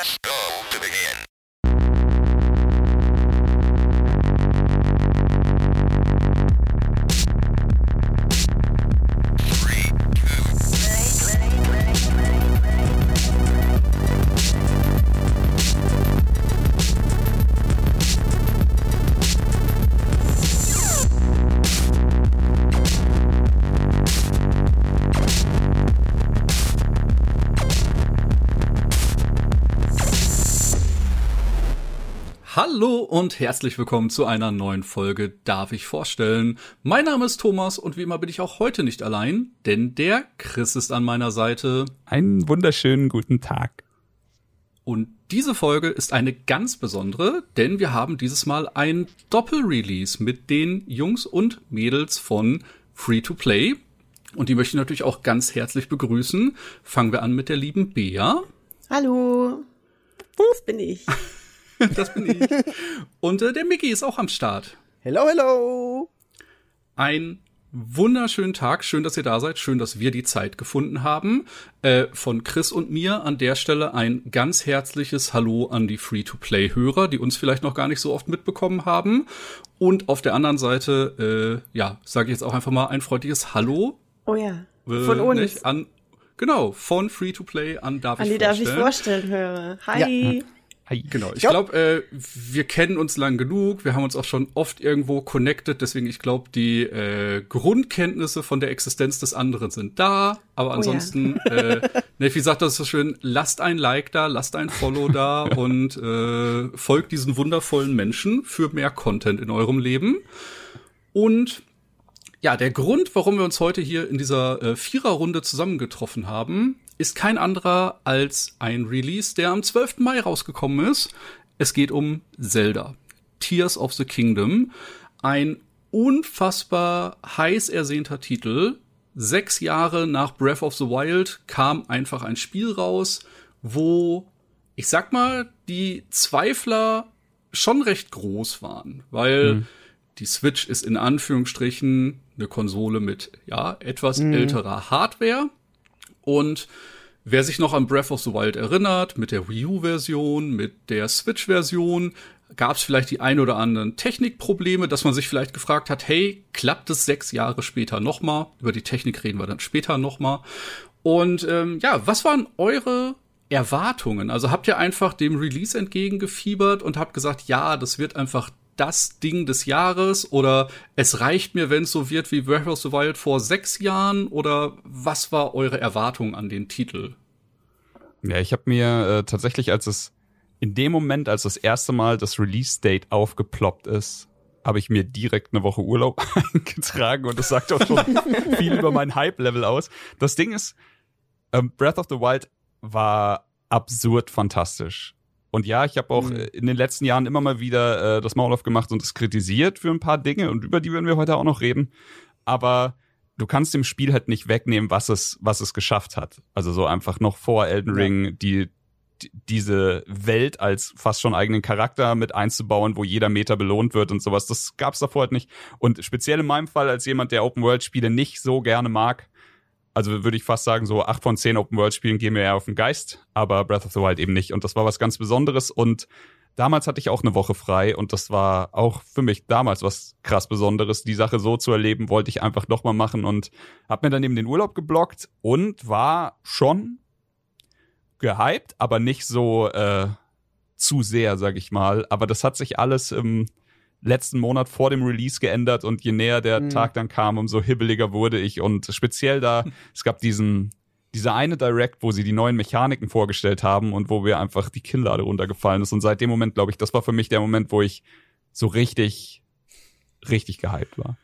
Press go to begin. Und herzlich willkommen zu einer neuen Folge Darf ich vorstellen. Mein Name ist Thomas und wie immer bin ich auch heute nicht allein, denn der Chris ist an meiner Seite. Einen wunderschönen guten Tag. Und diese Folge ist eine ganz besondere, denn wir haben dieses Mal ein Doppelrelease mit den Jungs und Mädels von Free to Play. Und die möchte ich natürlich auch ganz herzlich begrüßen. Fangen wir an mit der lieben Bea. Hallo. Das bin ich. Das bin ich. Und äh, der Mickey ist auch am Start. Hello, hello. Ein wunderschönen Tag. Schön, dass ihr da seid. Schön, dass wir die Zeit gefunden haben. Äh, von Chris und mir an der Stelle ein ganz herzliches Hallo an die Free-to-Play-Hörer, die uns vielleicht noch gar nicht so oft mitbekommen haben. Und auf der anderen Seite, äh, ja, sage ich jetzt auch einfach mal ein freundliches Hallo. Oh ja. Äh, Von uns. nicht? An, genau, von Free-to-Play an Darf An ich die darf ich vorstellen. vorstellen höre. Hi. Hi. Genau, ich glaub- glaube, äh, wir kennen uns lang genug, wir haben uns auch schon oft irgendwo connected, deswegen ich glaube, die äh, Grundkenntnisse von der Existenz des anderen sind da, aber ja. ansonsten, äh, Nefi sagt das so schön, lasst ein Like da, lasst ein Follow da und äh, folgt diesen wundervollen Menschen für mehr Content in eurem Leben. Und ja, der Grund, warum wir uns heute hier in dieser äh, Viererrunde zusammengetroffen haben, ist kein anderer als ein Release, der am 12. Mai rausgekommen ist. Es geht um Zelda. Tears of the Kingdom. Ein unfassbar heiß ersehnter Titel. Sechs Jahre nach Breath of the Wild kam einfach ein Spiel raus, wo, ich sag mal, die Zweifler schon recht groß waren, weil die Switch ist in Anführungsstrichen eine Konsole mit, ja, etwas älterer Hardware. Und wer sich noch an Breath of the Wild erinnert, mit der Wii U-Version, mit der Switch-Version, gab es vielleicht die ein oder anderen Technikprobleme, dass man sich vielleicht gefragt hat, hey, klappt es sechs Jahre später nochmal? Über die Technik reden wir dann später nochmal. Und ähm, ja, was waren eure Erwartungen? Also habt ihr einfach dem Release entgegengefiebert und habt gesagt, ja, das wird einfach das Ding des Jahres oder es reicht mir, wenn es so wird wie Breath of the Wild vor sechs Jahren oder was war eure Erwartung an den Titel? Ja, ich habe mir äh, tatsächlich, als es in dem Moment, als das erste Mal das Release-Date aufgeploppt ist, habe ich mir direkt eine Woche Urlaub eingetragen und das sagt auch schon viel über mein Hype-Level aus. Das Ding ist, ähm, Breath of the Wild war absurd fantastisch. Und ja, ich habe auch Mhm. äh, in den letzten Jahren immer mal wieder äh, das Maul aufgemacht und es kritisiert für ein paar Dinge und über die werden wir heute auch noch reden. Aber du kannst dem Spiel halt nicht wegnehmen, was es, was es geschafft hat. Also so einfach noch vor Elden Ja. Ring die, die diese Welt als fast schon eigenen Charakter mit einzubauen, wo jeder Meter belohnt wird und sowas. Das gab's davor halt nicht. Und speziell in meinem Fall als jemand, der Open World Spiele nicht so gerne mag, also würde ich fast sagen, so acht von zehn Open World Spielen gehen mir eher auf den Geist, aber Breath of the Wild eben nicht. Und das war was ganz Besonderes. Und damals hatte ich auch eine Woche frei und das war auch für mich damals was krass Besonderes. Die Sache so zu erleben, wollte ich einfach nochmal machen und habe mir dann eben den Urlaub geblockt und war schon gehypt, aber nicht so äh, zu sehr, sag ich mal. Aber das hat sich alles im letzten Monat vor dem Release geändert und je näher der Mhm. Tag dann kam, umso hibbeliger wurde ich. Und speziell da, es gab diesen, diese eine Direct, wo sie die neuen Mechaniken vorgestellt haben und wo wir einfach die Killlade runtergefallen ist. Und seit dem Moment, glaube ich, das war für mich der Moment, wo ich so richtig, richtig gehypt war.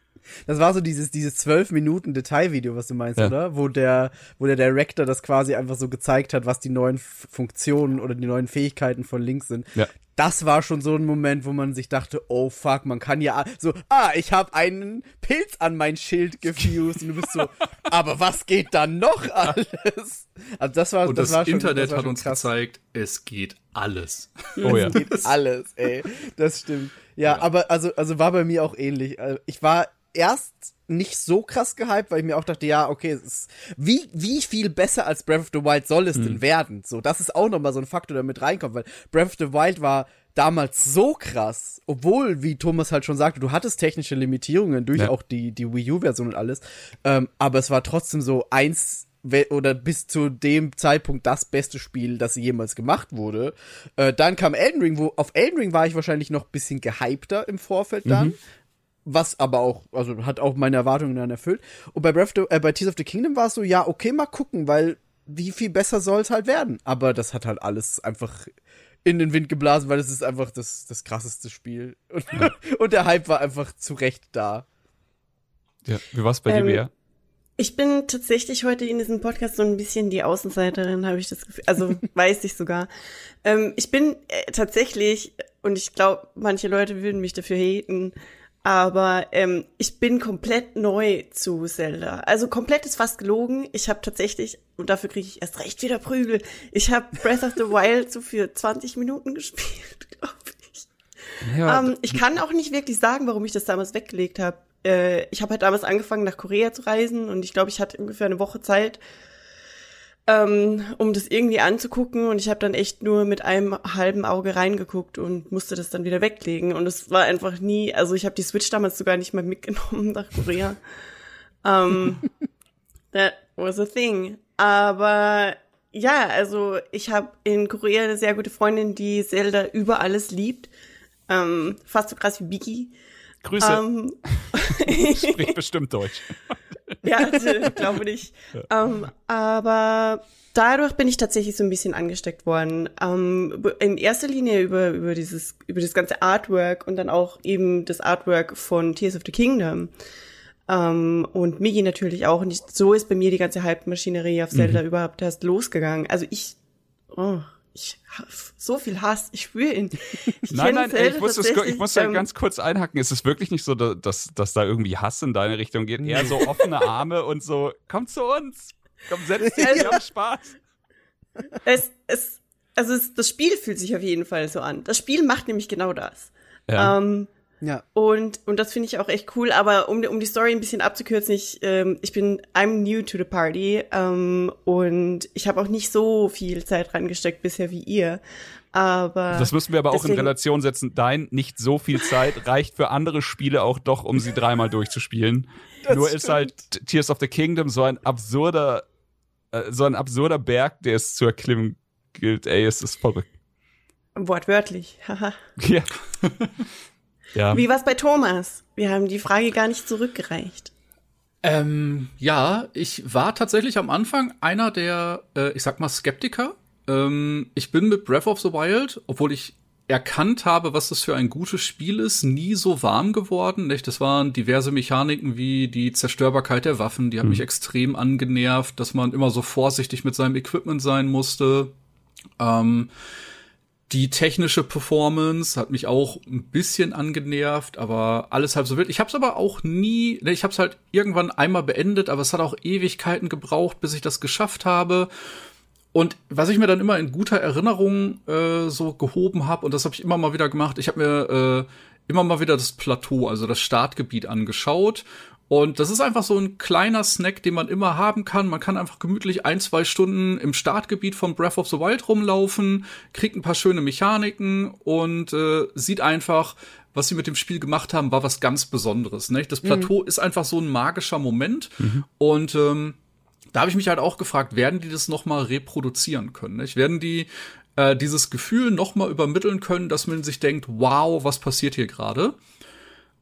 Das war so dieses, dieses 12 Minuten Detailvideo, was du meinst, Ja. oder? Wo der, wo der Director das quasi einfach so gezeigt hat, was die neuen Funktionen oder die neuen Fähigkeiten von Links sind. Ja. Das war schon so ein Moment, wo man sich dachte, oh fuck, man kann ja so, ah, ich habe einen Pilz an mein Schild gefused und du bist so, aber was geht dann noch alles? Also das war, Und das, das, war schon, Internet das war hat uns krass. gezeigt, es geht alles. Oh ja. geht alles, ey. Das stimmt. Ja, aber also, also war bei mir auch ähnlich. Äh, Ich war erst nicht so krass gehypt, weil ich mir auch dachte, ja, okay, ist, wie, wie viel besser als Breath of the Wild soll es denn werden? So, das ist auch nochmal so ein Faktor, der mit reinkommt, weil Breath of the Wild war damals so krass, obwohl, wie Thomas halt schon sagte, du hattest technische Limitierungen durch Ja. auch die, die Wii U-Version und alles, ähm, aber es war trotzdem so eins oder bis zu dem Zeitpunkt das beste Spiel, das jemals gemacht wurde. Äh, dann kam Elden Ring, wo auf Elden Ring war ich wahrscheinlich noch ein bisschen gehypter im Vorfeld dann. Was aber auch, also hat auch meine Erwartungen dann erfüllt. Und bei Breath of the, äh, bei Tears of the Kingdom war es so, ja, okay, mal gucken, weil wie viel besser soll es halt werden. Aber das hat halt alles einfach in den Wind geblasen, weil es ist einfach das, das krasseste Spiel. Und, und der Hype war einfach zu Recht da. Ja, wie war's bei Ähm, dir, Bea? Ich bin tatsächlich heute in diesem Podcast so ein bisschen die Außenseiterin, habe ich das Gefühl. Also weiß ich sogar. Ähm, ich bin äh, tatsächlich, und ich glaube, manche Leute würden mich dafür haten, aber ähm, ich bin komplett neu zu Zelda. Also komplett ist fast gelogen. Ich habe tatsächlich, und dafür kriege ich erst recht wieder Prügel, ich habe Breath of the Wild so für 20 Minuten gespielt, glaube ich. Ja, Ähm, ich kann auch nicht wirklich sagen, warum ich das damals weggelegt habe. Äh, ich habe halt damals angefangen, nach Korea zu reisen und ich glaube, ich hatte ungefähr eine Woche Zeit, ähm, um das irgendwie anzugucken und ich habe dann echt nur mit einem halben Auge reingeguckt und musste das dann wieder weglegen und es war einfach nie, also ich habe die Switch damals sogar nicht mal mitgenommen nach Korea. ähm, that was a thing. Aber ja, also ich habe in Korea eine sehr gute Freundin, die Zelda über alles liebt. Ähm, fast so krass wie Biggie. Grüße. Ähm, Spricht bestimmt Deutsch. ja, also, glaube nicht. Ähm, aber dadurch bin ich tatsächlich so ein bisschen angesteckt worden. Ähm, in erster Linie über, über dieses, über das ganze Artwork und dann auch eben das Artwork von Tears of the Kingdom. Ähm, und Migi natürlich auch. Und ich, so ist bei mir die ganze Hype-Maschinerie auf Zelda überhaupt erst losgegangen. Also ich, oh, ich, so viel Hass, ich spüre ihn. Ich Nein, nein, ey, ich muss, das, ich muss da ähm, ganz kurz einhaken. Es ist wirklich nicht so, da- dass, dass da irgendwie Hass in deine Richtung geht. Eher so offene Arme und so, komm zu uns. Komm, setz dich, wir haben Spaß. Es, es, also es, das Spiel fühlt sich auf jeden Fall so an. Das Spiel macht nämlich genau das. Ja. Ähm, Ja. und, und das finde ich auch echt cool. Aber um, um die Story ein bisschen abzukürzen, ich, ähm, ich bin, I'm new to the party. Ähm, und ich habe auch nicht so viel Zeit reingesteckt bisher wie ihr. Aber Das müssen wir aber auch in Relation setzen. Dein nicht so viel Zeit reicht für andere Spiele auch doch, um sie dreimal durchzuspielen. Nur ist halt Tears of the Kingdom so ein absurder, äh, so ein absurder Berg, der es zu erklimmen gilt. Ey, es ist verrückt. wortwörtlich. Haha. Ja. ja. Wie war's bei Thomas? Wir haben die Frage gar nicht zurückgereicht. Ähm, ja, ich war tatsächlich am Anfang einer der, äh, ich sag mal, Skeptiker. Ähm, ich bin mit Breath of the Wild, obwohl ich erkannt habe, was das für ein gutes Spiel ist, nie so warm geworden. Nicht? Das waren diverse Mechaniken wie die Zerstörbarkeit der Waffen, die hat mich extrem angenervt, dass man immer so vorsichtig mit seinem Equipment sein musste. Ähm, die technische Performance hat mich auch ein bisschen angenervt, aber alles halb so wild. Ich habe es aber auch nie, ne, ich habe es halt irgendwann einmal beendet, aber es hat auch Ewigkeiten gebraucht, bis ich das geschafft habe. Und was ich mir dann immer in guter Erinnerung äh, so gehoben habe, und das habe ich immer mal wieder gemacht, ich habe mir äh, immer mal wieder das Plateau, also das Startgebiet angeschaut. Und das ist einfach so ein kleiner Snack, den man immer haben kann. Man kann einfach gemütlich ein, zwei Stunden im Startgebiet von Breath of the Wild rumlaufen, kriegt ein paar schöne Mechaniken und äh, sieht einfach, was sie mit dem Spiel gemacht haben, war was ganz Besonderes. Ne? Das Plateau ist einfach so ein magischer Moment. Und ähm, da habe ich mich halt auch gefragt, werden die das noch mal reproduzieren können? Nicht? Werden die äh, dieses Gefühl noch mal übermitteln können, dass man sich denkt, wow, was passiert hier gerade?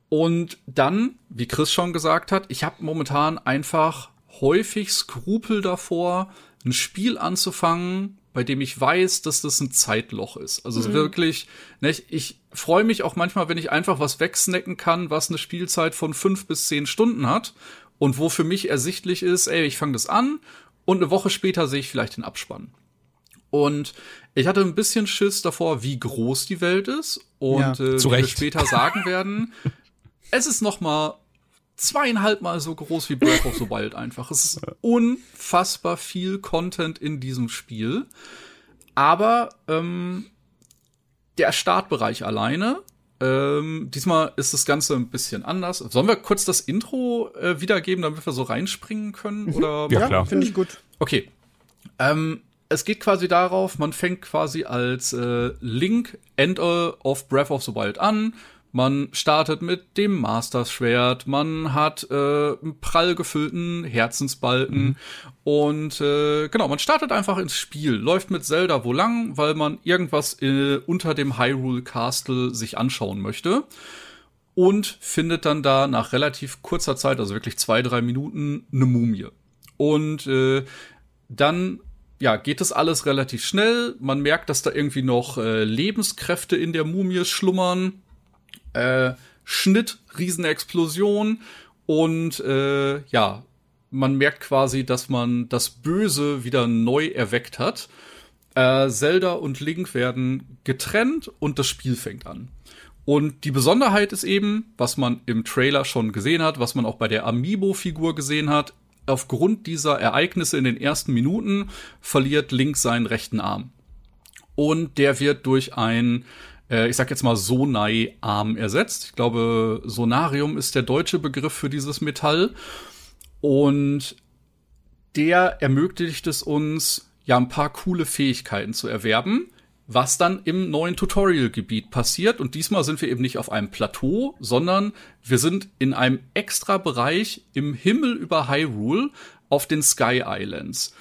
Und dann, wie Chris schon gesagt hat, ich habe momentan einfach häufig Skrupel davor, ein Spiel anzufangen, bei dem ich weiß, dass das ein Zeitloch ist. Also ist wirklich, ne, ich, ich freue mich auch manchmal, wenn ich einfach was wegsnacken kann, was eine Spielzeit von fünf bis zehn Stunden hat und wo für mich ersichtlich ist, ey, ich fange das an und eine Woche später sehe ich vielleicht den Abspann. Und ich hatte ein bisschen Schiss davor, wie groß die Welt ist und Ja, äh, zu wie wir Recht. später sagen werden, es ist noch mal zweieinhalb Mal so groß wie Breath of the Wild einfach. Es ist unfassbar viel Content in diesem Spiel. Aber ähm, der Startbereich alleine, Ähm, diesmal ist das Ganze ein bisschen anders. Sollen wir kurz das Intro äh, wiedergeben, damit wir so reinspringen können? Oder Ja, klar. Finde ich gut. Okay. Ähm, es geht quasi darauf, man fängt quasi als äh, Link End of Breath of the Wild an. Man startet mit dem Master-Schwert, man hat äh, einen prall gefüllten Herzensbalken und äh, genau, man startet einfach ins Spiel, läuft mit Zelda wo lang, weil man irgendwas äh, unter dem Hyrule Castle sich anschauen möchte und findet dann da nach relativ kurzer Zeit, also wirklich zwei, drei Minuten, eine Mumie. Und äh, dann ja, geht das alles relativ schnell. Man merkt, dass da irgendwie noch äh, Lebenskräfte in der Mumie schlummern. Äh, Schnitt, Riesenexplosion und äh, ja, man merkt quasi, dass man das Böse wieder neu erweckt hat. Äh, Zelda und Link werden getrennt und das Spiel fängt an. Und die Besonderheit ist eben, was man im Trailer schon gesehen hat, was man auch bei der Amiibo-Figur gesehen hat, aufgrund dieser Ereignisse in den ersten Minuten verliert Link seinen rechten Arm. Und der wird durch ein, äh, ich sag jetzt mal, Sonai-Arm ersetzt. Ich glaube, Sonarium ist der deutsche Begriff für dieses Metall. Und der ermöglicht es uns, ja, ein paar coole Fähigkeiten zu erwerben, was dann im neuen Tutorial-Gebiet passiert. Und diesmal sind wir eben nicht auf einem Plateau, sondern wir sind in einem extra Bereich im Himmel über Hyrule auf den Sky Islands.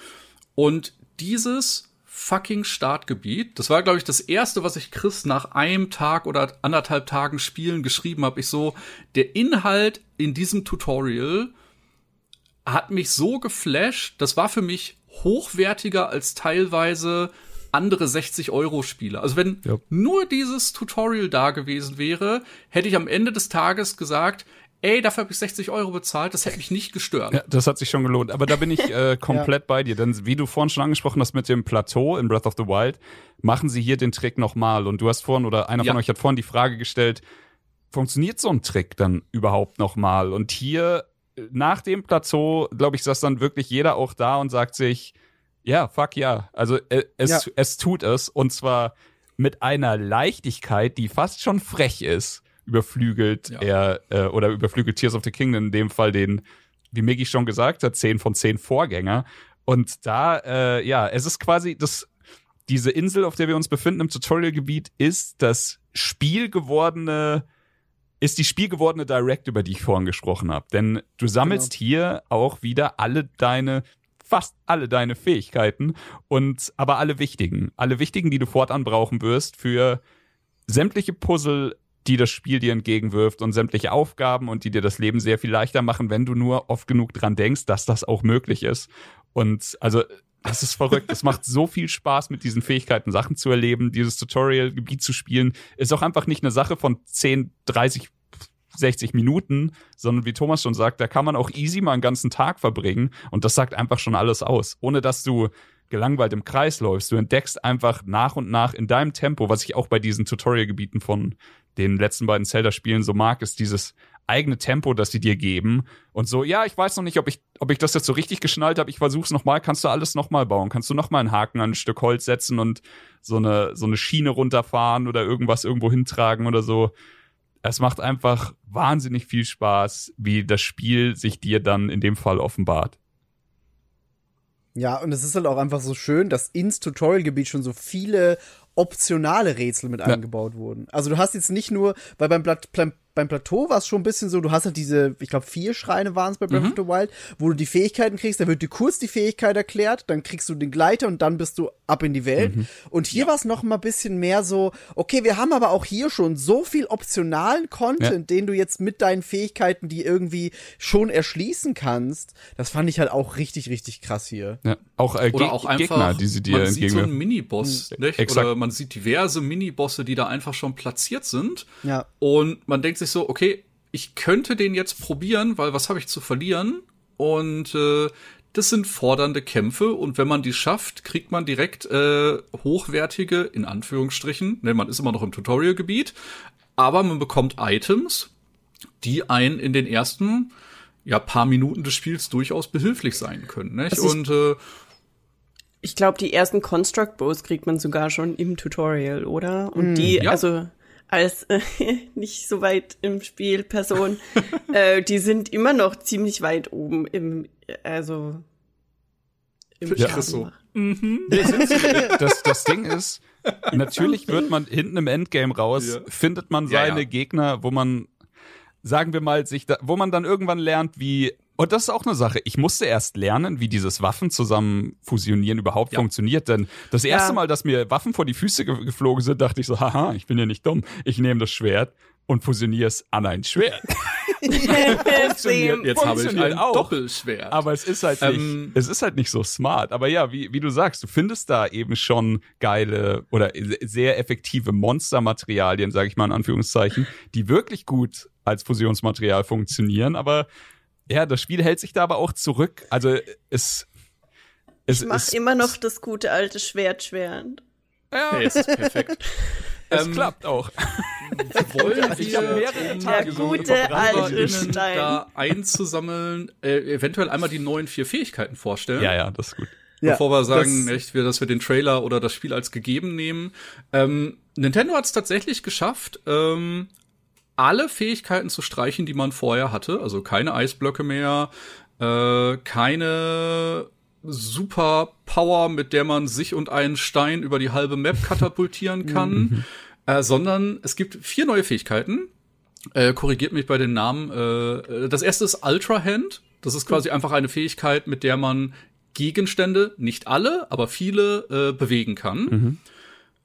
Und dieses fucking Startgebiet, das war, glaube ich, das erste, was ich Chris nach einem Tag oder anderthalb Tagen Spielen geschrieben habe. Ich so, der Inhalt in diesem Tutorial hat mich so geflasht, das war für mich hochwertiger als teilweise andere 60-Euro-Spiele. Also wenn Ja. nur dieses Tutorial da gewesen wäre, hätte ich am Ende des Tages gesagt, ey, dafür habe ich 60 Euro bezahlt, das hätte mich nicht gestört. Ja, das hat sich schon gelohnt. Aber da bin ich äh, komplett bei dir. Denn wie du vorhin schon angesprochen hast mit dem Plateau in Breath of the Wild, machen sie hier den Trick nochmal. Und du hast vorhin, oder einer Ja. von euch hat vorhin die Frage gestellt, funktioniert so ein Trick dann überhaupt nochmal? Und hier, äh, nach dem Plateau, glaube ich, saß dann wirklich jeder auch da und sagt sich, ja, fuck ja. Also äh, es, Ja. es tut es. Und zwar mit einer Leichtigkeit, die fast schon frech ist, überflügelt Ja. er, äh, oder überflügelt Tears of the Kingdom in dem Fall den, wie Miggy schon gesagt hat, 10 von 10 Vorgänger. Und da, äh, ja, es ist quasi das, diese Insel, auf der wir uns befinden im Tutorial-Gebiet, ist das spielgewordene, ist die spielgewordene Direct, über die ich vorhin gesprochen habe. Denn du sammelst hier auch wieder alle deine fast alle deine Fähigkeiten und aber alle wichtigen, alle wichtigen, die du fortan brauchen wirst für sämtliche Puzzle, die das Spiel dir entgegenwirft und sämtliche Aufgaben und die dir das Leben sehr viel leichter machen, wenn du nur oft genug dran denkst, dass das auch möglich ist. Und also das ist verrückt. Es macht so viel Spaß, mit diesen Fähigkeiten Sachen zu erleben. Dieses Tutorial-Gebiet zu spielen, ist auch einfach nicht eine Sache von 10, 30, 60 Minuten, sondern wie Thomas schon sagt, da kann man auch easy mal einen ganzen Tag verbringen und das sagt einfach schon alles aus, ohne dass du gelangweilt im Kreis läufst. Du entdeckst einfach nach und nach in deinem Tempo, was ich auch bei diesen Tutorial-Gebieten von den letzten beiden Zelda-Spielen so mag, ist dieses eigene Tempo, das sie dir geben. Und so, ja, ich weiß noch nicht, ob ich, ob ich das jetzt so richtig geschnallt habe. Ich versuch's nochmal. Kannst du alles nochmal bauen? Kannst du nochmal einen Haken an ein Stück Holz setzen und so eine, so eine Schiene runterfahren oder irgendwas irgendwo hintragen oder so? Es macht einfach wahnsinnig viel Spaß, wie das Spiel sich dir dann in dem Fall offenbart. Ja, und es ist halt auch einfach so schön, dass ins Tutorial-Gebiet schon so viele optionale Rätsel mit Ja. eingebaut wurden. Also du hast jetzt nicht nur, weil beim, Plat Pla beim Plateau war es schon ein bisschen so, du hast halt diese, ich glaube, vier Schreine waren es bei Breath Mhm. of the Wild, wo du die Fähigkeiten kriegst, da wird dir kurz die Fähigkeit erklärt, dann kriegst du den Gleiter und dann bist du ab in die Welt. Mhm. Und hier war es noch mal ein bisschen mehr so, okay, wir haben aber auch hier schon so viel optionalen Content, den du jetzt mit deinen Fähigkeiten, die irgendwie schon erschließen kannst. Das fand ich halt auch richtig, richtig krass hier. Ja. Auch, äh, Oder auch einfach, Gegner, die sie dir man sieht so einen. Miniboss, nicht? exakt. Oder man sieht diverse Minibosse, die da einfach schon platziert sind. Ja. Und man denkt sich so, okay, ich könnte den jetzt probieren, weil was habe ich zu verlieren? Und äh, das sind fordernde Kämpfe und wenn man die schafft, kriegt man direkt äh, hochwertige, in Anführungsstrichen, ne, man ist immer noch im Tutorial-Gebiet, aber man bekommt Items, die einen in den ersten ja, paar Minuten des Spiels durchaus behilflich sein können. Nicht? Also ich- und äh, Ich glaube, die ersten Construct Bows kriegt man sogar schon im Tutorial, oder? Und die, Ja. also als äh, nicht so weit im Spiel Person, äh, die sind immer noch ziemlich weit oben im, also im Ja, ist so. machen. das, das Ding ist, natürlich wird man hinten im Endgame raus, Ja. findet man Ja, seine ja. Gegner, wo man, sagen wir mal, sich da, wo man dann irgendwann lernt, wie, und das ist auch eine Sache, ich musste erst lernen, wie dieses Waffen zusammen fusionieren überhaupt Ja. funktioniert, denn das erste Ja. Mal, dass mir Waffen vor die Füße ge geflogen sind, dachte ich so, haha, ich bin ja nicht dumm, ich nehme das Schwert und fusioniere es an ein Schwert. Same. Jetzt habe ich Funktioniert ein auch. Doppelschwert. Aber es ist halt nicht, Ähm, es ist halt nicht so smart. Aber ja, wie, wie du sagst, du findest da eben schon geile oder sehr effektive Monstermaterialien, sage ich mal in Anführungszeichen, die wirklich gut als Fusionsmaterial funktionieren. Aber ja, das Spiel hält sich da aber auch zurück. Also es, es Ich mach immer noch das gute alte Schwert schwerend. ja, nee, es ist perfekt. es ähm, klappt auch. Wollen Ich hab wir, mehrere Tage Der so gute alte Stein. da einzusammeln, äh, eventuell einmal die neuen vier Fähigkeiten vorstellen. Ja, ja, das ist gut. Ja, bevor wir sagen, das- echt, wir, dass wir den Trailer oder das Spiel als gegeben nehmen. Ähm, Nintendo hat es tatsächlich geschafft, ähm, alle Fähigkeiten zu streichen, die man vorher hatte. Also keine Eisblöcke mehr, äh, keine Super Power, mit der man sich und einen Stein über die halbe Map katapultieren kann, äh, sondern es gibt vier neue Fähigkeiten. Äh, korrigiert mich bei den Namen. Äh, das erste ist Ultra Hand. Das ist quasi einfach eine Fähigkeit, mit der man Gegenstände, nicht alle, aber viele, äh, bewegen kann.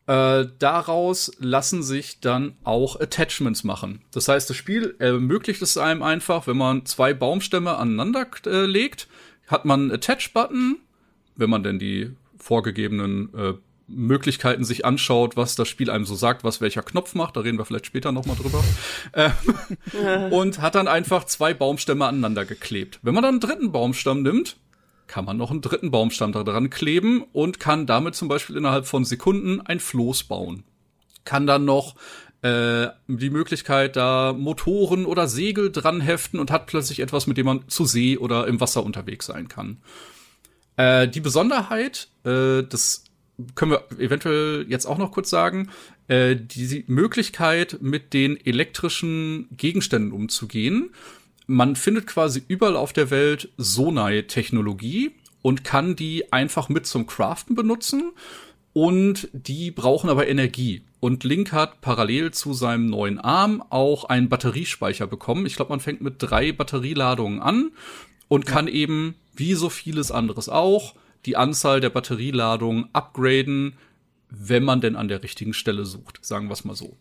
Äh, daraus lassen sich dann auch Attachments machen. Das heißt, das Spiel ermöglicht es einem einfach, wenn man zwei Baumstämme aneinander äh, legt, hat man einen Attach-Button, wenn man denn die vorgegebenen äh, Möglichkeiten sich anschaut, was das Spiel einem so sagt, was welcher Knopf macht. Da reden wir vielleicht später noch mal drüber. ähm, und hat dann einfach zwei Baumstämme aneinander geklebt. Wenn man dann einen dritten Baumstamm nimmt, kann man noch einen dritten Baumstamm daran kleben und kann damit zum Beispiel innerhalb von Sekunden ein Floß bauen. Kann dann noch äh, die Möglichkeit, da Motoren oder Segel dran heften und hat plötzlich etwas, mit dem man zu See oder im Wasser unterwegs sein kann. Äh, die Besonderheit, äh, das können wir eventuell jetzt auch noch kurz sagen, äh, die Möglichkeit, mit den elektrischen Gegenständen umzugehen. Man findet quasi überall auf der Welt Sonai-Technologie und kann die einfach mit zum Craften benutzen. Und die brauchen aber Energie. Und Link hat parallel zu seinem neuen Arm auch einen Batteriespeicher bekommen. Ich glaube, man fängt mit drei Batterieladungen an und kann eben, wie so vieles anderes auch, die Anzahl der Batterieladungen upgraden, wenn man denn an der richtigen Stelle sucht. Sagen wir es mal so.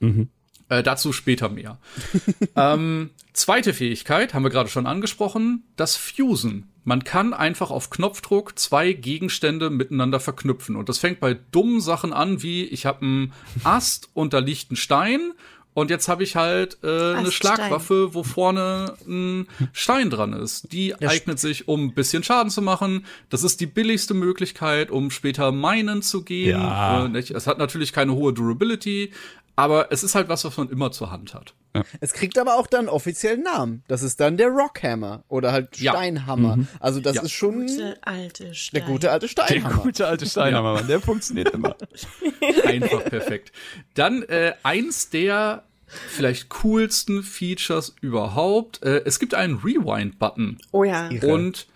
Äh, dazu später mehr. ähm, zweite Fähigkeit, haben wir gerade schon angesprochen, das Fusen. Man kann einfach auf Knopfdruck zwei Gegenstände miteinander verknüpfen. Und das fängt bei dummen Sachen an, wie ich habe einen Ast und da liegt ein Stein. Und jetzt habe ich halt äh, eine. Schlagwaffe, wo vorne ein Stein dran ist. Die eignet sich, um ein bisschen Schaden zu machen. Das ist die billigste Möglichkeit, um später minen zu gehen. Ja. Äh? Es hat natürlich keine hohe Durability, aber es ist halt was, was man immer zur Hand hat. Es kriegt aber auch dann offiziellen Namen. Das ist dann der Rockhammer oder halt Ja. Steinhammer. Also das Ja. ist schon Gute alte Stein. der gute alte Der Steinhammer. gute alte Steinhammer, Mann, der funktioniert immer. Einfach perfekt. Dann äh, eins der vielleicht coolsten Features überhaupt. Äh, es gibt einen Rewind-Button. Oh ja. Und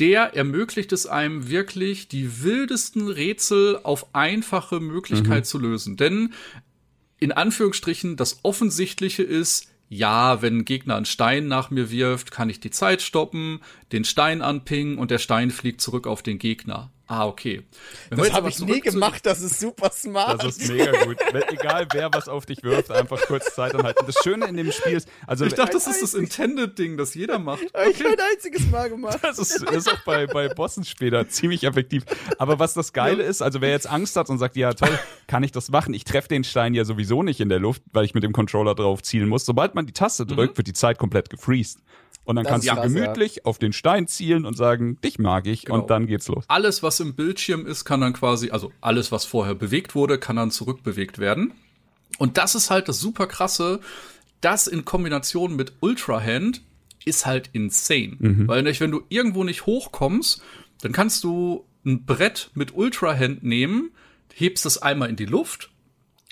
der ermöglicht es einem wirklich, die wildesten Rätsel auf einfache Möglichkeit zu lösen. Denn in Anführungsstrichen, das Offensichtliche ist, ja, wenn ein Gegner einen Stein nach mir wirft, kann ich die Zeit stoppen, den Stein anpingen und der Stein fliegt zurück auf den Gegner. Ah, okay. Wenn Das habe ich nie gemacht, das ist super smart. Das ist mega gut. Wenn- Egal wer was auf dich wirft, einfach kurz Zeit anhalten. Das Schöne in dem Spiel ist, also Ich dachte, das ist das Intended-Ding, das jeder macht. Hab ich ein einziges Mal gemacht. Das ist, das ist auch bei, bei Bossen später ziemlich effektiv. Aber was das Geile ist, also wer jetzt Angst hat und sagt, ja toll, kann ich das machen? Ich treffe den Stein ja sowieso nicht in der Luft, weil ich mit dem Controller drauf zielen muss. Sobald man die Taste drückt, wird die Zeit komplett gefreezed. Und dann Das kannst du krass, ja. gemütlich auf den Stein zielen und sagen, dich mag ich. Genau. Und dann geht's los. Alles, was im Bildschirm ist, kann dann quasi, also alles, was vorher bewegt wurde, kann dann zurückbewegt werden. Und das ist halt das super krasse, das in Kombination mit Ultra Hand ist halt insane. Weil nicht, wenn du irgendwo nicht hochkommst, dann kannst du ein Brett mit Ultra Hand nehmen, hebst es einmal in die Luft,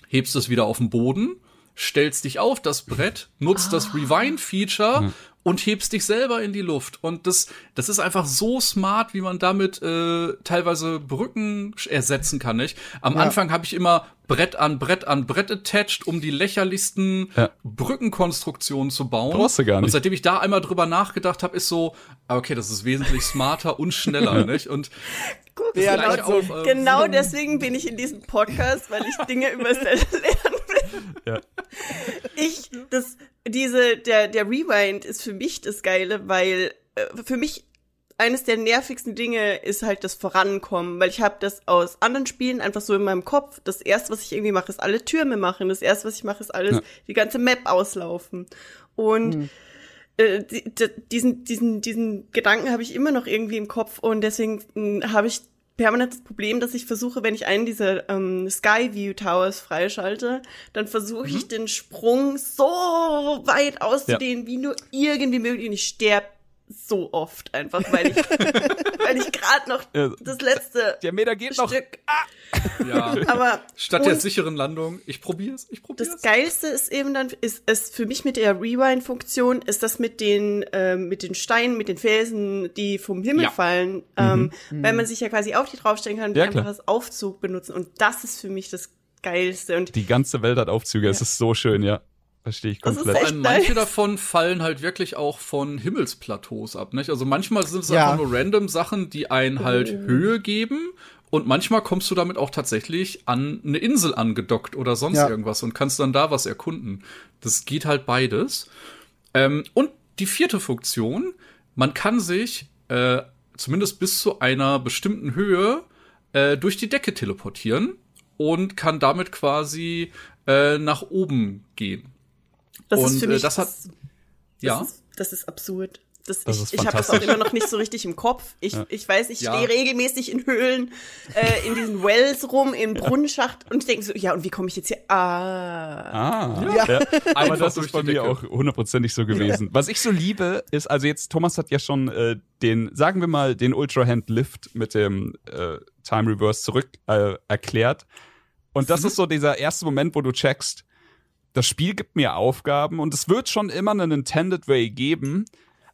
hebst es wieder auf den Boden, stellst dich auf das Brett, nutzt das Rewind-Feature und hebst dich selber in die Luft. Und das, das ist einfach so smart, wie man damit äh, teilweise Brücken ersetzen kann. Nicht? Am Anfang habe ich immer Brett an Brett an Brett attached, um die lächerlichsten Ja. Brückenkonstruktionen zu bauen. Brauchst du gar Und nicht. seitdem ich da einmal drüber nachgedacht habe, ist so, ah, okay, das ist wesentlich smarter und schneller, nicht? Und Guck, Ja, genau, auf, äh, genau deswegen bin ich in diesem Podcast, weil ich Dinge über Zelda lernen will. Ja. Ich, das, diese, der, der Rewind ist für mich das Geile, weil äh, für mich eines der nervigsten Dinge ist halt das Vorankommen, weil ich habe das aus anderen Spielen einfach so in meinem Kopf. Das erste, was ich irgendwie mache, ist alle Türme machen. Das erste, was ich mache, ist alles Ja. die ganze Map auslaufen. Und äh, die, die, diesen, diesen, diesen Gedanken habe ich immer noch irgendwie im Kopf und deswegen mh, habe ich permanent das Problem, dass ich versuche, wenn ich einen dieser ähm, Skyview Towers freischalte, dann versuche ich den Sprung so weit auszudehnen, wie nur irgendwie möglich. Und ich sterbe so oft einfach, weil ich, weil ich gerade noch Ja. das letzte Der Meter geht noch. Stück, ja, aber statt der sicheren Landung, ich probier's, ich probier's. Das Geilste ist eben dann, ist es für mich mit der Rewind-Funktion, ist das mit den, ähm, mit den Steinen, mit den Felsen, die vom Himmel Ja. fallen, ähm, weil man sich ja quasi auf die draufstellen kann und die Ja, einfach klar. als Aufzug benutzen. Und das ist für mich das Geilste. Und Die ganze Welt hat Aufzüge. Es ist so schön, ja. Verstehe ich Das ist komplett. Vor echt allem manche nice. davon fallen halt wirklich auch von Himmelsplateaus ab, nicht? Also manchmal sind es Ja. einfach nur random Sachen, die einen halt Höhe geben. Und manchmal kommst du damit auch tatsächlich an eine Insel angedockt oder sonst Ja. irgendwas und kannst dann da was erkunden. Das geht halt beides. Ähm, und die vierte Funktion, man kann sich äh, zumindest bis zu einer bestimmten Höhe äh, durch die Decke teleportieren und kann damit quasi äh, nach oben gehen. Das und, ist für äh, mich, das hat- das, Ja. das, ist, das ist absurd. Das, Das ich ich habe das auch immer noch nicht so richtig im Kopf. Ich, ich weiß, ich Ja. stehe regelmäßig in Höhlen, äh, in diesen Wells rum, im Brunnenschacht und ich denke so, ja, und wie komme ich jetzt hier? Ah. Ah, Ja. ja. Aber das ist bei mir auch hundertprozentig so gewesen. Was ich so liebe, ist, also jetzt, Thomas hat ja schon äh, den, sagen wir mal, den Ultra Hand Lift mit dem äh, Time Reverse zurück äh, erklärt. Und das ist so dieser erste Moment, wo du checkst, das Spiel gibt mir Aufgaben und es wird schon immer einen Intended Way geben,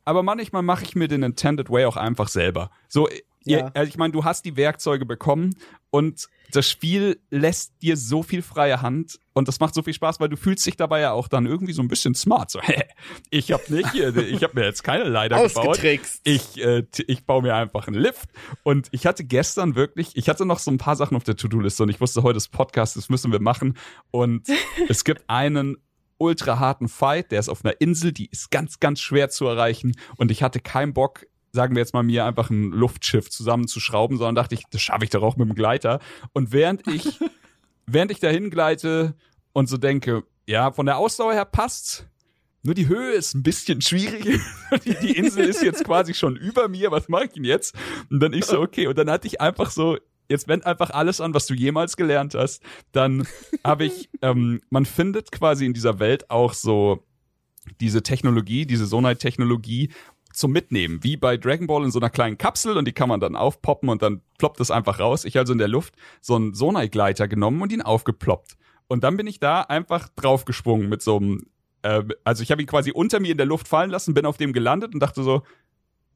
aber manchmal mache ich mir den Intended Way auch einfach selber. So, Ja. ihr, also ich meine, du hast die Werkzeuge bekommen und das Spiel lässt dir so viel freie Hand und das macht so viel Spaß, weil du fühlst dich dabei ja auch dann irgendwie so ein bisschen smart. So, ich habe nicht hier, ich habe mir jetzt keine Leiter gebaut. Ich, äh, ich baue mir einfach einen Lift. Und ich hatte gestern wirklich, ich hatte noch so ein paar Sachen auf der To-Do-Liste und ich wusste, heute ist Podcast, das müssen wir machen. Und es gibt einen ultra harten Fight, der ist auf einer Insel, die ist ganz, ganz schwer zu erreichen. Und ich hatte keinen Bock, sagen wir jetzt mal, mir einfach ein Luftschiff zusammenzuschrauben, sondern dachte ich, das schaffe ich doch auch mit dem Gleiter. Und während ich, während ich dahin gleite und so denke, ja, von der Ausdauer her passt's. Nur die Höhe ist ein bisschen schwierig. Die, die Insel ist jetzt quasi schon über mir. Was mache ich denn jetzt? Und dann ich so, okay. Und dann hatte ich einfach so, jetzt wend einfach alles an, was du jemals gelernt hast. Dann habe ich, ähm, man findet quasi in dieser Welt auch so diese Technologie, diese Sonite-Technologie zum Mitnehmen, wie bei Dragon Ball in so einer kleinen Kapsel und die kann man dann aufpoppen und dann ploppt es einfach raus. Ich also in der Luft so einen Sonite-Gleiter genommen und ihn aufgeploppt. Und dann bin ich da einfach draufgesprungen mit so einem, äh, also ich habe ihn quasi unter mir in der Luft fallen lassen, bin auf dem gelandet und dachte so,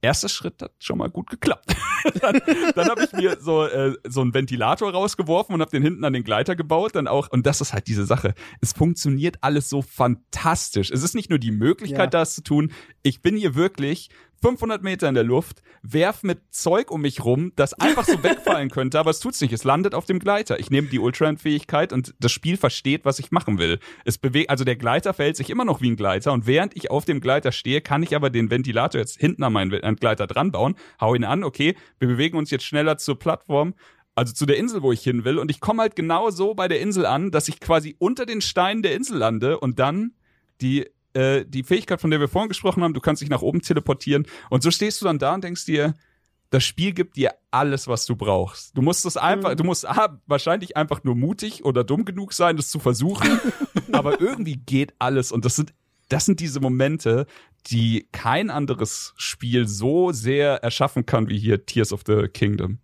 erster Schritt hat schon mal gut geklappt. dann dann habe ich mir so, äh, so einen Ventilator rausgeworfen und habe den hinten an den Gleiter gebaut. Dann auch, und das ist halt diese Sache. Es funktioniert alles so fantastisch. Es ist nicht nur die Möglichkeit, Ja. das zu tun. Ich bin hier wirklich 500 Meter in der Luft, werf mit Zeug um mich rum, das einfach so wegfallen könnte, aber es tut's nicht. Es landet auf dem Gleiter. Ich nehme die Ultra-Fähigkeit und das Spiel versteht, was ich machen will. Es bewegt, also der Gleiter verhält sich immer noch wie ein Gleiter und während ich auf dem Gleiter stehe, kann ich aber den Ventilator jetzt hinten an meinen den Gleiter dran bauen, hau ihn an, okay, wir bewegen uns jetzt schneller zur Plattform, also zu der Insel, wo ich hin will und ich komme halt genau so bei der Insel an, dass ich quasi unter den Steinen der Insel lande und dann die äh, die Fähigkeit, von der wir vorhin gesprochen haben, du kannst dich nach oben teleportieren und so stehst du dann da und denkst dir, das Spiel gibt dir alles, was du brauchst. Du musst es einfach, du musst ah, wahrscheinlich einfach nur mutig oder dumm genug sein, das zu versuchen, aber irgendwie geht alles und das sind das sind diese Momente, die kein anderes Spiel so sehr erschaffen kann wie hier Tears of the Kingdom.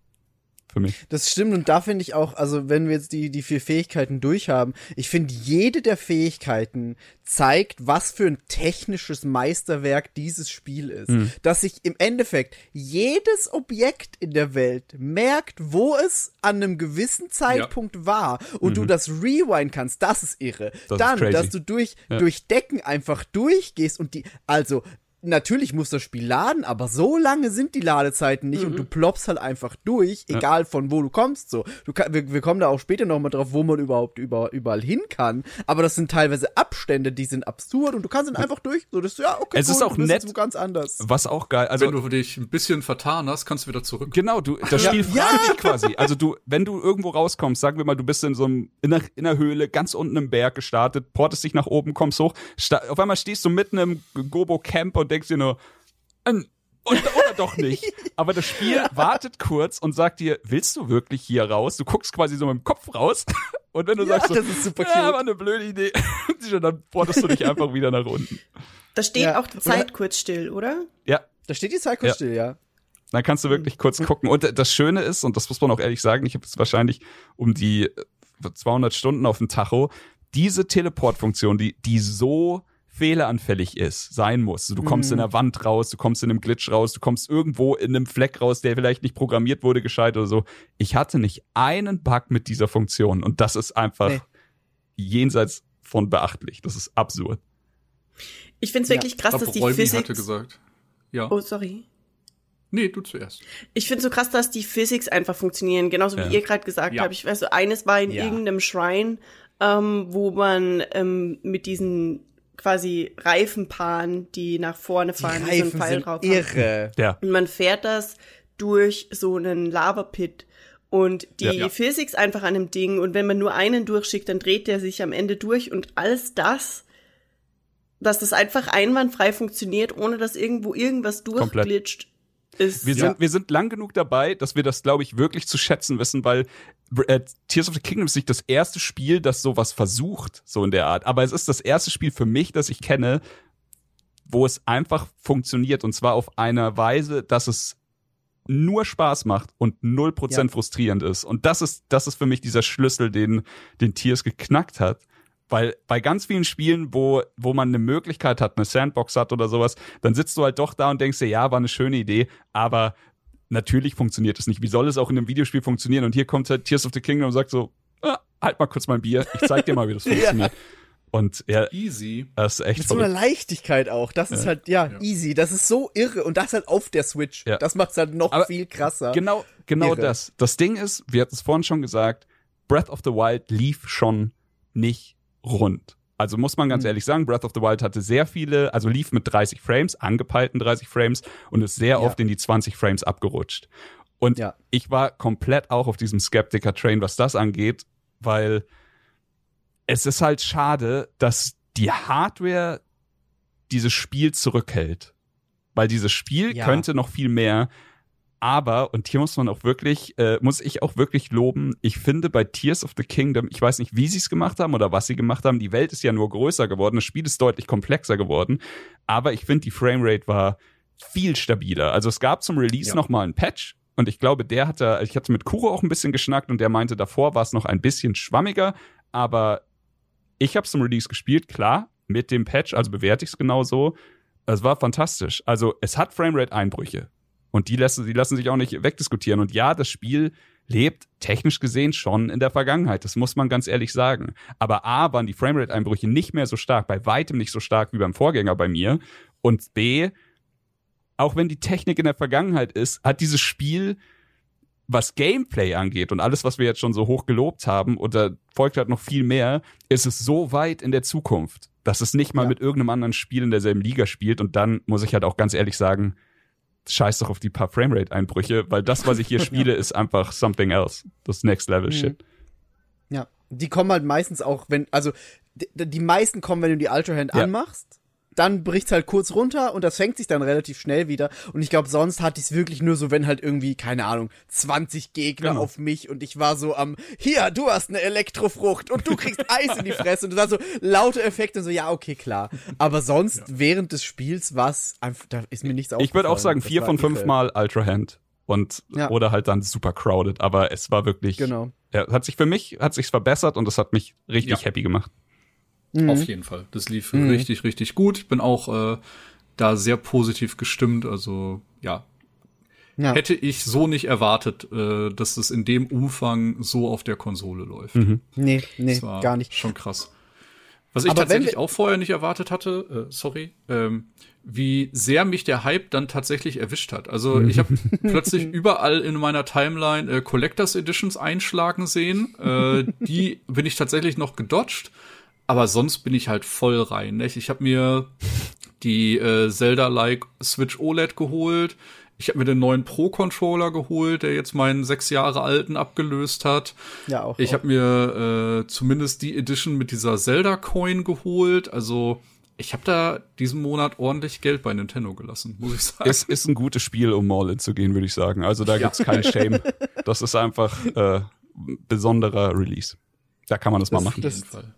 Für mich. Das stimmt und da finde ich auch, also wenn wir jetzt die, die vier Fähigkeiten durchhaben, ich finde jede der Fähigkeiten zeigt, was für ein technisches Meisterwerk dieses Spiel ist. Dass sich im Endeffekt jedes Objekt in der Welt merkt, wo es an einem gewissen Zeitpunkt war und du das rewind kannst, das ist irre. Das ist Dann, crazy. dass du durch, Ja. durch Decken einfach durchgehst und die, also natürlich muss das Spiel laden, aber so lange sind die Ladezeiten nicht und du ploppst halt einfach durch, egal von wo du kommst. So, du kann, wir, wir kommen da auch später noch mal drauf, wo man überhaupt über, überall hin kann. Aber das sind teilweise Abstände, die sind absurd und du kannst dann einfach durch. So, das ja okay. Es ist cool, auch du bist nett. wo ganz anders. Was auch geil, also Wenn du dich ein bisschen vertan hast, kannst du wieder zurück. Genau, du, das Spiel Ja. fragt dich quasi. Also du, wenn du irgendwo rauskommst, sagen wir mal, du bist in so einem, in einer, in einer Höhle, ganz unten im Berg gestartet, portest dich nach oben, kommst hoch, auf einmal stehst du mitten im Gobo-Camp und denkst dir nur, "Ähm, und, oder doch nicht. Aber das Spiel wartet kurz und sagt dir, willst du wirklich hier raus? Du guckst quasi so mit dem Kopf raus und wenn du Ja, sagst so, das ist super ja, war eine blöde Idee, dann portest du dich einfach wieder nach unten. Da steht Ja. auch die Zeit kurz still, oder? Ja, Da steht die Zeit kurz Ja. still, ja. Dann kannst du wirklich kurz gucken. Und das Schöne ist, und das muss man auch ehrlich sagen, ich habe jetzt wahrscheinlich um die äh, 200 Stunden auf dem Tacho, diese Teleportfunktion, die, die so fehleranfällig ist, sein muss. Du kommst in der Wand raus, du kommst in einem Glitch raus, du kommst irgendwo in einem Fleck raus, der vielleicht nicht programmiert wurde, gescheit oder so. Ich hatte nicht einen Bug mit dieser Funktion und das ist einfach Nee. jenseits von beachtlich. Das ist absurd. Ich find's Ja. wirklich krass, Ich dass die Räumi Physik. hatte gesagt. Ja. Oh, sorry. Nee, du zuerst. Ich finde so krass, dass die Physics einfach funktionieren, genauso wie Ja. ihr gerade gesagt Ja. habt. Ich weiß so, eines war in Ja. irgendeinem Shrine, ähm, wo man ähm, mit diesen quasi Reifenpaaren, die nach vorne Die fahren, wie so ein Reifen Pfeil sind drauf haben. irre. Ja. Und man fährt das durch so einen Lavapit. Und die Ja. Physics einfach an dem Ding. Und wenn man nur einen durchschickt, dann dreht der sich am Ende durch. Und alles das, dass das einfach einwandfrei funktioniert, ohne dass irgendwo irgendwas Komplett. Ist. Wir sind, wir sind lang genug dabei, dass wir das, glaube ich, wirklich zu schätzen wissen, weil äh, Tears of the Kingdom ist nicht das erste Spiel, das sowas versucht, so in der Art. Aber es ist das erste Spiel für mich, das ich kenne, wo es einfach funktioniert. Und zwar auf einer Weise, dass es nur Spaß macht und 0% Ja. frustrierend ist. Und das ist, das ist für mich dieser Schlüssel, den, den Tears geknackt hat. Weil bei ganz vielen Spielen, wo, wo man eine Möglichkeit hat, eine Sandbox hat oder sowas, dann sitzt du halt doch da und denkst dir, ja, war eine schöne Idee, aber natürlich funktioniert es nicht. Wie soll es auch in einem Videospiel funktionieren? Und hier kommt halt Tears of the Kingdom und sagt so, ah, halt mal kurz mein Bier, ich zeig dir mal, wie das funktioniert. Und ja, Easy. das ist echt Mit so einer. Leichtigkeit auch. Das ist halt, ja, Ja. easy. Das ist so irre. Und das halt auf der Switch. Ja. Das macht's halt noch Aber viel krasser. Genau, genau Irre. das. Das Ding ist, wir hatten es vorhin schon gesagt, Breath of the Wild lief schon nicht rund. Also muss man ganz Mhm. ehrlich sagen, Breath of the Wild hatte sehr viele, also lief mit 30 Frames, angepeilten 30 Frames und ist sehr Ja. oft in die 20 Frames abgerutscht. Und Ja. ich war komplett auch auf diesem Skeptiker-Train, was das angeht, weil es ist halt schade, dass die Hardware dieses Spiel zurückhält. Weil dieses Spiel Ja. könnte noch viel mehr. Aber, und hier muss man auch wirklich, äh, muss ich auch wirklich loben, ich finde bei Tears of the Kingdom, ich weiß nicht, wie sie es gemacht haben oder was sie gemacht haben, die Welt ist ja nur größer geworden, das Spiel ist deutlich komplexer geworden, aber ich finde, die Framerate war viel stabiler. Also es gab zum Release Ja. noch mal einen Patch und ich glaube, der hatte, ich hatte mit Kuro auch ein bisschen geschnackt und der meinte, davor war es noch ein bisschen schwammiger, aber ich habe zum Release gespielt, klar, mit dem Patch, also bewerte ich es genauso. Es war fantastisch. Also es hat Framerate-Einbrüche. Und die lassen, die lassen sich auch nicht wegdiskutieren. Und ja, das Spiel lebt technisch gesehen schon in der Vergangenheit. Das muss man ganz ehrlich sagen. Aber A, waren die Framerate-Einbrüche nicht mehr so stark, bei weitem nicht so stark wie beim Vorgänger bei mir. Und B, auch wenn die Technik in der Vergangenheit ist, hat dieses Spiel, was Gameplay angeht und alles, was wir jetzt schon so hoch gelobt haben, und da folgt halt noch viel mehr, ist es so weit in der Zukunft, dass es nicht mal Ja. mit irgendeinem anderen Spiel in derselben Liga spielt. Und dann muss ich halt auch ganz ehrlich sagen, scheiß doch auf die paar Framerate-Einbrüche, weil das, was ich hier spiele, ist einfach something else. Das Next Level Shit. Ja. Die kommen halt meistens auch, wenn, also, die, die meisten kommen, wenn du die Ultra Hand Ja. anmachst. Dann bricht's halt kurz runter und das fängt sich dann relativ schnell wieder. Und ich glaube, sonst hatte ich es wirklich nur so, wenn halt irgendwie, keine Ahnung, 20 Gegner Genau. auf mich und ich war so am, hier, du hast eine Elektrofrucht und du kriegst Eis in die Fresse. Und du sagst so laute Effekte und so, ja, okay, klar. Aber sonst, während des Spiels war's einfach, da ist mir nichts aufgefallen. Ich würde auch sagen, vier von fünf. Mal Ultra Hand. und Ja. oder halt dann super crowded. Aber es war wirklich, Genau. ja, hat sich für mich hat sich's verbessert und das hat mich richtig Ja. happy gemacht. Mhm. Auf jeden Fall. Das lief Mhm. richtig, richtig gut. Ich bin auch äh, da sehr positiv gestimmt. Also ja, Ja. hätte ich so nicht erwartet, äh, dass es in dem Umfang so auf der Konsole läuft. Nee, nee, war gar nicht. Schon krass. Was ich Aber tatsächlich auch vorher nicht erwartet hatte, äh, sorry, ähm, wie sehr mich der Hype dann tatsächlich erwischt hat. Also ich habe plötzlich überall in meiner Timeline äh, Collectors Editions einschlagen sehen. Äh, die bin ich tatsächlich noch gedodged, aber sonst bin ich halt voll rein. Nicht? Ich habe mir die äh, Zelda-like Switch OLED geholt. Ich habe mir den neuen Pro-Controller geholt, der jetzt meinen sechs Jahre alten abgelöst hat. Ja, auch. Ich habe mir äh, zumindest die Edition mit dieser Zelda-Coin geholt. Also ich habe da diesen Monat ordentlich Geld bei Nintendo gelassen, muss ich sagen. Es ist ein gutes Spiel, um All-In zu gehen, würde ich sagen. Also da gibt's kein Shame. Das ist einfach äh, besonderer Release. Da kann man das, mal Das- machen. das- Auf jeden Fall.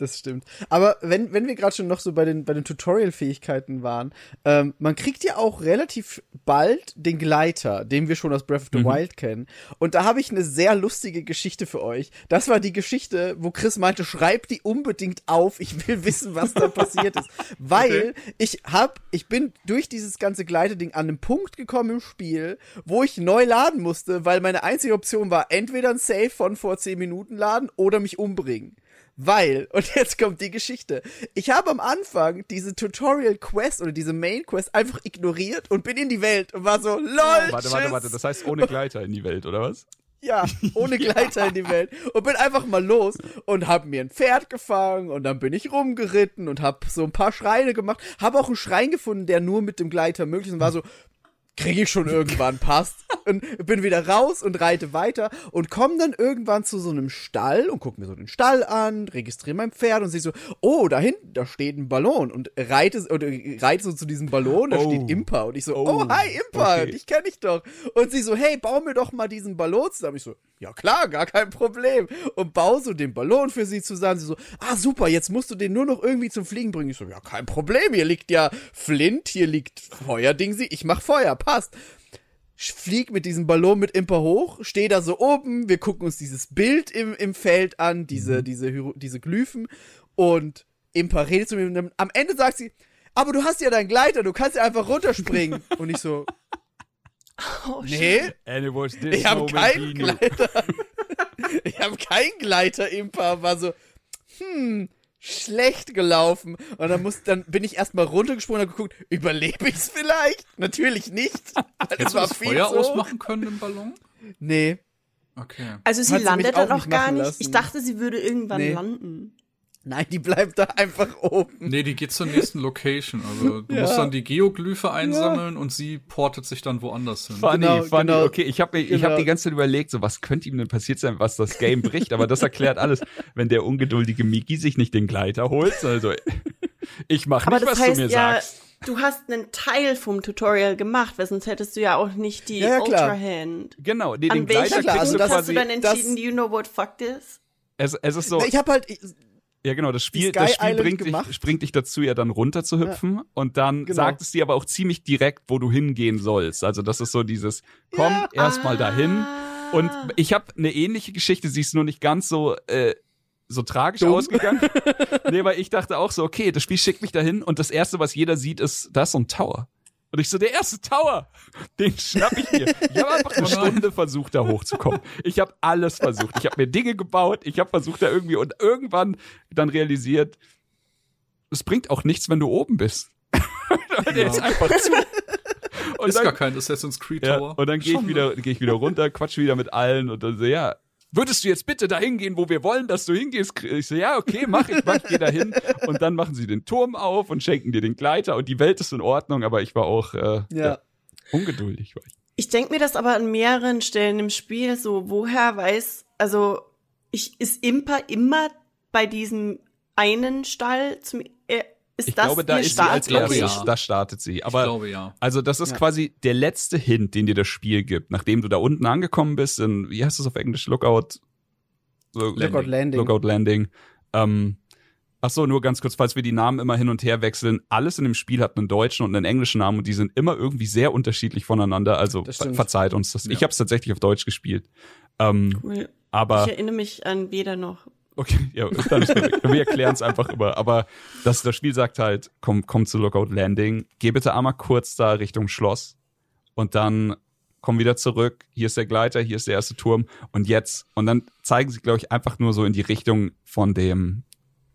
Das stimmt. Aber wenn, wenn wir gerade schon noch so bei den, bei den Tutorial-Fähigkeiten waren, ähm, man kriegt ja auch relativ bald den Gleiter, den wir schon aus Breath of the Wild kennen. Und da habe ich eine sehr lustige Geschichte für euch. Das war die Geschichte, wo Chris meinte, schreib die unbedingt auf. Ich will wissen, was da passiert ist. Weil ich hab, ich bin durch dieses ganze Gleiterding an einen Punkt gekommen im Spiel, wo ich neu laden musste, weil meine einzige Option war, entweder ein Save von vor 10 Minuten laden oder mich umbringen. Weil, und jetzt kommt die Geschichte. Ich habe am Anfang diese Tutorial Quest oder diese Main Quest einfach ignoriert und bin in die Welt und war so, lol, Warte, warte, tschüss. warte. Das heißt ohne Gleiter in die Welt, oder was? Ja, ohne Gleiter in die Welt. Und bin einfach mal los und hab mir ein Pferd gefangen und dann bin ich rumgeritten und hab so ein paar Schreine gemacht. Hab auch einen Schrein gefunden, der nur mit dem Gleiter möglich ist und war so, kriege ich schon irgendwann, passt. Und bin wieder raus und reite weiter und komme dann irgendwann zu so einem Stall und guck mir so den Stall an, registriere mein Pferd und sehe so, oh, da hinten, da steht ein Ballon und reite, oder reite so zu diesem Ballon, da Oh. steht Impa und ich so, Oh, oh, hi Impa, okay. dich kenne ich doch. Und sie so, hey, bau mir doch mal diesen Ballon zusammen. Ich so, ja klar, gar kein Problem. Und baue so den Ballon für sie zusammen. Sie so, ah super, jetzt musst du den nur noch irgendwie zum Fliegen bringen. Ich so, ja kein Problem, hier liegt ja Flint, hier liegt Feuerding, sie, ich mach Feuer, passt. Ich Flieg mit diesem Ballon mit Imper hoch, stehe da so oben, wir gucken uns dieses Bild im, im Feld an, diese, diese, Hyro- diese Glyphen und Imper redet zu mir und am Ende sagt sie, aber du hast ja deinen Gleiter, du kannst ja einfach runterspringen. und ich so, Oh, nee, ich habe keinen. Gleiter. ich habe keinen Gleiter, Impa. War so, hm, schlecht gelaufen. Und dann muss, dann bin ich erstmal runtergesprungen und hab geguckt, überlebe ich's vielleicht? Natürlich nicht. Es Hättest du war das viel Feuer so. ausmachen können im Ballon? Nee. Okay. Also sie Hat landet dann auch nicht gar nicht. lassen. Ich dachte, sie würde irgendwann Nee. landen. Nein, die bleibt da einfach oben. Nee, die geht zur nächsten Location. Also du Ja. musst dann die Geoglyphe einsammeln und sie portet sich dann woanders hin. Funny, Genau, funny. genau. Okay, ich habe ich Genau. hab die ganze Zeit überlegt, so was könnte ihm denn passiert sein, was das Game bricht, aber das erklärt alles. Wenn der ungeduldige Miki sich nicht den Gleiter holt, also ich mache Aber nicht, das was heißt du mir ja, sagst. du hast einen Teil vom Tutorial gemacht, weil sonst hättest du ja auch nicht die Ja, ja, klar. Ultra Hand. Genau, nee, den An welcher Gleiter klar, kriegst also hast du quasi. dann entschieden, you know what fuck this? Es, es ist so, Ich habe halt, ich, ja genau, das Spiel, das Spiel bringt dich, springt dich dazu, ja dann runter zu hüpfen und dann Genau. sagt es dir aber auch ziemlich direkt, wo du hingehen sollst. Also das ist so dieses, komm Ja. erstmal dahin. Ah. Und ich habe eine ähnliche Geschichte, sie ist nur nicht ganz so äh, so tragisch Dumm. ausgegangen. nee, weil ich dachte auch so, okay, das Spiel schickt mich dahin und das erste, was jeder sieht, ist, da ist so ein Tower. Und ich so, der erste Tower, den schnapp ich mir. Ich habe einfach eine. Stunde versucht, da hochzukommen. Ich habe alles versucht. Ich habe mir Dinge gebaut, ich habe versucht, da irgendwie und irgendwann dann realisiert, es bringt auch nichts, wenn du oben bist. der ist einfach zu. Und ist dann- gar kein Assassin's Creed ja, Tower. und dann gehe ich wieder, gehe ich wieder runter, quatsch wieder mit allen und dann so, ja, würdest du jetzt bitte dahin gehen, wo wir wollen, dass du hingehst? Ich so, ja, okay, mach ich, mach, ich geh dahin. Und dann machen sie den Turm auf und schenken dir den Gleiter und die Welt ist in Ordnung, aber ich war auch äh, ja. ungeduldig. War ich. Ich denke mir das aber an mehreren Stellen im Spiel so, woher weiß, also ich ist Impa immer bei diesem einen Stall zum äh, ist Ich das glaube, da ist sie als glaube, erstes, ja. da startet sie. Ich Aber glaube ja. Also das ist Ja. quasi der letzte Hint, den dir das Spiel gibt, nachdem du da unten angekommen bist in, wie heißt das auf Englisch, Lookout? So, Lookout Landing. Lookout Landing. Ähm, Ach so, nur ganz kurz, falls wir die Namen immer hin und her wechseln. Alles in dem Spiel hat einen deutschen und einen englischen Namen und die sind immer irgendwie sehr unterschiedlich voneinander. Also ver verzeiht uns das. Ich habe es tatsächlich auf Deutsch gespielt. Ähm, Cool. aber Ich erinnere mich an weder noch. Okay, ja, dann ist wir erklären es einfach immer. Aber das, das Spiel sagt halt, komm, komm zu Lookout Landing, geh bitte einmal kurz da Richtung Schloss und dann komm wieder zurück. Hier ist der Gleiter, hier ist der erste Turm und jetzt. Und dann zeigen sie, glaube ich, einfach nur so in die Richtung von dem,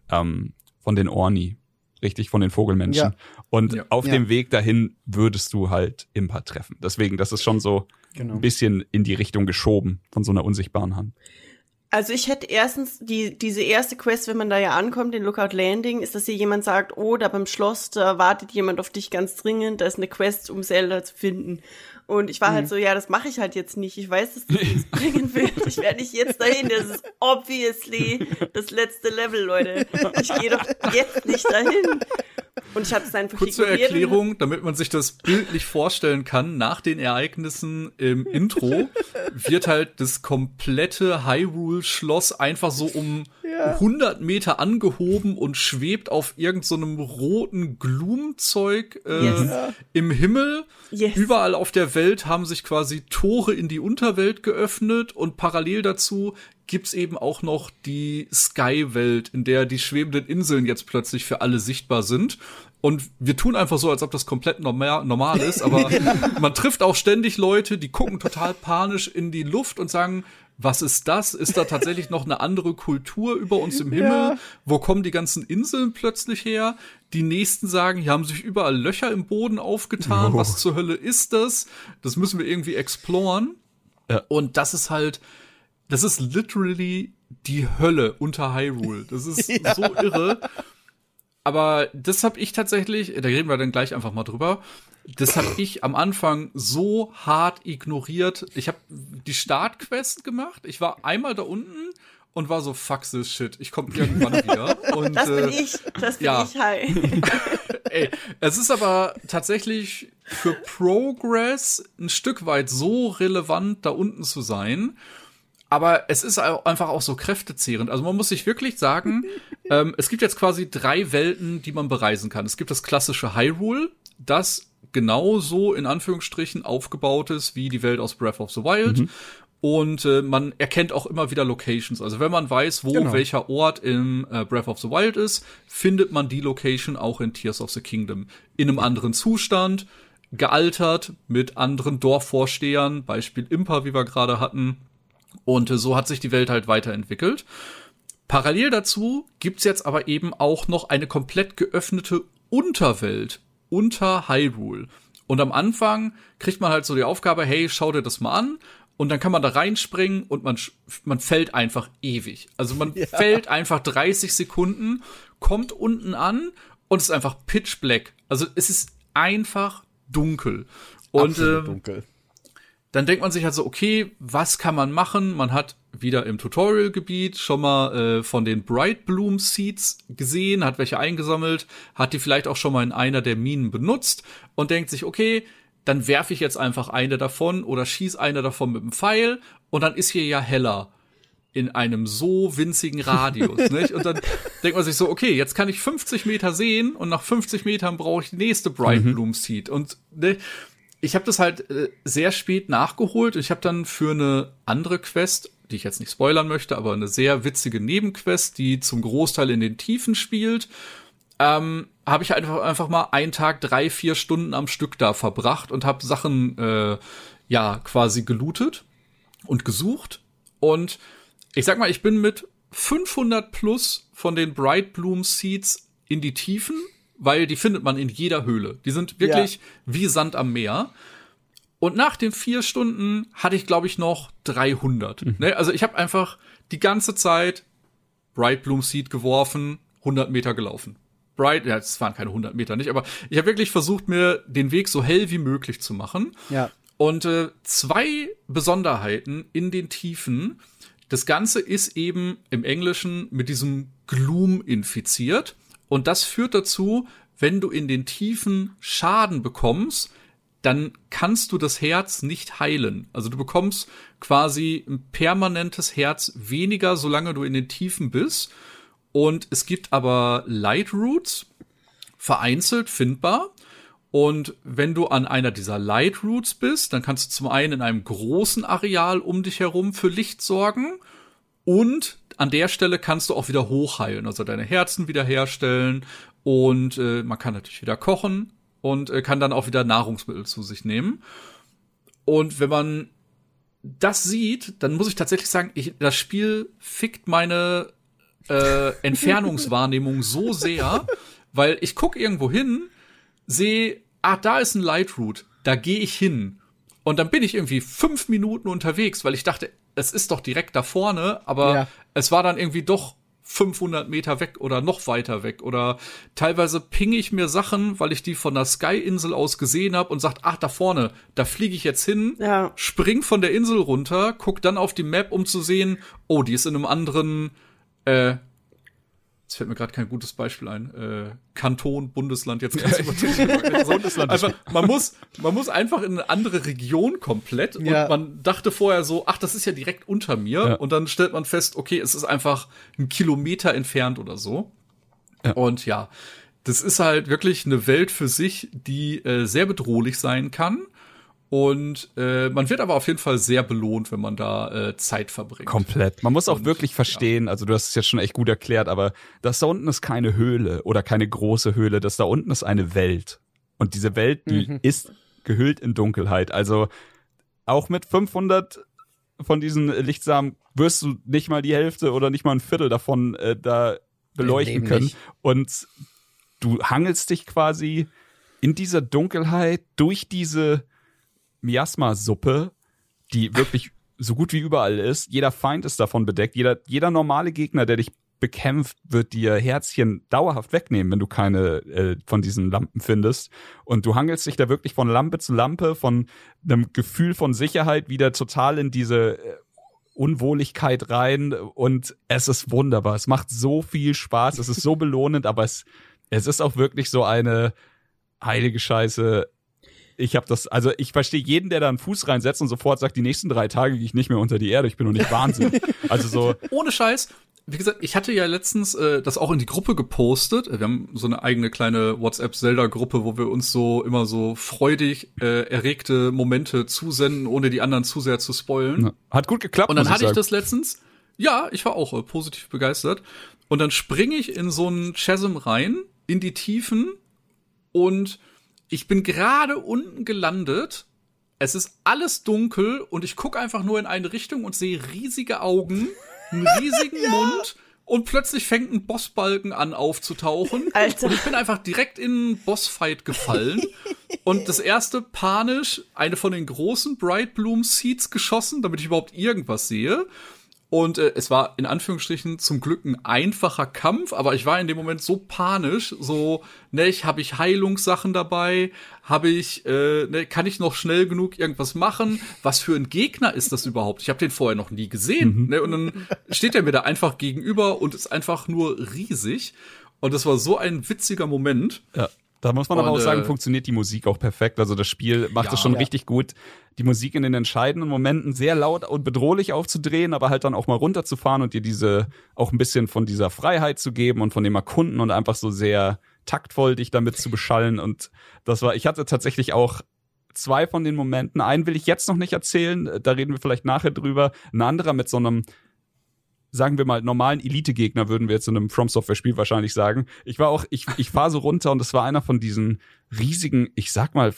ähm, von den Orni. Richtig, von den Vogelmenschen. Ja. Und Ja. auf Ja. dem Weg dahin würdest du halt Impa treffen. Deswegen, das ist schon so Genau. ein bisschen in die Richtung geschoben von so einer unsichtbaren Hand. Also ich hätte erstens die, diese erste Quest, wenn man da ja ankommt, den Lookout Landing, ist, dass hier jemand sagt, oh, da beim Schloss, da wartet jemand auf dich ganz dringend, da ist eine Quest, um Zelda zu finden. Und ich war halt so, ja, das mache ich halt jetzt nicht. Ich weiß, dass das nichts bringen wird. Ich werde nicht jetzt dahin. Das ist obviously das letzte Level, Leute. Ich gehe doch jetzt nicht dahin. Und ich habe es einfach Kurz zur ignoriert und- Erklärung, damit man sich das bildlich vorstellen kann, nach den Ereignissen im Intro wird halt das komplette Hyrule-Schloss einfach so um 100 Meter angehoben und schwebt auf irgendeinem so roten Glumzeug äh, Yes. im Himmel. Yes. Überall auf der Welt haben sich quasi Tore in die Unterwelt geöffnet und parallel dazu gibt's eben auch noch die Sky-Welt, in der die schwebenden Inseln jetzt plötzlich für alle sichtbar sind. Und wir tun einfach so, als ob das komplett normal, normal ist, aber man trifft auch ständig Leute, die gucken total panisch in die Luft und sagen, was ist das? Ist da tatsächlich noch eine andere Kultur über uns im Himmel? Wo kommen die ganzen Inseln plötzlich her? Die nächsten sagen, hier haben sich überall Löcher im Boden aufgetan. Oh. Was zur Hölle ist das? Das müssen wir irgendwie exploren. Ja. Und das ist halt, das ist literally die Hölle unter Hyrule. Das ist so irre. Aber das habe ich tatsächlich, da reden wir dann gleich einfach mal drüber. Das habe ich am Anfang so hart ignoriert. Ich habe die Startquest gemacht. Ich war einmal da unten und war so fuck this shit. Ich komme irgendwann wieder. Und, Das bin äh, ich. Das bin ja. ich. Hi. Ey, es ist aber tatsächlich für Progress ein Stück weit so relevant, da unten zu sein. Aber es ist einfach auch so kräftezehrend. Also man muss sich wirklich sagen, ähm, es gibt jetzt quasi drei Welten, die man bereisen kann. Es gibt das klassische Hyrule, das genauso in Anführungsstrichen aufgebaut ist wie die Welt aus Breath of the Wild. Und äh, man erkennt auch immer wieder Locations. Also wenn man weiß, wo Genau. welcher Ort im äh, Breath of the Wild ist, findet man die Location auch in Tears of the Kingdom. In einem anderen Zustand, gealtert, mit anderen Dorfvorstehern, Beispiel Impa, wie wir gerade hatten. Und äh, so hat sich die Welt halt weiterentwickelt. Parallel dazu gibt's jetzt aber eben auch noch eine komplett geöffnete Unterwelt unter Hyrule. Und am Anfang kriegt man halt so die Aufgabe, hey, schau dir das mal an. Und dann kann man da reinspringen und man, man fällt einfach ewig. Also man fällt einfach 30 Sekunden, kommt unten an und es ist einfach pitch black. Also es ist einfach dunkel. Und Absolut ähm, dunkel. Dann denkt man sich halt so, okay, was kann man machen? Man hat wieder im Tutorial-Gebiet schon mal äh, von den Bright Bloom Seeds gesehen, hat welche eingesammelt, hat die vielleicht auch schon mal in einer der Minen benutzt und denkt sich, okay, dann werfe ich jetzt einfach eine davon oder schieß eine davon mit dem Pfeil und dann ist hier ja heller in einem so winzigen Radius, nicht? Und dann denkt man sich so, okay, jetzt kann ich 50 Meter sehen und nach 50 Metern brauche ich die nächste Bright Bloom Seed. Und ne, ich habe das halt äh, sehr spät nachgeholt. Ich habe dann für eine andere Quest, die ich jetzt nicht spoilern möchte, aber eine sehr witzige Nebenquest, die zum Großteil in den Tiefen spielt, ähm, habe ich einfach einfach mal einen Tag drei vier Stunden am Stück da verbracht und habe Sachen äh, ja quasi gelootet und gesucht und ich sag mal, ich bin mit 500 plus von den Bright Bloom Seeds in die Tiefen, weil die findet man in jeder Höhle. Die sind wirklich wie Sand am Meer. Und nach den vier Stunden hatte ich, glaube ich, noch 300. Ne? Also ich habe einfach die ganze Zeit Bright Bloom Seed geworfen, 100 Meter gelaufen. Bright, ja, es waren keine 100 Meter nicht, aber ich habe wirklich versucht, mir den Weg so hell wie möglich zu machen. Ja. Und äh, zwei Besonderheiten in den Tiefen. Das Ganze ist eben im Englischen mit diesem Gloom infiziert. Und das führt dazu, wenn du in den Tiefen Schaden bekommst, dann kannst du das Herz nicht heilen. Also du bekommst quasi ein permanentes Herz weniger, solange du in den Tiefen bist. Und es gibt aber Light Routes, vereinzelt findbar. Und wenn du an einer dieser Light Routes bist, dann kannst du zum einen in einem großen Areal um dich herum für Licht sorgen und an der Stelle kannst du auch wieder hochheilen, also deine Herzen wiederherstellen und äh, man kann natürlich wieder kochen und äh, kann dann auch wieder Nahrungsmittel zu sich nehmen. Und wenn man das sieht, dann muss ich tatsächlich sagen, ich, das Spiel fickt meine äh, Entfernungswahrnehmung so sehr, weil ich guck irgendwo hin, sehe, ah, da ist ein Light Route, da gehe ich hin. Und dann bin ich irgendwie fünf Minuten unterwegs, weil ich dachte, es ist doch direkt da vorne, aber Ja. Es war dann irgendwie doch 500 Meter weg oder noch weiter weg oder teilweise pinge ich mir Sachen, weil ich die von der Sky-Insel aus gesehen habe und sagt, ach, da vorne, da fliege ich jetzt hin, Ja. spring von der Insel runter, guck dann auf die Map, um zu sehen, oh, die ist in einem anderen, äh, jetzt fällt mir gerade kein gutes Beispiel ein, äh, Kanton, Bundesland, jetzt ganz. Bundesland einfach, man muss, man muss einfach in eine andere Region komplett Ja. und man dachte vorher so, ach, das ist ja direkt unter mir Ja. und dann stellt man fest, okay, es ist einfach ein Kilometer entfernt oder so. Ja. Und ja, das ist halt wirklich eine Welt für sich, die äh, sehr bedrohlich sein kann. Und äh, man wird aber auf jeden Fall sehr belohnt, wenn man da äh, Zeit verbringt. Komplett. Man muss auch Und, wirklich verstehen, also du hast es jetzt schon echt gut erklärt, aber das da unten ist keine Höhle oder keine große Höhle, das da unten ist eine Welt. Und diese Welt, die ist gehüllt in Dunkelheit. Also auch mit 500 von diesen Lichtsamen wirst du nicht mal die Hälfte oder nicht mal ein Viertel davon äh, da beleuchten können. nicht. Und du hangelst dich quasi in dieser Dunkelheit durch diese Miasma-Suppe, die wirklich so gut wie überall ist. Jeder Feind ist davon bedeckt. Jeder, jeder normale Gegner, der dich bekämpft, wird dir Herzchen dauerhaft wegnehmen, wenn du keine äh, von diesen Lampen findest. Und du hangelst dich da wirklich von Lampe zu Lampe, von einem Gefühl von Sicherheit wieder total in diese äh, Unwohligkeit rein. Und es ist wunderbar. Es macht so viel Spaß. Es ist so belohnend, aber es, es ist auch wirklich so eine heilige Scheiße. Ich habe das, also ich verstehe jeden, der da einen Fuß reinsetzt und sofort sagt, die nächsten drei Tage gehe ich nicht mehr unter die Erde, ich bin doch nicht Wahnsinn. also so, Ohne Scheiß. Wie gesagt, ich hatte ja letztens äh, das auch in die Gruppe gepostet. Wir haben so eine eigene kleine WhatsApp-Zelda-Gruppe, wo wir uns so immer so freudig äh, erregte Momente zusenden, ohne die anderen zu sehr zu spoilen. hat gut geklappt. Und dann muss hatte ich sagen. das letztens. Ja, ich war auch äh, positiv begeistert. Und dann springe ich in so einen Chasm rein, in die Tiefen. Und ich bin gerade unten gelandet. Es ist alles dunkel und ich gucke einfach nur in eine Richtung und sehe riesige Augen, einen riesigen Mund. Und plötzlich fängt ein Bossbalken an aufzutauchen. Alter. Und ich bin einfach direkt in einen Bossfight gefallen. und das erste panisch eine von den großen Bright Bloom Seeds geschossen, damit ich überhaupt irgendwas sehe. Und äh, es war in Anführungsstrichen zum Glück ein einfacher Kampf, aber ich war in dem Moment so panisch, so, ne, ich habe ich Heilungssachen dabei, habe ich, äh, ne, kann ich noch schnell genug irgendwas machen? Was für ein Gegner ist das überhaupt? Ich habe den vorher noch nie gesehen, ne? Und dann steht er mir da einfach gegenüber und ist einfach nur riesig. Und das war so ein witziger Moment. Ja. Da muss man aber Und, auch sagen, äh, funktioniert die Musik auch perfekt. Also das Spiel macht Ja. es schon Ja. richtig gut, die Musik in den entscheidenden Momenten sehr laut und bedrohlich aufzudrehen, aber halt dann auch mal runterzufahren und dir diese auch ein bisschen von dieser Freiheit zu geben und von dem Erkunden und einfach so sehr taktvoll dich damit zu beschallen. Und das war, ich hatte tatsächlich auch zwei von den Momenten. Einen will ich jetzt noch nicht erzählen, da reden wir vielleicht nachher drüber. Ein anderer mit so einem sagen wir mal, normalen Elite-Gegner, würden wir jetzt in einem From Software-Spiel wahrscheinlich sagen. Ich war auch, ich, ich fahre so runter und es war einer von diesen riesigen, ich sag mal,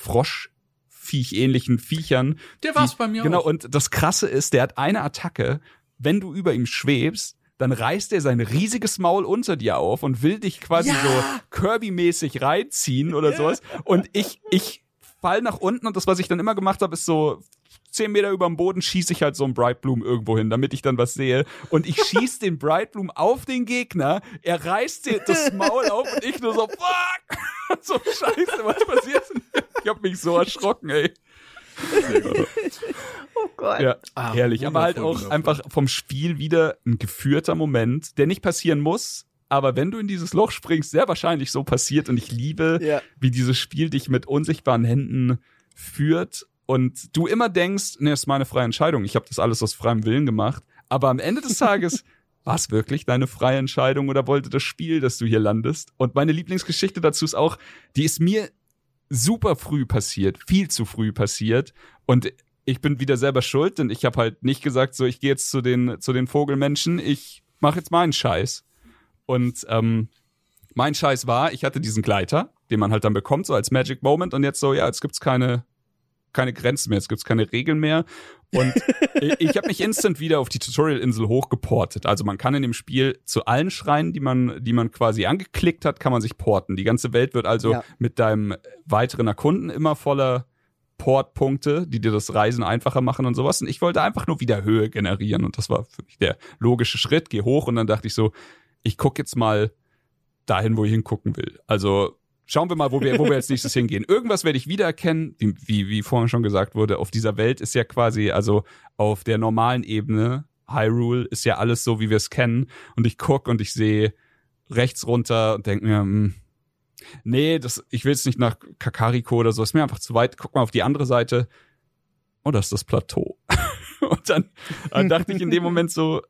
Frosch-Viech-ähnlichen Viechern. Der war's die- bei mir Genau, auch. und das Krasse ist, der hat eine Attacke, wenn du über ihm schwebst, dann reißt er sein riesiges Maul unter dir auf und will dich quasi so Kirby-mäßig reinziehen oder sowas. Und ich, ich fall nach unten und das, was ich dann immer gemacht habe, ist so zehn Meter über dem Boden schieße ich halt so einen Bright Bloom irgendwo hin, damit ich dann was sehe. Und ich schieße den Bright Bloom auf den Gegner, er reißt dir das Maul auf und ich nur so, fuck! so scheiße, was passiert denn? Ich hab mich so erschrocken, ey. Oh Gott. Ja, Ah, herrlich. Aber halt auch einfach vom Spiel wieder ein geführter Moment, der nicht passieren muss, aber wenn du in dieses Loch springst, sehr wahrscheinlich so passiert. Und ich liebe, Ja. wie dieses Spiel dich mit unsichtbaren Händen führt und du immer denkst, nee, ist meine freie Entscheidung. Ich habe das alles aus freiem Willen gemacht. Aber am Ende des Tages war es wirklich deine freie Entscheidung oder wollte das Spiel, dass du hier landest? Und meine Lieblingsgeschichte dazu ist auch, die ist mir super früh passiert, viel zu früh passiert. Und ich bin wieder selber schuld, denn ich habe halt nicht gesagt, so ich gehe jetzt zu den zu den Vogelmenschen, ich mache jetzt meinen Scheiß. Und ähm, mein Scheiß war, ich hatte diesen Gleiter, den man halt dann bekommt, so als Magic Moment, und jetzt so, ja, jetzt gibt's keine keine Grenzen mehr, jetzt gibt's keine Regeln mehr. Und ich, ich habe mich instant wieder auf die Tutorial-Insel hochgeportet. Also man kann in dem Spiel zu allen Schreien, die man, die man quasi angeklickt hat, kann man sich porten. Die ganze Welt wird also Ja. mit deinem weiteren Erkunden immer voller Portpunkte, die dir das Reisen einfacher machen und sowas. Und ich wollte einfach nur wieder Höhe generieren. Und das war für mich der logische Schritt. Geh hoch und dann dachte ich so, ich guck jetzt mal dahin, wo ich hingucken will. Also schauen wir mal, wo wir, wo wir als nächstes hingehen. Irgendwas werde ich wiedererkennen, wie, wie, wie vorhin schon gesagt wurde, auf dieser Welt ist ja quasi, also auf der normalen Ebene, Hyrule, ist ja alles so, wie wir es kennen. Und ich guck und ich sehe rechts runter und denke mir, hm, nee, das, ich will jetzt nicht nach Kakariko oder so, ist mir einfach zu weit. Guck mal auf die andere Seite. Oh, das ist das Plateau. und dann, dann dachte ich in dem Moment so,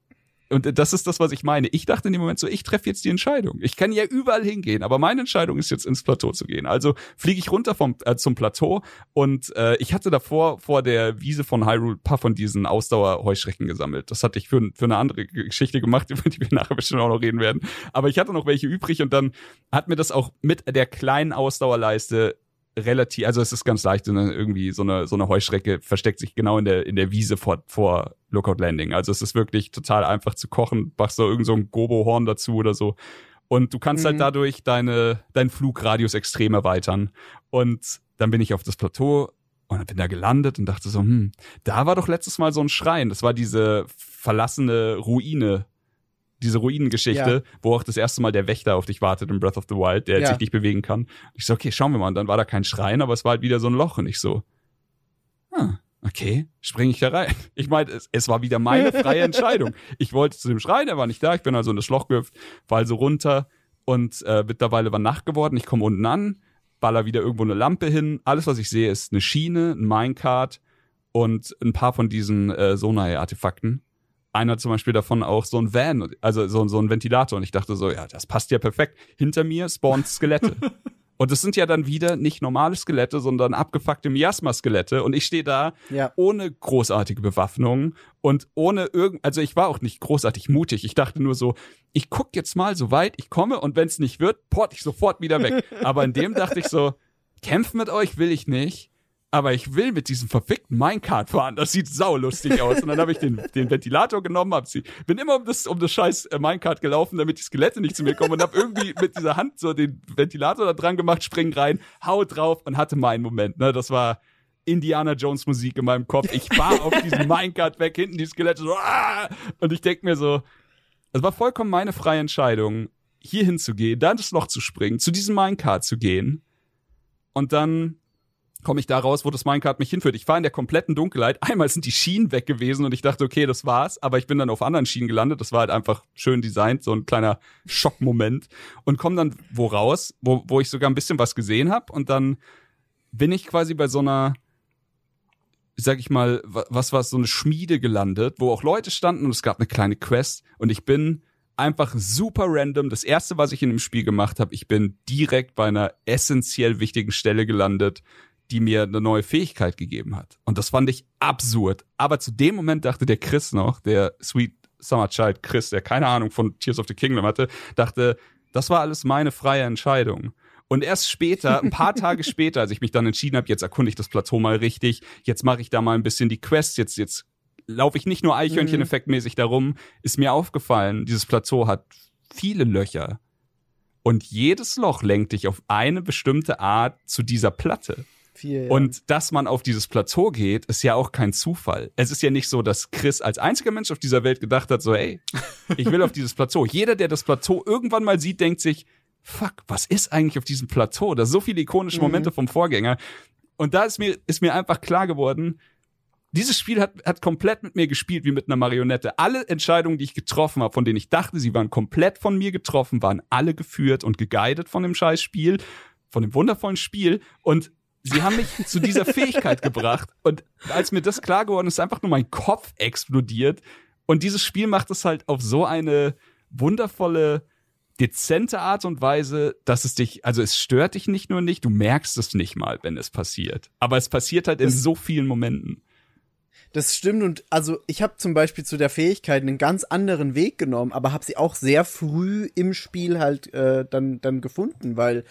und das ist das, was ich meine. Ich dachte in dem Moment so, ich treffe jetzt die Entscheidung. Ich kann ja überall hingehen, aber meine Entscheidung ist jetzt ins Plateau zu gehen. Also fliege ich runter vom, äh, zum Plateau und äh, ich hatte davor vor der Wiese von Hyrule paar von diesen Ausdauer-Heuschrecken gesammelt. Das hatte ich für, für eine andere Geschichte gemacht, über die wir nachher bestimmt auch noch reden werden. Aber ich hatte noch welche übrig und dann hat mir das auch mit der kleinen Ausdauerleiste relativ, also es ist ganz leicht, irgendwie so eine so eine Heuschrecke versteckt sich genau in der in der Wiese vor vor Lookout Landing. Also es ist wirklich total einfach zu kochen, machst du irgend so ein Gobo-Horn dazu oder so. Und du kannst halt Mhm. dadurch deine deinen Flugradius extrem erweitern. Und dann bin ich auf das Plateau und bin da gelandet und dachte so, hm, da war doch letztes Mal so ein Schrein. Das war diese verlassene Ruine. Diese Ruinengeschichte, wo auch das erste Mal der Wächter auf dich wartet in Breath of the Wild, der Ja. sich nicht bewegen kann. Ich so, okay, schauen wir mal. Und dann war da kein Schrein, aber es war halt wieder so ein Loch. Und ich so, ah, okay, springe ich da rein. Ich meine, es, es war wieder meine freie Entscheidung. Ich wollte zu dem Schrein, er war nicht da. Ich bin also in das Loch gehüpft, fall so runter und äh, mittlerweile war Nacht geworden. Ich komme unten an, baller wieder irgendwo eine Lampe hin. Alles, was ich sehe, ist eine Schiene, ein Minecart und ein paar von diesen äh, Sonar-Artefakten. Einer zum Beispiel davon auch so ein Van, also so, so ein Ventilator. Und ich dachte so, ja, das passt ja perfekt. Hinter mir spawnt Skelette. Und das sind ja dann wieder nicht normale Skelette, sondern abgefuckte Miasma-Skelette. Und ich stehe da Ja. ohne großartige Bewaffnung und ohne irgend, also ich war auch nicht großartig mutig. Ich dachte nur so, ich guck jetzt mal so weit ich komme und wenn es nicht wird, port ich sofort wieder weg. Aber in dem dachte ich so, kämpfen mit euch will ich nicht. Aber ich will mit diesem verfickten Minecart fahren. Das sieht saulustig aus. Und dann habe ich den, den Ventilator genommen, hab sie, bin immer um das, um das scheiß äh, Minecart gelaufen, damit die Skelette nicht zu mir kommen und habe irgendwie mit dieser Hand so den Ventilator da dran gemacht, spring rein, hau drauf und hatte meinen Moment. Ne? Das war Indiana Jones Musik in meinem Kopf. Ich fahr auf diesen Minecart weg, hinten die Skelette so, ah! und ich denk mir so, es war vollkommen meine freie Entscheidung, hier hinzugehen, dann das Loch zu springen, zu diesem Minecart zu gehen und dann komme ich da raus, wo das Minecart mich hinführt. Ich war in der kompletten Dunkelheit. Einmal sind die Schienen weg gewesen und ich dachte, okay, das war's. Aber ich bin dann auf anderen Schienen gelandet. Das war halt einfach schön designt, so ein kleiner Schockmoment. Und komme dann wo raus, wo, wo ich sogar ein bisschen was gesehen habe. Und dann bin ich quasi bei so einer, sag ich mal, wa- was war so eine Schmiede gelandet, wo auch Leute standen und es gab eine kleine Quest. Und ich bin einfach super random. Das erste, was ich in dem Spiel gemacht habe, ich bin direkt bei einer essentiell wichtigen Stelle gelandet, die mir eine neue Fähigkeit gegeben hat. Und das fand ich absurd. Aber zu dem Moment dachte der Chris noch, der Sweet Summer Child Chris, der keine Ahnung von Tears of the Kingdom hatte, dachte, das war alles meine freie Entscheidung. Und erst später, ein paar Tage später, als ich mich dann entschieden habe, jetzt erkunde ich das Plateau mal richtig, jetzt mache ich da mal ein bisschen die Quest, jetzt, jetzt laufe ich nicht nur Eichhörnchen-effektmäßig darum, ist mir aufgefallen, dieses Plateau hat viele Löcher. Und jedes Loch lenkt dich auf eine bestimmte Art zu dieser Platte. Viel, ja. Und dass man auf dieses Plateau geht, ist ja auch kein Zufall. Es ist ja nicht so, dass Chris als einziger Mensch auf dieser Welt gedacht hat, so, ey, ich will auf dieses Plateau. Jeder, der das Plateau irgendwann mal sieht, denkt sich, fuck, was ist eigentlich auf diesem Plateau? Da sind so viele ikonische Momente vom Vorgänger. Und da ist mir, ist mir einfach klar geworden, dieses Spiel hat, hat komplett mit mir gespielt wie mit einer Marionette. Alle Entscheidungen, die ich getroffen habe, von denen ich dachte, sie waren komplett von mir getroffen, waren alle geführt und geguided von dem scheiß Spiel, von dem wundervollen Spiel. Und sie haben mich zu dieser Fähigkeit gebracht. Und als mir das klar geworden ist, ist einfach nur mein Kopf explodiert. Und dieses Spiel macht es halt auf so eine wundervolle, dezente Art und Weise, dass es dich, also es stört dich nicht nur nicht, du merkst es nicht mal, wenn es passiert. Aber es passiert halt in so vielen Momenten. Das stimmt und also ich habe zum Beispiel zu der Fähigkeit einen ganz anderen Weg genommen, aber habe sie auch sehr früh im Spiel halt äh, dann dann gefunden, weil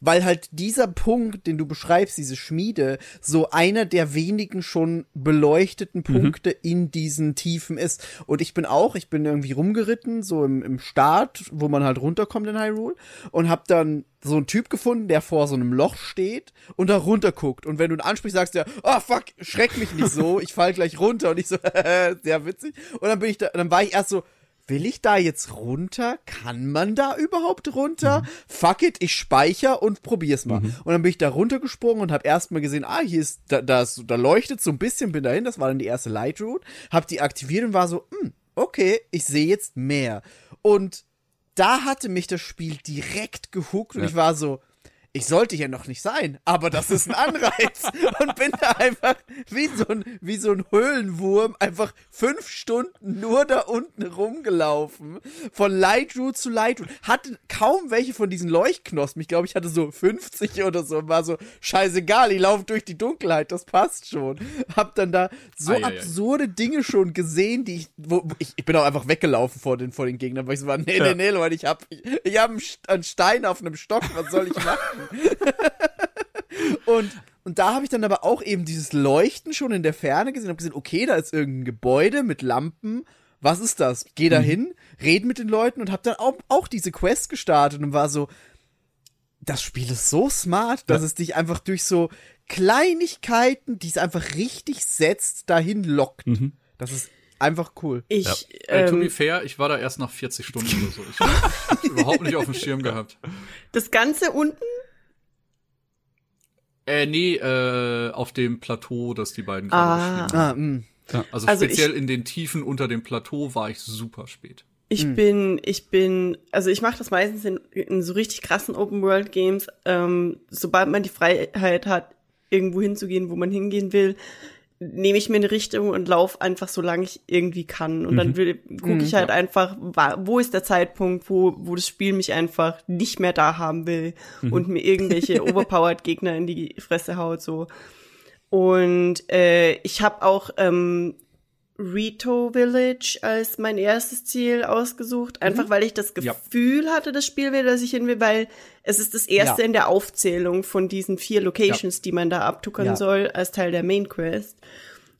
weil halt dieser Punkt, den du beschreibst, diese Schmiede, so einer der wenigen schon beleuchteten Punkte in diesen Tiefen ist. Und ich bin auch, ich bin irgendwie rumgeritten, so im, im Start, wo man halt runterkommt in Hyrule und hab dann so einen Typ gefunden, der vor so einem Loch steht und da runter guckt. Und wenn du ihn ansprichst, sagst du ja, oh fuck, schreck mich nicht so, ich fall gleich runter. Und ich so, sehr witzig. Und dann bin ich da, dann war ich erst so, will ich da jetzt runter? Kann man da überhaupt runter? Fuck it, ich speicher und probier's mal. Und dann bin ich da runtergesprungen und habe erstmal gesehen, ah, hier ist, da, da, ist, da leuchtet so ein bisschen, bin dahin, das war dann die erste Light Route, hab die aktiviert und war so, hm, okay, ich sehe jetzt mehr. Und da hatte mich das Spiel direkt gehuckt und Ja. ich war so, ich sollte hier noch nicht sein, aber das ist ein Anreiz. und bin da einfach wie so ein, wie so ein Höhlenwurm einfach fünf Stunden nur da unten rumgelaufen. Von Lightroot zu Lightroot. Hatte kaum welche von diesen Leuchtknospen. Ich glaube, ich hatte so 50 oder so. War so, scheißegal, ich laufe durch die Dunkelheit, das passt schon. Hab dann da so Eieiei. absurde Dinge schon gesehen, die ich, wo, ich, ich bin auch einfach weggelaufen vor den, vor den Gegnern, weil ich so war, nee, nee, nee, Leute, ich hab, ich, ich hab einen Stein auf einem Stock, was soll ich machen? und, und da habe ich dann aber auch eben dieses Leuchten schon in der Ferne gesehen, habe gesehen, okay, da ist irgendein Gebäude mit Lampen. Was ist das? Geh da hin, red mit den Leuten und habe dann auch, auch diese Quest gestartet und war so, das Spiel ist so smart, dass Ja. es dich einfach durch so Kleinigkeiten, die es einfach richtig setzt, dahin lockt. Das ist einfach cool. Ich, Äh, to be ähm, fair, ich war da erst nach 40 Stunden oder so. Ich hab überhaupt nicht auf dem Schirm gehabt. das Ganze unten, Äh, nee, äh, auf dem Plateau, das die beiden gerade Ah. Ah, mh. Also, Also speziell in den Tiefen unter dem Plateau war ich super spät. Ich bin, ich bin, also ich mache das meistens in, in so richtig krassen Open World Games. Ähm, sobald man die Freiheit hat, irgendwo hinzugehen, wo man hingehen will, nehme ich mir eine Richtung und laufe einfach so lange ich irgendwie kann. Und dann will, gucke ich halt einfach, wa- wo ist der Zeitpunkt, wo, wo das Spiel mich einfach nicht mehr da haben will und mir irgendwelche overpowered Gegner in die Fresse haut so. Und äh, ich habe auch ähm, Rito Village als mein erstes Ziel ausgesucht, einfach weil ich das Ja. Gefühl hatte, das Spiel will, dass ich hin will, weil es ist das erste Ja. in der Aufzählung von diesen vier Locations, die man da abtuckern Ja. soll, als Teil der Main Quest.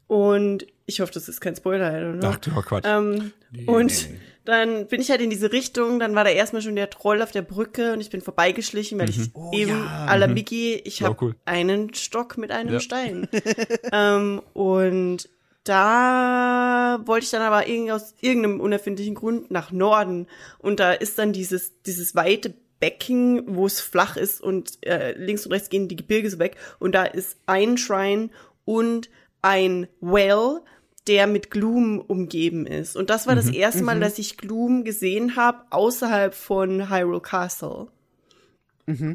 Und ich hoffe, das ist kein Spoiler, know. Ach, du Quatsch. Ähm, und dann bin ich halt in diese Richtung, dann war da erstmal schon der Troll auf der Brücke und ich bin vorbeigeschlichen, weil ich eben ja. à la Mickey, ich Oh, habe cool. einen Stock mit einem Ja. Stein. ähm, und da wollte ich dann aber irgendwie aus irgendeinem unerfindlichen Grund nach Norden. Und da ist dann dieses, dieses weite Becken, wo es flach ist und äh, links und rechts gehen die Gebirge so weg. Und da ist ein Shrine und ein Well, der mit Gloom umgeben ist. Und das war das erste Mal, dass ich Gloom gesehen habe außerhalb von Hyrule Castle.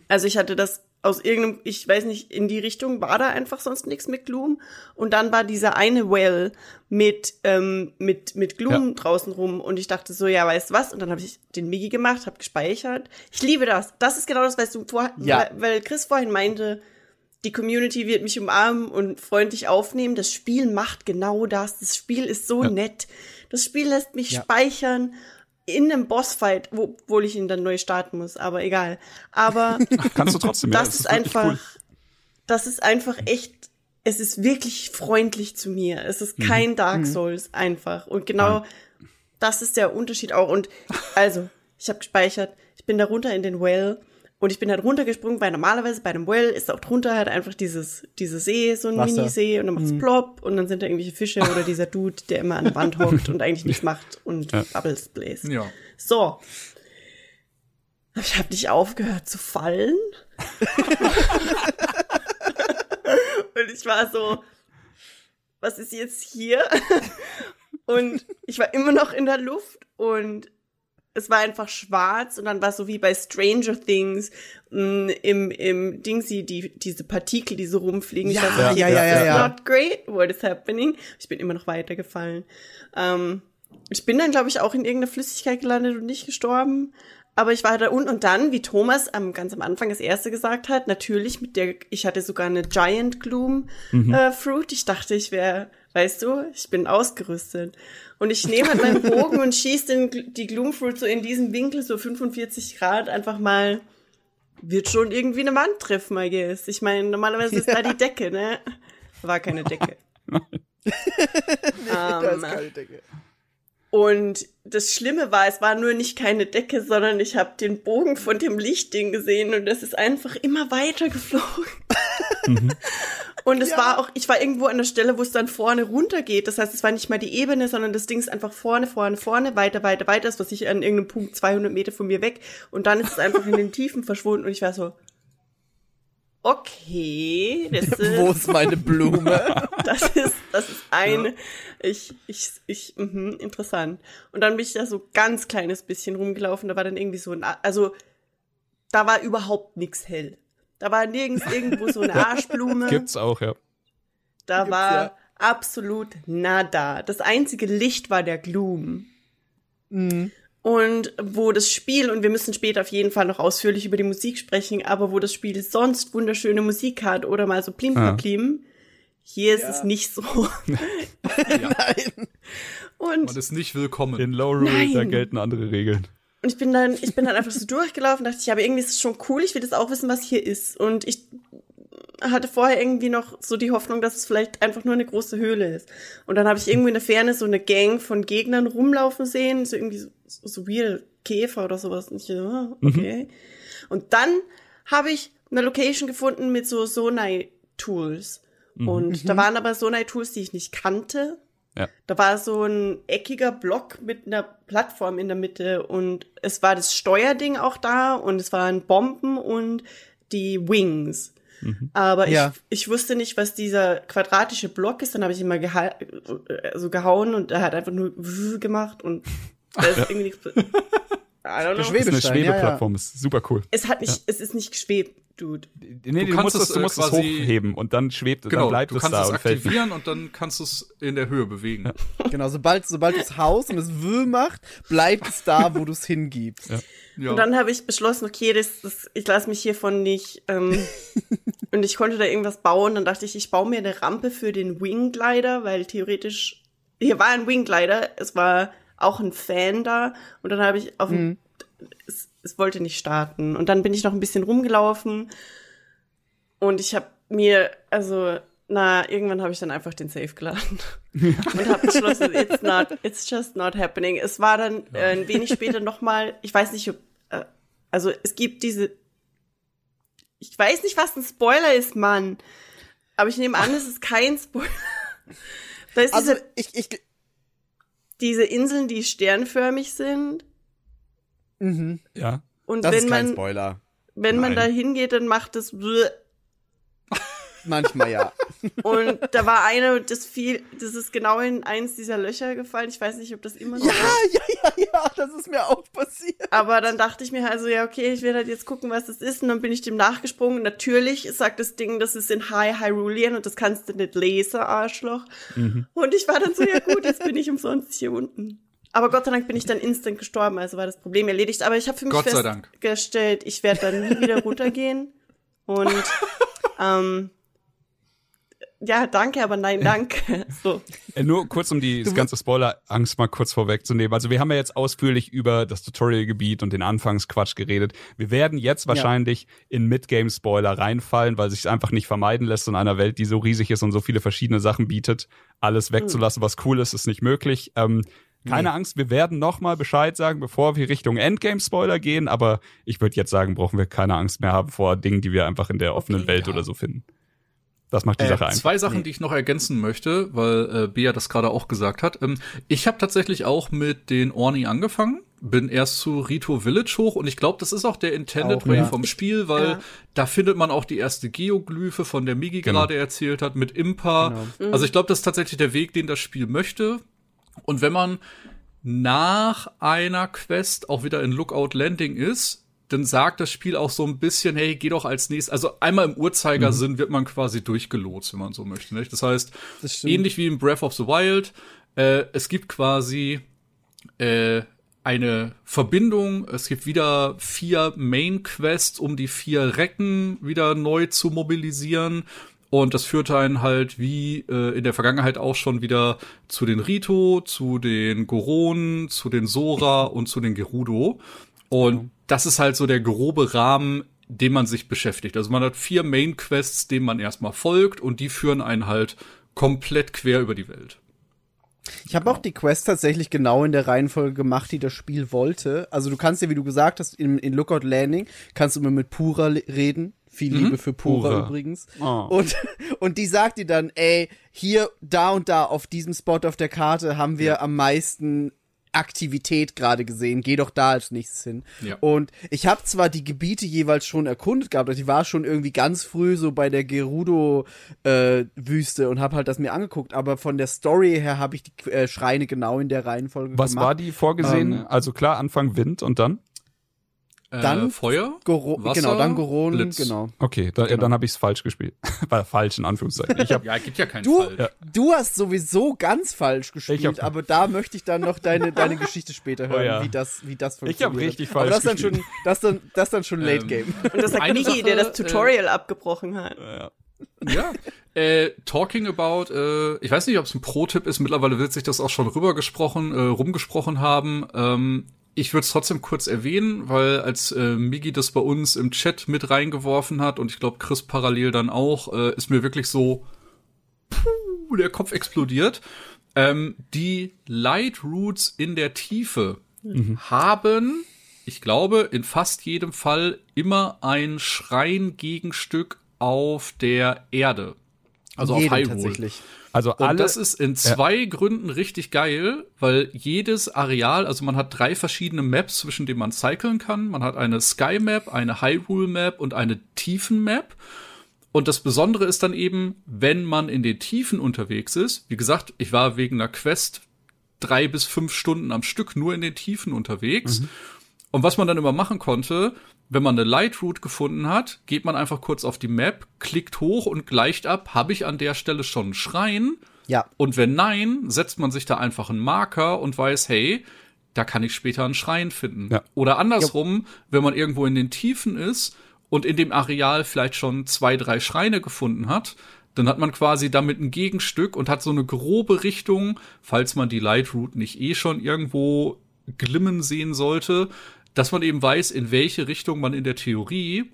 Also ich hatte das aus irgendeinem, ich weiß nicht, in die Richtung war da einfach sonst nichts mit Gloom. Und dann war dieser eine Well mit, ähm, mit, mit Gloom Ja. draußen rum. Und ich dachte so, ja, weißt du was? Und dann habe ich den Migi gemacht, habe gespeichert. Ich liebe das. Das ist genau das, was du vorher, Ja. weil, Chris vorhin meinte, die Community wird mich umarmen und freundlich aufnehmen. Das Spiel macht genau das. Das Spiel ist so Ja. nett. Das Spiel lässt mich speichern in einem Bossfight, wo- obwohl ich ihn dann neu starten muss, aber egal. Aber Kannst du trotzdem, ja. das ist einfach, cool. das ist einfach echt, es ist wirklich freundlich zu mir. Es ist kein Dark Souls einfach. Und genau das ist der Unterschied auch. Und also, ich habe gespeichert, ich bin da runter in den Well und ich bin halt runtergesprungen, weil normalerweise bei einem Well ist auch drunter halt einfach dieses, diese See, so ein Wasser. Minisee und dann macht's plopp und dann sind da irgendwelche Fische oder dieser Dude, der immer an der Wand hockt und eigentlich nichts macht und Bubbles bläst. Ja. So. Aber Ich habe nicht aufgehört zu fallen. und ich war so, was ist jetzt hier? und ich war immer noch in der Luft und es war einfach schwarz und dann war es so wie bei Stranger Things mh, im, im Dingsy, die, diese Partikel, die so rumfliegen. Ja, so, ja, ja, ja, "This is ja. Not great, what is happening? Ich bin immer noch weitergefallen. Ähm, ich bin dann, glaube ich, auch in irgendeiner Flüssigkeit gelandet und nicht gestorben. Aber ich war da unten und dann, wie Thomas am ganz am Anfang das erste gesagt hat, natürlich mit der, ich hatte sogar eine Giant Gloom äh, Fruit. Ich dachte, ich wäre, weißt du, ich bin ausgerüstet. Und ich nehme halt meinen Bogen und schieße den, die Gloom Fruit so in diesem Winkel, so 45 Grad, einfach mal, wird schon irgendwie eine Wand treffen, I guess. Ich meine, normalerweise ist da die Decke, ne? War keine Decke. da ist Ähm, keine Decke. Und das Schlimme war, es war nur nicht keine Decke, sondern ich habe den Bogen von dem Lichtding gesehen und das ist einfach immer weiter geflogen. Und es Ja. war auch, ich war irgendwo an der Stelle, wo es dann vorne runtergeht. Das heißt, es war nicht mal die Ebene, sondern das Ding ist einfach vorne, vorne, vorne, weiter, weiter, weiter. Das was ich an irgendeinem Punkt 200 Meter von mir weg. Und dann ist es einfach in den Tiefen verschwunden und ich war so, okay, das ist, Wo ist meine Blume? das ist, das ist ein, ich, ich, ich, mhm, interessant. Und dann bin ich da so ganz kleines bisschen rumgelaufen, da war dann irgendwie so ein, also, da war überhaupt nix hell. Da war nirgends irgendwo so eine Arschblume. Gibt's auch, ja. da gibt's war ja. absolut nada. Das einzige Licht war der Gloom. Mhm. Und wo das Spiel, und wir müssen später auf jeden Fall noch ausführlich über die Musik sprechen, aber wo das Spiel sonst wunderschöne Musik hat oder mal so plim Ah. plim plim, hier ist Ja. es nicht so. Nein. Und, Man ist nicht willkommen. In Low Rule, da gelten andere Regeln. und ich bin dann, ich bin dann einfach so durchgelaufen, dachte ich, aber irgendwie ist es schon cool, ich will das auch wissen, was hier ist. Und ich hatte vorher irgendwie noch so die Hoffnung, dass es vielleicht einfach nur eine große Höhle ist. Und dann habe ich irgendwo in der Ferne so eine Gang von Gegnern rumlaufen sehen, so irgendwie so, so, weird Käfer oder sowas. Und ich so, ah, okay. Und dann habe ich eine Location gefunden mit so Sonai-Tools. Und da waren aber Sonai-Tools, die ich nicht kannte. Ja. Da war so ein eckiger Block mit einer Plattform in der Mitte und es war das Steuerding auch da und es waren Bomben und die Wings. Aber Ja. ich, ich wusste nicht, was dieser quadratische Block ist. Dann habe ich ihn mal geha also gehauen und er hat einfach nur gemacht und da ist irgendwie nichts. Eine Schwebestein, ja, ja. Schwebeplattform, ist super cool. Es hat nicht, es ist nicht geschwebt, Dude. Nee, du, kannst musst es, es, du äh, musst es hochheben und dann schwebt es, Genau, dann bleibt du es kannst da es und fällt nicht. aktivieren und dann kannst du es in der Höhe bewegen. Genau, sobald, sobald du es haust und es Wühl macht, bleibt es da, wo du es hingibst. Ja. Und dann habe ich beschlossen, okay, das, das, ich lasse mich hiervon nicht. Ähm, und ich konnte da irgendwas bauen. Dann dachte ich, ich baue mir eine Rampe für den Wingglider, weil theoretisch hier war ein Wingglider, es war auch ein Fan da. Und dann habe ich auf dem, es, es wollte nicht starten. Und dann bin ich noch ein bisschen rumgelaufen und ich habe mir, also na, irgendwann habe ich dann einfach den Safe geladen und habe beschlossen, it's not, it's just not happening. Es war dann äh, ein wenig später noch mal, ich weiß nicht, ob, äh, also es gibt diese, ich weiß nicht, was ein Spoiler ist, Mann, aber ich nehme an, es ist kein Spoiler. Da ist Also, diese, ich, ich, diese Inseln, die sternförmig sind mhm. Ja. und das wenn ist kein man, Spoiler. wenn man da Nein. hingeht, dann macht es. Manchmal ja. Und da war eine, das fiel, das ist genau in eins dieser Löcher gefallen. Ich weiß nicht, ob das immer noch Ja, ist. ja, ja, ja, das ist mir auch passiert. Aber dann dachte ich mir also, ja, okay, ich werde halt jetzt gucken, was das ist. Und dann bin ich dem nachgesprungen. Natürlich sagt das Ding, das ist in High Hyrulean und das kannst du nicht lesen, Arschloch. Und ich war dann so, ja gut, jetzt bin ich umsonst hier unten. Aber Gott sei Dank bin ich dann instant gestorben, also war das Problem erledigt. Aber ich habe für mich festgestellt, ich werde dann nie wieder runtergehen. Und ähm, ja, danke, aber nein, danke. So. Äh, Nur kurz, um die das ganze Spoiler-Angst mal kurz vorwegzunehmen. Also wir haben ja jetzt ausführlich über das Tutorial-Gebiet und den Anfangsquatsch geredet. Wir werden jetzt wahrscheinlich in Midgame-Spoiler reinfallen, weil sich einfach nicht vermeiden lässt in einer Welt, die so riesig ist und so viele verschiedene Sachen bietet. Alles wegzulassen, was cool ist, ist nicht möglich. Ähm, keine Angst, wir werden nochmal Bescheid sagen, bevor wir Richtung Endgame-Spoiler gehen, aber ich würde jetzt sagen, brauchen wir keine Angst mehr haben vor Dingen, die wir einfach in der offenen Okay, Welt ja. oder so finden. Das macht die Äh, Sache einfach. zwei Sachen, die ich noch ergänzen möchte, weil äh, Bea das gerade auch gesagt hat. Ähm, ich habe tatsächlich auch mit den Orni angefangen, bin erst zu Rito Village hoch und ich glaube, das ist auch der Intended Auch, Way ja. vom Spiel, weil Ja. da findet man auch die erste Geoglyphe, von der Migi Genau. gerade erzählt hat, mit Impa. Genau. Also ich glaube, das ist tatsächlich der Weg, den das Spiel möchte. Und wenn man nach einer Quest auch wieder in Lookout Landing ist, dann sagt das Spiel auch so ein bisschen, hey, geh doch als nächstes. Also einmal im Uhrzeigersinn wird man quasi durchgelotst, wenn man so möchte. Nicht? Das heißt, Das ähnlich wie in Breath of the Wild, äh, es gibt quasi äh, eine Verbindung. Es gibt wieder vier Main Quests, um die vier Recken wieder neu zu mobilisieren. Und das führt einen halt wie äh, in der Vergangenheit auch schon wieder zu den Rito, zu den Goronen, zu den Sora und zu den Gerudo. Und das ist halt so der grobe Rahmen, dem man sich beschäftigt. Also man hat vier Main Quests, denen man erstmal folgt und die führen einen halt komplett quer über die Welt. Ich habe auch die Quest tatsächlich genau in der Reihenfolge gemacht, die das Spiel wollte. Also du kannst ja, wie du gesagt hast, in, in Lookout Landing kannst du immer mit Pura reden. Viel Liebe für Pura, Pura. übrigens. Oh. Und, und die sagt dir dann, ey, hier, da und da auf diesem Spot auf der Karte haben wir am meisten Aktivität gerade gesehen. Geh doch da als nächstes hin. Ja. Und ich habe zwar die Gebiete jeweils schon erkundet gehabt, also ich war schon irgendwie ganz früh so bei der Gerudo-Wüste und habe halt das mir angeguckt, aber von der Story her habe ich die äh, Schreine genau in der Reihenfolge Was gemacht. war die vorgesehene? Ähm, also klar, Anfang Wind und dann? Dann äh, Feuer, Goro Wasser, genau, dann Goron, Blitz. genau. Okay, da, Genau. dann habe ich es falsch gespielt. War falsch in Anführungszeichen. Ich hab, Ja, gibt ja keinen Du, Fall. Ja. du hast sowieso ganz falsch gespielt, Ich hab- aber da möchte ich dann noch deine, deine Geschichte später hören, Oh ja. wie das, wie das Ich funktioniert. hab richtig aber falsch das dann gespielt. schon, das dann, das dann schon Late Ähm, Game. Und das sagt Migi, der das Tutorial abgebrochen hat. Ja. Äh, talking about, äh, ich weiß nicht, ob es ein Pro-Tipp ist, mittlerweile wird sich das auch schon rübergesprochen, äh, rumgesprochen haben. Ähm, ich würde es trotzdem kurz erwähnen, weil als äh, Migi das bei uns im Chat mit reingeworfen hat und ich glaube Chris parallel dann auch, äh, ist mir wirklich so puh, der Kopf explodiert. Ähm, die Light Roots in der Tiefe haben, ich glaube, in fast jedem Fall immer ein Schreingegenstück auf der Erde. Also auf Jedem Hyrule. tatsächlich. Also Und alle, das ist in zwei Gründen richtig geil, weil jedes Areal, also man hat drei verschiedene Maps, zwischen denen man cyclen kann. Man hat eine Sky Map, eine Hyrule Map und eine Tiefen Map. Und das Besondere ist dann eben, wenn man in den Tiefen unterwegs ist. Wie gesagt, ich war wegen einer Quest drei bis fünf Stunden am Stück nur in den Tiefen unterwegs. Und was man dann immer machen konnte, wenn man eine Light Route gefunden hat, geht man einfach kurz auf die Map, klickt hoch und gleicht ab, habe ich an der Stelle schon einen Schrein? Ja. Und wenn nein, setzt man sich da einfach einen Marker und weiß, hey, da kann ich später einen Schrein finden. Ja. Oder andersrum, wenn man irgendwo in den Tiefen ist und in dem Areal vielleicht schon zwei, drei Schreine gefunden hat, dann hat man quasi damit ein Gegenstück und hat so eine grobe Richtung, falls man die Light Route nicht eh schon irgendwo glimmen sehen sollte, dass man eben weiß, in welche Richtung man in der Theorie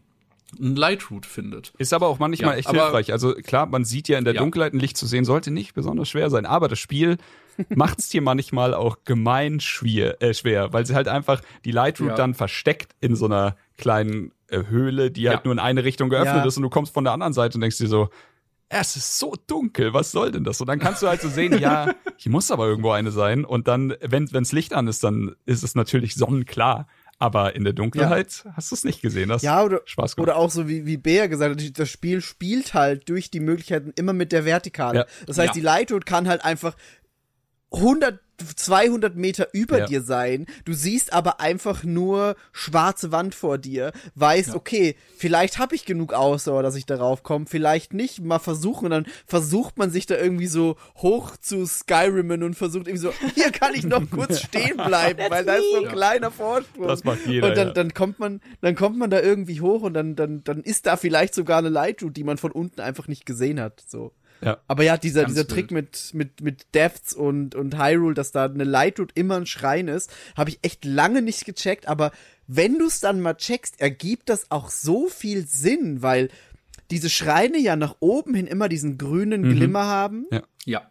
ein Light Route findet. ist aber auch manchmal Ja, echt hilfreich. Also klar, man sieht ja in der Ja. Dunkelheit ein Licht zu sehen, sollte nicht besonders schwer sein. Aber das Spiel macht es dir manchmal auch gemein schwer, äh, schwer, weil sie halt einfach die Light Route Ja. dann versteckt in so einer kleinen äh, Höhle, die halt nur in eine Richtung geöffnet Ja. ist und du kommst von der anderen Seite und denkst dir so, es ist so dunkel, was soll denn das? Und dann kannst du halt so sehen, ja, hier muss aber irgendwo eine sein. Und dann, wenn wenns Licht an ist, dann ist es natürlich sonnenklar. Aber in der Dunkelheit hast du es nicht gesehen. Das Ja, oder, Spaß gemacht. oder auch so wie, wie Bea gesagt hat, das Spiel spielt halt durch die Möglichkeiten immer mit der Vertikale. Ja. Das heißt, Ja. die Light Road kann halt einfach 100, 200 Meter über Ja. dir sein. Du siehst aber einfach nur schwarze Wand vor dir. Weißt, okay, vielleicht habe ich genug Ausdauer, dass ich darauf komme, vielleicht nicht. Mal versuchen und dann versucht man sich da irgendwie so hoch zu Skyrimen und versucht irgendwie so, hier kann ich noch kurz stehen bleiben, weil da ist so ein Ja. kleiner Vorsprung. Das macht jeder, Und dann, ja. dann kommt man, dann kommt man da irgendwie hoch und dann, dann, dann ist da vielleicht sogar eine Light Route, die man von unten einfach nicht gesehen hat. So. Ja. Aber ja, dieser, Ganz dieser wild. Trick mit, mit, mit Deaths und, und Hyrule, dass da eine Light Route immer ein Schrein ist, habe ich echt lange nicht gecheckt, aber wenn du es dann mal checkst, ergibt das auch so viel Sinn, weil diese Schreine ja nach oben hin immer diesen grünen Mhm. Glimmer haben Ja.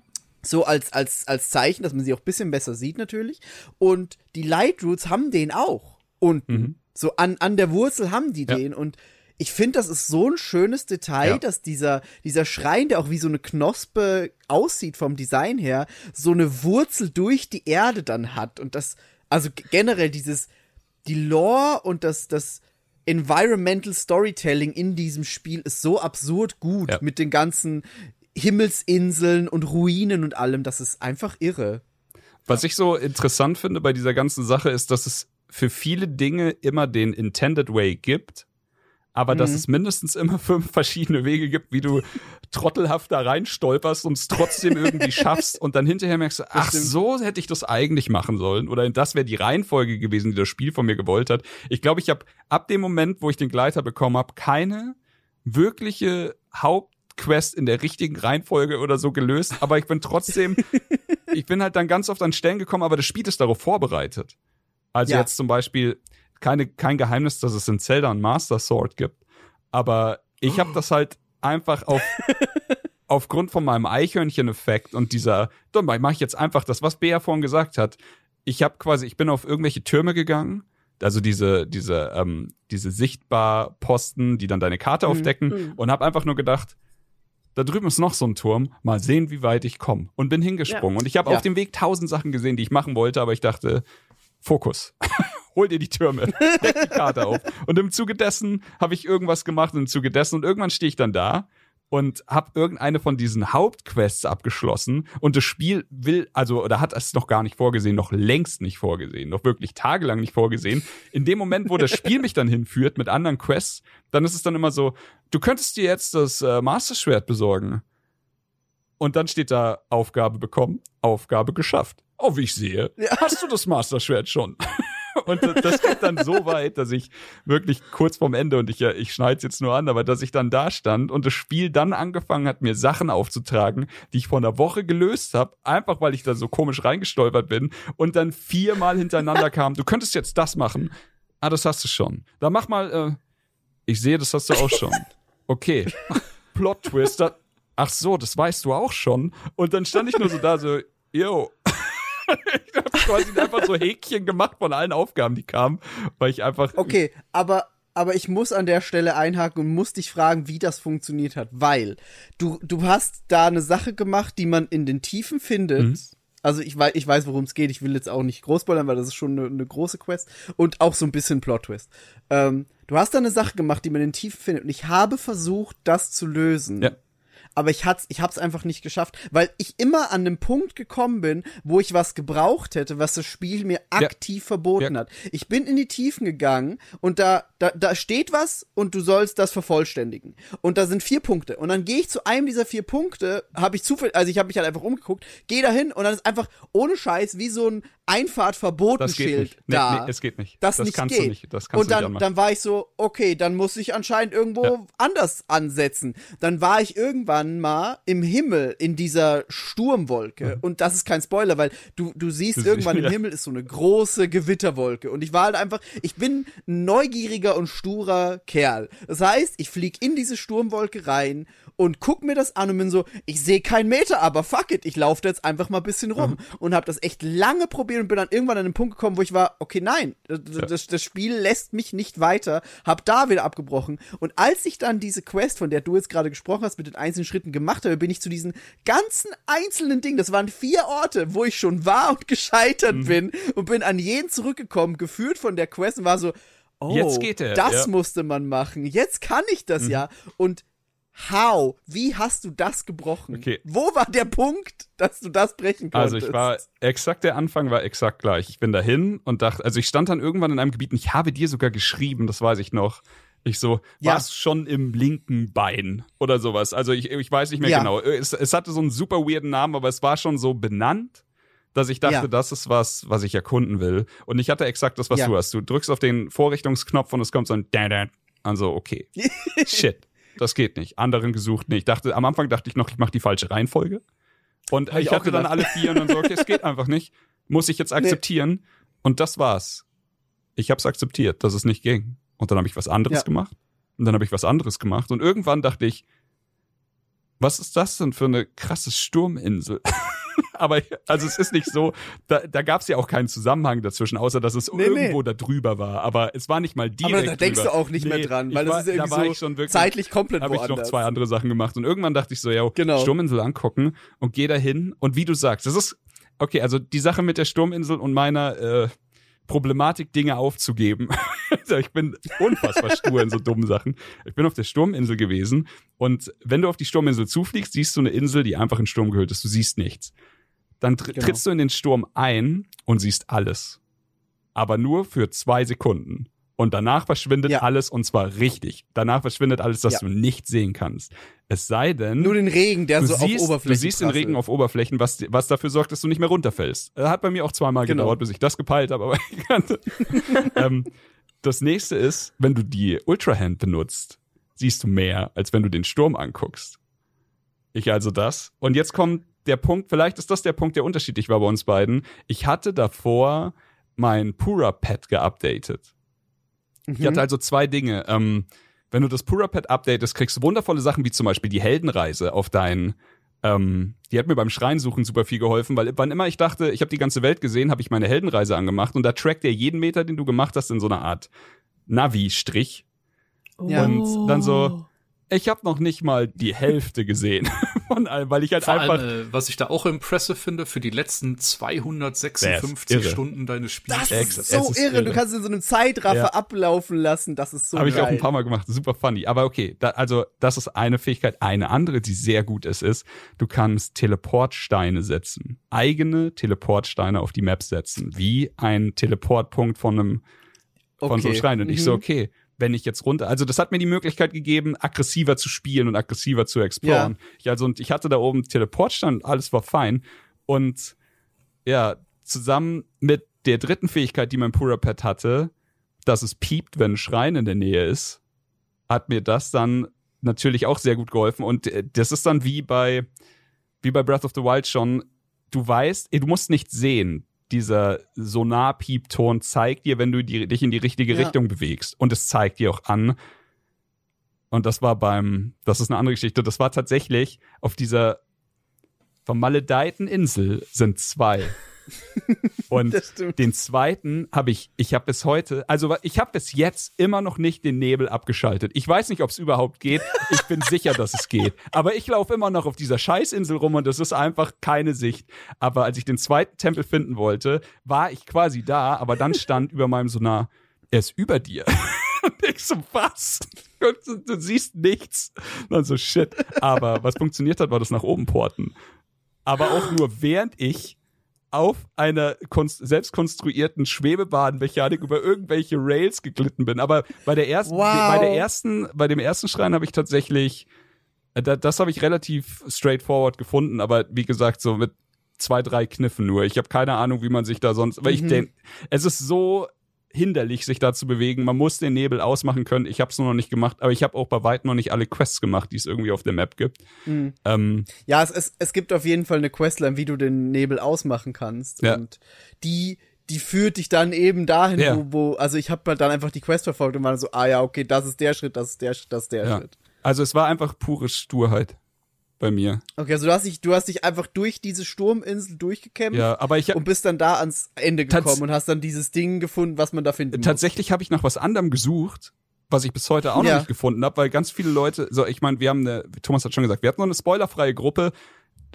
so als, als, als Zeichen, dass man sie auch ein bisschen besser sieht natürlich. Und die Light Roots haben den auch unten. So an, an der Wurzel haben die Mhm. Ja. den. Und ich finde, das ist so ein schönes Detail, Ja. dass dieser, dieser Schrein, der auch wie so eine Knospe aussieht vom Design her, so eine Wurzel durch die Erde dann hat. Und das, also generell dieses, die Lore und das, das Environmental Storytelling in diesem Spiel ist so absurd gut Ja. mit den ganzen Himmelsinseln und Ruinen und allem. Das ist einfach irre. Was ich so interessant finde bei dieser ganzen Sache ist, dass es für viele Dinge immer den Intended Way gibt, aber dass Mhm. es mindestens immer fünf verschiedene Wege gibt, wie du trottelhaft da reinstolperst und es trotzdem irgendwie schaffst und dann hinterher merkst du, ach, so hätte ich das eigentlich machen sollen oder das wäre die Reihenfolge gewesen, die das Spiel von mir gewollt hat. Ich glaube, ich habe ab dem Moment, wo ich den Gleiter bekommen habe, keine wirkliche Hauptquest in der richtigen Reihenfolge oder so gelöst, aber ich bin trotzdem, ich bin halt dann ganz oft an Stellen gekommen, aber das Spiel ist darauf vorbereitet. Also Ja. jetzt zum Beispiel keine, kein Geheimnis, dass es in Zelda ein Master Sword gibt, aber ich habe das halt einfach auf aufgrund von meinem Eichhörnchen-Effekt und dieser, dann mache ich jetzt einfach das, was Bea vorhin gesagt hat. Ich habe quasi, ich bin auf irgendwelche Türme gegangen, also diese, diese, ähm, diese sichtbar Posten, die dann deine Karte aufdecken, und habe einfach nur gedacht, da drüben ist noch so ein Turm, mal sehen, wie weit ich komme. Und bin hingesprungen. Und ich habe Ja. auf dem Weg tausend Sachen gesehen, die ich machen wollte, aber ich dachte, Fokus. Hol dir die Türme, deck die Karte auf. Und im Zuge dessen habe ich irgendwas gemacht, im Zuge dessen. Und irgendwann stehe ich dann da und habe irgendeine von diesen Hauptquests abgeschlossen. Und das Spiel will, also, oder hat es noch gar nicht vorgesehen, noch längst nicht vorgesehen, noch wirklich tagelang nicht vorgesehen. In dem Moment, wo das Spiel mich dann hinführt mit anderen Quests, dann ist es dann immer so, du könntest dir jetzt das äh, Master Schwert besorgen. Und dann steht da Aufgabe bekommen, Aufgabe geschafft. Oh, wie ich sehe, hast du das Master Schwert schon? Und das- geht dann so weit, dass ich wirklich kurz vorm Ende, und ich, ich schneide jetzt nur an, aber dass ich dann da stand und das Spiel dann angefangen hat, mir Sachen aufzutragen, die ich vor einer Woche gelöst habe, einfach weil ich da so komisch reingestolpert bin und dann viermal hintereinander kam, du könntest jetzt das machen. Ah, das hast du schon. Dann mach mal, äh, ich sehe, das hast du auch schon. Okay. Plot Twist. da- Ach so, das weißt du auch schon. Und dann stand ich nur so da, so, yo. ich habe quasi einfach so Häkchen gemacht von allen Aufgaben, die kamen, weil ich einfach. Okay, aber, aber ich muss an der Stelle einhaken und muss dich fragen, wie das funktioniert hat, weil du, du hast da eine Sache gemacht, die man in den Tiefen findet. Mhm. Also ich weiß, ich weiß, worum es geht. Ich will jetzt auch nicht groß spoilern, weil das ist schon eine, eine große Quest und auch so ein bisschen Plot-Twist. Ähm, du hast da eine Sache gemacht, die man in den Tiefen findet und ich habe versucht, das zu lösen. Ja. Aber ich hat's, ich hab's einfach nicht geschafft, weil ich immer an einem Punkt gekommen bin, wo ich was gebraucht hätte, was das Spiel mir aktiv verboten Ja. hat. Ich bin in die Tiefen gegangen und da, da, da steht was und du sollst das vervollständigen. Und da sind vier Punkte. Und dann gehe ich zu einem dieser vier Punkte, habe ich zufällig, also ich habe mich halt einfach umgeguckt, gehe dahin und dann ist einfach ohne Scheiß wie so ein das geht Einfahrtverbotenschild nicht. Nee, da nee, es geht nicht. das, das nicht kannst geht. du nicht. Das kannst und du nicht dann, dann war ich so, okay, dann muss ich anscheinend irgendwo Ja. anders ansetzen. Dann war ich irgendwann mal im Himmel in dieser Sturmwolke. Und das ist kein Spoiler, weil du, du siehst Das- irgendwann im ja. Himmel ist so eine große Gewitterwolke. Und ich war halt einfach, ich bin ein neugieriger und sturer Kerl. Das heißt, ich flieg in diese Sturmwolke rein und guck mir das an und bin so, ich sehe keinen Meter, aber fuck it, ich laufe da jetzt einfach mal ein bisschen rum. Mhm. Und habe das echt lange probiert und bin dann irgendwann an den Punkt gekommen, wo ich war, okay, nein, das, das, das Spiel lässt mich nicht weiter, hab da wieder abgebrochen. Und als ich dann diese Quest, von der du jetzt gerade gesprochen hast, mit den einzelnen Schritten gemacht habe, bin ich zu diesen ganzen einzelnen Dingen, das waren vier Orte, wo ich schon war und gescheitert Mhm. bin und bin an jeden zurückgekommen, geführt von der Quest und war so, oh, Jetzt geht er, das ja. Mhm. musste man machen, jetzt kann ich das ja. Und how? Wie hast du das gebrochen? Okay. Wo war der Punkt, dass du das brechen konntest? Also ich war exakt der Anfang war exakt gleich. Ich bin dahin und dachte, also ich stand dann irgendwann in einem Gebiet und ich habe dir sogar geschrieben, das weiß ich noch. Ich so, Ja. warst schon im linken Bein oder sowas. Also ich, ich weiß nicht mehr Ja. genau. Es, es hatte so einen super weirden Namen, aber es war schon so benannt, dass ich dachte, Ja. das ist was, was ich erkunden will. Und ich hatte exakt das, was du hast. Du drückst auf den Vorrichtungsknopf und es kommt so ein da da. Also okay, shit, das geht nicht. Anderen gesucht nicht. Ich dachte, am Anfang dachte ich noch, ich mache die falsche Reihenfolge. Und Hab ich hatte dann alle vier und dann so, okay, es geht einfach nicht. Muss ich jetzt akzeptieren. Und das war's. Ich hab's akzeptiert, dass es nicht ging. Und dann habe ich was anderes Ja. gemacht. Und dann habe ich was anderes gemacht. Und irgendwann dachte ich, was ist das denn für eine krasse Sturminsel? Aber also es ist nicht so, da, da gab es ja auch keinen Zusammenhang dazwischen, außer dass es Nee, irgendwo nee. da drüber war. Aber es war nicht mal direkt aber da denkst drüber. du auch nicht mehr Nee, dran, ich weil war, das ist irgendwie da war so ich schon wirklich, zeitlich komplett habe ich woanders. noch zwei andere Sachen gemacht. Und irgendwann dachte ich so, ja, Genau. Sturminsel angucken und geh da hin. Und wie du sagst, das ist, okay, also die Sache mit der Sturminsel und meiner äh, Problematik, Dinge aufzugeben. also ich bin unfassbar stur in so dummen Sachen. Ich bin auf der Sturminsel gewesen und wenn du auf die Sturminsel zufliegst, siehst du eine Insel, die einfach in Sturm gehüllt ist. Du siehst nichts. Dann tr Genau. trittst du in den Sturm ein und siehst alles. Aber nur für zwei Sekunden. Und danach verschwindet Ja. alles und zwar richtig. Danach verschwindet alles, das Ja. du nicht sehen kannst. Es sei denn, Nur den Regen, der du, so siehst, auf du Oberflächen siehst den. Regen auf Oberflächen, was, was dafür sorgt, dass du nicht mehr runterfällst. Äh, Hat bei mir auch zweimal Genau. gedauert, bis ich das gepeilt habe. Aber ähm, das nächste ist, wenn du die Ultrahand benutzt, siehst du mehr, als wenn du den Sturm anguckst. Ich also das. Und jetzt kommt der Punkt, vielleicht ist das der Punkt, der unterschiedlich war bei uns beiden. Ich hatte davor mein Pura-Pad geupdatet. Ich Mhm. hatte also zwei Dinge. Ähm, wenn du das Pura-Pad updatest, kriegst du wundervolle Sachen, wie zum Beispiel die Heldenreise auf dein ähm, die hat mir beim Schreinsuchen super viel geholfen, weil wann immer ich dachte, ich habe die ganze Welt gesehen, habe ich meine Heldenreise angemacht und da trackt er jeden Meter, den du gemacht hast, in so einer Art Navi-Strich. Ja. Und dann so, ich habe noch nicht mal die Hälfte gesehen von allem, weil ich halt Vor einfach allem, äh, was ich da auch impressive finde, für die letzten 256 irre. Stunden deines Spiels. Das ist es so ist irre. irre. Du kannst in so einem Zeitraffer Ja. ablaufen lassen. Das ist so Habe ich auch ein paar Mal gemacht. Super funny. Aber okay, da, also das ist eine Fähigkeit. Eine andere, die sehr gut ist, ist, du kannst Teleportsteine setzen. Eigene Teleportsteine auf die Map setzen. Wie ein Teleportpunkt von einem von so einem Okay. Stein. Und ich so, Mhm. okay, wenn ich jetzt runter, also das hat mir die Möglichkeit gegeben, aggressiver zu spielen und aggressiver zu exploren. Ich also, und ich hatte da oben Teleportstein und alles war fein. Und ja, zusammen mit der dritten Fähigkeit, die mein Purapet hatte, dass es piept, wenn ein Schrein in der Nähe ist, hat mir das dann natürlich auch sehr gut geholfen. Und äh, das ist dann wie bei, wie bei Breath of the Wild schon, du weißt, du musst nicht sehen. Dieser Sonar-Piepton zeigt dir, wenn du die, dich in die richtige Ja. Richtung bewegst. Und es zeigt dir auch an. Und das war beim, das ist eine andere Geschichte. Das war tatsächlich auf dieser vermaledeiten Insel sind zwei. Und den zweiten habe ich, ich habe bis heute, also ich habe bis jetzt immer noch nicht den Nebel abgeschaltet. Ich weiß nicht, ob es überhaupt geht. Ich bin sicher, dass es geht. Aber ich laufe immer noch auf dieser Scheißinsel rum und das ist einfach keine Sicht. Aber als ich den zweiten Tempel finden wollte, war ich quasi da, aber dann stand über meinem Sonar, er ist über dir. Und ich so, was? Und du, du siehst nichts. Und dann so, shit. Aber was funktioniert hat, war das nach oben porten. Aber auch nur während ich auf einer selbst konstruierten Schwebebahnmechanik über irgendwelche Rails geglitten bin. Aber bei der ersten, Wow. bei der ersten, bei dem ersten Schrein habe ich tatsächlich, äh, da, das habe ich relativ straightforward gefunden. Aber wie gesagt, so mit zwei, drei Kniffen nur. Ich habe keine Ahnung, wie man sich da sonst, weil ich Mhm. denke, es ist so hinderlich, sich da zu bewegen. Man muss den Nebel ausmachen können. Ich habe es nur noch nicht gemacht, aber ich habe auch bei weitem noch nicht alle Quests gemacht, die es irgendwie auf der Map gibt. Mhm. Ähm, Ja, es, es, es gibt auf jeden Fall eine Questline, wie du den Nebel ausmachen kannst. Ja. Und die, die führt dich dann eben dahin, Ja. wo, wo, also ich habe dann einfach die Quest verfolgt und war so, ah ja, okay, das ist der Schritt, das ist der Schritt, das ist der ja. Schritt. Also es war einfach pure Sturheit bei mir. Okay, also du hast dich, du hast dich einfach durch diese Sturminsel durchgekämpft Ja, aber ich und bist dann da ans Ende gekommen und hast dann dieses Ding gefunden, was man da finden muss. tatsächlich habe ich nach was anderem gesucht, was ich bis heute auch noch Ja. nicht gefunden habe, weil ganz viele Leute, so ich meine, wir haben eine, Thomas hat schon gesagt, wir hatten noch eine spoilerfreie Gruppe,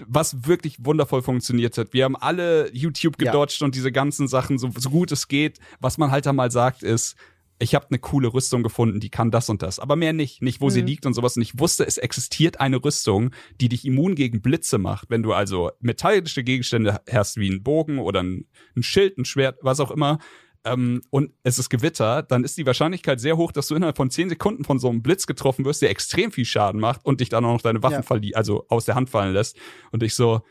was wirklich wundervoll funktioniert hat. Wir haben alle YouTube Ja. gedodged und diese ganzen Sachen, so, so gut es geht. Was man halt da mal sagt, ist, ich habe eine coole Rüstung gefunden, die kann das und das, aber mehr nicht, nicht wo Mhm. sie liegt und sowas. Und ich wusste, es existiert eine Rüstung, die dich immun gegen Blitze macht. Wenn du also metallische Gegenstände hast wie ein Bogen oder ein, ein Schild, ein Schwert, was auch immer, ähm, und es ist Gewitter, dann ist die Wahrscheinlichkeit sehr hoch, dass du innerhalb von 10 Sekunden von so einem Blitz getroffen wirst, der extrem viel Schaden macht und dich dann auch noch deine Waffen Ja. also aus der Hand fallen lässt. Und ich so,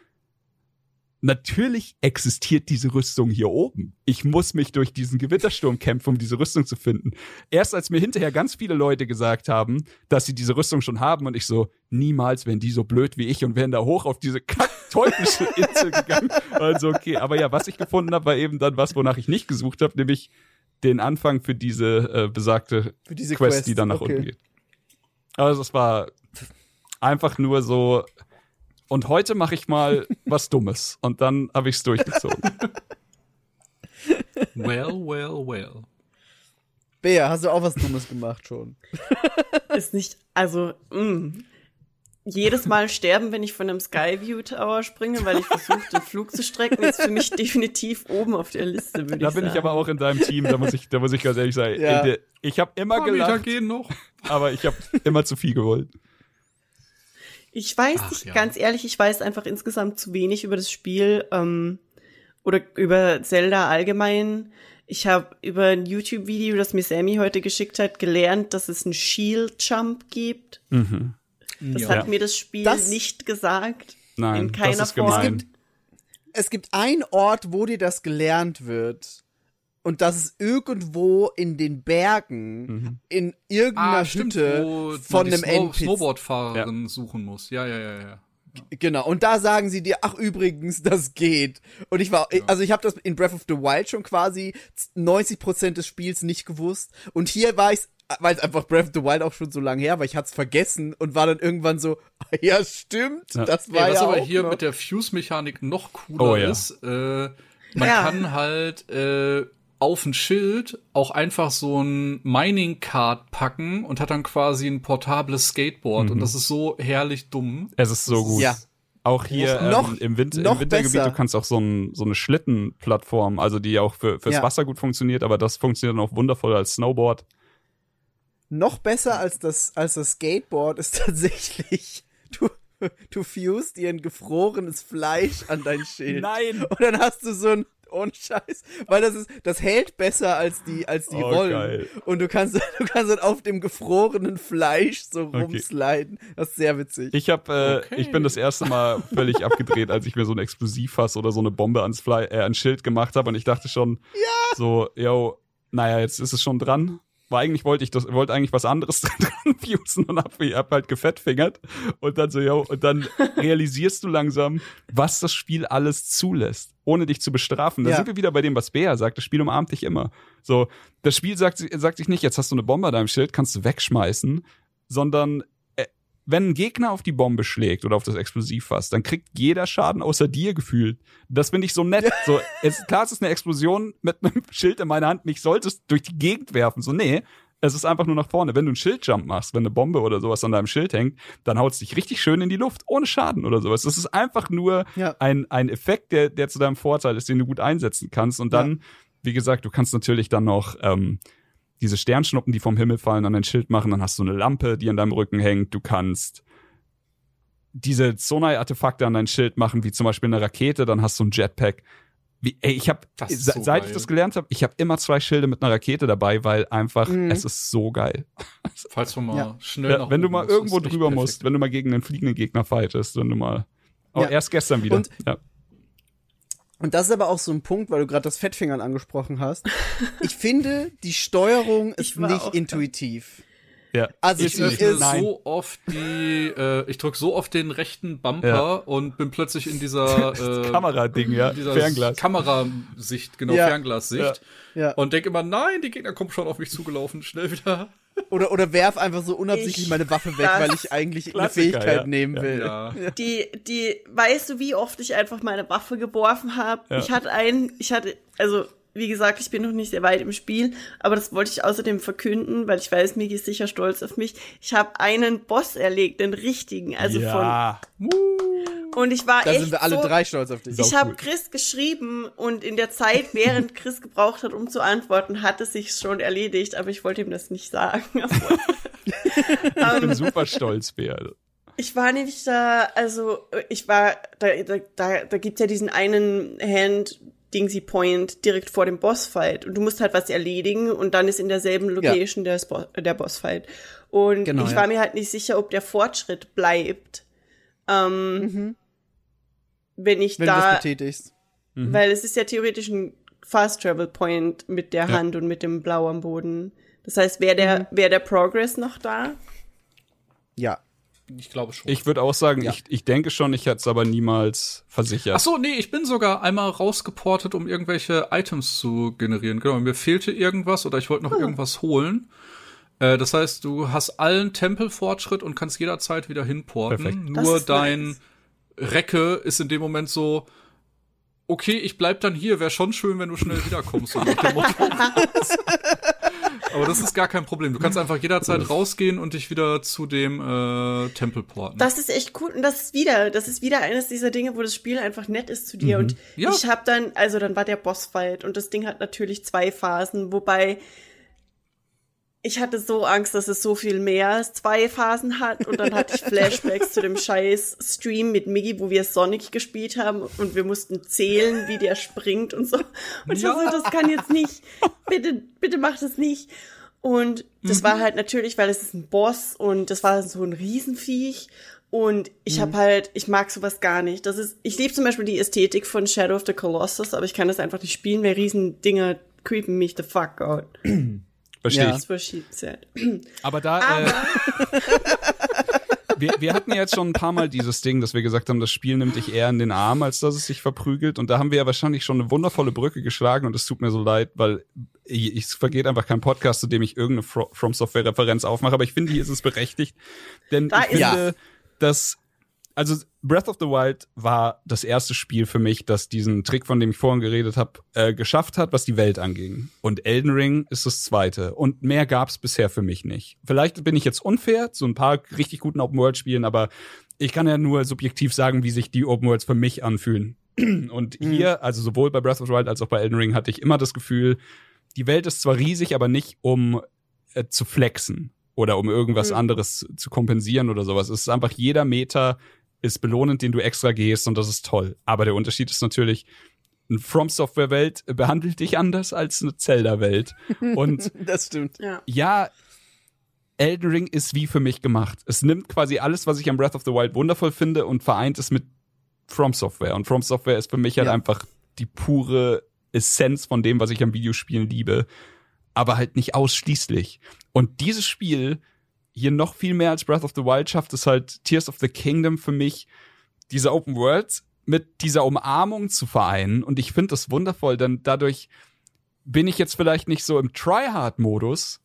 natürlich existiert diese Rüstung hier oben. Ich muss mich durch diesen Gewittersturm kämpfen, um diese Rüstung zu finden. Erst als mir hinterher ganz viele Leute gesagt haben, dass sie diese Rüstung schon haben und ich so, niemals wären die so blöd wie ich und wären da hoch auf diese kack teuflische Insel gegangen. Also okay, aber ja, was ich gefunden habe, war eben dann was, wonach ich nicht gesucht habe, nämlich den Anfang für diese äh, besagte Für diese Quest, Quest, die dann nach okay. unten geht. Also es war einfach nur so. Und heute mache ich mal was Dummes. Und dann habe ich es durchgezogen. Well, well, well. Bea, hast du auch was Dummes gemacht schon? Ist nicht, also, mh. Jedes Mal sterben, wenn ich von einem Skyview Tower springe, weil ich versuche, den Flug zu strecken, ist für mich definitiv oben auf der Liste, würde ich Da sagen. bin ich aber auch in deinem Team. Da muss ich, da muss ich ganz ehrlich sagen. Ja. Ich habe immer Meter gelacht, gehen noch. aber ich habe immer zu viel gewollt. Ich weiß Ach, nicht, ja. ganz ehrlich, ich weiß einfach insgesamt zu wenig über das Spiel ähm, oder über Zelda allgemein. Ich habe über ein YouTube-Video, das mir Sammy heute geschickt hat, gelernt, dass es einen Shield Jump gibt. Mhm. Das Ja. hat mir das Spiel Das- nicht gesagt. Nein, in keiner das ist Form. gemein. Es gibt einen Ort, wo dir das gelernt wird. Und das ist irgendwo in den Bergen, Mhm. in irgendeiner Hütte wo von man die einem Snow NPC. Snowboardfahrerin suchen muss. Ja, ja, ja, ja. Genau, und da sagen sie dir, ach übrigens, das geht. Und ich war, also ich habe das in Breath of the Wild schon quasi 90% des Spiels nicht gewusst. Und hier war ich weil es einfach Breath of the Wild auch schon so lange her war, ich hatte es vergessen und war dann irgendwann so, ja stimmt, Ja. das Ey, war was ja aber auch hier noch. mit der Fuse-Mechanik noch cooler Oh, ja. ist, äh, man Ja. kann halt äh, auf ein Schild auch einfach so ein Mining-Card packen und hat dann quasi ein portables Skateboard. Mhm. Und das ist so herrlich dumm. Es ist so gut. Ja. Auch hier ähm, Noch- im, Winter, noch im Wintergebiet, besser. du kannst auch so, ein, so eine Schlittenplattform, also die auch für, fürs Ja. Wasser gut funktioniert, aber das funktioniert dann auch wundervoll als Snowboard. Noch besser als das, als das Skateboard ist tatsächlich, du, du fusest dir ein gefrorenes Fleisch an dein Schild. Nein! Und dann hast du so ein ohne Scheiß, weil das ist, das hält besser als die, als die Oh, Rollen. geil. Und du kannst, du kannst dann auf dem gefrorenen Fleisch so Okay. rumsliden. Das ist sehr witzig. Ich hab, äh, Okay. ich bin das erste Mal völlig abgedreht, als ich mir so ein Explosivfass oder so eine Bombe ans, Fle äh, ans Schild gemacht habe und ich dachte schon, so, yo, naja, jetzt ist es schon dran. War eigentlich wollte ich das, wollte eigentlich was anderes dran fusen und hab, hab halt gefettfingert und dann so, yo, und dann realisierst du langsam, was das Spiel alles zulässt, ohne dich zu bestrafen. Da Ja. sind wir wieder bei dem, was Bea sagt, das Spiel umarmt dich immer. So, das Spiel sagt, sagt dich nicht, jetzt hast du eine Bombe an deinem Schild, kannst du wegschmeißen, sondern wenn ein Gegner auf die Bombe schlägt oder auf das Explosivfass, dann kriegt jeder Schaden außer dir gefühlt. Das finde ich so nett. So, es, klar, es ist eine Explosion mit einem Schild in meiner Hand. Mich solltest durch die Gegend werfen. So, nee. Es ist einfach nur nach vorne. Wenn du einen Schildjump machst, wenn eine Bombe oder sowas an deinem Schild hängt, dann haut es dich richtig schön in die Luft, ohne Schaden oder sowas. Das ist einfach nur Ja. ein, ein Effekt, der, der zu deinem Vorteil ist, den du gut einsetzen kannst. Und dann, wie gesagt, du kannst natürlich dann noch ähm, diese Sternschnuppen, die vom Himmel fallen, an dein Schild machen. Dann hast du eine Lampe, die an deinem Rücken hängt. Du kannst diese Sonai-Artefakte an dein Schild machen, wie zum Beispiel eine Rakete. Dann hast du ein Jetpack. Wie, ey, ich habe so seit geil. ich das gelernt habe, ich habe immer zwei Schilde mit einer Rakete dabei, weil einfach Mhm. es ist so geil. Falls du mal Ja. schnell Ja, nach wenn du mal musst, irgendwo drüber perfekt. musst, wenn du mal gegen einen fliegenden Gegner fightest, wenn du mal oh, Ja. erst gestern wieder. Und- ja. Und das ist aber auch so ein Punkt, weil du gerade das Fettfingern angesprochen hast. Ich finde, die Steuerung ist nicht intuitiv. Ja. Also Ich öffne ist, so oft die, äh, ich drück so oft den rechten Bumper Ja. und bin plötzlich in dieser äh, Kamerading, ja. dieser Fernglas. Kamerasicht, genau, Ja. Fernglassicht. Ja. Und denke immer, nein, die Gegner kommen schon auf mich zugelaufen, schnell wieder. oder, oder werf einfach so unabsichtlich Ich- meine Waffe weg, weil ich eigentlich eine Fähigkeit ja. nehmen Ja. will. Ja. Die, die, weißt du, wie oft ich einfach meine Waffe geworfen habe? Ja. Ich hatte einen, ich hatte, also, wie gesagt, ich bin noch nicht sehr weit im Spiel, aber das wollte ich außerdem verkünden, weil ich weiß, Migi ist sicher stolz auf mich. Ich habe einen Boss erlegt, den richtigen, also ja. von, und ich war Da echt sind wir alle so, drei stolz auf dich. Ich habe cool. Chris geschrieben und in der Zeit, während Chris gebraucht hat, um zu antworten, hat es sich schon erledigt, aber ich wollte ihm das nicht sagen. Ich bin super stolz, Bea. Ich war nämlich da, also ich war, da, da, da, da gibt's ja diesen einen Hand Dingsy Point direkt vor dem Bossfight und du musst halt was erledigen und dann ist in derselben Location der, Spo der Bossfight. Und Genau, ich ja. war mir halt nicht sicher, ob der Fortschritt bleibt, ähm, wenn ich wenn du das da, betätigst. weil es ist ja theoretisch ein Fast Travel Point mit der Ja. Hand und mit dem Blau am Boden. Das heißt, wäre der, Mhm. wäre der Progress noch da? Ja. Ich glaube schon. Ich würde auch sagen, Ja. ich, ich denke schon, ich hätte es aber niemals versichert. Ach so, nee, ich bin sogar einmal rausgeportet, um irgendwelche Items zu generieren. Genau, mir fehlte irgendwas oder ich wollte noch irgendwas holen. Äh, das heißt, du hast allen Tempelfortschritt und kannst jederzeit wieder hinporten. Perfekt. Nur dein nice. Recke ist in dem Moment so, okay, ich bleib dann hier, wäre schon schön, wenn du schnell wiederkommst. So. Aber das ist gar kein Problem. Du kannst einfach jederzeit rausgehen und dich wieder zu dem äh, Tempel porten. Das ist echt cool und das ist wieder, das ist wieder eines dieser Dinge, wo das Spiel einfach nett ist zu dir und Ja. ich habe dann, also dann war der Bossfight und das Ding hat natürlich zwei Phasen, wobei ich hatte so Angst, dass es so viel mehr als zwei Phasen hat. Und dann hatte ich Flashbacks zu dem scheiß Stream mit Miggy, wo wir Sonic gespielt haben und wir mussten zählen, wie der springt und so. Und ich war so, das kann jetzt nicht. Bitte, bitte mach das nicht. Und das war halt natürlich, weil es ist ein Boss und das war so ein Riesenviech. Und ich habe halt, ich mag sowas gar nicht. Das ist, ich liebe zum Beispiel die Ästhetik von Shadow of the Colossus, aber ich kann das einfach nicht spielen, weil Riesendinger creepen mich the fuck out. Verstehe Ja. ich. That's what she said. Aber da, äh, wir, wir hatten ja jetzt schon ein paar Mal dieses Ding, dass wir gesagt haben, das Spiel nimmt dich eher in den Arm, als dass es sich verprügelt. Und da haben wir ja wahrscheinlich schon eine wundervolle Brücke geschlagen und es tut mir so leid, weil ich, es vergeht einfach kein Podcast, zu dem ich irgendeine Fro From Software Referenz aufmache. Aber ich finde, hier ist es berechtigt. Denn Da ich ist- finde, dass also Breath of the Wild war das erste Spiel für mich, das diesen Trick, von dem ich vorhin geredet habe, äh, geschafft hat, was die Welt anging. Und Elden Ring ist das zweite. Und mehr gab's bisher für mich nicht. Vielleicht bin ich jetzt unfair zu ein paar richtig guten Open World Spielen, aber ich kann ja nur subjektiv sagen, wie sich die Open Worlds für mich anfühlen. Und hier, also sowohl bei Breath of the Wild als auch bei Elden Ring, hatte ich immer das Gefühl, die Welt ist zwar riesig, aber nicht um äh, zu flexen oder um irgendwas Mhm. anderes zu kompensieren oder sowas. Es ist einfach jeder Meter ist belohnend, den du extra gehst und das ist toll. Aber der Unterschied ist natürlich, eine From Software Welt behandelt dich anders als eine Zelda Welt. Und Das stimmt. Ja. ja, Elden Ring ist wie für mich gemacht. Es nimmt quasi alles, was ich am Breath of the Wild wundervoll finde und vereint es mit From Software. Und From Software ist für mich halt Ja. einfach die pure Essenz von dem, was ich am Videospielen liebe. Aber halt nicht ausschließlich. Und dieses Spiel hier noch viel mehr als Breath of the Wild schafft es halt Tears of the Kingdom für mich, diese Open Worlds mit dieser Umarmung zu vereinen. Und ich finde das wundervoll, denn dadurch bin ich jetzt vielleicht nicht so im Tryhard-Modus,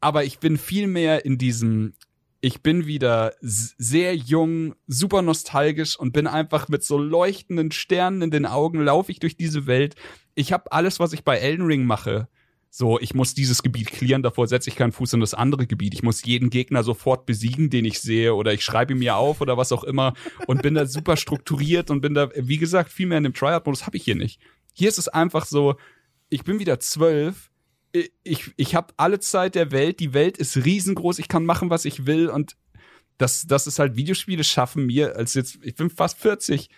aber ich bin viel mehr in diesem, ich bin wieder sehr jung, super nostalgisch und bin einfach mit so leuchtenden Sternen in den Augen, laufe ich durch diese Welt. Ich habe alles, was ich bei Elden Ring mache. So, ich muss dieses Gebiet clearen, davor setze ich keinen Fuß in das andere Gebiet. Ich muss jeden Gegner sofort besiegen, den ich sehe, oder ich schreibe ihn mir auf oder was auch immer und bin da super strukturiert und bin da, wie gesagt, viel mehr in dem Tryhard-Modus habe ich hier nicht. Hier ist es einfach so, ich bin wieder zwölf, ich, ich habe alle Zeit der Welt, die Welt ist riesengroß, ich kann machen, was ich will und das, das ist halt Videospiele schaffen mir, als jetzt, ich bin fast 40,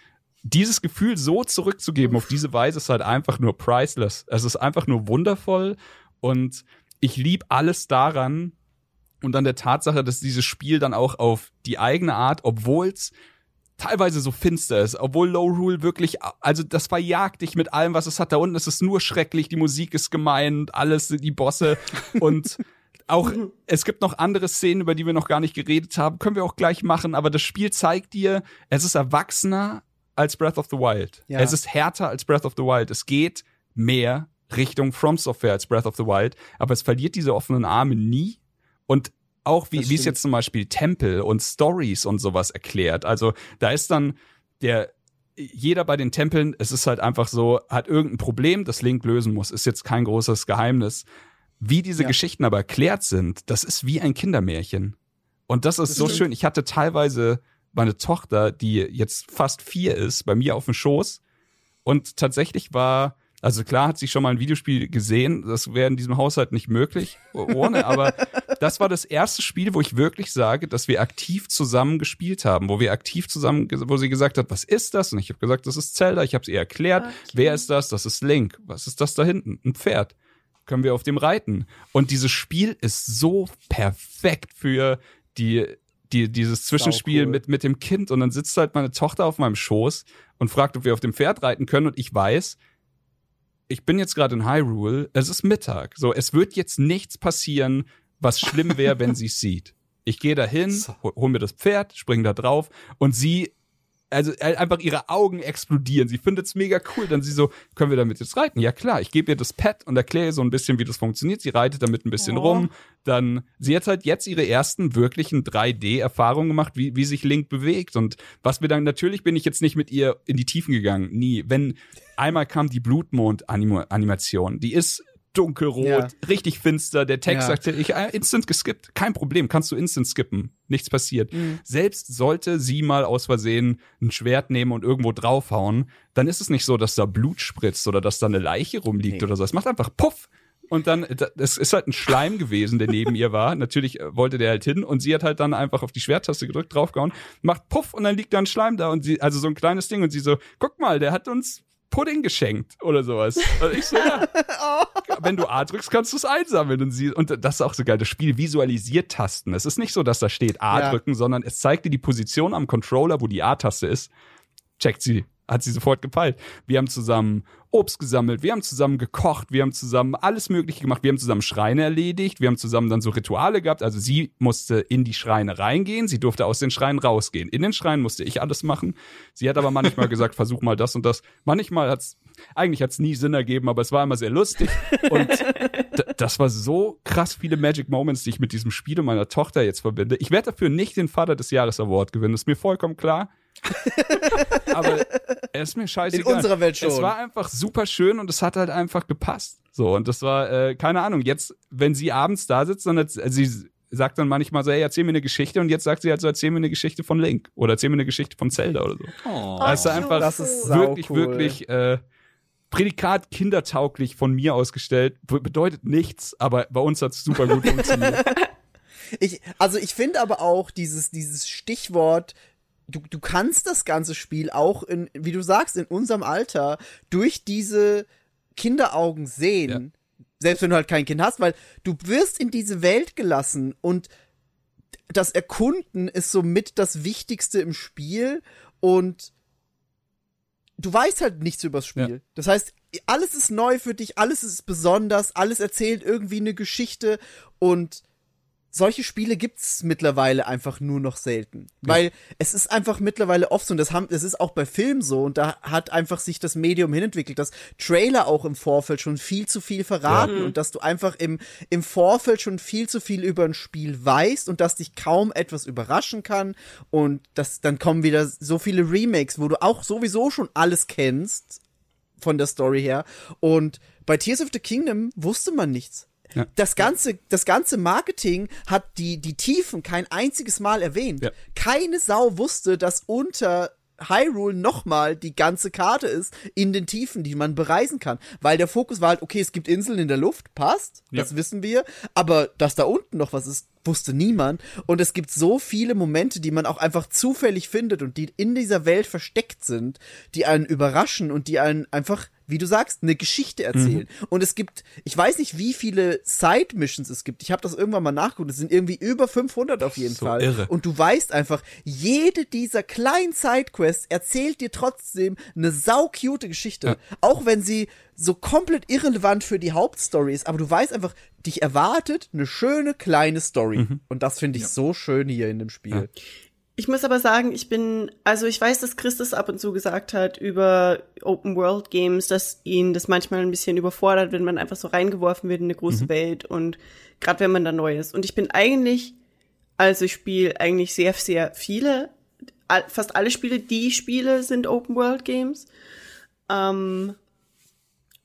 dieses Gefühl so zurückzugeben auf diese Weise ist halt einfach nur priceless. Es ist einfach nur wundervoll und ich lieb alles daran und an der Tatsache, dass dieses Spiel dann auch auf die eigene Art, obwohl es teilweise so finster ist, obwohl Low Rule wirklich, also das verjagt dich mit allem, was es hat. Da unten ist es nur schrecklich, die Musik ist gemein, und alles, die Bosse und auch, es gibt noch andere Szenen, über die wir noch gar nicht geredet haben, können wir auch gleich machen, aber das Spiel zeigt dir, es ist erwachsener als Breath of the Wild. Ja. Es ist härter als Breath of the Wild. Es geht mehr Richtung From Software als Breath of the Wild, aber es verliert diese offenen Arme nie und auch wie, wie es jetzt zum Beispiel Tempel und Stories und sowas erklärt. Also da ist dann der jeder bei den Tempeln, es ist halt einfach so, hat irgendein Problem, das Link lösen muss. Ist jetzt kein großes Geheimnis. Wie diese Ja. Geschichten aber erklärt sind, das ist wie ein Kindermärchen. Und das ist Das so stimmt. schön. Ich hatte teilweise meine Tochter, die jetzt fast vier ist, bei mir auf dem Schoß. Und tatsächlich war, also klar hat sie schon mal ein Videospiel gesehen, das wäre in diesem Haushalt nicht möglich, ohne, aber das war das erste Spiel, wo ich wirklich sage, dass wir aktiv zusammen gespielt haben, wo wir aktiv zusammen, wo sie gesagt hat, was ist das? Und ich habe gesagt, das ist Zelda. Ich habe es ihr erklärt. Okay. Wer ist das? Das ist Link. Was ist das da hinten? Ein Pferd. Können wir auf dem reiten? Und dieses Spiel ist so perfekt für die, die dieses Zwischenspiel cool. mit mit dem Kind. Und dann sitzt halt meine Tochter auf meinem Schoß und fragt, ob wir auf dem Pferd reiten können. Und ich weiß, ich bin jetzt gerade in Hyrule, es ist Mittag. So, es wird jetzt nichts passieren, was schlimm wäre, wenn sie es sieht. Ich gehe dahin, hol, hol mir das Pferd, spring da drauf und sie, also äh, einfach ihre Augen explodieren. Sie findet es mega cool. Dann sie so, können wir damit jetzt reiten? Ja klar, ich gebe ihr das Pad und erkläre ihr so ein bisschen, wie das funktioniert. Sie reitet damit ein bisschen Oh. rum. Dann, sie hat halt jetzt ihre ersten wirklichen 3D-Erfahrungen gemacht, wie, wie sich Link bewegt. Und was wir dann, natürlich bin ich jetzt nicht mit ihr in die Tiefen gegangen. Nie. Wenn einmal kam die Blutmond-Animation, die ist dunkelrot, Ja. richtig finster. Der Text Ja. sagte, ich äh, instant geskippt. Kein Problem, kannst du instant skippen. Nichts passiert. Mhm. Selbst sollte sie mal aus Versehen ein Schwert nehmen und irgendwo draufhauen, dann ist es nicht so, dass da Blut spritzt oder dass da eine Leiche rumliegt Nee. oder so. Es macht einfach Puff. Und dann, da- es ist halt ein Schleim gewesen, der neben ihr war. Natürlich äh, wollte der halt hin und sie hat halt dann einfach auf die Schwerttaste gedrückt, draufgehauen, macht Puff und dann liegt da ein Schleim da und sie, also so ein kleines Ding und sie so, guck mal, der hat uns Pudding geschenkt oder sowas. Und ich so, ja. Wenn du A drückst, kannst du es einsammeln. Und, sie, und das ist auch so geil. Das Spiel visualisiert Tasten. Es ist nicht so, dass da steht A Ja. drücken, sondern es zeigt dir die Position am Controller, wo die A-Taste ist. Checkt sie. Hat sie sofort gepeilt. Wir haben zusammen Obst gesammelt, wir haben zusammen gekocht, wir haben zusammen alles Mögliche gemacht, wir haben zusammen Schreine erledigt, wir haben zusammen dann so Rituale gehabt. Also sie musste in die Schreine reingehen, sie durfte aus den Schreinen rausgehen. In den Schreinen musste ich alles machen. Sie hat aber manchmal gesagt, versuch mal das und das. Manchmal hat's, eigentlich hat's nie Sinn ergeben, aber es war immer sehr lustig. Und das war so krass viele Magic Moments, die ich mit diesem Spiel und meiner Tochter jetzt verbinde. Ich werde dafür nicht den Vater des Jahres Award gewinnen, ist mir vollkommen klar. aber es ist mir scheißegal. In unserer Welt schon. Es war einfach super schön und es hat halt einfach gepasst. So, und das war, äh, keine Ahnung, jetzt, wenn sie abends da sitzt, dann hat, sie sagt dann manchmal so, hey, erzähl mir eine Geschichte und jetzt sagt sie halt so, erzähl mir eine Geschichte von Link oder erzähl mir eine Geschichte von Zelda oder so. Oh. Da ist einfach Das ist wirklich, cool. wirklich äh, Prädikat kindertauglich von mir ausgestellt. Be bedeutet nichts, aber bei uns hat's super gut funktioniert. Ich, also ich finde aber auch dieses, dieses Stichwort, du, du kannst das ganze Spiel auch in, wie du sagst, in unserem Alter durch diese Kinderaugen sehen. Selbst wenn du halt kein Kind hast, weil du wirst in diese Welt gelassen und das Erkunden ist somit das Wichtigste im Spiel und du weißt halt nichts übers Spiel. Ja. Das heißt, alles ist neu für dich, alles ist besonders, alles erzählt irgendwie eine Geschichte und solche Spiele gibt's mittlerweile einfach nur noch selten. Weil es ist einfach mittlerweile oft so, und das, haben, das ist auch bei Filmen so, und da hat einfach sich das Medium hinentwickelt, dass Trailer auch im Vorfeld schon viel zu viel verraten und dass du einfach im, im Vorfeld schon viel zu viel über ein Spiel weißt und dass dich kaum etwas überraschen kann. Und das, dann kommen wieder so viele Remakes, wo du auch sowieso schon alles kennst von der Story her. Und bei Tears of the Kingdom wusste man nichts. Ja. Das ganze, das ganze Marketing hat die, die Tiefen kein einziges Mal erwähnt. Ja. Keine Sau wusste, dass unter Hyrule nochmal die ganze Karte ist in den Tiefen, die man bereisen kann. Weil der Fokus war halt, okay, es gibt Inseln in der Luft, passt, Ja. das wissen wir. Aber dass da unten noch was ist, wusste niemand. Und es gibt so viele Momente, die man auch einfach zufällig findet und die in dieser Welt versteckt sind, die einen überraschen und die einen einfach, wie du sagst, eine Geschichte erzählen. Und es gibt, ich weiß nicht, wie viele Side-Missions es gibt. Ich habe das irgendwann mal nachgeguckt. Es sind irgendwie über 500 auf jeden So Fall. irre. Und du weißt einfach, jede dieser kleinen Sidequests erzählt dir trotzdem eine sau-cute Geschichte. Ja. Auch wenn sie so komplett irrelevant für die Hauptstory ist. Aber du weißt einfach, dich erwartet eine schöne kleine Story. Und das finde ich so schön hier in dem Spiel. Ich muss aber sagen, ich bin, also ich weiß, dass Christus ab und zu gesagt hat über Open World Games, dass ihn das manchmal ein bisschen überfordert, wenn man einfach so reingeworfen wird in eine große Welt und gerade wenn man da neu ist. Und ich bin eigentlich, also ich spiele eigentlich sehr, sehr viele, all- fast alle Spiele, die ich spiele, sind Open World Games. Ähm,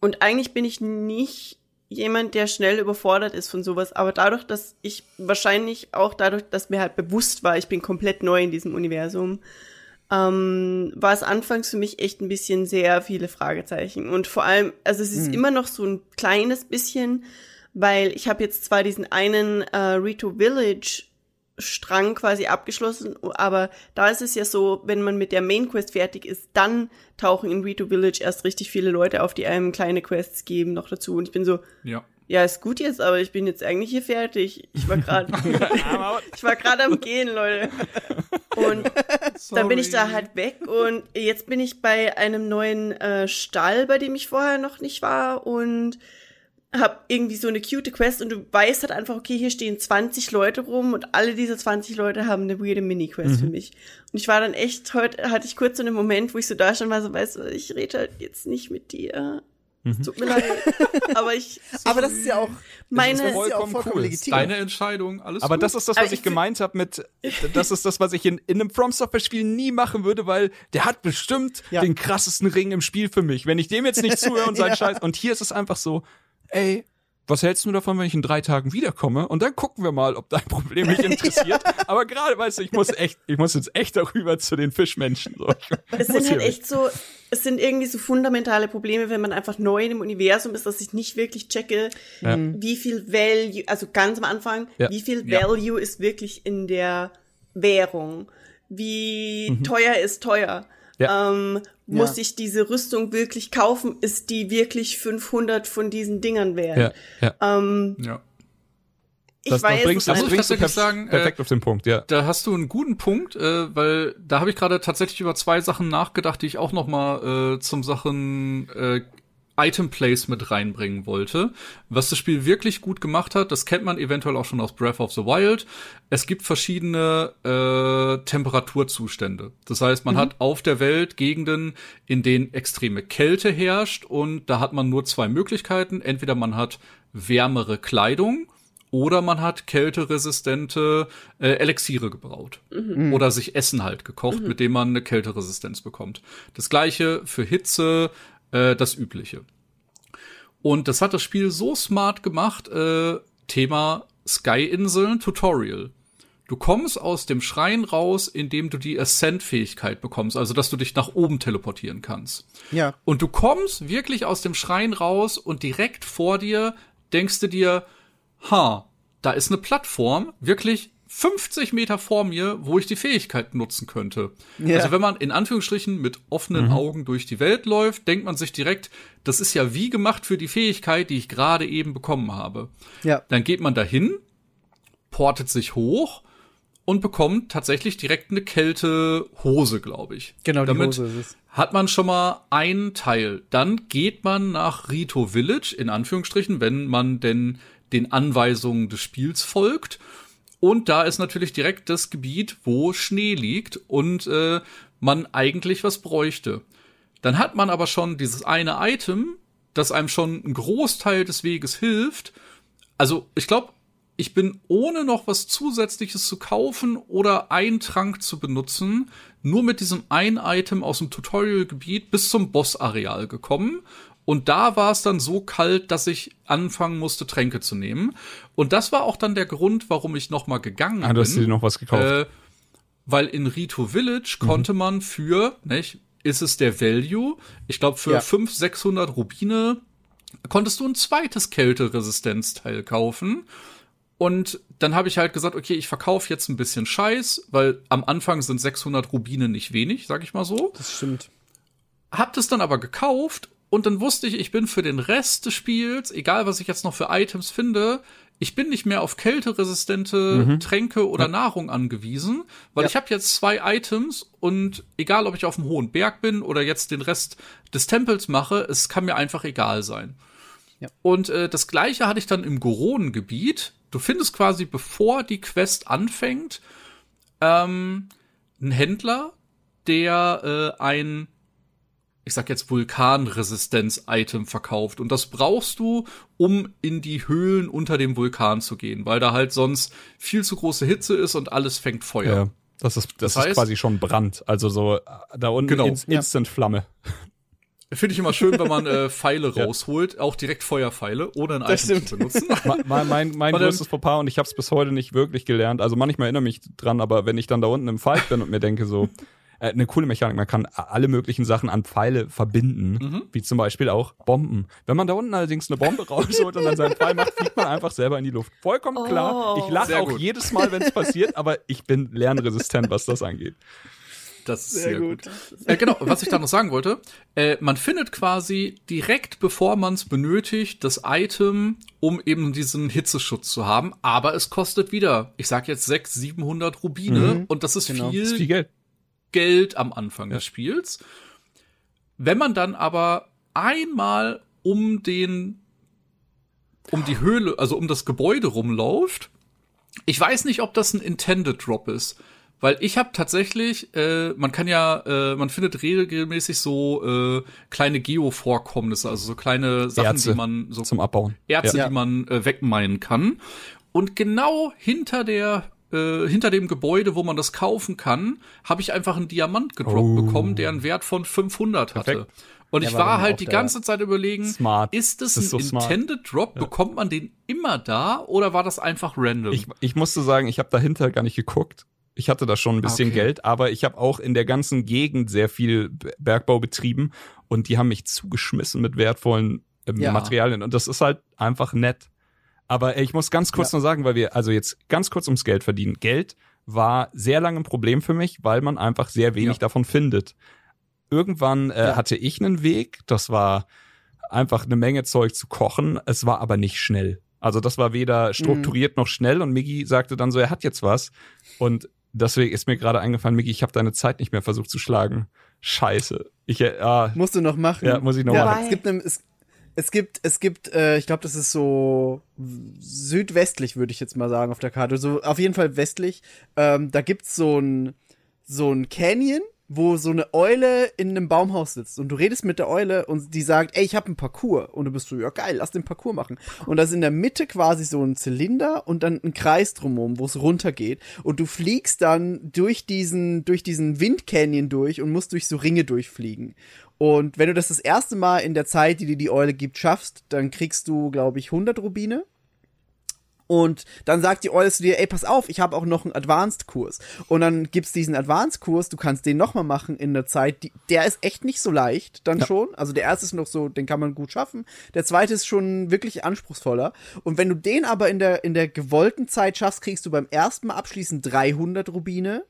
und eigentlich bin ich nicht jemand, der schnell überfordert ist von sowas. Aber dadurch, dass ich wahrscheinlich auch dadurch, dass mir halt bewusst war, ich bin komplett neu in diesem Universum, ähm, war es anfangs für mich echt ein bisschen sehr viele Fragezeichen. Und vor allem, also es ist immer noch so ein kleines bisschen, weil ich habe jetzt zwar diesen einen äh, Rito Village Strang quasi abgeschlossen, aber da ist es ja so, wenn man mit der Main Quest fertig ist, dann tauchen in Rito Village erst richtig viele Leute auf, die einem kleine Quests geben noch dazu. Und ich bin so, Ja. ja, ist gut jetzt, aber ich bin jetzt eigentlich hier fertig. Ich war gerade, ich war gerade am Gehen, Leute. Und dann bin ich da halt weg und jetzt bin ich bei einem neuen äh, Stall, bei dem ich vorher noch nicht war und hab irgendwie so eine cute Quest und du weißt halt einfach, okay, hier stehen 20 Leute rum und alle diese 20 Leute haben eine weirde Mini-Quest für mich. Und ich war dann echt, heute hatte ich kurz so einen Moment, wo ich so da schon war, so, weißt du, ich rede halt jetzt nicht mit dir. Es Tut mir leid. Aber ich, Aber das ist ja auch, Meine- das ist ja auch vollkommen vollkommen cool. legitim. Deine Entscheidung, alles Aber gut. das ist das, was ich ich- gemeint habe mit, das ist das, was ich in, in einem From Software Spiel nie machen würde, weil der hat bestimmt Ja. den krassesten Ring im Spiel für mich. Wenn ich dem jetzt nicht zuhöre und sage Ja. Scheiß, und hier ist es einfach so, ey, was hältst du davon, wenn ich in drei Tagen wiederkomme? Und dann gucken wir mal, ob dein Problem mich interessiert. Aber gerade, weißt du, ich muss echt, ich muss jetzt echt darüber zu den Fischmenschen. So. Es sind halt echt so, es sind irgendwie so fundamentale Probleme, wenn man einfach neu im Universum ist, dass ich nicht wirklich checke, wie viel Value, also ganz am Anfang, Ja. wie viel Ja. Value ist wirklich in der Währung? Wie Mhm. teuer ist teuer? Ja. Ähm, muss Ja. ich diese Rüstung wirklich kaufen? Ist die wirklich 500 von diesen Dingern wert? Ja, ja. Ähm, Ja. ich Das, weiß bringst, das bringst du sagen, äh, perfekt auf den Punkt, ja. Da hast du einen guten Punkt, äh, weil da habe ich gerade tatsächlich über zwei Sachen nachgedacht, die ich auch noch mal äh, zum Sachen äh, Item Plays mit reinbringen wollte. Was das Spiel wirklich gut gemacht hat, das kennt man eventuell auch schon aus Breath of the Wild. Es gibt verschiedene äh, Temperaturzustände. Das heißt, man hat auf der Welt Gegenden, in denen extreme Kälte herrscht und da hat man nur zwei Möglichkeiten. Entweder man hat wärmere Kleidung oder man hat kälteresistente äh, Elixiere gebraut. Oder sich Essen halt gekocht, mit dem man eine Kälteresistenz bekommt. Das gleiche für Hitze, äh, das übliche. Und das hat das Spiel so smart gemacht, äh, Thema Sky-Inseln Tutorial. Du kommst aus dem Schrein raus, indem du die Ascent-Fähigkeit bekommst, also dass du dich nach oben teleportieren kannst. Ja. Und du kommst wirklich aus dem Schrein raus und direkt vor dir denkst du dir, ha, da ist eine Plattform, wirklich 50 Meter vor mir, wo ich die Fähigkeit nutzen könnte. Ja. Also wenn man in Anführungsstrichen mit offenen Augen durch die Welt läuft, denkt man sich direkt, das ist ja wie gemacht für die Fähigkeit, die ich gerade eben bekommen habe. Ja. Dann geht man dahin, portet sich hoch und bekommt tatsächlich direkt eine Kältehose, glaube ich. Genau, die Damit Hose ist es. hat man schon mal einen Teil. Dann geht man nach Rito Village, in Anführungsstrichen, wenn man denn den Anweisungen des Spiels folgt. Und da ist natürlich direkt das Gebiet, wo Schnee liegt und äh, man eigentlich was bräuchte. Dann hat man aber schon dieses eine Item, das einem schon einen Großteil des Weges hilft. Also ich glaube, ich bin ohne noch was Zusätzliches zu kaufen oder einen Trank zu benutzen, nur mit diesem ein Item aus dem Tutorial-Gebiet bis zum Boss-Areal gekommen. Und da war es dann so kalt, dass ich anfangen musste, Tränke zu nehmen. Und das war auch dann der Grund, warum ich noch mal gegangen Ah, du hast dir bin. noch was gekauft. Äh, weil in Rito Village Mhm. konnte man für, nicht, ist es der Value, ich glaube für Ja. 500, 600 Rubine konntest du ein zweites Kälteresistenzteil kaufen. Und dann habe ich halt gesagt, okay, ich verkaufe jetzt ein bisschen Scheiß, weil am Anfang sind 600 Rubine nicht wenig, sag ich mal so. Das stimmt. Hab das dann aber gekauft und dann wusste ich, ich bin für den Rest des Spiels, egal was ich jetzt noch für Items finde, ich bin nicht mehr auf kälteresistente Tränke oder Nahrung angewiesen, weil Ja. ich habe jetzt zwei Items und egal, ob ich auf dem hohen Berg bin oder jetzt den Rest des Tempels mache, es kann mir einfach egal sein. Ja. Und äh, das gleiche hatte ich dann im Goronengebiet. Du findest quasi, bevor die Quest anfängt, ähm, einen Händler, der äh, ein, ich sag jetzt Vulkanresistenz-Item verkauft. Und das brauchst du, um in die Höhlen unter dem Vulkan zu gehen, weil da halt sonst viel zu große Hitze ist und alles fängt Feuer. ja. Das ist, das, Das heißt- ist quasi schon Brand. Also so, äh, da unten Genau. ins, Ja. Instant Flamme. Finde ich immer schön, wenn man äh, Pfeile rausholt, auch direkt Feuerpfeile, ohne ein Das Item zu benutzen. mein, mein, mein, größtes Fauxpas und ich habe es bis heute nicht wirklich gelernt. Also manchmal erinnere mich dran, aber wenn ich dann da unten im Fight bin und mir denke so, äh, eine coole Mechanik, man kann alle möglichen Sachen an Pfeile verbinden, Mhm. wie zum Beispiel auch Bomben. Wenn man da unten allerdings eine Bombe rausholt und dann seinen Pfeil macht, fliegt man einfach selber in die Luft. Vollkommen klar. Ich lache Sehr auch gut. jedes Mal, wenn es passiert, aber ich bin lernresistent, was das angeht. Das ist sehr, gut. Äh, genau, was ich da noch sagen wollte, äh, man findet quasi direkt bevor man es benötigt, das Item, um eben diesen Hitzeschutz zu haben, aber es kostet wieder, ich sag jetzt 600, 700 Rubine und das ist Genau. viel, Das ist viel Geld. Geld am Anfang des Spiels. Wenn man dann aber einmal um den, um die Höhle, also um das Gebäude rumläuft, ich weiß nicht, ob das ein Intended Drop ist. Weil ich habe tatsächlich, äh, man kann ja, äh, man findet regelmäßig so äh, kleine Geo-Vorkommnisse, also so kleine Sachen, Erze die man so Zum Abbauen. Erze, Ja. die man äh, wegmeinen kann. Und genau hinter der äh, hinter dem Gebäude, wo man das kaufen kann, habe ich einfach einen Diamant gedroppt Oh. bekommen, der einen Wert von 500 hatte. Perfekt. Und Der ich war halt die ganze Zeit überlegen, Smart. ist es Das ist ein so. Intended Drop? Bekommt man den immer da oder war das einfach random? Ich, ich musste sagen, ich habe dahinter gar nicht geguckt. Ich hatte da schon ein bisschen Okay. Geld, aber ich habe auch in der ganzen Gegend sehr viel Bergbau betrieben und die haben mich zugeschmissen mit wertvollen ähm, Ja. Materialien und das ist halt einfach nett. Aber ich muss ganz kurz Ja. noch sagen, weil wir, also jetzt ganz kurz ums Geld verdienen. Geld war sehr lange ein Problem für mich, weil man einfach sehr wenig Ja. davon findet. Irgendwann äh, Ja. hatte ich einen Weg, das war einfach eine Menge Zeug zu kochen, es war aber nicht schnell. Also das war weder strukturiert noch schnell und Miggi sagte dann so, er hat jetzt was und deswegen ist mir gerade eingefallen, Miggi, ich habe deine Zeit nicht mehr versucht zu schlagen. Scheiße. Ich äh, ah, Musst du noch machen. Ja, muss ich noch ja, machen. Es gibt, ne, es, es gibt, es gibt, äh, ich glaube, das ist so südwestlich, würde ich jetzt mal sagen, auf der Karte. So auf jeden Fall westlich. Ähm, da gibt's so ein so ein Canyon, wo so eine Eule in einem Baumhaus sitzt und du redest mit der Eule und die sagt, ey, ich habe einen Parcours und du bist so, ja geil, lass den Parcours machen. Und da ist in der Mitte quasi so ein Zylinder und dann ein Kreis drumherum, wo es runtergeht und du fliegst dann durch diesen durch diesen Windcanyon durch und musst durch so Ringe durchfliegen. Und wenn du das das erste Mal in der Zeit, die dir die Eule gibt, schaffst, dann kriegst du, glaube ich, 100 Rubine. Und dann sagt die Eule zu dir, ey, pass auf, ich habe auch noch einen Advanced-Kurs. Und dann gibt's diesen Advanced-Kurs, du kannst den nochmal machen in der Zeit. Die, der ist echt nicht so leicht, dann schon. Also der erste ist noch so, den kann man gut schaffen. Der zweite ist schon wirklich anspruchsvoller. Und wenn du den aber in der, in der gewollten Zeit schaffst, kriegst du beim ersten Mal abschließend 300 Rubine.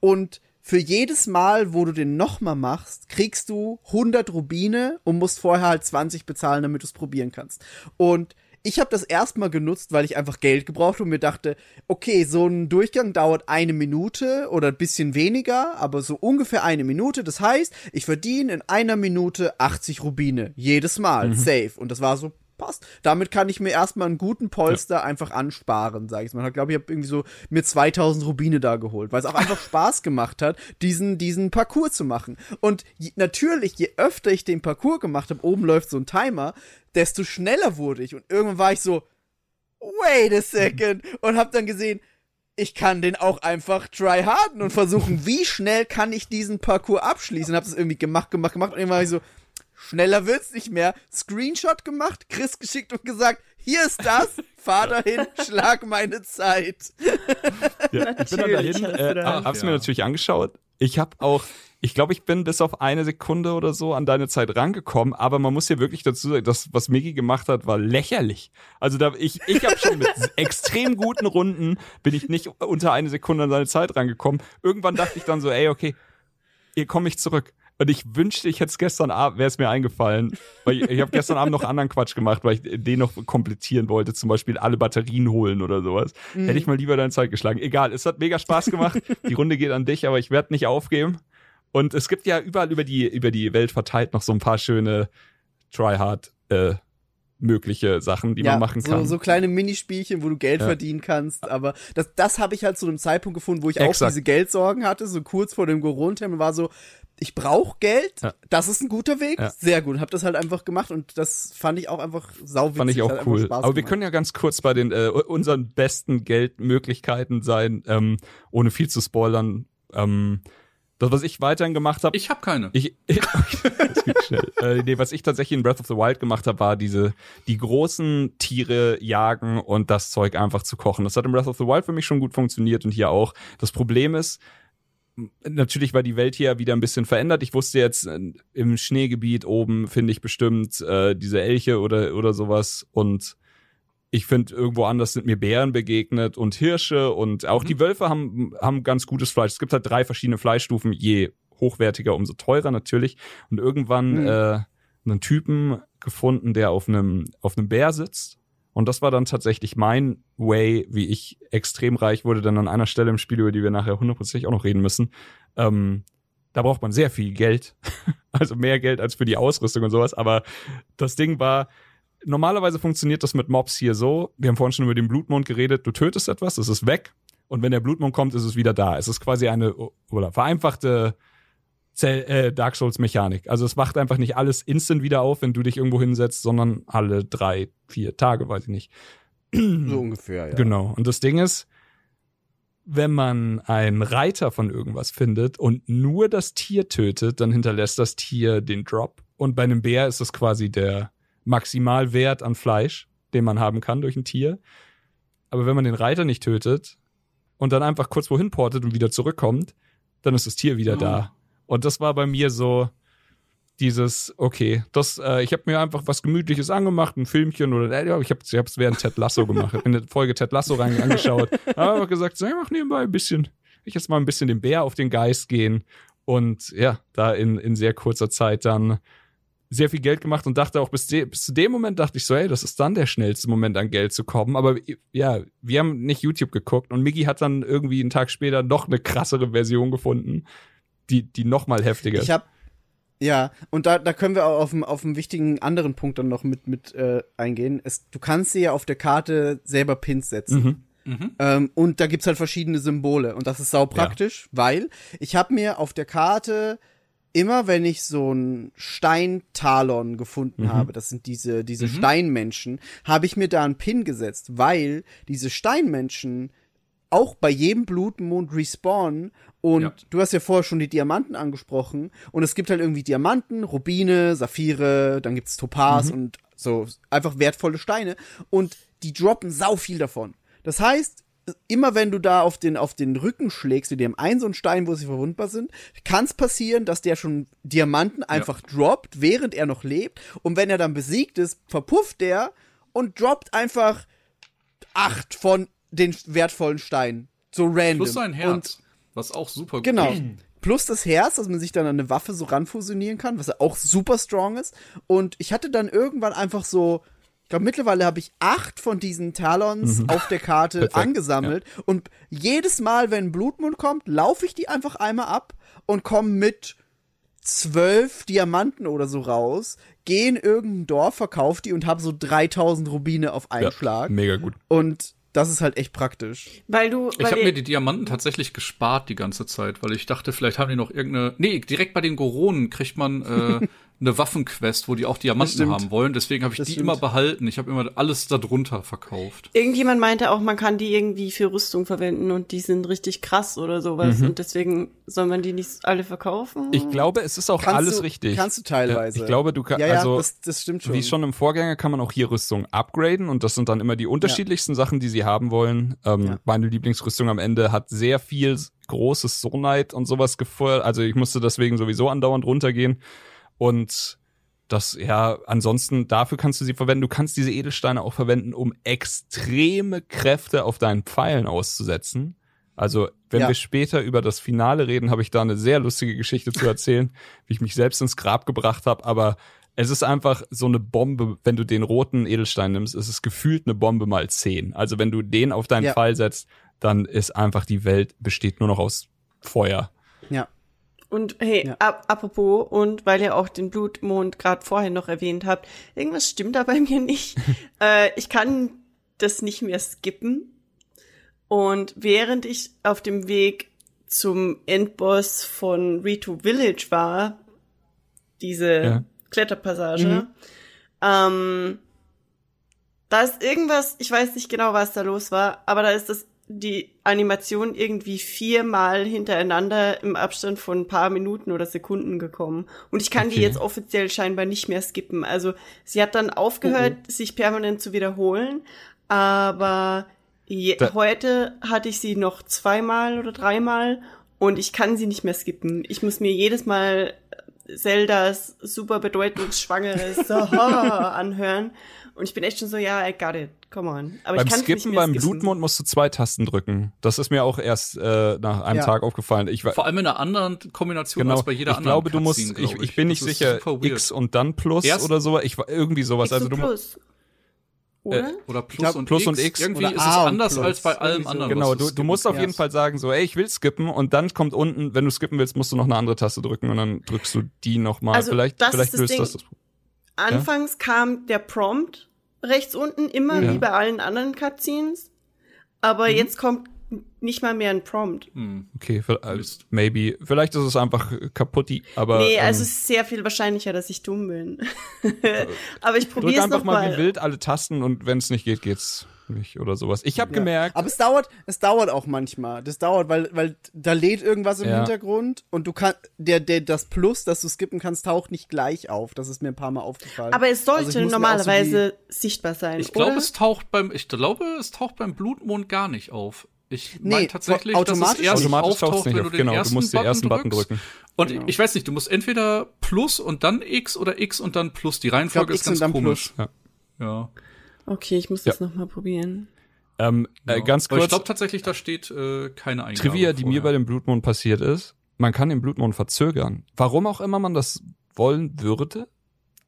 Und für jedes Mal, wo du den nochmal machst, kriegst du 100 Rubine und musst vorher halt 20 bezahlen, damit du es probieren kannst. Und ich habe das erstmal genutzt, weil ich einfach Geld gebraucht habe und mir dachte, okay, so ein Durchgang dauert eine Minute oder ein bisschen weniger, aber so ungefähr eine Minute. Das heißt, ich verdiene in einer Minute 80 Rubine. Jedes Mal. Safe. Und das war so, passt. Damit kann ich mir erstmal einen guten Polster einfach ansparen, sage ich mal. Ich glaube, ich habe irgendwie so mir 2000 Rubine da geholt, weil es auch einfach Spaß gemacht hat, diesen diesen Parcours zu machen. Und je, natürlich, je öfter ich den Parcours gemacht habe, oben läuft so ein Timer, desto schneller wurde ich und irgendwann war ich so wait a second und habe dann gesehen, ich kann den auch einfach tryharden und versuchen, wie schnell kann ich diesen Parcours abschließen. Hab das irgendwie gemacht, gemacht, gemacht und irgendwann war ich so Schneller wird's nicht mehr. Screenshot gemacht, Chris geschickt und gesagt, hier ist das, fahr dahin, schlag meine Zeit. Ja, ich bin dann dahin, äh, da- hab's Ja. mir natürlich angeschaut. Ich habe auch, ich glaube, ich bin bis auf eine Sekunde oder so an deine Zeit rangekommen, aber man muss hier wirklich dazu sagen, das, was Migi gemacht hat, war lächerlich. Also da, ich, ich habe schon mit extrem guten Runden bin ich nicht unter eine Sekunde an seine Zeit rangekommen. Irgendwann dachte ich dann so, ey, okay, hier komme ich zurück. Und ich wünschte, ich hätte es gestern Abend, wäre es mir eingefallen. Weil ich, ich habe gestern Abend noch anderen Quatsch gemacht, weil ich den noch komplettieren wollte, zum Beispiel alle Batterien holen oder sowas. Hätte ich mal lieber deine Zeit geschlagen. Egal, es hat mega Spaß gemacht. Die Runde geht an dich, aber ich werde nicht aufgeben. Und es gibt ja überall über die, über die Welt verteilt noch so ein paar schöne Tryhard äh, mögliche Sachen, die man machen so, kann. so kleine Minispielchen, wo du Geld Ja. verdienen kannst. Aber das, das habe ich halt zu einem Zeitpunkt gefunden, wo ich auch Exakt. diese Geldsorgen hatte, so kurz vor dem Corona-Termin war so, ich brauche Geld, Ja. das ist ein guter Weg, Ja. sehr gut. Hab das halt einfach gemacht und das fand ich auch einfach sauwitzig. Fand ich auch cool. Aber wir können ja ganz kurz bei den äh, unseren besten Geldmöglichkeiten sein, ähm, ohne viel zu spoilern. Ähm, das, was ich weiterhin gemacht habe, Ich habe keine. ich, das geht schnell. Äh, nee, was ich tatsächlich in Breath of the Wild gemacht habe, war diese die großen Tiere jagen und das Zeug einfach zu kochen. Das hat in Breath of the Wild für mich schon gut funktioniert und hier auch. Das Problem ist, natürlich war die Welt hier wieder ein bisschen verändert. Ich wusste jetzt äh, im Schneegebiet oben finde ich bestimmt äh, diese Elche oder oder sowas und ich finde, irgendwo anders sind mir Bären begegnet und Hirsche und auch die Wölfe haben, haben ganz gutes Fleisch. Es gibt halt drei verschiedene Fleischstufen. Je hochwertiger, umso teurer natürlich. Und irgendwann Mhm. äh, einen Typen gefunden, der auf einem, auf einem Bär sitzt. Und das war dann tatsächlich mein Way, wie ich extrem reich wurde. Dann an einer Stelle im Spiel, über die wir nachher hundertprozentig auch noch reden müssen. Ähm, da braucht man sehr viel Geld. also mehr Geld als für die Ausrüstung und sowas. Aber das Ding war, normalerweise funktioniert das mit Mobs hier so. Wir haben vorhin schon über den Blutmond geredet. Du tötest etwas, es ist weg. Und wenn der Blutmond kommt, ist es wieder da. Es ist quasi eine oder vereinfachte äh, Dark Souls Mechanik. Also es wacht einfach nicht alles instant wieder auf, wenn du dich irgendwo hinsetzt, sondern alle drei, vier Tage, weiß ich nicht. So ungefähr, ja. Genau. Und das Ding ist, wenn man einen Reiter von irgendwas findet und nur das Tier tötet, dann hinterlässt das Tier den Drop Und bei einem Bär ist das quasi der Maximalwert an Fleisch, den man haben kann durch ein Tier. Aber wenn man den Reiter nicht tötet und dann einfach kurz wohin portet und wieder zurückkommt, dann ist das Tier wieder da. Und das war bei mir so dieses, okay, das, äh, ich habe mir einfach was Gemütliches angemacht, ein Filmchen oder äh, ich habe es während Ted Lasso gemacht. Ich in der Folge Ted Lasso rein angeschaut, habe einfach gesagt, so, ich mach nebenbei ein bisschen, ich jetzt mal ein bisschen dem Bär auf den Geist gehen und ja, da in, in sehr kurzer Zeit dann sehr viel Geld gemacht und dachte auch bis, de, bis zu dem Moment dachte ich so, ey, das ist dann der schnellste Moment an Geld zu kommen. Aber ja, wir haben nicht YouTube geguckt und Miggy hat dann irgendwie einen Tag später noch eine krassere Version gefunden, die, die noch mal heftiger ist. Ich habe ja, und da, da können wir auch auf einen, auf einen wichtigen anderen Punkt dann noch mit, mit äh, eingehen. Es, du kannst dir ja auf der Karte selber Pins setzen. Mhm. Ähm, und da gibt's halt verschiedene Symbole. Und das ist sau praktisch, weil ich habe mir auf der Karte immer, wenn ich so einen Steintalon gefunden Mhm. habe, das sind diese, diese Steinmenschen, habe ich mir da einen Pin gesetzt, weil diese Steinmenschen auch bei jedem Blutmond respawnen und Ja. du hast ja vorher schon die Diamanten angesprochen und es gibt halt irgendwie Diamanten, Rubine, Saphire, dann gibt's Topaz und so einfach wertvolle Steine und die droppen sau viel davon. Das heißt, immer wenn du da auf den, auf den Rücken schlägst, die haben einen so einen Stein, wo sie verwundbar sind, kann es passieren, dass der schon Diamanten einfach droppt, während er noch lebt. Und wenn er dann besiegt ist, verpufft der und droppt einfach acht von den wertvollen Steinen. So random. Plus sein Und Herz, was auch super Genau. gut ist. Plus das Herz, dass man sich dann an eine Waffe so ranfusionieren kann, was ja auch super strong ist. Und ich hatte dann irgendwann einfach so, ich glaube mittlerweile habe ich acht von diesen Talons auf der Karte Perfekt, angesammelt. Und jedes Mal, wenn ein Blutmond kommt, laufe ich die einfach einmal ab und komme mit zwölf Diamanten oder so raus, gehe in irgendein Dorf, verkaufe die und habe so 3000 Rubine auf einen Ja, Schlag. Mega gut. Und das ist halt echt praktisch. Weil du, Ich weil habe ihr- mir die Diamanten tatsächlich gespart die ganze Zeit, weil ich dachte, vielleicht haben die noch irgendeine. Nee, direkt bei den Goronen kriegt man äh, eine Waffenquest, wo die auch Diamanten haben wollen. Deswegen habe ich Das die stimmt. immer behalten. Ich habe immer alles darunter verkauft. Irgendjemand meinte auch, man kann die irgendwie für Rüstung verwenden und die sind richtig krass oder sowas. Und deswegen soll man die nicht alle verkaufen. Ich glaube, es ist auch Kannst alles du, richtig. Kannst du teilweise. Ja, ich glaube, du kannst, Ja, ja, also, das, das stimmt schon. wie schon im Vorgänger kann man auch hier Rüstung upgraden und das sind dann immer die unterschiedlichsten Sachen, die sie haben wollen. Ähm, Ja. Meine Lieblingsrüstung am Ende hat sehr viel großes Sonite und sowas gefeuert. Also ich musste deswegen sowieso andauernd runtergehen und das, ja, ansonsten, dafür kannst du sie verwenden. Du kannst diese Edelsteine auch verwenden, um extreme Kräfte auf deinen Pfeilen auszusetzen. Also, wenn Ja. wir später über das Finale reden, habe ich da eine sehr lustige Geschichte zu erzählen, wie ich mich selbst ins Grab gebracht habe. Aber es ist einfach so eine Bombe, wenn du den roten Edelstein nimmst, ist es gefühlt eine Bombe mal zehn. Also, wenn du den auf deinen Ja. Pfeil setzt, dann ist einfach die Welt besteht nur noch aus Feuer. ja. Und hey, Ja. ap apropos, und weil ihr auch den Blutmond gerade vorhin noch erwähnt habt, irgendwas stimmt da bei mir nicht. äh, ich kann das nicht mehr skippen. Und während ich auf dem Weg zum Endboss von Ritu Village war, diese Ja. Kletterpassage, ähm, da ist irgendwas, ich weiß nicht genau, was da los war, aber da ist das die Animation irgendwie viermal hintereinander im Abstand von ein paar Minuten oder Sekunden gekommen. Und ich kann die Okay. jetzt offiziell scheinbar nicht mehr skippen. Also sie hat dann aufgehört, Oh, sich permanent zu wiederholen, aber je, heute hatte ich sie noch zweimal oder dreimal und ich kann sie nicht mehr skippen. Ich muss mir jedes Mal Zeldas super bedeutungsschwangeres anhören. Und ich bin echt schon so, ja, I got it. Come on. Aber beim ich kann Skippen beim skippen. Blutmond musst du zwei Tasten drücken. Das ist mir auch erst äh, nach einem Ja. Tag aufgefallen. Ich war Vor allem in einer anderen Kombination genau. als bei jeder ich anderen glaube, du musst. Cutscene, Ich, ich bin nicht Das sicher. X und dann Plus Erst- oder so. Ich war irgendwie sowas. X also du Plus. Oder? Oder Plus, glaub, und, Plus X. und X Irgendwie oder ist es anders Plus. als bei allem so. anderen. Genau, du, du musst auf jeden Fall sagen, so, ey, ich will skippen und dann kommt unten, wenn du skippen willst, musst du noch eine andere Taste drücken und dann drückst du die nochmal. Also, vielleicht das vielleicht ist das löst Ding. das das Anfangs kam der Prompt rechts unten immer Ja. wie bei allen anderen Cutscenes. Aber Mhm. jetzt kommt nicht mal mehr ein Prompt. Okay, für, äh, maybe. Vielleicht ist es einfach kaputti, aber. nee, ähm, also es ist sehr viel wahrscheinlicher, dass ich dumm bin. Aber ich drück probiere es einfach noch mal mal. wie wild alle Tasten und wenn es nicht geht, geht's nicht oder sowas. Ich habe Ja. gemerkt, Aber es dauert, es dauert auch manchmal. Das dauert, weil, weil da lädt irgendwas im Ja. Hintergrund und du kannst, der, der, das Plus, das du skippen kannst, taucht nicht gleich auf. Das ist mir ein paar Mal aufgefallen. Aber es Also sollte mir auch so normalerweise sichtbar sein. Ich glaube, es taucht beim, ich glaube, es taucht beim Blutmond gar nicht auf. Ich Nee, meine tatsächlich, dass es automatisch erst automatisch auftaucht, nicht wenn auf. du den Genau, du ersten, musst den Button, ersten Button drückst. drücken. Und Genau. ich weiß nicht, du musst entweder Plus und dann X oder X und dann Plus. Die Reihenfolge ist ganz komisch. Plus. Ja. Okay, ich muss das noch mal probieren. ähm, äh, ja. ganz Aber kurz, ich glaube tatsächlich, da steht äh, keine Eingabe Trivia, die mir bei dem Blutmond passiert ist, man kann den Blutmond verzögern. Warum auch immer man das wollen würde.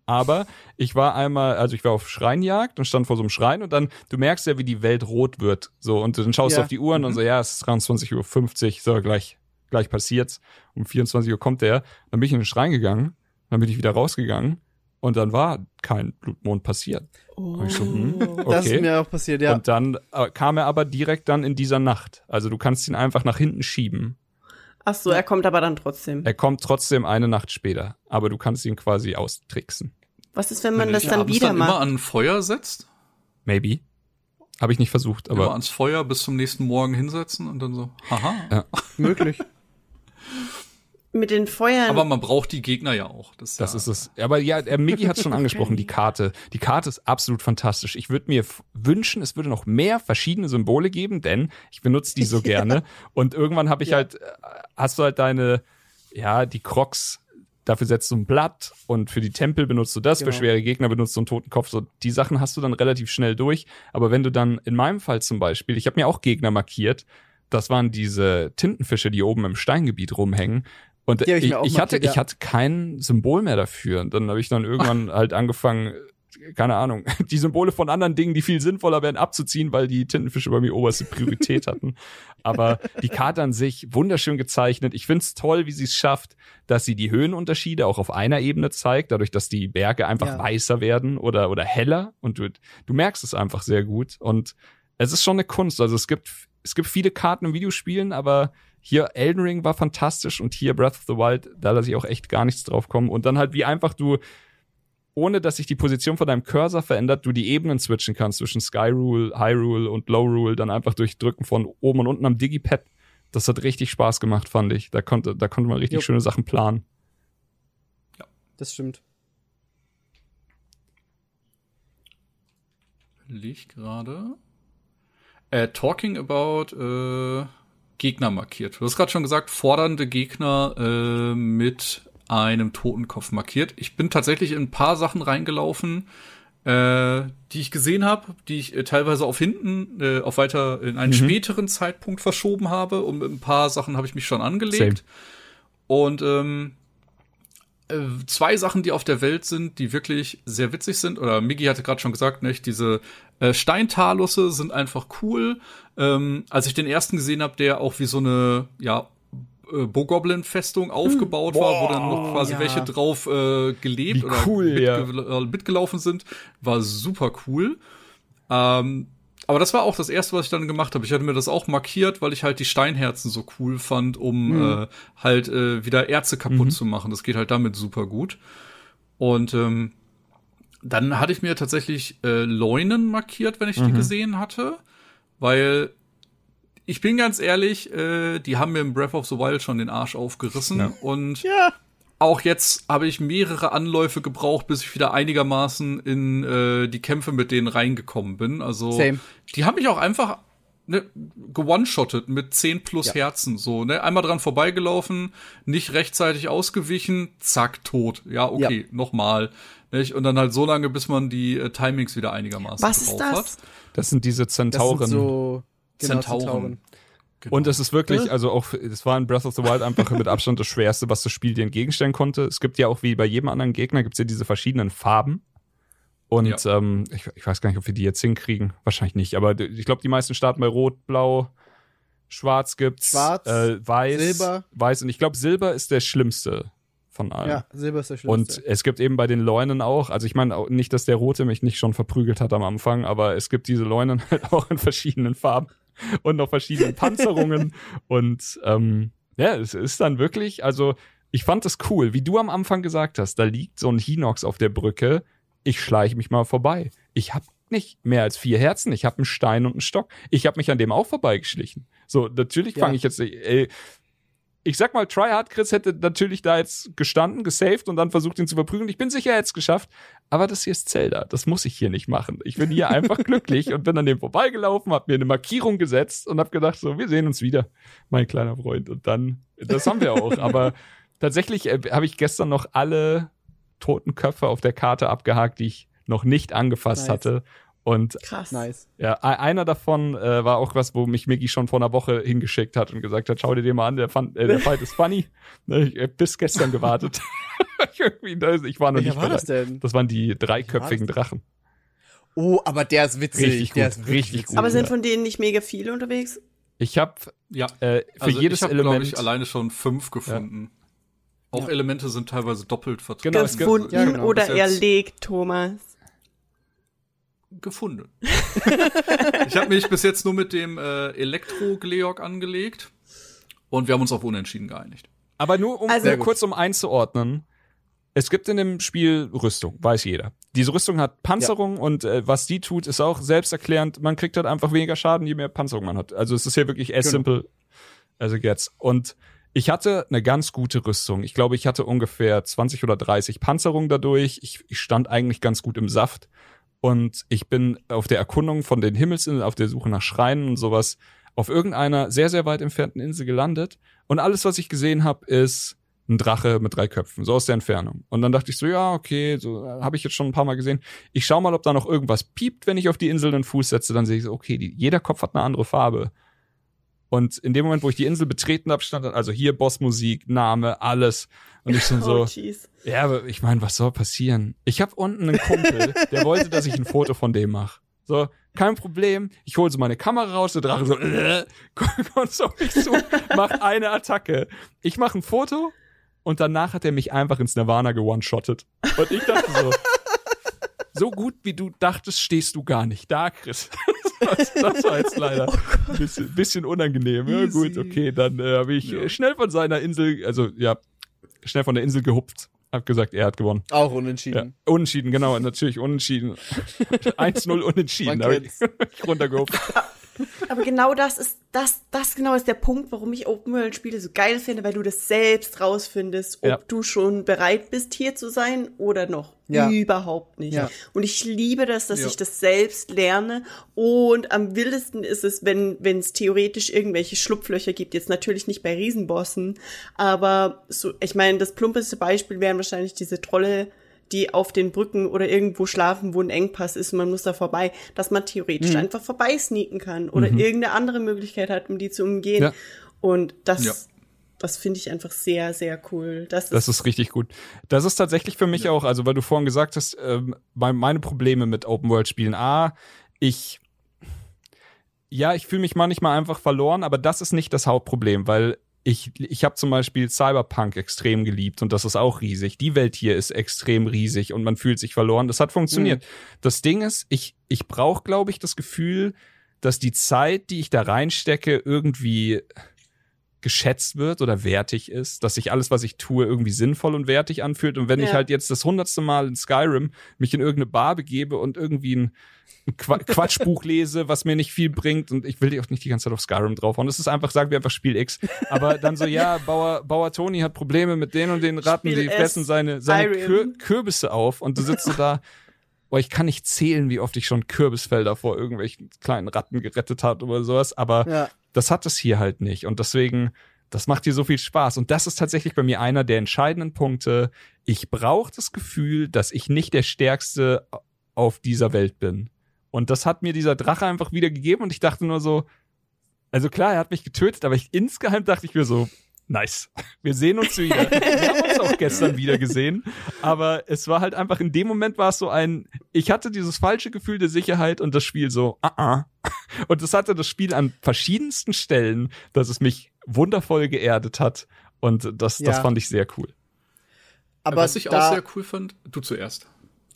Aber ich war einmal, also ich war auf Schreinjagd und stand vor so einem Schrein und dann, du merkst ja, wie die Welt rot wird. So, und dann schaust du Ja. auf die Uhren Mhm. und so, ja, es ist 23.50 Uhr, so, gleich, gleich passiert's. Um 24 Uhr kommt der. Dann bin ich in den Schrein gegangen, dann bin ich wieder rausgegangen und dann war kein Blutmond passiert. Oh. Und ich so, hm, Das okay. ist mir auch passiert, ja. Und dann äh, kam er aber direkt dann in dieser Nacht. Also du kannst ihn einfach nach hinten schieben. Ach so, er kommt aber dann trotzdem. Er kommt trotzdem eine Nacht später, aber du kannst ihn quasi austricksen. Was ist, wenn man Wenn das dann wieder dann immer macht? an Feuer setzt, Maybe. Habe ich nicht versucht, immer aber ans Feuer bis zum nächsten Morgen hinsetzen und dann so, haha. Ja. Möglich. Mit den Feuern. Aber man braucht die Gegner ja auch. Das, das ja, ist es. Aber ja, er Miggy hat schon angesprochen, die Karte. Die Karte ist absolut fantastisch. Ich würde mir wünschen, es würde noch mehr verschiedene Symbole geben, denn ich benutze die so gerne. Und irgendwann habe ich Ja. halt, äh, hast du halt deine, ja, die Crocs, dafür setzt du ein Blatt und für die Tempel benutzt du das, Genau. für schwere Gegner benutzt du einen toten Kopf. So, die Sachen hast du dann relativ schnell durch. Aber wenn du dann, in meinem Fall zum Beispiel, ich habe mir auch Gegner markiert, das waren diese Tintenfische, die oben im Steingebiet rumhängen. Und ich ich, ich hatte, ich hatte kein Symbol mehr dafür. Und dann habe ich dann irgendwann halt angefangen, keine Ahnung, die Symbole von anderen Dingen, die viel sinnvoller wären, abzuziehen, weil die Tintenfische bei mir oberste Priorität hatten. Aber die Karte an sich, wunderschön gezeichnet. Ich find's toll, wie sie es schafft, dass sie die Höhenunterschiede auch auf einer Ebene zeigt, dadurch, dass die Berge einfach Ja. weißer werden oder, oder heller. Und du, du merkst es einfach sehr gut. Und es ist schon eine Kunst. Also es gibt, es gibt viele Karten im Videospielen, aber hier Elden Ring war fantastisch und hier Breath of the Wild, da lasse ich auch echt gar nichts drauf kommen. Und dann halt, wie einfach du, ohne dass sich die Position von deinem Cursor verändert, du die Ebenen switchen kannst zwischen Skyrule, Hyrule und Lowrule, dann einfach durch Drücken von oben und unten am Digipad. Das hat richtig Spaß gemacht, fand ich. Da konnte, da konnte man richtig Jo. schöne Sachen planen. Das stimmt. Lieg gerade. Äh, talking about äh, Gegner markiert. Du hast gerade schon gesagt, fordernde Gegner äh, mit einem Totenkopf markiert. Ich bin tatsächlich in ein paar Sachen reingelaufen, äh, die ich gesehen habe, die ich äh, teilweise auf hinten, äh, auf weiter in einen späteren Zeitpunkt verschoben habe. Und mit ein paar Sachen habe ich mich schon angelegt. Same. Und ähm, äh, zwei Sachen, die auf der Welt sind, die wirklich sehr witzig sind, oder Migi hatte gerade schon gesagt, nicht, diese äh, Steintalusse sind einfach cool. Ähm, als ich den ersten gesehen habe, der auch wie so eine, ja, äh, Bogoblin-Festung aufgebaut war, wo dann noch quasi ja. welche drauf äh, gelebt Wie oder cool, ja. mitge äh, mitgelaufen sind, war super cool. Ähm, aber das war auch das erste, was ich dann gemacht habe. Ich hatte mir das auch markiert, weil ich halt die Steinherzen so cool fand, um äh, halt äh, wieder Erze kaputt Mhm. zu machen. Das geht halt damit super gut. Und ähm, dann hatte ich mir tatsächlich äh, Leunen markiert, wenn ich Mhm. die gesehen hatte, weil ich bin ganz ehrlich, äh, die haben mir im Breath of the Wild schon den Arsch aufgerissen Ja. und Ja. auch jetzt habe ich mehrere Anläufe gebraucht, bis ich wieder einigermaßen in äh, die Kämpfe mit denen reingekommen bin. Also Same. die haben mich auch einfach ne, gewone-shottet mit 10 plus Ja. Herzen. So, ne? Einmal dran vorbeigelaufen, nicht rechtzeitig ausgewichen, zack, tot. Ja, okay, nochmal. Nicht? Und dann halt so lange, bis man die äh, Timings wieder einigermaßen Was ist das? hat. Das sind diese Das sind Zentauren. so genau, Zentauren. Genau. Und es ist wirklich, also auch, es war in Breath of the Wild einfach mit Abstand das Schwerste, was das Spiel dir entgegenstellen konnte. Es gibt ja auch wie bei jedem anderen Gegner, gibt's ja diese verschiedenen Farben. Und ähm, ich, ich weiß gar nicht, ob wir die jetzt hinkriegen. Wahrscheinlich nicht. Aber ich glaube, die meisten starten bei Rot, Blau, Schwarz gibt's. Schwarz, äh, Weiß. Silber. Weiß. Und ich glaube, Silber ist der schlimmste von allen. Ja, Silber ist der Und Schlimmste. es gibt eben bei den Leunen auch, also ich meine auch nicht, dass der Rote mich nicht schon verprügelt hat am Anfang, aber es gibt diese Leunen halt auch in verschiedenen Farben und noch verschiedenen Panzerungen. und ähm, ja, es ist dann wirklich, also ich fand es cool, wie du am Anfang gesagt hast, da liegt so ein Hinox auf der Brücke, ich schleiche mich mal vorbei. Ich habe nicht mehr als vier Herzen. Ich habe einen Stein und einen Stock. Ich habe mich an dem auch vorbeigeschlichen. So, natürlich Ja. fange ich jetzt, ey, ich sag mal, Tryhard Chris hätte natürlich da jetzt gestanden, gesaved und dann versucht ihn zu verprügeln. Ich bin sicher, er hätte es geschafft. Aber das hier ist Zelda. Das muss ich hier nicht machen. Ich bin hier einfach glücklich und bin an dem vorbeigelaufen, hab mir eine Markierung gesetzt und hab gedacht, so, wir sehen uns wieder, mein kleiner Freund. Und dann, das haben wir auch. Aber tatsächlich äh, habe ich gestern noch alle toten Köpfe auf der Karte abgehakt, die ich noch nicht angefasst Nice. hatte. Und Krass. Nice. ja, einer davon äh, war auch was, wo mich Miggy schon vor einer Woche hingeschickt hat und gesagt hat, schau dir den mal an, der, fand, äh, der Fight ist funny. Ne, Ich hab bis gestern gewartet. Ist- ich war noch Welcher nicht war das bereit. denn? Das waren die dreiköpfigen Drachen. Oh, aber der ist witzig. Richtig der gut, ist wirklich richtig witzig. gut. Aber sind Ja. von denen nicht mega viele unterwegs? Ich habe Ja. äh, für Also jedes ich habe, glaube Element ich, alleine schon fünf gefunden. Auch Elemente sind teilweise doppelt vertreten. Genau, Gefunden ja, genau. oder erlegt, Thomas? Gefunden. ich habe mich bis jetzt nur mit dem äh, Elektro-Gleok angelegt und wir haben uns auf Unentschieden geeinigt. Aber nur um Also- kurz um einzuordnen. Es gibt in dem Spiel Rüstung, weiß jeder. Diese Rüstung hat Panzerung und äh, was die tut, ist auch selbsterklärend. Man kriegt halt einfach weniger Schaden, je mehr Panzerung man hat. Also es ist hier wirklich as Genau. simple as it gets. Und ich hatte eine ganz gute Rüstung. Ich glaube, ich hatte ungefähr 20 oder 30 Panzerung dadurch. Ich, ich stand eigentlich ganz gut im Saft. Und ich bin auf der Erkundung von den Himmelsinseln, auf der Suche nach Schreinen und sowas, auf irgendeiner sehr, sehr weit entfernten Insel gelandet. Und alles, was ich gesehen habe, ist ein Drache mit drei Köpfen, so aus der Entfernung. Und dann dachte ich so, ja, okay, so äh, habe ich jetzt schon ein paar Mal gesehen. Ich schau mal, ob da noch irgendwas piept, wenn ich auf die Insel einen Fuß setze. Dann sehe ich so, okay, die, jeder Kopf hat eine andere Farbe. Und in dem Moment, wo ich die Insel betreten habe, stand dann also hier Bossmusik, Name, alles. Und ich dann so, Oh, ja, aber ich meine, was soll passieren? Ich habe unten einen Kumpel, der wollte, dass ich ein Foto von dem mache. So, kein Problem. Ich hole so meine Kamera raus, der Drache so, äh, kommt so auf mich zu, macht eine Attacke. Ich mache ein Foto und danach hat er mich einfach ins Nirvana gewone-shottet. Und ich dachte so, so gut wie du dachtest, stehst du gar nicht da, Chris. Das, das war jetzt leider ein bisschen, bisschen unangenehm. Ja, gut, okay, dann äh, habe ich äh, schnell von seiner Insel, also ja, schnell von der Insel gehupft. Hab gesagt, er hat gewonnen. Auch Ja, unentschieden. unentschieden, genau, natürlich unentschieden. 1-0 unentschieden, ich runtergehupft. Aber genau das ist, das, das genau ist der Punkt, warum ich Open World Spiele so geil finde, weil du das selbst rausfindest, ob Ja. du schon bereit bist, hier zu sein oder noch. Ja. Überhaupt nicht. Ja. Und ich liebe das, dass Ja. ich das selbst lerne. Und am wildesten ist es, wenn wenn es theoretisch irgendwelche Schlupflöcher gibt. Jetzt natürlich nicht bei Riesenbossen, aber so, ich meine, das plumpeste Beispiel wären wahrscheinlich diese Trolle, die auf den Brücken oder irgendwo schlafen, wo ein Engpass ist und man muss da vorbei, dass man theoretisch einfach vorbei sneaken kann oder irgendeine andere Möglichkeit hat, um die zu umgehen. Ja. Und das, Ja. das finde ich einfach sehr, sehr cool. Das, Das ist richtig gut. Das ist tatsächlich für mich auch, also weil du vorhin gesagt hast, ähm, mein- meine Probleme mit Open-World-Spielen. A, ich, ja, ich fühle mich manchmal einfach verloren, aber das ist nicht das Hauptproblem, weil ich, ich habe zum Beispiel Cyberpunk extrem geliebt und das ist auch riesig. Die Welt hier ist extrem riesig und man fühlt sich verloren. Das hat funktioniert. Das Ding ist, ich, ich brauche, glaube ich, das Gefühl, dass die Zeit, die ich da reinstecke, irgendwie geschätzt wird oder wertig ist, dass sich alles, was ich tue, irgendwie sinnvoll und wertig anfühlt. Und wenn ich Ja. halt jetzt das hundertste Mal in Skyrim mich in irgendeine Bar begebe und irgendwie ein, Qua Quatschbuch lese, was mir nicht viel bringt und ich will dir auch nicht die ganze Zeit auf Skyrim draufhauen. Das ist einfach, sagen wir einfach Spiel X. Aber dann so, ja, Bauer, Bauer Toni hat Probleme mit den und den Ratten, Spiel die S, fressen seine, seine. Kür Kürbisse auf und du sitzt so da. Boah, ich kann nicht zählen, wie oft ich schon Kürbisfelder vor irgendwelchen kleinen Ratten gerettet habe oder sowas, aber Ja. das hat es hier halt nicht. Und deswegen, das macht hier so viel Spaß. Und das ist tatsächlich bei mir einer der entscheidenden Punkte. Ich brauche das Gefühl, dass ich nicht der Stärkste auf dieser Welt bin. Und das hat mir dieser Drache einfach wieder gegeben und ich dachte nur so, also klar, er hat mich getötet, aber ich insgeheim dachte ich mir so, nice. Wir sehen uns wieder. Wir haben uns auch gestern wieder gesehen. Aber es war halt einfach, in dem Moment war es so ein, ich hatte dieses falsche Gefühl der Sicherheit und das Spiel so, ah, ah. Und es hatte das Spiel an verschiedensten Stellen, dass es mich wundervoll geerdet hat. Und das, das Ja. fand ich sehr cool. Aber Was ich auch sehr cool fand, du zuerst.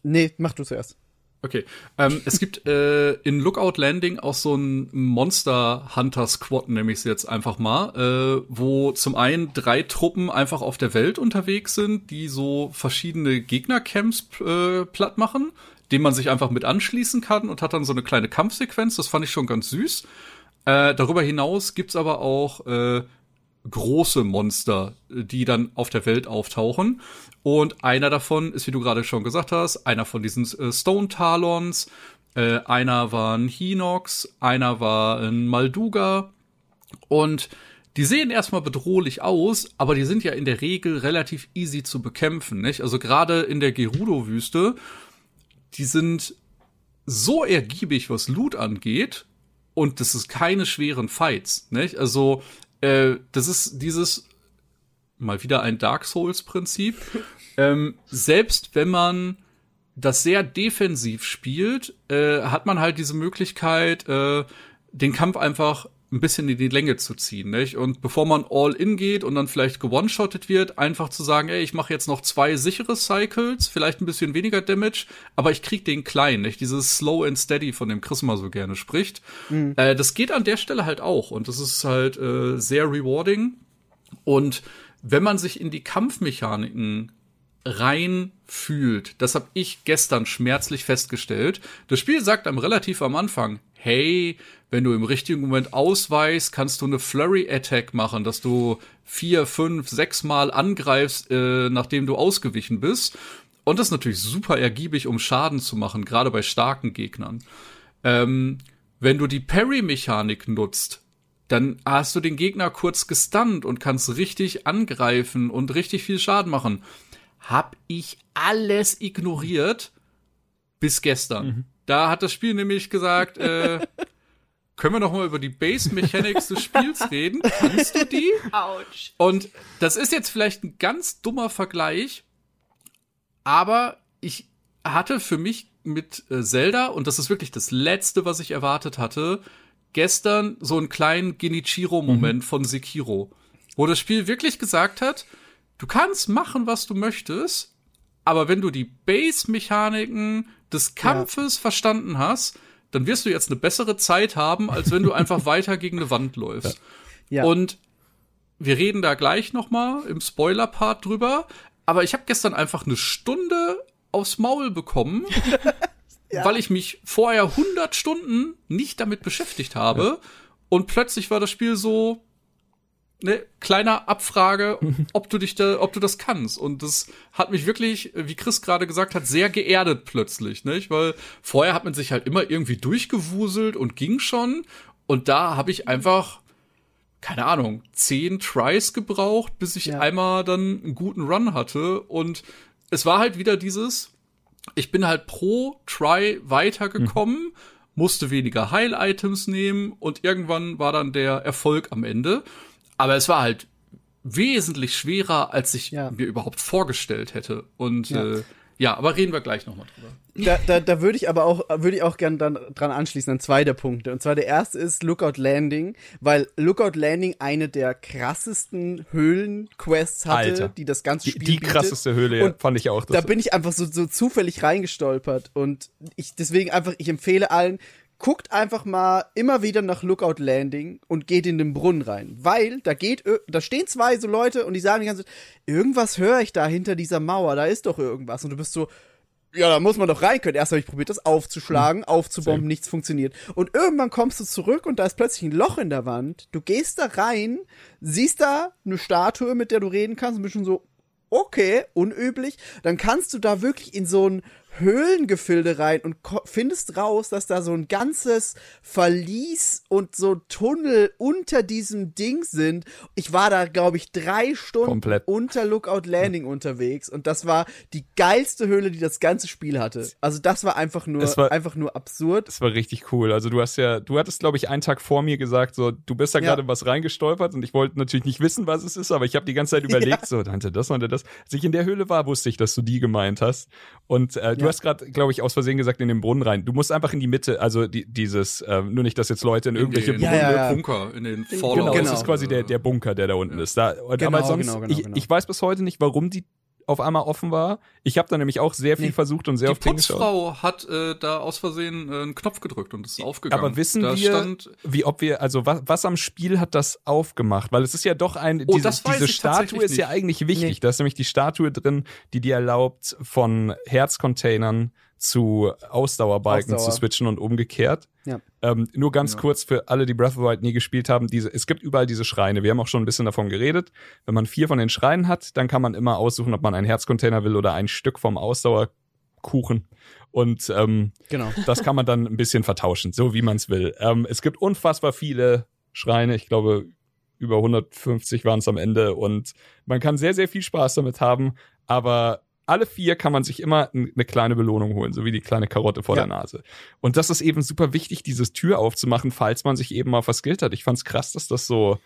Nee, mach du zuerst. Okay. Ähm, es gibt äh, in Lookout Landing auch so ein Monster Hunter Squad, nenne ich es jetzt einfach mal, äh, wo zum einen drei Truppen einfach auf der Welt unterwegs sind, die so verschiedene Gegnercamps äh, platt machen. dem man sich einfach mit anschließen kann und hat dann so eine kleine Kampfsequenz. Das fand ich schon ganz süß. Äh, darüber hinaus gibt's aber auch äh, große Monster, die dann auf der Welt auftauchen. Und einer davon ist, wie du gerade schon gesagt hast, einer von diesen äh, Stone Talons. Äh, einer war ein Hinox, einer war ein Malduga. Und die sehen erstmal bedrohlich aus, aber die sind ja in der Regel relativ easy zu bekämpfen, nicht? Also gerade in der Gerudo-Wüste, die sind so ergiebig, was Loot angeht, und das ist keine schweren Fights, nicht? Also, äh, das ist dieses mal wieder ein Dark Souls-Prinzip. ähm, selbst wenn man das sehr defensiv spielt, äh, hat man halt diese Möglichkeit, äh, den Kampf einfach ein bisschen in die Länge zu ziehen, nicht? Und bevor man all in geht und dann vielleicht gewone-shottet wird, einfach zu sagen, ey, ich mache jetzt noch zwei sichere Cycles, vielleicht ein bisschen weniger Damage, aber ich krieg den klein, nicht? Dieses Slow and Steady, von dem Chris mal so gerne spricht. Äh, das geht an der Stelle halt auch und das ist halt äh, sehr rewarding. Und wenn man sich in die Kampfmechaniken rein fühlt. Das habe ich gestern schmerzlich festgestellt. Das Spiel sagt einem relativ am Anfang, hey, wenn du im richtigen Moment ausweichst, kannst du eine Flurry Attack machen, dass du vier, fünf, sechs Mal angreifst, äh, nachdem du ausgewichen bist. Und das ist natürlich super ergiebig, um Schaden zu machen, gerade bei starken Gegnern. Ähm, wenn du die Parry-Mechanik nutzt, dann hast du den Gegner kurz gestunt und kannst richtig angreifen und richtig viel Schaden machen. Hab ich alles ignoriert bis gestern. Da hat das Spiel nämlich gesagt, äh, können wir noch mal über die Base Mechanics des Spiels reden? Kannst du die? Autsch. Und das ist jetzt vielleicht ein ganz dummer Vergleich, aber ich hatte für mich mit äh, Zelda, und das ist wirklich das Letzte, was ich erwartet hatte, gestern so einen kleinen Genichiro-Moment von Sekiro, wo das Spiel wirklich gesagt hat, du kannst machen, was du möchtest, aber wenn du die Base-Mechaniken des Kampfes verstanden hast, dann wirst du jetzt eine bessere Zeit haben, als wenn du einfach weiter gegen eine Wand läufst. Ja. Und wir reden da gleich noch mal im Spoiler-Part drüber. Aber ich habe gestern einfach eine Stunde aufs Maul bekommen, weil ich mich vorher 100 Stunden nicht damit beschäftigt habe. Und plötzlich war das Spiel so, ne, kleiner Abfrage, ob du dich da, ob du das kannst. Und das hat mich wirklich, wie Chris gerade gesagt hat, sehr geerdet plötzlich, nicht? Weil vorher hat man sich halt immer irgendwie durchgewuselt und ging schon. Und da habe ich einfach, keine Ahnung, zehn Tries gebraucht, bis ich Ja. einmal dann einen guten Run hatte. Und es war halt wieder dieses, ich bin halt pro Try weitergekommen, musste weniger Heil-Items nehmen und irgendwann war dann der Erfolg am Ende. Aber es war halt wesentlich schwerer, als ich Ja. mir überhaupt vorgestellt hätte. Und Ja. äh, ja aber reden wir gleich nochmal drüber. Da, da, da würde ich aber auch, würde ich auch gern dann dran anschließen an zwei der Punkte. Und zwar der erste ist Lookout Landing, weil Lookout Landing eine der krassesten Höhlenquests hatte, Alter. die das ganze Die, Spiel die bietet. krasseste Höhle Und fand ich auch. da bin ich einfach so, so zufällig reingestolpert und ich deswegen einfach, ich empfehle allen, guckt einfach mal immer wieder nach Lookout Landing und geht in den Brunnen rein, weil da geht, da stehen zwei so Leute und die sagen die ganze Zeit, irgendwas höre ich da hinter dieser Mauer, da ist doch irgendwas und du bist so, ja, da muss man doch rein können. Erst habe ich probiert, das aufzuschlagen, aufzubomben, nichts funktioniert. Und irgendwann kommst du zurück und da ist plötzlich ein Loch in der Wand. Du gehst da rein, siehst da eine Statue, mit der du reden kannst, und bist schon so, okay, unüblich. Dann kannst du da wirklich in so ein Höhlengefilde rein und findest raus, dass da so ein ganzes Verlies und so Tunnel unter diesem Ding sind. Ich war da, glaube ich, drei Stunden Komplett. unter Lookout Landing unterwegs und das war die geilste Höhle, die das ganze Spiel hatte. Also das war einfach nur, Es war- einfach nur absurd. Das war richtig cool. Also du hast ja, du hattest, glaube ich, einen Tag vor mir gesagt, so, du bist da Ja. gerade was reingestolpert und ich wollte natürlich nicht wissen, was es ist, aber ich habe die ganze Zeit überlegt, so, Dante, das und das. Als ich in der Höhle war, wusste ich, dass du die gemeint hast. Und äh, du Ja. hast gerade, glaube ich, aus Versehen gesagt, in den Brunnen rein. Du musst einfach in die Mitte, also die, dieses, äh, nur nicht, dass jetzt Leute in irgendwelche in, Ja, den ja, ja. Bunker, in den Genau, Fallout. Genau, genau. das ist quasi der, der Bunker, der da unten ist. Da, Genau, aber sonst, genau, genau, ich, genau. ich weiß bis heute nicht, warum die auf einmal offen war. Ich habe da nämlich auch sehr viel Nee. versucht und sehr Die oft hingeschaut. Putzfrau hat äh, da aus Versehen äh, einen Knopf gedrückt und ist aufgegangen. Aber wissen da wir, wie ob wir, also was, was am Spiel hat das aufgemacht? Weil es ist ja doch ein, Oh, diese, das weiß diese Statue ist ja eigentlich wichtig. Nee. Da ist nämlich die Statue drin, die dir erlaubt, von Herzcontainern zu Ausdauerbalken Ausdauer. zu switchen und umgekehrt. Ja. Ähm, nur ganz Ja. kurz für alle, die Breath of the Wild nie gespielt haben, diese, es gibt überall diese Schreine. Wir haben auch schon ein bisschen davon geredet. Wenn man vier von den Schreinen hat, dann kann man immer aussuchen, ob man einen Herzcontainer will oder ein Stück vom Ausdauerkuchen. Und ähm, Genau. das kann man dann ein bisschen vertauschen, so wie man es will. Ähm, es gibt unfassbar viele Schreine. Ich glaube, über 150 waren es am Ende. Und man kann sehr, sehr viel Spaß damit haben. Aber alle vier kann man sich immer eine kleine Belohnung holen, so wie die kleine Karotte vor Ja. der Nase. Und das ist eben super wichtig, dieses Tür aufzumachen, falls man sich eben mal verskillt hat. Ich fand's krass, dass das so,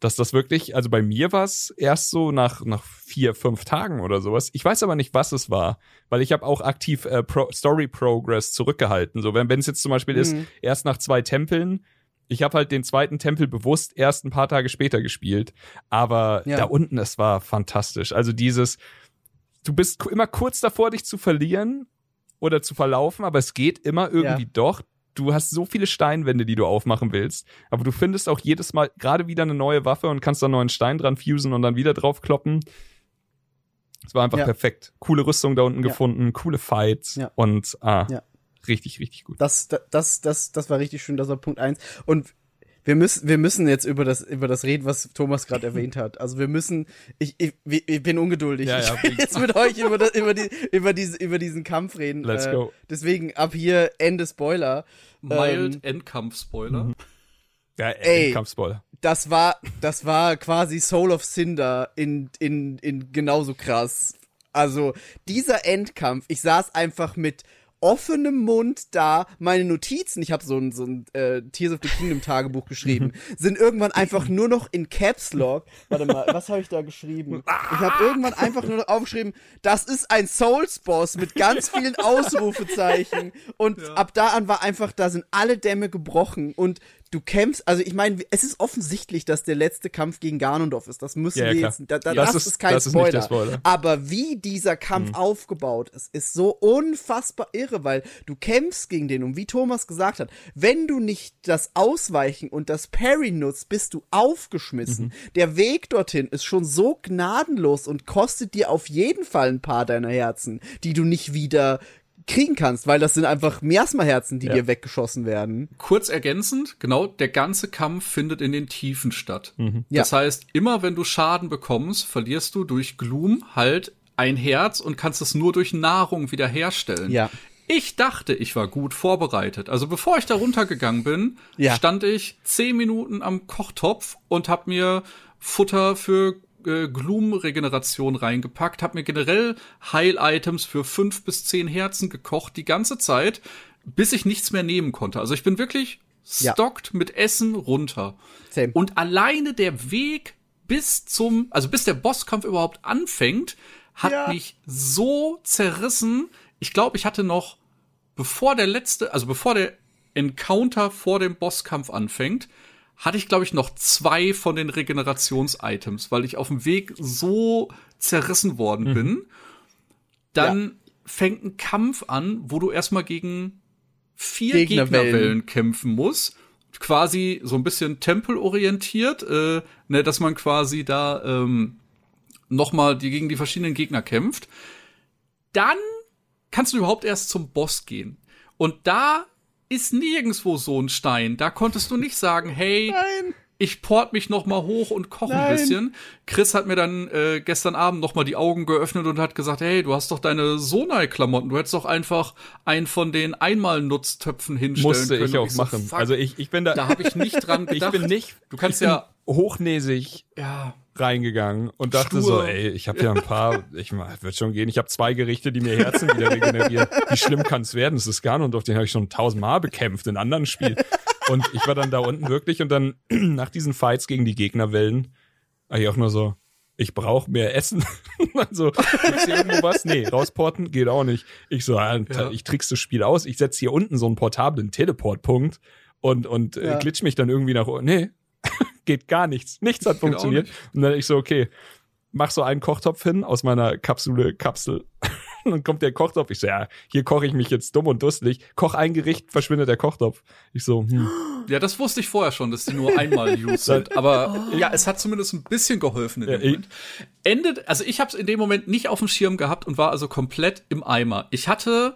dass das wirklich, also bei mir war es erst so nach, nach vier, fünf Tagen oder sowas. Ich weiß aber nicht, was es war, weil ich habe auch aktiv äh, Pro Story Progress zurückgehalten. So, wenn es jetzt zum Beispiel ist, Mhm. erst nach zwei Tempeln, ich habe halt den zweiten Tempel bewusst erst ein paar Tage später gespielt, aber Ja. da unten, es war fantastisch. Also dieses, du bist immer kurz davor, dich zu verlieren oder zu verlaufen, aber es geht immer irgendwie Ja. doch. Du hast so viele Steinwände, die du aufmachen willst, aber du findest auch jedes Mal gerade wieder eine neue Waffe und kannst da einen neuen Stein dran fusen und dann wieder drauf kloppen. Es war einfach Ja. perfekt. Coole Rüstung da unten Ja. gefunden, coole Fights und ah, richtig, richtig gut. Das, das, das, das war richtig schön, das war Punkt eins. Und wir müssen, wir müssen jetzt über das, über das reden, was Thomas gerade erwähnt hat. Also wir müssen, ich, ich, ich bin ungeduldig. Ja, ja. Ich will jetzt mit euch über, das, über, die, über, diese, über diesen Kampf reden. Let's Äh, go. Deswegen ab hier Ende Spoiler. Mild Ähm, Endkampf-Spoiler. Ja, Ey. ey, Kampfspoiler. das war, das war quasi Soul of Cinder in, in, in genauso krass. Also, dieser Endkampf, ich saß einfach mit offenem Mund da, meine Notizen, ich habe so ein, so ein äh, Tears of the Kingdom Tagebuch geschrieben, sind irgendwann einfach nur noch in Caps Lock. Warte mal, was habe ich da geschrieben? Ich habe irgendwann einfach nur noch aufgeschrieben, das ist ein Souls Boss mit ganz vielen Ausrufezeichen und ab da an war einfach, da sind alle Dämme gebrochen und du kämpfst, also ich meine, es ist offensichtlich, dass der letzte Kampf gegen Ganondorf ist. Das müssen Ja, wir klar. jetzt, da, da, Das das, ist- ist, kein das ist Spoiler. der Spoiler. Aber wie dieser Kampf aufgebaut ist, ist so unfassbar irre, weil du kämpfst gegen den und wie Thomas gesagt hat, wenn du nicht das Ausweichen und das Parry nutzt, bist du aufgeschmissen. Der Weg dorthin ist schon so gnadenlos und kostet dir auf jeden Fall ein paar deiner Herzen, die du nicht wieder kriegen kannst, weil das sind einfach Miasma-Herzen, die Ja. dir weggeschossen werden. Kurz ergänzend, genau, der ganze Kampf findet in den Tiefen statt. Ja. Das heißt, immer wenn du Schaden bekommst, verlierst du durch Gloom halt ein Herz und kannst es nur durch Nahrung wiederherstellen. Ja. Ich dachte, ich war gut vorbereitet. Also bevor ich da runtergegangen bin, Ja. stand ich zehn Minuten am Kochtopf und hab mir Futter für äh, Gloom-Regeneration reingepackt, hab mir generell Heil-Items für fünf bis zehn Herzen gekocht, die ganze Zeit, bis ich nichts mehr nehmen konnte. Also ich bin wirklich Ja. stockt mit Essen runter. Same. Und alleine der Weg bis zum, also bis der Bosskampf überhaupt anfängt, hat Ja. mich so zerrissen. Ich glaube, ich hatte noch, bevor der letzte, also bevor der Encounter vor dem Bosskampf anfängt, hatte ich, glaube ich, noch zwei von den Regenerations-Items, weil ich auf dem Weg so zerrissen worden bin. Dann fängt ein Kampf an, wo du erstmal gegen vier Gegnerwellen. Gegnerwellen kämpfen musst. Quasi so ein bisschen tempelorientiert, äh, ne, dass man quasi da ähm, nochmal gegen die verschiedenen Gegner kämpft. Dann kannst du überhaupt erst zum Boss gehen. Und da ist nirgendwo so ein Stein. Da konntest du nicht sagen, hey, Nein. ich port mich noch mal hoch und koche ein bisschen. Chris hat mir dann äh, gestern Abend noch mal die Augen geöffnet und hat gesagt, hey, du hast doch deine Sonai-Klamotten. Du hättest doch einfach einen von den Einmalnutztöpfen hinstellen Musste können. ich Und auch so, machen. fuck, also ich, ich bin da, da habe ich nicht dran ich gedacht. bin nicht, Du kannst ich ja- hochnäsig Ja, reingegangen und dachte Stur. so, ey, ich habe ja ein paar, ich wird schon gehen, ich habe zwei Gerichte, die mir Herzen wieder regenerieren. Wie schlimm kann es werden? Das ist Ganondorf, den habe ich schon tausendmal bekämpft in anderen Spielen. Und ich war dann da unten wirklich und dann nach diesen Fights gegen die Gegnerwellen, war ich auch nur so, ich brauche mehr Essen. also, gibt's hier irgendwo was? Nee, rausporten geht auch nicht. Ich so, ja, Ja. ich trick's das Spiel aus. Ich setze hier unten so einen portablen Teleportpunkt und, und Ja. äh, glitsch mich dann irgendwie nach. Nee, geht gar nichts. Nichts hat Geht auch funktioniert. nicht. Und dann ich so, okay, mach so einen Kochtopf hin aus meiner Kapsule Kapsel. Und dann kommt der Kochtopf. Ich so, ja, hier koche ich mich jetzt dumm und dusselig. Koch ein Gericht, verschwindet der Kochtopf. Ich so, hm. ja, das wusste ich vorher schon, dass die nur einmal used sind. Aber ja, es hat zumindest ein bisschen geholfen in Ja, dem Moment. Endet, also ich habe es in dem Moment nicht auf dem Schirm gehabt und war also komplett im Eimer. Ich hatte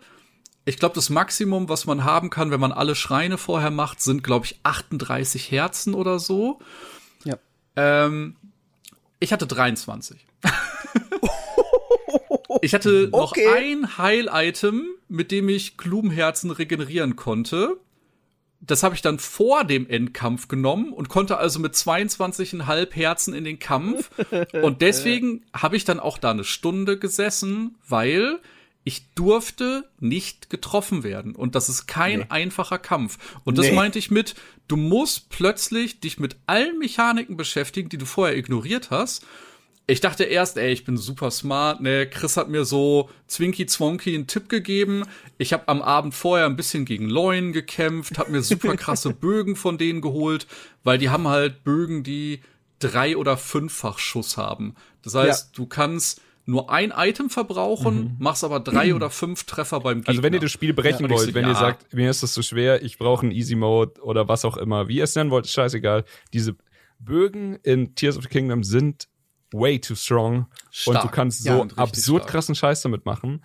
ich glaube, das Maximum, was man haben kann, wenn man alle Schreine vorher macht, sind, glaube ich, 38 Herzen oder so. Ja. Ähm, ich hatte 23. ich hatte noch Okay. ein Heil-Item, mit dem ich Blumenherzen regenerieren konnte. Das habe ich dann vor dem Endkampf genommen und konnte also mit 22,5 Herzen in den Kampf. Und deswegen habe ich dann auch da eine Stunde gesessen, weil ich durfte nicht getroffen werden. Und das ist kein Nee. einfacher Kampf. Und das Nee. meinte ich mit, du musst plötzlich dich mit allen Mechaniken beschäftigen, die du vorher ignoriert hast. Ich dachte erst, ey, ich bin super smart, ne? Chris hat mir so Zwinky Zwonky einen Tipp gegeben. Ich habe am Abend vorher ein bisschen gegen Leuen gekämpft, habe mir super krasse Bögen von denen geholt, weil die haben halt Bögen, die drei- oder fünffach Schuss haben. Das heißt, du kannst nur ein Item verbrauchen, machst aber drei oder fünf Treffer beim Gegner. Also wenn ihr das Spiel brechen so, wollt, wenn ja. ihr sagt, mir ist das zu schwer, ich brauche einen Easy Mode oder was auch immer, wie ihr es nennen wollt, ist scheißegal. Diese Bögen in Tears of the Kingdom sind way too strong und du Stark. kannst Ja, so absurd stark. krassen Scheiß damit machen.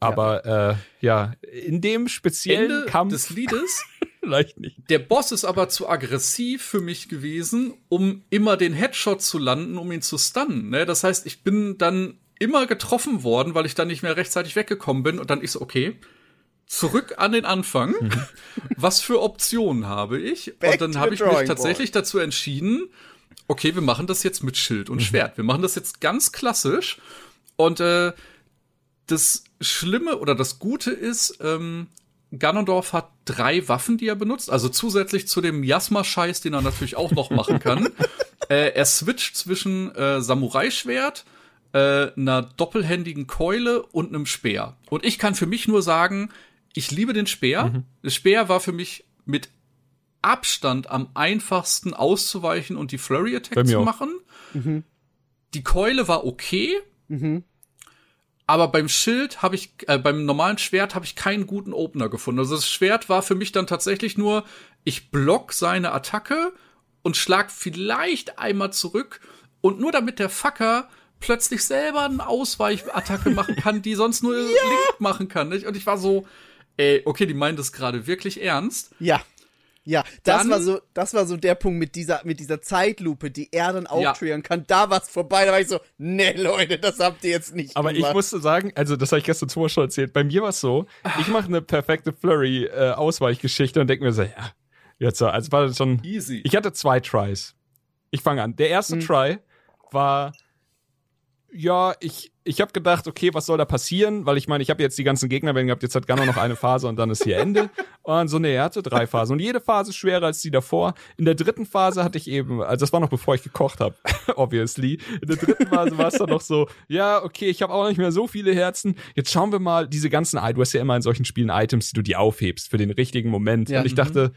Aber äh, ja, in dem speziellen Ende Kampf des Liedes vielleicht nicht. Der Boss ist aber zu aggressiv für mich gewesen, um immer den Headshot zu landen, um ihn zu stunnen. Ne? Das heißt, ich bin dann immer getroffen worden, weil ich dann nicht mehr rechtzeitig weggekommen bin. Und dann ist so, okay, zurück an den Anfang. Was für Optionen habe ich? Back und dann habe ich mich tatsächlich dazu entschieden, okay, wir machen das jetzt mit Schild und Schwert. Wir machen das jetzt ganz klassisch. Und äh, das Schlimme oder das Gute ist, ähm, Ganondorf hat drei Waffen, die er benutzt, also zusätzlich zu dem Miasma-Scheiß, den er natürlich auch noch machen kann. äh, er switcht zwischen äh, Samurai-Schwert, äh, einer doppelhändigen Keule und einem Speer. Und ich kann für mich nur sagen, ich liebe den Speer. Der Speer war für mich mit Abstand am einfachsten auszuweichen und die Flurry Attack zu machen. Die Keule war okay, aber beim Schild habe ich, äh, beim normalen Schwert habe ich keinen guten Opener gefunden. Also das Schwert war für mich dann tatsächlich nur, ich block seine Attacke und schlag vielleicht einmal zurück und nur damit der Fucker plötzlich selber eine Ausweichattacke machen kann, die sonst nur Link machen kann. Nicht? Und ich war so, ey, okay, die meinen das gerade wirklich ernst. Ja. Ja, das Dann- war so, das war so der Punkt mit dieser, mit dieser Zeitlupe, die er dann auch Ja. triggern kann. Da war's vorbei. Da war ich so, nee, Leute, das habt ihr jetzt nicht Aber ich gemacht. musste sagen, also das habe ich gestern zuvor schon erzählt, bei mir war es so, ich mache eine perfekte Flurry-Ausweichgeschichte und denke mir so, ja, jetzt so, also war das schon, Easy. ich hatte zwei Tries. Ich fange an. Der erste Mhm. Try war, ja, ich, ich habe gedacht, okay, was soll da passieren? Weil ich meine, ich habe jetzt die ganzen Gegner wenn gehabt, jetzt hat Gano noch eine Phase und dann ist hier Ende. Und so, nee, er hatte drei Phasen. Und jede Phase ist schwerer als die davor. In der dritten Phase hatte ich eben, also das war noch bevor ich gekocht habe, obviously. In der dritten Phase war es dann noch so, ja, okay, ich habe auch nicht mehr so viele Herzen. Jetzt schauen wir mal diese ganzen, du hast ja immer in solchen Spielen Items, die du dir aufhebst für den richtigen Moment. Ja. Und ich dachte,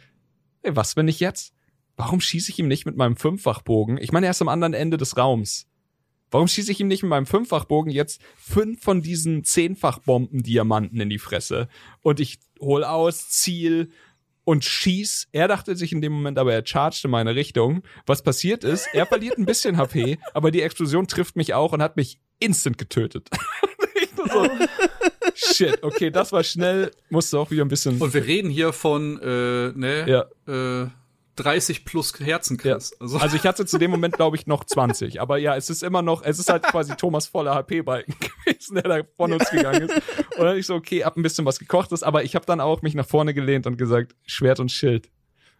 ey, was, wenn ich jetzt? Warum schieße ich ihm nicht mit meinem Fünffachbogen? Ich meine, er ist am anderen Ende des Raums. Warum schieße ich ihm nicht mit meinem Fünffachbogen jetzt fünf von diesen Zehnfachbomben-Diamanten in die Fresse? Und ich hol aus, Ziel und schieß. Er dachte sich in dem Moment, aber er charged in meine Richtung. Was passiert ist, er verliert ein bisschen HP, aber die Explosion trifft mich auch und hat mich instant getötet. so, shit, okay, das war schnell, musste auch wieder ein bisschen. Und wir reden hier von, äh, ne, ja. äh, 30 plus Herzen, Ja. Chris. Also, Also ich hatte zu dem Moment, glaube ich, noch 20. Aber ja, es ist immer noch, es ist halt quasi Thomas voller HP-Balken gewesen, der da von uns gegangen ist. Und dann ich so, okay, hab ein bisschen was gekochtes, aber ich habe dann auch mich nach vorne gelehnt und gesagt, Schwert und Schild.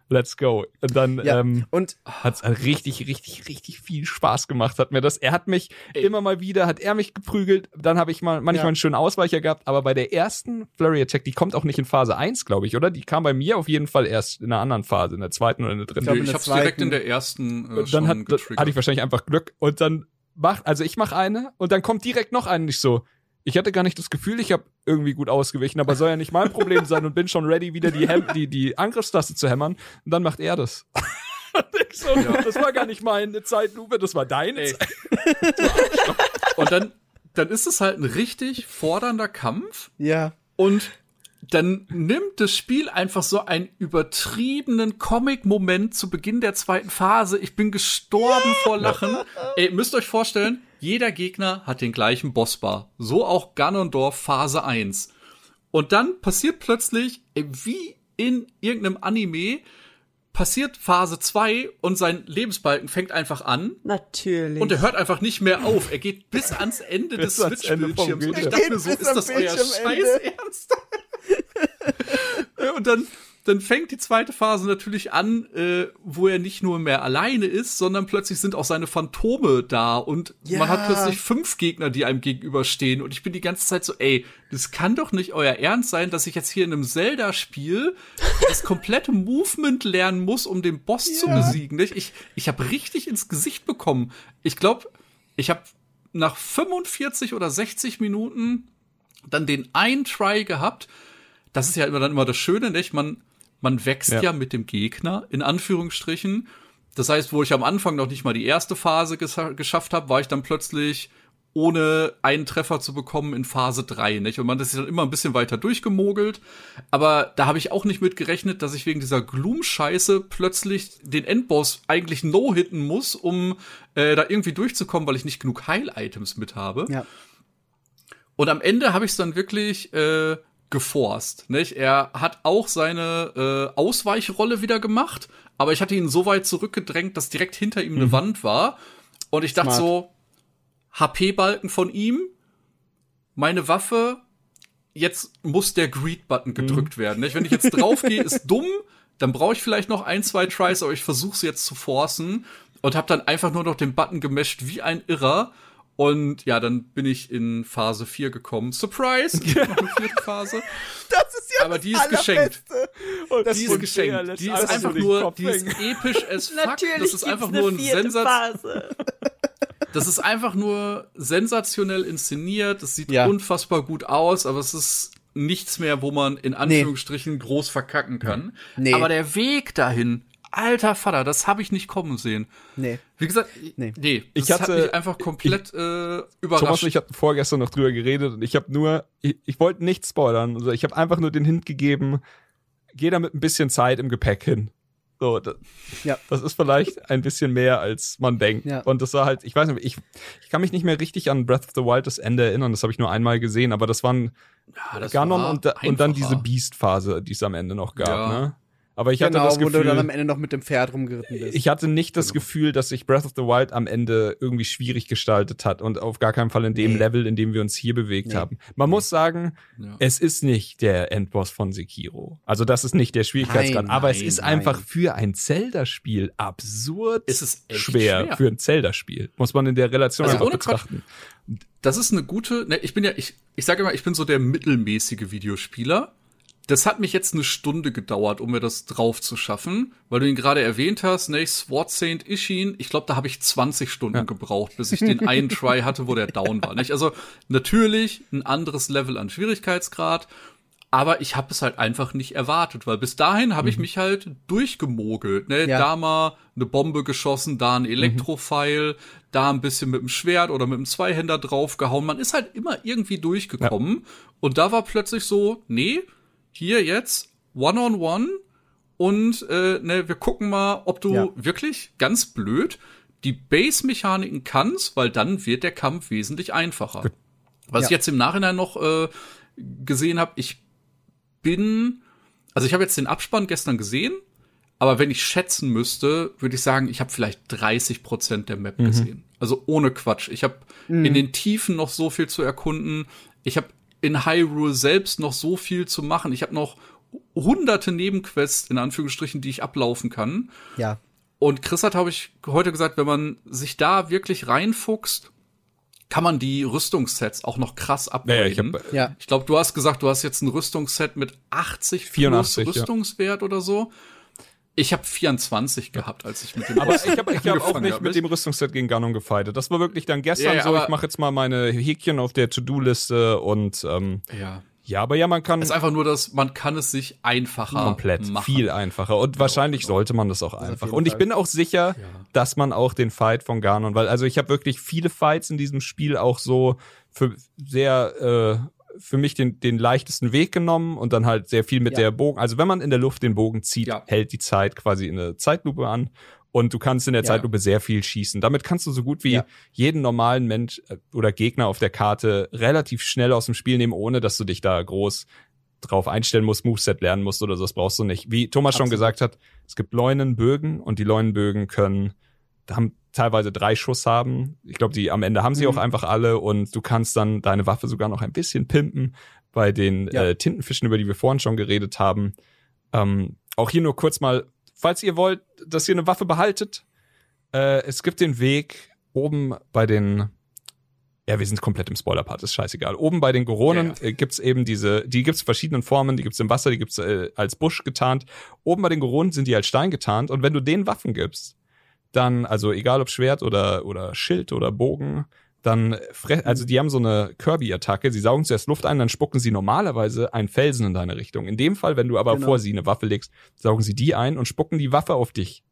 Let's go. Und dann Ja. ähm, Und hat's richtig, richtig, richtig viel Spaß gemacht. Hat mir das. Er hat mich Ey. immer mal wieder, hat er mich geprügelt. Dann habe ich mal manchmal Ja. einen schönen Ausweicher gehabt. Aber bei der ersten Flurry Attack, die kommt auch nicht in Phase 1, glaube ich, oder? Die kam bei mir auf jeden Fall erst in einer anderen Phase, in der zweiten oder in der dritten. glaub, Nö, in ich hab's direkt zweiten- in der ersten äh, Und schon dann hat, getriggert. hatte ich wahrscheinlich einfach Glück und dann macht, also ich mache eine und dann kommt direkt noch eine. Nicht so, ich hatte gar nicht das Gefühl, ich habe irgendwie gut ausgewichen, aber soll ja nicht mein Problem sein und bin schon ready, wieder die, Hem die, die Angriffstaste zu hämmern. Und dann macht er das. So, Das war gar nicht meine Zeitlupe, das war deine Ey. Zeit. Und dann, dann ist es halt ein richtig fordernder Kampf ja, und dann nimmt das Spiel einfach so einen übertriebenen Comic-Moment zu Beginn der zweiten Phase. Ich bin gestorben vor Lachen. Ey, müsst euch vorstellen, jeder Gegner hat den gleichen Bossbar. So auch Ganondorf Phase 1. Und dann passiert plötzlich, ey, wie in irgendeinem Anime, passiert Phase 2 und sein Lebensbalken fängt einfach an. Natürlich. Und er hört einfach nicht mehr auf. Er geht bis ans Ende des Bis ans Ende vom Switch-Bildschirms. Und ich dachte mir so, ist das euer. Scheiß Ernst? Und dann, dann fängt die zweite Phase natürlich an, äh, wo er nicht nur mehr alleine ist, sondern plötzlich sind auch seine Phantome da und Ja. man hat plötzlich fünf Gegner, die einem gegenüberstehen. Und ich bin die ganze Zeit so, ey, das kann doch nicht euer Ernst sein, dass ich jetzt hier in einem Zelda-Spiel das komplette Movement lernen muss, um den Boss zu besiegen. Ich, ich habe richtig ins Gesicht bekommen. Ich glaube, ich habe nach 45 oder 60 Minuten dann den einen Try gehabt. Das ist ja immer dann immer das Schöne, nicht? Man, man wächst ja. Ja. mit dem Gegner, in Anführungsstrichen. Das heißt, wo ich am Anfang noch nicht mal die erste Phase ges- geschafft habe, war ich dann plötzlich ohne einen Treffer zu bekommen in Phase 3, nicht? Und man ist dann immer ein bisschen weiter durchgemogelt. Aber da habe ich auch nicht mit gerechnet, dass ich wegen dieser Gloom-Scheiße plötzlich den Endboss eigentlich no-hitten muss, um äh, da irgendwie durchzukommen, weil ich nicht genug Heil-Items mit habe. Ja. Und am Ende habe ich es dann wirklich äh, geforst. Nicht? Er hat auch seine äh, Ausweichrolle wieder gemacht, aber ich hatte ihn so weit zurückgedrängt, dass direkt hinter ihm eine Wand war. Und ich dachte Smart. so, HP-Balken von ihm, meine Waffe, jetzt muss der Greed-Button gedrückt werden. Nicht? Wenn ich jetzt draufgehe, ist dumm, dann brauche ich vielleicht noch ein, zwei Tries, aber ich versuche es jetzt zu forcen und habe dann einfach nur noch den Button gemescht wie ein Irrer. Und ja, dann bin ich in Phase 4 gekommen. Surprise! Vierte Phase. Das ist ja Aber das die ist geschenkt. Das Die ist geschenkt. Die ist einfach nur, die ist episch as fuck. Natürlich das ist einfach nur ein vierte Sensat Phase. das ist einfach nur sensationell inszeniert. Es sieht Ja. unfassbar gut aus, aber es ist nichts mehr, wo man in Anführungsstrichen groß verkacken kann. Nee. Aber der Weg dahin, alter Vater, das habe ich nicht kommen sehen. Nee. Wie gesagt, Nee. nee, das Ich hatte- hat mich einfach komplett äh, Thomas überrascht. und ich hatten vorgestern noch drüber geredet und ich habe nur, ich, ich wollte nicht spoilern, also ich habe einfach nur den Hint gegeben, geh da mit ein bisschen Zeit im Gepäck hin. So, das, Ja. das ist vielleicht ein bisschen mehr, als man denkt. Ja. Und das war halt, ich weiß nicht, ich, ich kann mich nicht mehr richtig an Breath of the Wild das Ende erinnern, das habe ich nur einmal gesehen, aber das waren ja, das Ganon war und, und dann diese. Beast-Phase, die es am Ende noch gab. Ja. Ne? Aber ich genau, hatte das wo du dann am Gefühl, Ende noch mit dem Pferd rumgeritten bist. ich hatte nicht das Genau. Gefühl, dass sich Breath of the Wild am Ende irgendwie schwierig gestaltet hat und auf gar keinen Fall in dem Nee. Level, in dem wir uns hier bewegt Nee. haben. Man muss sagen, Ja. es ist nicht der Endboss von Sekiro. Also das ist nicht der Schwierigkeitsgrad, Nein, aber es nein, ist nein. einfach für ein Zelda-Spiel absurd Es ist echt schwer, schwer. für ein Zelda-Spiel. Muss man in der Relation Also einfach ohne Quatsch. betrachten. das ist eine gute, ne, ich bin ja, ich, ich sage immer, ich bin so der mittelmäßige Videospieler. Das hat mich jetzt eine Stunde gedauert, um mir das drauf zu schaffen, weil du ihn gerade erwähnt hast, ne, Sword Saint Ishin, ich glaube, da habe ich 20 Stunden gebraucht, bis ich den einen Try hatte, wo der down war, nicht? Also natürlich ein anderes Level an Schwierigkeitsgrad, aber ich habe es halt einfach nicht erwartet, weil bis dahin habe ich mich halt durchgemogelt, ne? Ja. Da mal eine Bombe geschossen, da ein Elektropfeil, da ein bisschen mit dem Schwert oder mit dem Zweihänder draufgehauen. Man ist halt immer irgendwie durchgekommen und da war plötzlich so, nee, hier jetzt one on one und äh, ne, wir gucken mal, ob du Ja. wirklich ganz blöd die Base-Mechaniken kannst, weil dann wird der Kampf wesentlich einfacher. Was Ja. ich jetzt im Nachhinein noch äh, gesehen habe, ich bin, also ich habe jetzt den Abspann gestern gesehen, aber wenn ich schätzen müsste, würde ich sagen, ich habe vielleicht 30 Prozent der Map gesehen. Also ohne Quatsch. Ich habe in den Tiefen noch so viel zu erkunden. Ich habe in Hyrule selbst noch so viel zu machen. Ich habe noch hunderte Nebenquests in Anführungsstrichen, die ich ablaufen kann. ja. Und Chris hat, habe ich heute gesagt, wenn man sich da wirklich reinfuchst, kann man die Rüstungssets auch noch krass upgraden. Ja, ja, ich hab, Ja. Ich glaube, du hast gesagt, du hast jetzt ein Rüstungsset mit 80 84, plus ja. Rüstungswert oder so. Ich habe 24 gehabt, als ich mit dem Aber ich habe ich hab auch nicht hab, mit dem Rüstungsset gegen Ganon gefightet. Das war wirklich dann gestern Ja, ja, so, ich mache jetzt mal meine Häkchen auf der To-Do-Liste und ähm, Ja. ja, aber ja, man kann Es ist einfach nur, dass man kann es sich einfacher komplett machen. viel einfacher und wahrscheinlich sollte man das auch einfach. Und ich bin auch sicher, dass man auch den Fight von Ganon, weil also ich habe wirklich viele Fights in diesem Spiel auch so für sehr äh, für mich den, den leichtesten Weg genommen und dann halt sehr viel mit Ja. der Bogen. Also wenn man in der Luft den Bogen zieht, Ja. hält die Zeit quasi in eine Zeitlupe an und du kannst in der Ja. Zeitlupe sehr viel schießen. Damit kannst du so gut wie jeden normalen Mensch äh, oder Gegner auf der Karte relativ schnell aus dem Spiel nehmen, ohne dass du dich da groß drauf einstellen musst, Moveset lernen musst oder so, das brauchst du nicht. Wie Thomas schon Absolut. gesagt hat, es gibt Leunenbögen und die Leunenbögen können, haben teilweise drei Schuss haben. Ich glaube, die am Ende haben sie Mhm. auch einfach alle und du kannst dann deine Waffe sogar noch ein bisschen pimpen bei den Ja. äh, Tintenfischen, über die wir vorhin schon geredet haben. Ähm, auch hier nur kurz mal, falls ihr wollt, dass ihr eine Waffe behaltet, äh, es gibt den Weg oben bei den ja, wir sind komplett im Spoiler-Part, ist scheißegal. Oben bei den Goronen Ja, äh, gibt's eben diese, die gibt's verschiedenen Formen, die gibt's im Wasser, die gibt's äh, als Busch getarnt. Oben bei den Goronen sind die als Stein getarnt und wenn du denen Waffen gibst, dann, also egal ob Schwert oder, oder Schild oder Bogen, dann, also die haben so eine Kirby-Attacke, sie saugen zuerst Luft ein, dann spucken sie normalerweise einen Felsen in deine Richtung. In dem Fall, wenn du aber Genau. vor sie eine Waffe legst, saugen sie die ein und spucken die Waffe auf dich.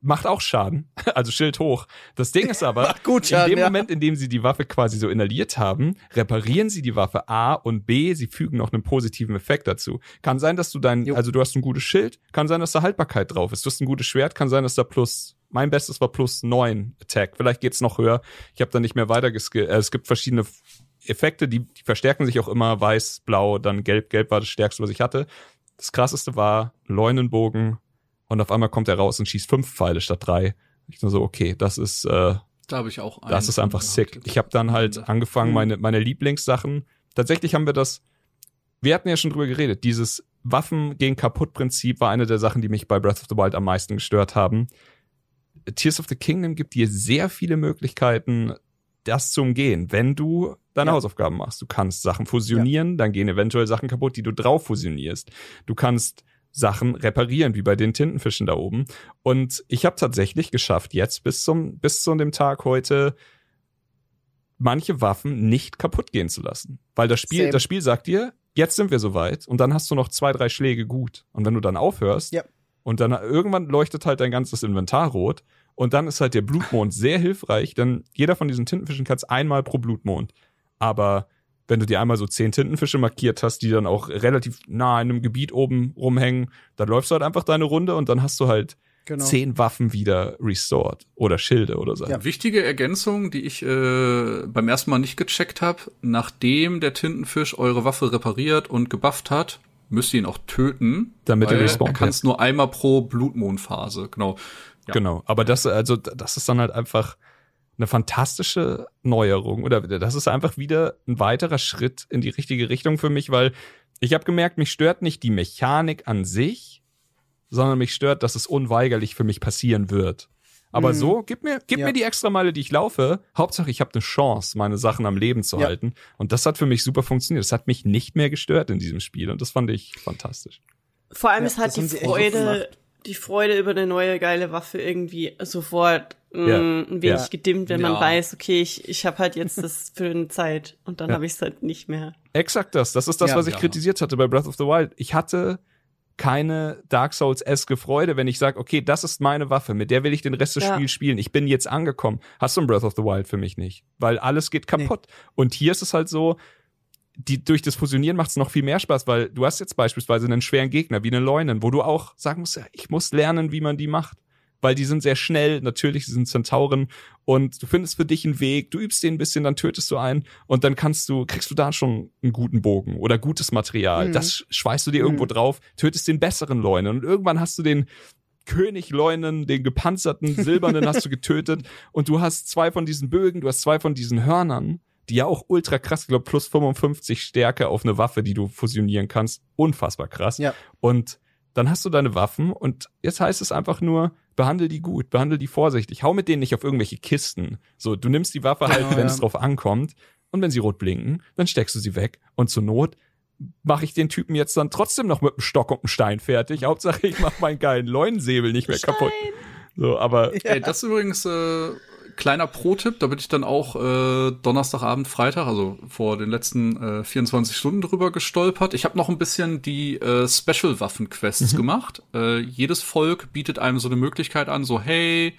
Macht auch Schaden, also Schild hoch. Das Ding ist aber, gut in Schaden, dem ja. Moment, in dem sie die Waffe quasi so inhaliert haben, reparieren sie die Waffe A und B, sie fügen noch einen positiven Effekt dazu. Kann sein, dass du dein, Jo. also du hast ein gutes Schild, kann sein, dass da Haltbarkeit drauf ist. Du hast ein gutes Schwert, kann sein, dass da plus, mein Bestes war plus neun Attack. Vielleicht geht's noch höher. Ich habe da nicht mehr weiter geskillt. Äh, es gibt verschiedene Effekte, die, die verstärken sich auch immer. Weiß, blau, dann gelb. Gelb war das stärkste, was ich hatte. Das krasseste war Leunenbogen und auf einmal kommt er raus und schießt fünf Pfeile statt drei. Ich nur so, okay, das ist, äh, Da habe ich auch einen das ist einfach sick. Ich habe dann halt Ende. angefangen, meine, meine Lieblingssachen. Tatsächlich haben wir das, wir hatten ja schon drüber geredet, dieses Waffen gegen Kaputt-Prinzip war eine der Sachen, die mich bei Breath of the Wild am meisten gestört haben. Tears of the Kingdom gibt dir sehr viele Möglichkeiten, das zu umgehen, wenn du deine Ja. Hausaufgaben machst. Du kannst Sachen fusionieren, dann gehen eventuell Sachen kaputt, die du drauf fusionierst. Du kannst Sachen reparieren, wie bei den Tintenfischen da oben. Und ich habe tatsächlich geschafft, jetzt bis zum bis zu dem Tag heute manche Waffen nicht kaputt gehen zu lassen, weil das Spiel Same. das Spiel sagt dir, jetzt sind wir soweit und dann hast du noch zwei drei Schläge gut und wenn du dann aufhörst Ja. Und dann irgendwann leuchtet halt dein ganzes Inventar rot und dann ist halt der Blutmond sehr hilfreich, denn jeder von diesen Tintenfischen kannst einmal pro Blutmond, aber wenn du dir einmal so zehn Tintenfische markiert hast, die dann auch relativ nah in einem Gebiet oben rumhängen, dann läufst du halt einfach deine Runde und dann hast du halt Genau. zehn Waffen wieder restored oder Schilde oder so. Ja. Wichtige Ergänzung, die ich äh, beim ersten Mal nicht gecheckt habe, nachdem der Tintenfisch eure Waffe repariert und gebufft hat, müsst ihr ihn auch töten. Damit er respawnt, Er kann es nur einmal pro Blutmondphase, genau. Ja. Genau. Aber das, also, das ist dann halt einfach eine fantastische Neuerung. Oder das ist einfach wieder ein weiterer Schritt in die richtige Richtung für mich, weil ich habe gemerkt, mich stört nicht die Mechanik an sich, sondern mich stört, dass es unweigerlich für mich passieren wird. Aber Mhm. so, gib mir, gib Ja. mir die extra Meile, die ich laufe. Hauptsache, ich habe eine Chance, meine Sachen am Leben zu Ja. halten. Und das hat für mich super funktioniert. Das hat mich nicht mehr gestört in diesem Spiel. Und das fand ich fantastisch. Vor allem Ja, ist halt das die Freude, die Freude über eine neue geile Waffe irgendwie sofort mh, Ja. ein wenig Ja. gedimmt, wenn man Ja. weiß, okay, ich, ich habe halt jetzt das für eine Zeit und dann Ja. habe ich es halt nicht mehr. Exakt das. Das ist das, Ja. was ich Ja. kritisiert hatte bei Breath of the Wild. Ich hatte keine Dark Souls-eske Freude, wenn ich sage, okay, das ist meine Waffe, mit der will ich den Rest des Ja. Spiels spielen. Ich bin jetzt angekommen. Hast du ein Breath of the Wild für mich nicht. Weil alles geht kaputt. Und hier ist es halt so, die, durch das Fusionieren macht es noch viel mehr Spaß, weil du hast jetzt beispielsweise einen schweren Gegner wie eine Leunen, wo du auch sagen musst, ja, ich muss lernen, wie man die macht. Weil die sind sehr schnell, natürlich, sie sind Zentauren und du findest für dich einen Weg, du übst den ein bisschen, dann tötest du einen und dann kannst du, kriegst du da schon einen guten Bogen oder gutes Material. Mhm. Das schweißt du dir irgendwo drauf, tötest den besseren Leunen und irgendwann hast du den König Leunen, den gepanzerten Silbernen hast du getötet und du hast zwei von diesen Bögen, du hast zwei von diesen Hörnern, die ja auch ultra krass, ich glaube plus 55 Stärke auf eine Waffe, die du fusionieren kannst. Unfassbar krass. Ja. Und dann hast du deine Waffen und jetzt heißt es einfach nur, behandle die gut, behandle die vorsichtig, hau mit denen nicht auf irgendwelche Kisten. So, du nimmst die Waffe halt, Genau, wenn ja. es drauf ankommt und wenn sie rot blinken, dann steckst du sie weg und zur Not mache ich den Typen jetzt dann trotzdem noch mit einem Stock und einem Stein fertig. Hauptsache, ich mache meinen geilen Leunensäbel nicht mehr kaputt. So, aber Ey, das ist übrigens äh, kleiner Pro-Tipp, da bin ich dann auch äh, Donnerstagabend, Freitag, also vor den letzten äh, 24 Stunden drüber gestolpert. Ich habe noch ein bisschen die äh, Special-Waffen-Quests gemacht. Äh, jedes Volk bietet einem so eine Möglichkeit an, so hey,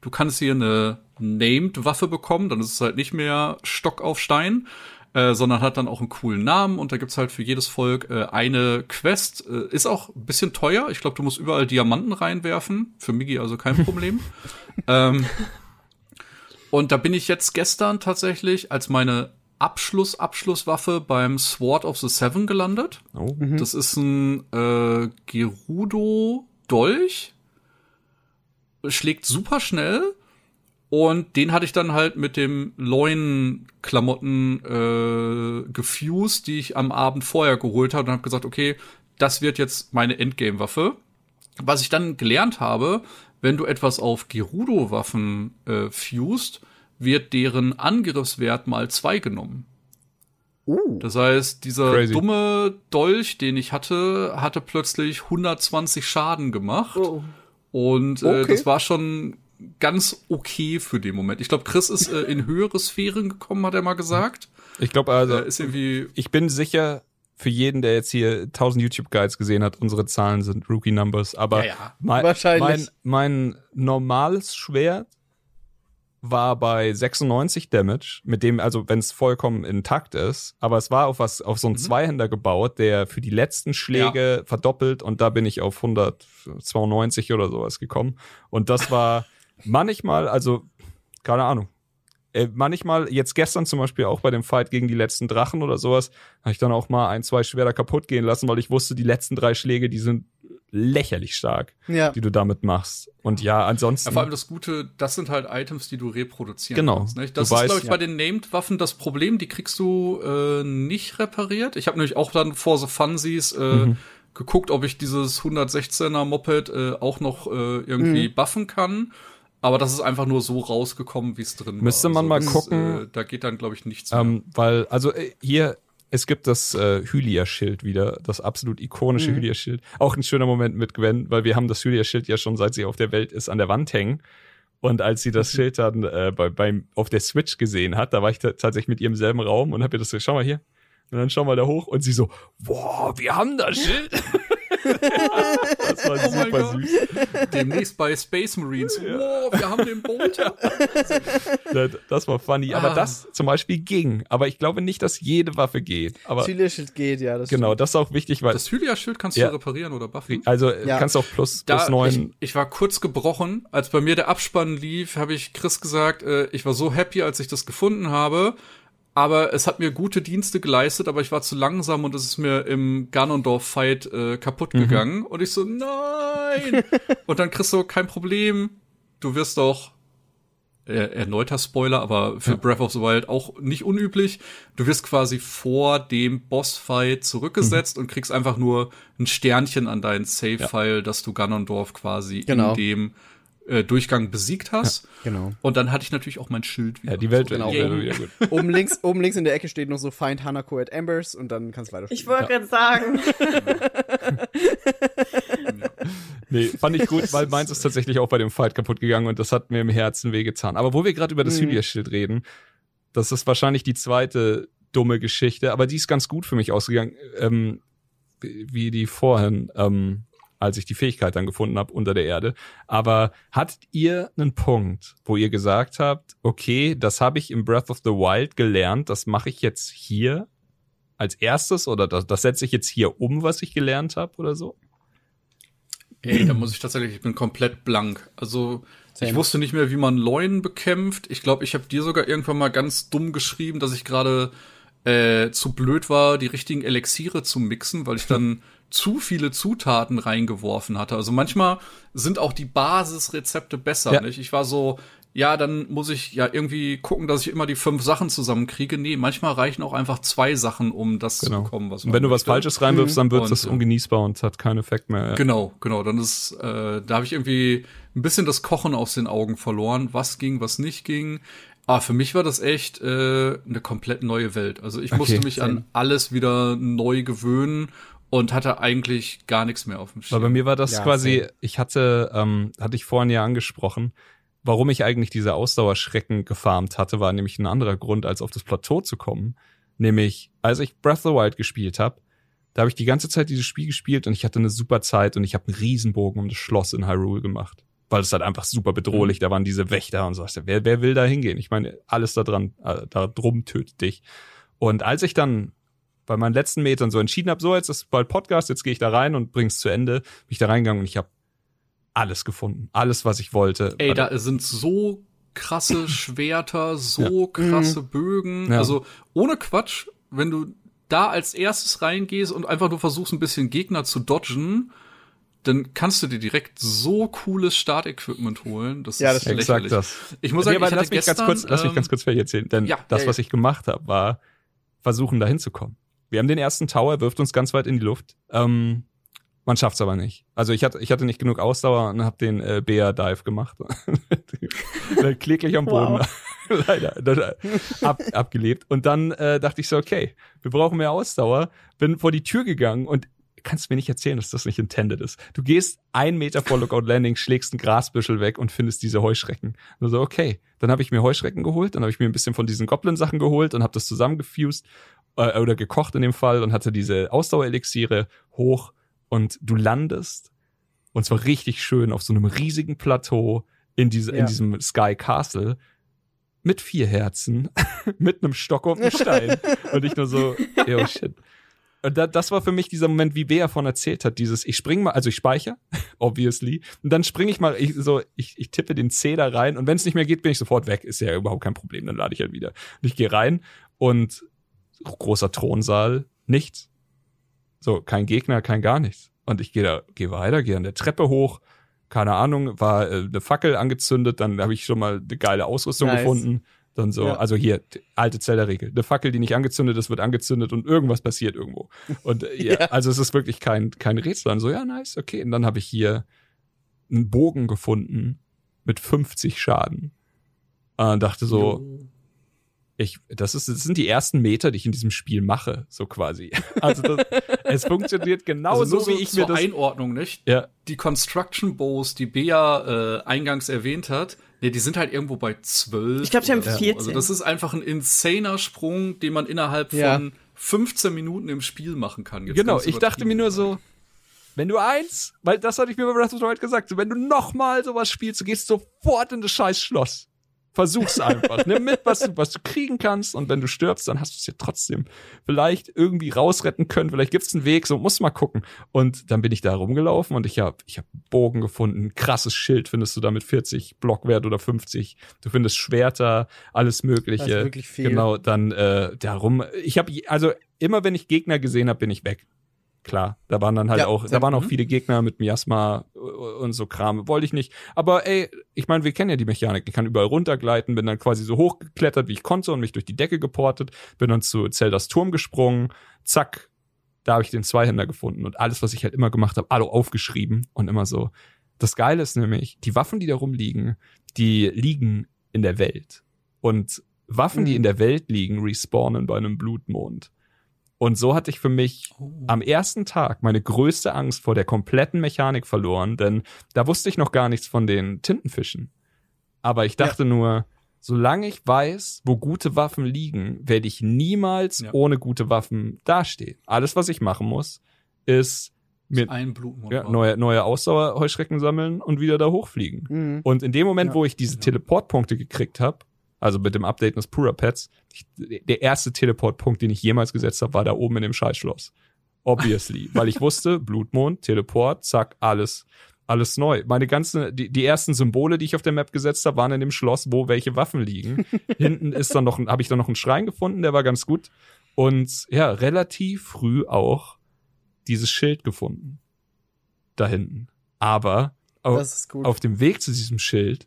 du kannst hier eine Named-Waffe bekommen, dann ist es halt nicht mehr Stock auf Stein. Äh, sondern hat dann auch einen coolen Namen und da gibt's halt für jedes Volk äh, eine Quest. Äh, ist auch ein bisschen teuer. Ich glaube, du musst überall Diamanten reinwerfen. Für Migi also kein Problem. ähm, und da bin ich jetzt gestern tatsächlich, als meine Abschluss, Abschlusswaffe beim Sword of the Seven gelandet. Oh. Das ist ein äh, Gerudo-Dolch. Schlägt super schnell. Und den hatte ich dann halt mit dem Leuen-Klamotten äh, gefused, die ich am Abend vorher geholt habe und habe gesagt, okay, das wird jetzt meine Endgame-Waffe. Was ich dann gelernt habe, wenn du etwas auf Gerudo-Waffen äh, fused, wird deren Angriffswert mal zwei genommen. Uh. Das heißt, dieser Crazy. dumme Dolch, den ich hatte, hatte plötzlich 120 Schaden gemacht. Oh. Und äh, Okay. das war schon ganz okay für den Moment. Ich glaube, Chris ist äh, in höhere Sphären gekommen, hat er mal gesagt. Ich glaube also, Äh, ist irgendwie ich bin sicher, für jeden, der jetzt hier 1000 YouTube-Guides gesehen hat, unsere Zahlen sind Rookie-Numbers. Aber Ja, ja. Mein, Wahrscheinlich. Mein, mein normales Schwert war bei 96 Damage, mit dem, also wenn es vollkommen intakt ist, aber es war auf was, auf so einen Zweihänder gebaut, der für die letzten Schläge verdoppelt und da bin ich auf 192 oder sowas gekommen. Und das war manchmal, also, keine Ahnung. Äh, manchmal, jetzt gestern zum Beispiel auch bei dem Fight gegen die letzten Drachen oder sowas, habe ich dann auch mal ein, zwei Schwerter kaputt gehen lassen, weil ich wusste, die letzten drei Schläge, die sind lächerlich stark, Ja. die du damit machst. Und ja, ansonsten. Ja, vor allem das Gute, das sind halt Items, die du reproduzieren Genau. kannst. Nicht? Du Das ist, weißt, glaube ich, ja. bei den Named-Waffen das Problem, die kriegst du äh, nicht repariert. Ich habe nämlich auch dann vor so Funsies äh, Mhm. geguckt, ob ich dieses 116er Moped äh, auch noch äh, irgendwie Mhm. buffen kann. Aber das ist einfach nur so rausgekommen, wie es drin Müsste war. man mal das, gucken. Äh, da geht dann, glaube ich, nichts mehr. ähm, weil, also äh, hier, es gibt das äh, Hylia-Schild wieder, das absolut ikonische Hylia-Schild. Auch ein schöner Moment mit Gwen, weil wir haben das Hylia-Schild ja schon, seit sie auf der Welt ist, an der Wand hängen. Und als sie das Schild dann äh, bei, beim, auf der Switch gesehen hat, da war ich ta- tatsächlich mit ihr im selben Raum und hab ihr das so, schau mal hier. Und dann schau mal da hoch und sie so, boah, wir haben das Schild. das war Oh super süß. Demnächst bei Space Marines. Wow, wir haben den Bolter. Das, das war funny. Aber Ah. das zum Beispiel ging. Aber ich glaube nicht, dass jede Waffe geht. Aber Zielschild geht, ja. Das genau, das ist auch wichtig, weil Das Hylia-Schild kannst Ja. du reparieren oder buffen. also Ja. kannst auch plus, Da, plus ich, neun. ich war kurz gebrochen. Als bei mir der Abspann lief, habe ich Chris gesagt, äh, ich war so happy, als ich das gefunden habe. Aber es hat mir gute Dienste geleistet, aber ich war zu langsam und es ist mir im Ganondorf-Fight äh, kaputt Mhm. gegangen. Und ich so, nein! und dann Chris so, kein Problem, du wirst doch äh, erneuter Spoiler, aber für Breath of the Wild auch nicht unüblich. Du wirst quasi vor dem Bossfight zurückgesetzt Mhm. und kriegst einfach nur ein Sternchen an deinen Save-File, dass du Ganondorf quasi Genau. in dem äh, Durchgang besiegt hast. Genau. Und dann hatte ich natürlich auch mein Schild wieder. Ja, die Welt So, wird auch yay. wieder gut. Oben links, oben links in der Ecke steht noch so Find Hanako at Embers und dann kannst du weiter Ich wollte gerade sagen. Nee, fand ich gut, weil meins ist tatsächlich auch bei dem Fight kaputt gegangen und das hat mir im Herzen wehgetan. Aber wo wir gerade über das Mhm. Hylia-Schild reden, das ist wahrscheinlich die zweite dumme Geschichte, aber die ist ganz gut für mich ausgegangen, ähm, wie wie die vorhin, ähm, als ich die Fähigkeit dann gefunden habe unter der Erde. Aber hattet ihr einen Punkt, wo ihr gesagt habt, okay, das habe ich im Breath of the Wild gelernt, das mache ich jetzt hier als erstes oder das, das setze ich jetzt hier um, was ich gelernt habe oder so? Ey, da muss ich tatsächlich, ich bin komplett blank. Also ich wusste nicht mehr, wie man Leunen bekämpft. Ich glaube, ich habe dir sogar irgendwann mal ganz dumm geschrieben, dass ich gerade äh, zu blöd war, die richtigen Elixiere zu mixen, weil ich dann zu viele Zutaten reingeworfen hatte. Also manchmal sind auch die Basisrezepte besser. Ja. Nicht? Ich war so, ja, dann muss ich ja irgendwie gucken, dass ich immer die fünf Sachen zusammenkriege. Nee, manchmal reichen auch einfach zwei Sachen, um das Genau. zu bekommen, was Und wenn du was möchte. Falsches reinwirfst, dann wird es ungenießbar und hat keinen Effekt mehr. Genau, genau. Dann ist, äh, da habe ich irgendwie ein bisschen das Kochen aus den Augen verloren, was ging, was nicht ging. Aber für mich war das echt äh, eine komplett neue Welt. Also ich musste Okay, mich same. an alles wieder neu gewöhnen und hatte eigentlich gar nichts mehr auf dem Weil Schirm. bei mir war das Ja, quasi, same. ich hatte, ähm, hatte ich vorhin ja angesprochen, warum ich eigentlich diese Ausdauerschrecken gefarmt hatte, war nämlich ein anderer Grund, als auf das Plateau zu kommen. Nämlich, als ich Breath of the Wild gespielt habe, da habe ich die ganze Zeit dieses Spiel gespielt und ich hatte eine super Zeit und ich habe einen Riesenbogen um das Schloss in Hyrule gemacht. Weil es halt einfach super bedrohlich, da waren diese Wächter und so. Wer, wer will da hingehen? Ich meine, alles da dran, äh, da drum tötet dich. Und als ich dann bei meinen letzten Metern so entschieden habe, so jetzt ist bald Podcast, jetzt gehe ich da rein und bring's zu Ende, bin ich da reingegangen und ich habe alles gefunden, alles was ich wollte. Ey, da sind so krasse Schwerter, so krasse Bögen. Ja. Also ohne Quatsch, wenn du da als erstes reingehst und einfach nur versuchst, ein bisschen Gegner zu dodgen, dann kannst du dir direkt so cooles Startequipment holen. Das Ja, ist das Exakt lächerlich. das. Ich muss Nee, sagen, aber ich hatte lass mich gestern, ganz kurz, lass mich ähm, ganz kurz fertig erzählen, denn ja, das, ja, was ich gemacht habe, war versuchen, da hinzukommen. Wir haben den ersten Tower, wirft uns ganz weit in die Luft. Ähm, man schafft's aber nicht. Also ich hatte, ich hatte nicht genug Ausdauer und habe den äh, Bea Dive gemacht. Kläglich am Boden. Leider. Das, ab, abgelebt. Und dann äh, dachte ich so, okay, wir brauchen mehr Ausdauer. Bin vor die Tür gegangen und kannst mir nicht erzählen, dass das nicht intended ist. Du gehst einen Meter vor Lookout Landing, schlägst ein Grasbüschel weg und findest diese Heuschrecken. Und so, okay. Dann habe ich mir Heuschrecken geholt, dann habe ich mir ein bisschen von diesen Goblin-Sachen geholt und habe das zusammengefused äh, oder gekocht in dem Fall und hatte diese Ausdauerelixiere hoch und du landest und zwar richtig schön auf so einem riesigen Plateau in, diese, in Ja. diesem Sky Castle mit vier Herzen, mit einem Stock und einem Stein. und ich nur so, oh shit. Und da, das war für mich dieser Moment, wie Bea von erzählt hat, dieses, ich spring mal, also ich speichere, obviously, und dann springe ich mal, ich, so, ich, ich tippe den C da rein und wenn es nicht mehr geht, bin ich sofort weg, ist ja überhaupt kein Problem, dann lade ich halt wieder. Und ich gehe rein und großer Thronsaal, nichts. So, kein Gegner, kein gar nichts. Und ich gehe da, gehe weiter, gehe an der Treppe hoch, keine Ahnung, war äh, eine Fackel angezündet, dann habe ich schon mal eine geile Ausrüstung Nice. gefunden. Dann so, Ja. also hier, alte Zellerregel. Eine Fackel, die nicht angezündet ist, wird angezündet und irgendwas passiert irgendwo. Und äh, ja, Ja. also es ist wirklich kein, kein Rätsel. Dann so, ja, nice, okay. Und dann habe ich hier einen Bogen gefunden mit 50 Schaden. Äh, dachte so, ich, das, ist, das sind die ersten Meter, die ich in diesem Spiel mache, so quasi. Also das, es funktioniert genau also so, wie ich zur mir das. Einordnung, nicht? Ja, Die Construction Bows, die Bea äh, eingangs erwähnt hat, nee, die sind halt irgendwo bei 12. Ich glaub, sie haben oder so. 14. Also das ist einfach ein insaner Sprung, den man innerhalb Ja. von 15 Minuten im Spiel machen kann. Jetzt genau. Ich dachte mir nur so, wenn du eins, weil das hatte ich mir bei Breath of the Wild gesagt, so, wenn du nochmal sowas spielst, du gehst sofort in das scheiß Schloss. Versuch's einfach. Nimm mit, was du, was du kriegen kannst und wenn du stirbst, dann hast du es ja trotzdem vielleicht irgendwie rausretten können. Vielleicht gibt's einen Weg, so musst mal gucken. Und dann bin ich da rumgelaufen und ich habe ich hab Bogen gefunden, krasses Schild findest du da mit 40 Blockwert oder 50. Du findest Schwerter, alles mögliche. Das ist wirklich viel. Genau, dann äh, darum. Ich habe also immer, wenn ich Gegner gesehen habe, bin ich weg. Klar, da waren dann halt Ja, auch, da waren auch mhm. viele Gegner mit Miasma äh, und so Kram. Wollte ich nicht. Aber ey, ich meine, wir kennen ja die Mechanik. Ich kann überall runtergleiten, bin dann quasi so hochgeklettert, wie ich konnte und mich durch die Decke geportet, bin dann zu Zeldas Turm gesprungen, zack, da habe ich den Zweihänder gefunden und alles, was ich halt immer gemacht habe, alle aufgeschrieben und immer so. Das Geile ist nämlich, die Waffen, die da rumliegen, die liegen in der Welt. Und Waffen, die Mhm. in der Welt liegen, respawnen bei einem Blutmond. Und so hatte ich für mich Oh. am ersten Tag meine größte Angst vor der kompletten Mechanik verloren, denn da wusste ich noch gar nichts von den Tintenfischen. Aber ich dachte nur, solange ich weiß, wo gute Waffen liegen, werde ich niemals Ja. ohne gute Waffen dastehen. Alles, was ich machen muss, ist mir ja, neue, neue Ausdauerheuschrecken sammeln und wieder da hochfliegen. Mhm. Und in dem Moment, Ja. wo ich diese Ja. Teleportpunkte gekriegt habe, also mit dem Update des Pura Pets, ich, der erste Teleportpunkt, den ich jemals gesetzt habe, war da oben in dem Scheißschloss. Obviously. weil ich wusste, Blutmond, Teleport, zack, alles, alles neu. Meine ganzen, die, die ersten Symbole, die ich auf der Map gesetzt habe, waren in dem Schloss, wo welche Waffen liegen. Hinten ist dann noch, ein- habe ich dann noch einen Schrein gefunden, der war ganz gut. Und ja, relativ früh auch dieses Schild gefunden. Da hinten. Aber au- Das ist gut. auf dem Weg zu diesem Schild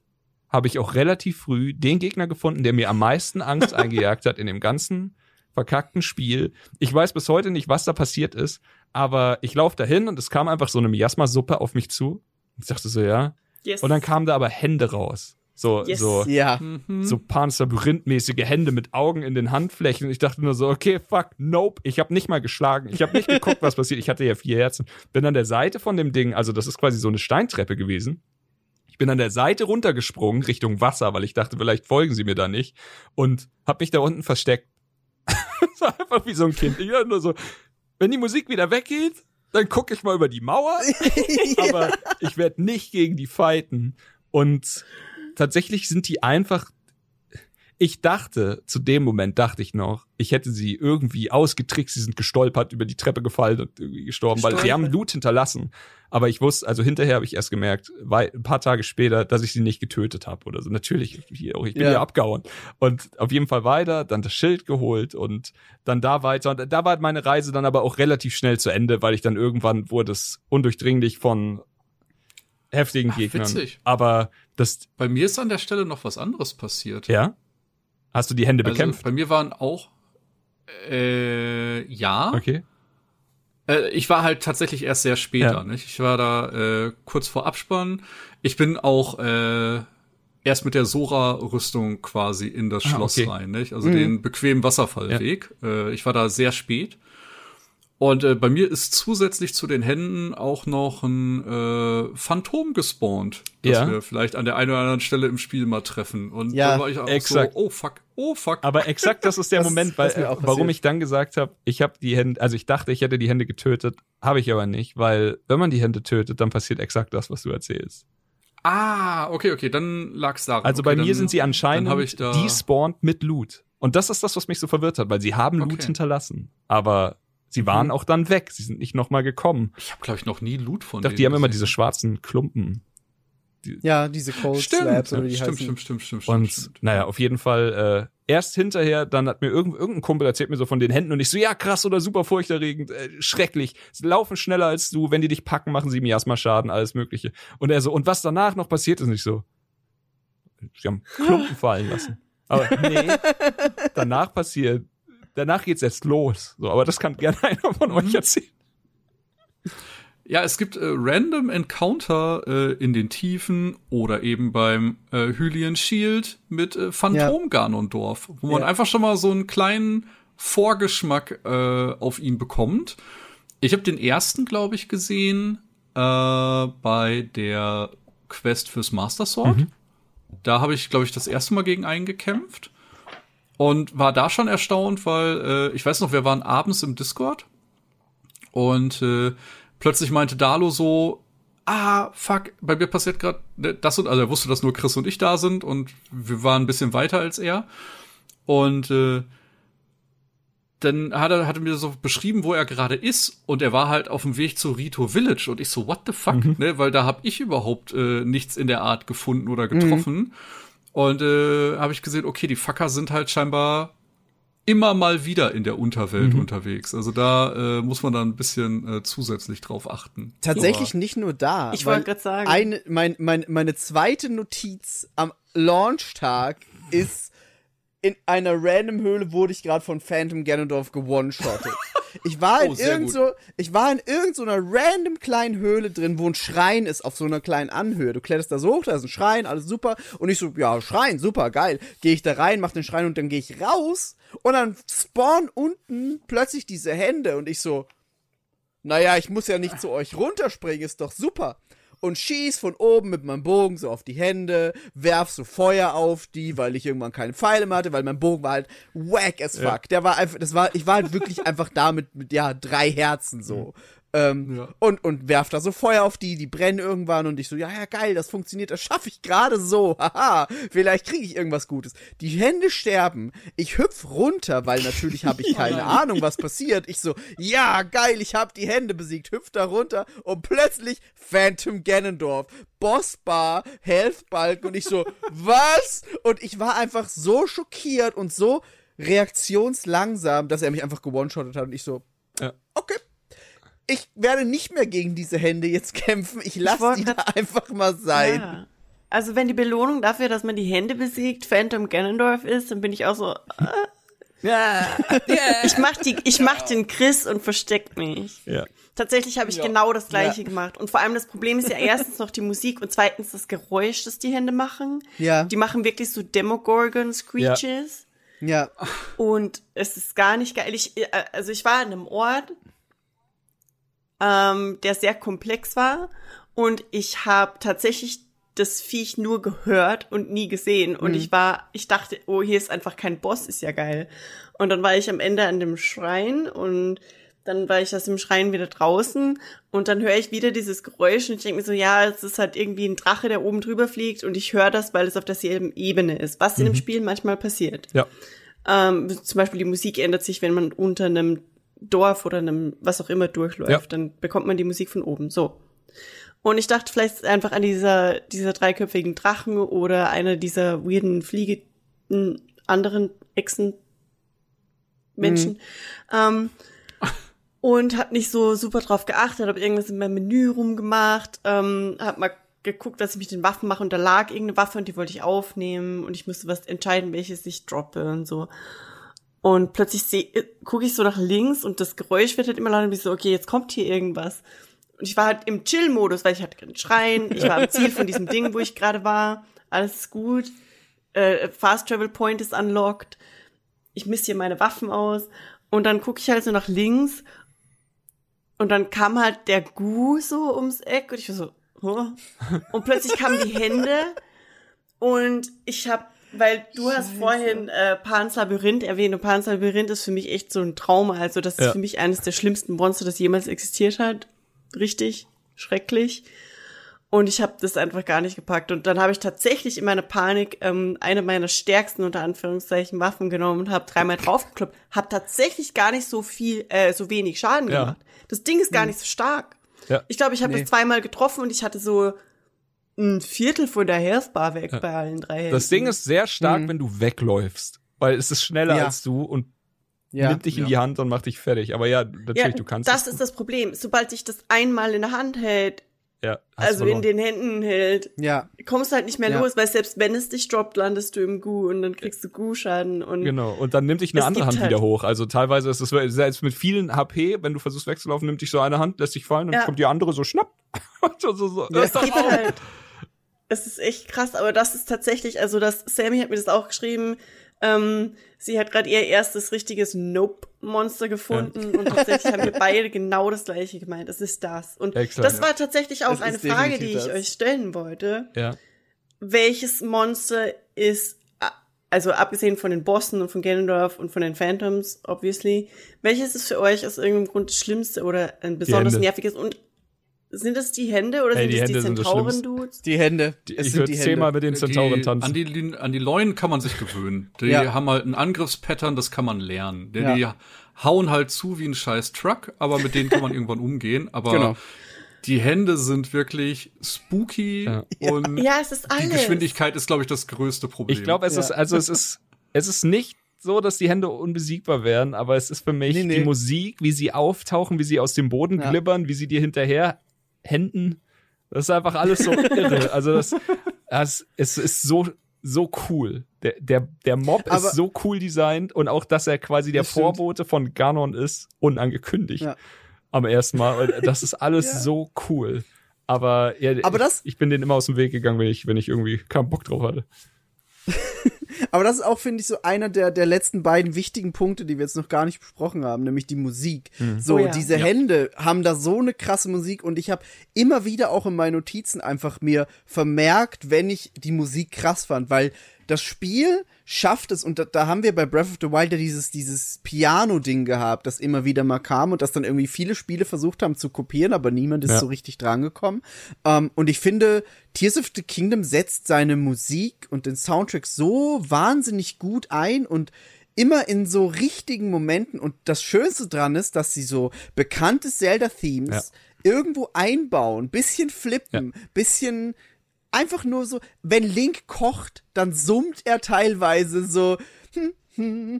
habe ich auch relativ früh den Gegner gefunden, der mir am meisten Angst eingejagt hat in dem ganzen verkackten Spiel. Ich weiß bis heute nicht, was da passiert ist, aber ich laufe dahin und es kam einfach so eine Miasma-Suppe auf mich zu. Ich dachte so, ja. Yes. Und dann kamen da aber Hände raus. So, Yes. so, ja. Mhm. so Panzerlabyrinthmäßige Hände mit Augen in den Handflächen. Und ich dachte nur so, okay, fuck, nope. Ich habe nicht mal geschlagen. Ich habe nicht geguckt, was passiert. Ich hatte ja vier Herzen. Bin an der Seite von dem Ding, also das ist quasi so eine Steintreppe gewesen. Ich bin an der Seite runtergesprungen Richtung Wasser, weil ich dachte, vielleicht folgen sie mir da nicht. Und habe mich da unten versteckt. das war einfach wie so ein Kind. Ich dachte nur so, wenn die Musik wieder weggeht, dann gucke ich mal über die Mauer aber ich werde nicht gegen die fighten. Und tatsächlich sind die einfach. Ich dachte, zu dem Moment dachte ich noch, ich hätte sie irgendwie ausgetrickst, sie sind gestolpert, über die Treppe gefallen und irgendwie gestorben, weil sie haben Blut hinterlassen. Aber ich wusste, also hinterher habe ich erst gemerkt, wei- ein paar Tage später, dass ich sie nicht getötet habe oder so. Natürlich, auch, ich bin Ja. ja abgehauen. Und auf jeden Fall weiter, dann das Schild geholt und dann da weiter. Und da war meine Reise dann aber auch relativ schnell zu Ende, weil ich dann irgendwann wurde es undurchdringlich von heftigen Ach, Gegnern. witzig. Aber das, Bei mir ist an der Stelle noch was anderes passiert. ja? Hast du die Hände Also, bekämpft? bei mir waren auch, äh, ja. Okay. Äh, ich war halt tatsächlich erst sehr später, Ja. nicht? Ich war da äh, kurz vor Abspann. Ich bin auch äh, erst mit der Sora-Rüstung quasi in das Ah, Schloss okay. rein, nicht? Also den bequemen Wasserfallweg. Äh, ich war da sehr spät. Und äh, bei mir ist zusätzlich zu den Händen auch noch ein äh, Phantom gespawnt, das Ja. wir vielleicht an der einen oder anderen Stelle im Spiel mal treffen. Und Ja, da war ich auch exakt. so, oh fuck, oh fuck. Aber exakt das ist der Das- Moment, weil äh, warum ich dann gesagt habe, ich habe die Hände, also ich dachte, ich hätte die Hände getötet, habe ich aber nicht, weil wenn man die Hände tötet, dann passiert exakt das, was du erzählst. ah, okay, okay, dann lag's daran. Also okay, bei dann, mir sind sie dann anscheinend da, despawned mit Loot. Und das ist das, was mich so verwirrt hat, weil sie haben Loot Okay. hinterlassen, aber sie waren Mhm. auch dann weg, sie sind nicht nochmal gekommen. Ich habe glaube ich noch nie Loot von Ich dachte, denen die haben immer diese schwarzen Klumpen. Ja, diese Cold Stimmt, Slabs oder die stimmt, heißen. stimmt, stimmt, stimmt, Und stimmt, stimmt. naja, auf jeden Fall äh, erst hinterher, dann hat mir irgend, irgendein Kumpel erzählt mir so von den Händen und ich so, ja krass oder super furchterregend, äh, schrecklich. Sie laufen schneller als du, wenn die dich packen, machen sie Miasma-Schaden, alles mögliche. Und er so, und was danach noch passiert ist nicht so. Sie haben Klumpen fallen lassen. Aber nee, danach passiert, danach geht's erst los. So, aber das kann gerne einer von euch erzählen. Ja, es gibt äh, random Encounter äh, in den Tiefen oder eben beim äh, Hylian Shield mit äh, Phantom Ganondorf, wo man Ja. einfach schon mal so einen kleinen Vorgeschmack äh, auf ihn bekommt. Ich habe den ersten, glaube ich, gesehen äh, bei der Quest fürs Master Sword. Da habe ich, glaube ich, das erste Mal gegen einen gekämpft und war da schon erstaunt, weil äh, ich weiß noch, wir waren abends im Discord und äh, plötzlich meinte Dalo so, ah, fuck, bei mir passiert gerade das und, also er wusste, dass nur Chris und ich da sind und wir waren ein bisschen weiter als er. Und äh, dann hat er, hat er mir so beschrieben, wo er gerade ist und er war halt auf dem Weg zu Rito Village und ich so, what the fuck, ne, weil da habe ich überhaupt äh, nichts in der Art gefunden oder getroffen. Und äh, habe ich gesehen, okay, die Fucker sind halt scheinbar immer mal wieder in der Unterwelt unterwegs. Also da äh, muss man dann ein bisschen äh, zusätzlich drauf achten. Tatsächlich Aber- nicht nur da. Ich wollte gerade sagen. Eine, mein, mein, meine zweite Notiz am Launchtag ist, in einer random Höhle wurde ich gerade von Phantom Ganondorf gewone-shottet. Ich war Oh, in irgend so, ich war in irgendeiner random kleinen Höhle drin, wo ein Schrein ist auf so einer kleinen Anhöhe. Du kletterst da so hoch, da ist ein Schrein, alles super. Und ich so, ja, Schrein, super, geil. Gehe ich da rein, mach den Schrein und dann gehe ich raus und dann spawnen unten plötzlich diese Hände und ich so, naja, ich muss ja nicht zu euch runterspringen, ist doch super. Und schieß von oben mit meinem Bogen so auf die Hände, werf so Feuer auf die, weil ich irgendwann keine Pfeile mehr hatte, weil mein Bogen war halt whack as fuck. Der war einfach, das war, ich war halt wirklich einfach da mit, mit ja, drei Herzen so. Ähm, Ja. und, und werf da so Feuer auf die, die brennen irgendwann und ich so, ja, ja, geil, das funktioniert, das schaffe ich gerade so, haha, vielleicht kriege ich irgendwas Gutes. Die Hände sterben, ich hüpf runter, weil natürlich habe ich keine Ahnung, was passiert. Ich so, ja, geil, ich habe die Hände besiegt, hüpf da runter und plötzlich Phantom Ganondorf, Bossbar, Health Balk und ich so, was? Und ich war einfach so schockiert und so reaktionslangsam, dass er mich einfach gewone-shottet hat und ich so, Ja. okay. Ich werde nicht mehr gegen diese Hände jetzt kämpfen. Ich lasse die da einfach mal sein. Ja. Also wenn die Belohnung dafür, dass man die Hände besiegt, Phantom Ganondorf ist, dann bin ich auch so, Ja. ich mach die, ich mach den Chris und versteck mich. Ja. Tatsächlich habe ich genau das gleiche gemacht. Und vor allem das Problem ist ja erstens noch die Musik und zweitens das Geräusch, das die Hände machen. Ja. Die machen wirklich so Demogorgon-Screeches. Ja. Und es ist gar nicht geil. Ich, äh, also ich war in einem Ort, ähm, der sehr komplex war. Und ich habe tatsächlich das Viech nur gehört und nie gesehen. Und ich war, ich dachte, oh, hier ist einfach kein Boss, ist ja geil. Und dann war ich am Ende an dem Schrein und Dann war ich aus dem Schrein wieder draußen und dann höre ich wieder dieses Geräusch und ich denke mir so, ja, es ist halt irgendwie ein Drache, der oben drüber fliegt und ich höre das, weil es auf derselben Ebene ist, was in dem Spiel manchmal passiert. Ja. Ähm, zum Beispiel die Musik ändert sich, wenn man unter einem Dorf oder einem was auch immer durchläuft, Ja. dann bekommt man die Musik von oben. So. Und ich dachte vielleicht einfach an dieser, dieser dreiköpfigen Drachen oder einer dieser weirden fliegenden anderen Echsen Menschen. Ähm, und hab nicht so super drauf geachtet, hab irgendwas in meinem Menü rumgemacht, ähm, hab mal geguckt, dass ich mit den Waffen mache und da lag irgendeine Waffe und die wollte ich aufnehmen und ich musste was entscheiden, welches ich droppe und so. Und plötzlich seh, gucke ich so nach links und das Geräusch wird halt immer lauter und ich so, okay, jetzt kommt hier irgendwas. Und ich war halt im Chill-Modus, weil ich hatte keinen Schreien, ich war am Ziel von diesem Ding, wo ich gerade war, alles ist gut, äh, Fast Travel Point ist unlocked, ich misst hier meine Waffen aus. Und dann gucke ich halt so nach links. Und dann kam halt der Gu so ums Eck und ich war so, huh? und plötzlich kamen die Hände. Und ich habe, weil du hast vorhin äh, Pans Labyrinth erwähnt und Pans Labyrinth ist für mich echt so ein Trauma, also das ist Ja. für mich eines der schlimmsten Monster, das jemals existiert hat, richtig schrecklich. Und ich habe das einfach gar nicht gepackt. Und dann habe ich tatsächlich in meiner Panik ähm, eine meiner stärksten unter Anführungszeichen Waffen genommen und habe dreimal draufgekloppt. Hab tatsächlich gar nicht so viel, äh, so wenig Schaden Ja. gemacht. Das Ding ist gar nicht so stark. Ja. Ich glaube, ich habe Nee. das zweimal getroffen und ich hatte so ein Viertel von der Healthbar weg bei allen drei Händen. Das Ding ist sehr stark, Mhm. wenn du wegläufst. Weil es ist schneller Ja. als du und Ja. nimmt dich in Ja. die Hand und macht dich fertig. Aber ja, natürlich, ja, du kannst das ist das Problem. Sobald ich das einmal in der Hand hält, Ja, also in verloren. den Händen hält, Ja. kommst du halt nicht mehr Ja. los, weil selbst wenn es dich droppt, landest du im Gu und dann kriegst du Gu-Schaden und Genau, und dann nimmt dich eine andere Hand halt- wieder hoch. Also teilweise ist es selbst mit vielen HP, wenn du versuchst wegzulaufen, nimmt dich so eine Hand, lässt dich fallen und Ja. kommt die andere so schnapp. Und so, so, so. es geht halt. Es ist echt krass, aber das ist tatsächlich, also das, Sammy hat mir das auch geschrieben, ähm, sie hat gerade ihr erstes richtiges Nope-Monster gefunden und tatsächlich haben wir beide genau das gleiche gemeint. Es ist das. Und Exakt, das war tatsächlich auch eine Frage, die ich das. euch stellen wollte. Ja. welches Monster ist, also abgesehen von den Bossen und von Ganondorf und von den Phantoms, obviously, welches ist für euch aus irgendeinem Grund das Schlimmste oder ein besonders nerviges? Und sind es die Hände oder Ey, sind die es Hände die sind das Zentauren-Dudes? Die Hände. Die, Es ich sind würde die zehnmal Hände. mit den Zentauren Die, tanzen. an, die, an die Leunen kann man sich gewöhnen. Die Ja. haben halt ein Angriffspattern, das kann man lernen. Die, Ja. die hauen halt zu wie ein scheiß Truck, aber mit denen kann man irgendwann umgehen. Aber Genau. die Hände sind wirklich spooky Ja. und Ja, es ist die alles. Geschwindigkeit ist, glaube ich, das größte Problem. ich glaube, es Ja. ist, also es ist, es ist nicht so, dass die Hände unbesiegbar wären, aber es ist für mich Nee, nee. die Musik, wie sie auftauchen, wie sie aus dem Boden Ja. glibbern, wie sie dir hinterher händen. Das ist einfach alles so irre. Also das, das es ist so so cool. Der, der, der Mob Aber- ist so cool designt und auch, dass er quasi der. Vorbote von Ganon ist, unangekündigt. Ja. Am ersten Mal. Das ist alles Ja. so cool. Aber, ja, Aber ich, das- ich bin denen immer aus dem Weg gegangen, wenn ich, wenn ich irgendwie keinen Bock drauf hatte. Aber das ist auch, finde ich, so einer der, der letzten beiden wichtigen Punkte, die wir jetzt noch gar nicht besprochen haben, nämlich die Musik. So, Oh ja. diese Ja. Hände haben da so eine krasse Musik und ich habe immer wieder auch in meinen Notizen einfach mir vermerkt, wenn ich die Musik krass fand, weil das Spiel schafft es, und da, da haben wir bei Breath of the Wild ja dieses, dieses Piano-Ding gehabt, das immer wieder mal kam und das dann irgendwie viele Spiele versucht haben zu kopieren, aber niemand ist Ja. so richtig drangekommen. Ähm, und ich finde, Tears of the Kingdom setzt seine Musik und den Soundtrack so wahnsinnig gut ein und immer in so richtigen Momenten. Und das Schönste dran ist, dass sie so bekannte Zelda-Themes irgendwo einbauen, bisschen flippen, bisschen einfach nur so, wenn Link kocht, dann summt er teilweise so.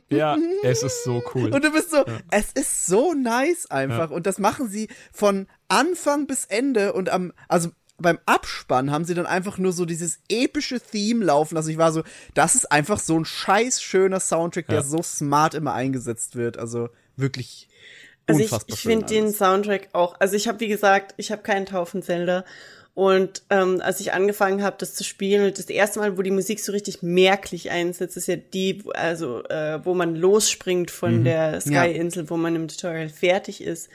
Ja, es ist so cool. Und du bist so, es ist so nice einfach. Und das machen sie von Anfang bis Ende und am, also beim Abspann haben sie dann einfach nur so dieses epische Theme laufen. Also ich war so, das ist einfach so ein scheiß schöner Soundtrack, der Ja. so smart immer eingesetzt wird. Also wirklich Also ich, unfassbar ich finde den. Soundtrack auch, also ich habe wie gesagt, ich habe keinen Taufen Zelda und ähm, als ich angefangen habe, das zu spielen, das erste Mal, wo die Musik so richtig merklich einsetzt, ist ja die, also äh, wo man losspringt von Mhm. der Sky-Insel, wo man im Tutorial fertig ist.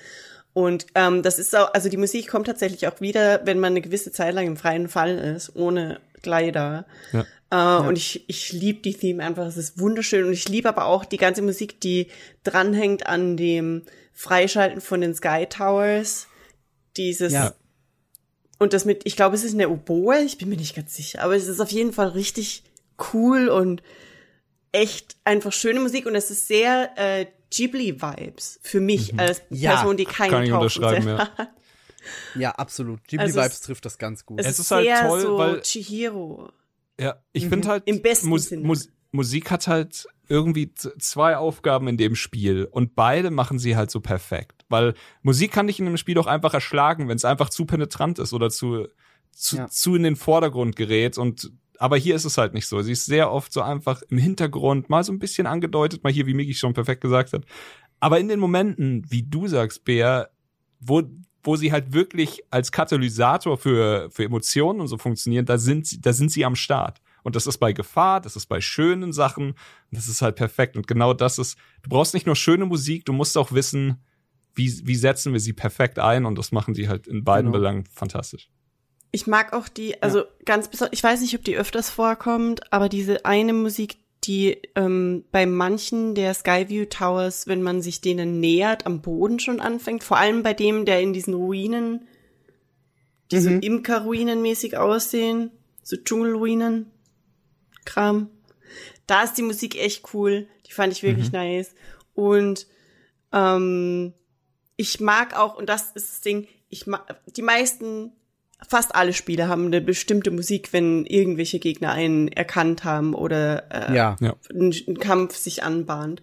Und ähm, das ist auch, also die Musik kommt tatsächlich auch wieder, wenn man eine gewisse Zeit lang im freien Fall ist, ohne Kleider. Ja. Äh, Und ich, ich liebe die Theme einfach, es ist wunderschön. Und ich liebe aber auch die ganze Musik, die dranhängt an dem Freischalten von den Sky Towers. Dieses Ja. Und das mit, ich glaube, es ist eine Oboe, ich bin mir nicht ganz sicher, aber es ist auf jeden Fall richtig cool und echt einfach schöne Musik und es ist sehr äh, Ghibli-Vibes für mich als Ja, Person, die keinen kann ich unterschreiben, ja. hat. Ja, absolut. Ghibli Also es- Vibes trifft das ganz gut. Es, Es ist, ist halt sehr toll, so weil- Chihiro. Ja, ich finde halt, Im besten Mus Sinne. Mus Musik hat halt irgendwie zwei Aufgaben in dem Spiel und beide machen sie halt so perfekt. Weil Musik kann dich in einem Spiel auch einfach erschlagen, wenn es einfach zu penetrant ist oder zu, zu, Ja. zu in den Vordergrund gerät und aber hier ist es halt nicht so. Sie ist sehr oft so einfach im Hintergrund, mal so ein bisschen angedeutet, mal hier, wie Miki schon perfekt gesagt hat. Aber in den Momenten, wie du sagst, Bea, wo, wo sie halt wirklich als Katalysator für, für Emotionen und so funktionieren, da sind, sie- da sind sie am Start. Und das ist bei Gefahr, das ist bei schönen Sachen, das ist halt perfekt. Und genau das ist, du brauchst nicht nur schöne Musik, du musst auch wissen, wie, wie setzen wir sie perfekt ein und das machen die halt in beiden Genau. Belangen fantastisch. Ich mag auch die, also ganz besonders, ich weiß nicht, ob die öfters vorkommt, aber diese eine Musik, die ähm, bei manchen der Skyview Towers, wenn man sich denen nähert, am Boden schon anfängt, vor allem bei dem, der in diesen Ruinen, die so Mhm. Imker-Ruinen mäßig aussehen, so Dschungelruinen, Kram. Da ist die Musik echt cool, die fand ich wirklich nice. Und ähm, ich mag auch, und das ist das Ding, ich mag, die meisten, fast alle Spiele haben eine bestimmte Musik, wenn irgendwelche Gegner einen erkannt haben oder äh, ja. Ja. ein, ein Kampf sich anbahnt.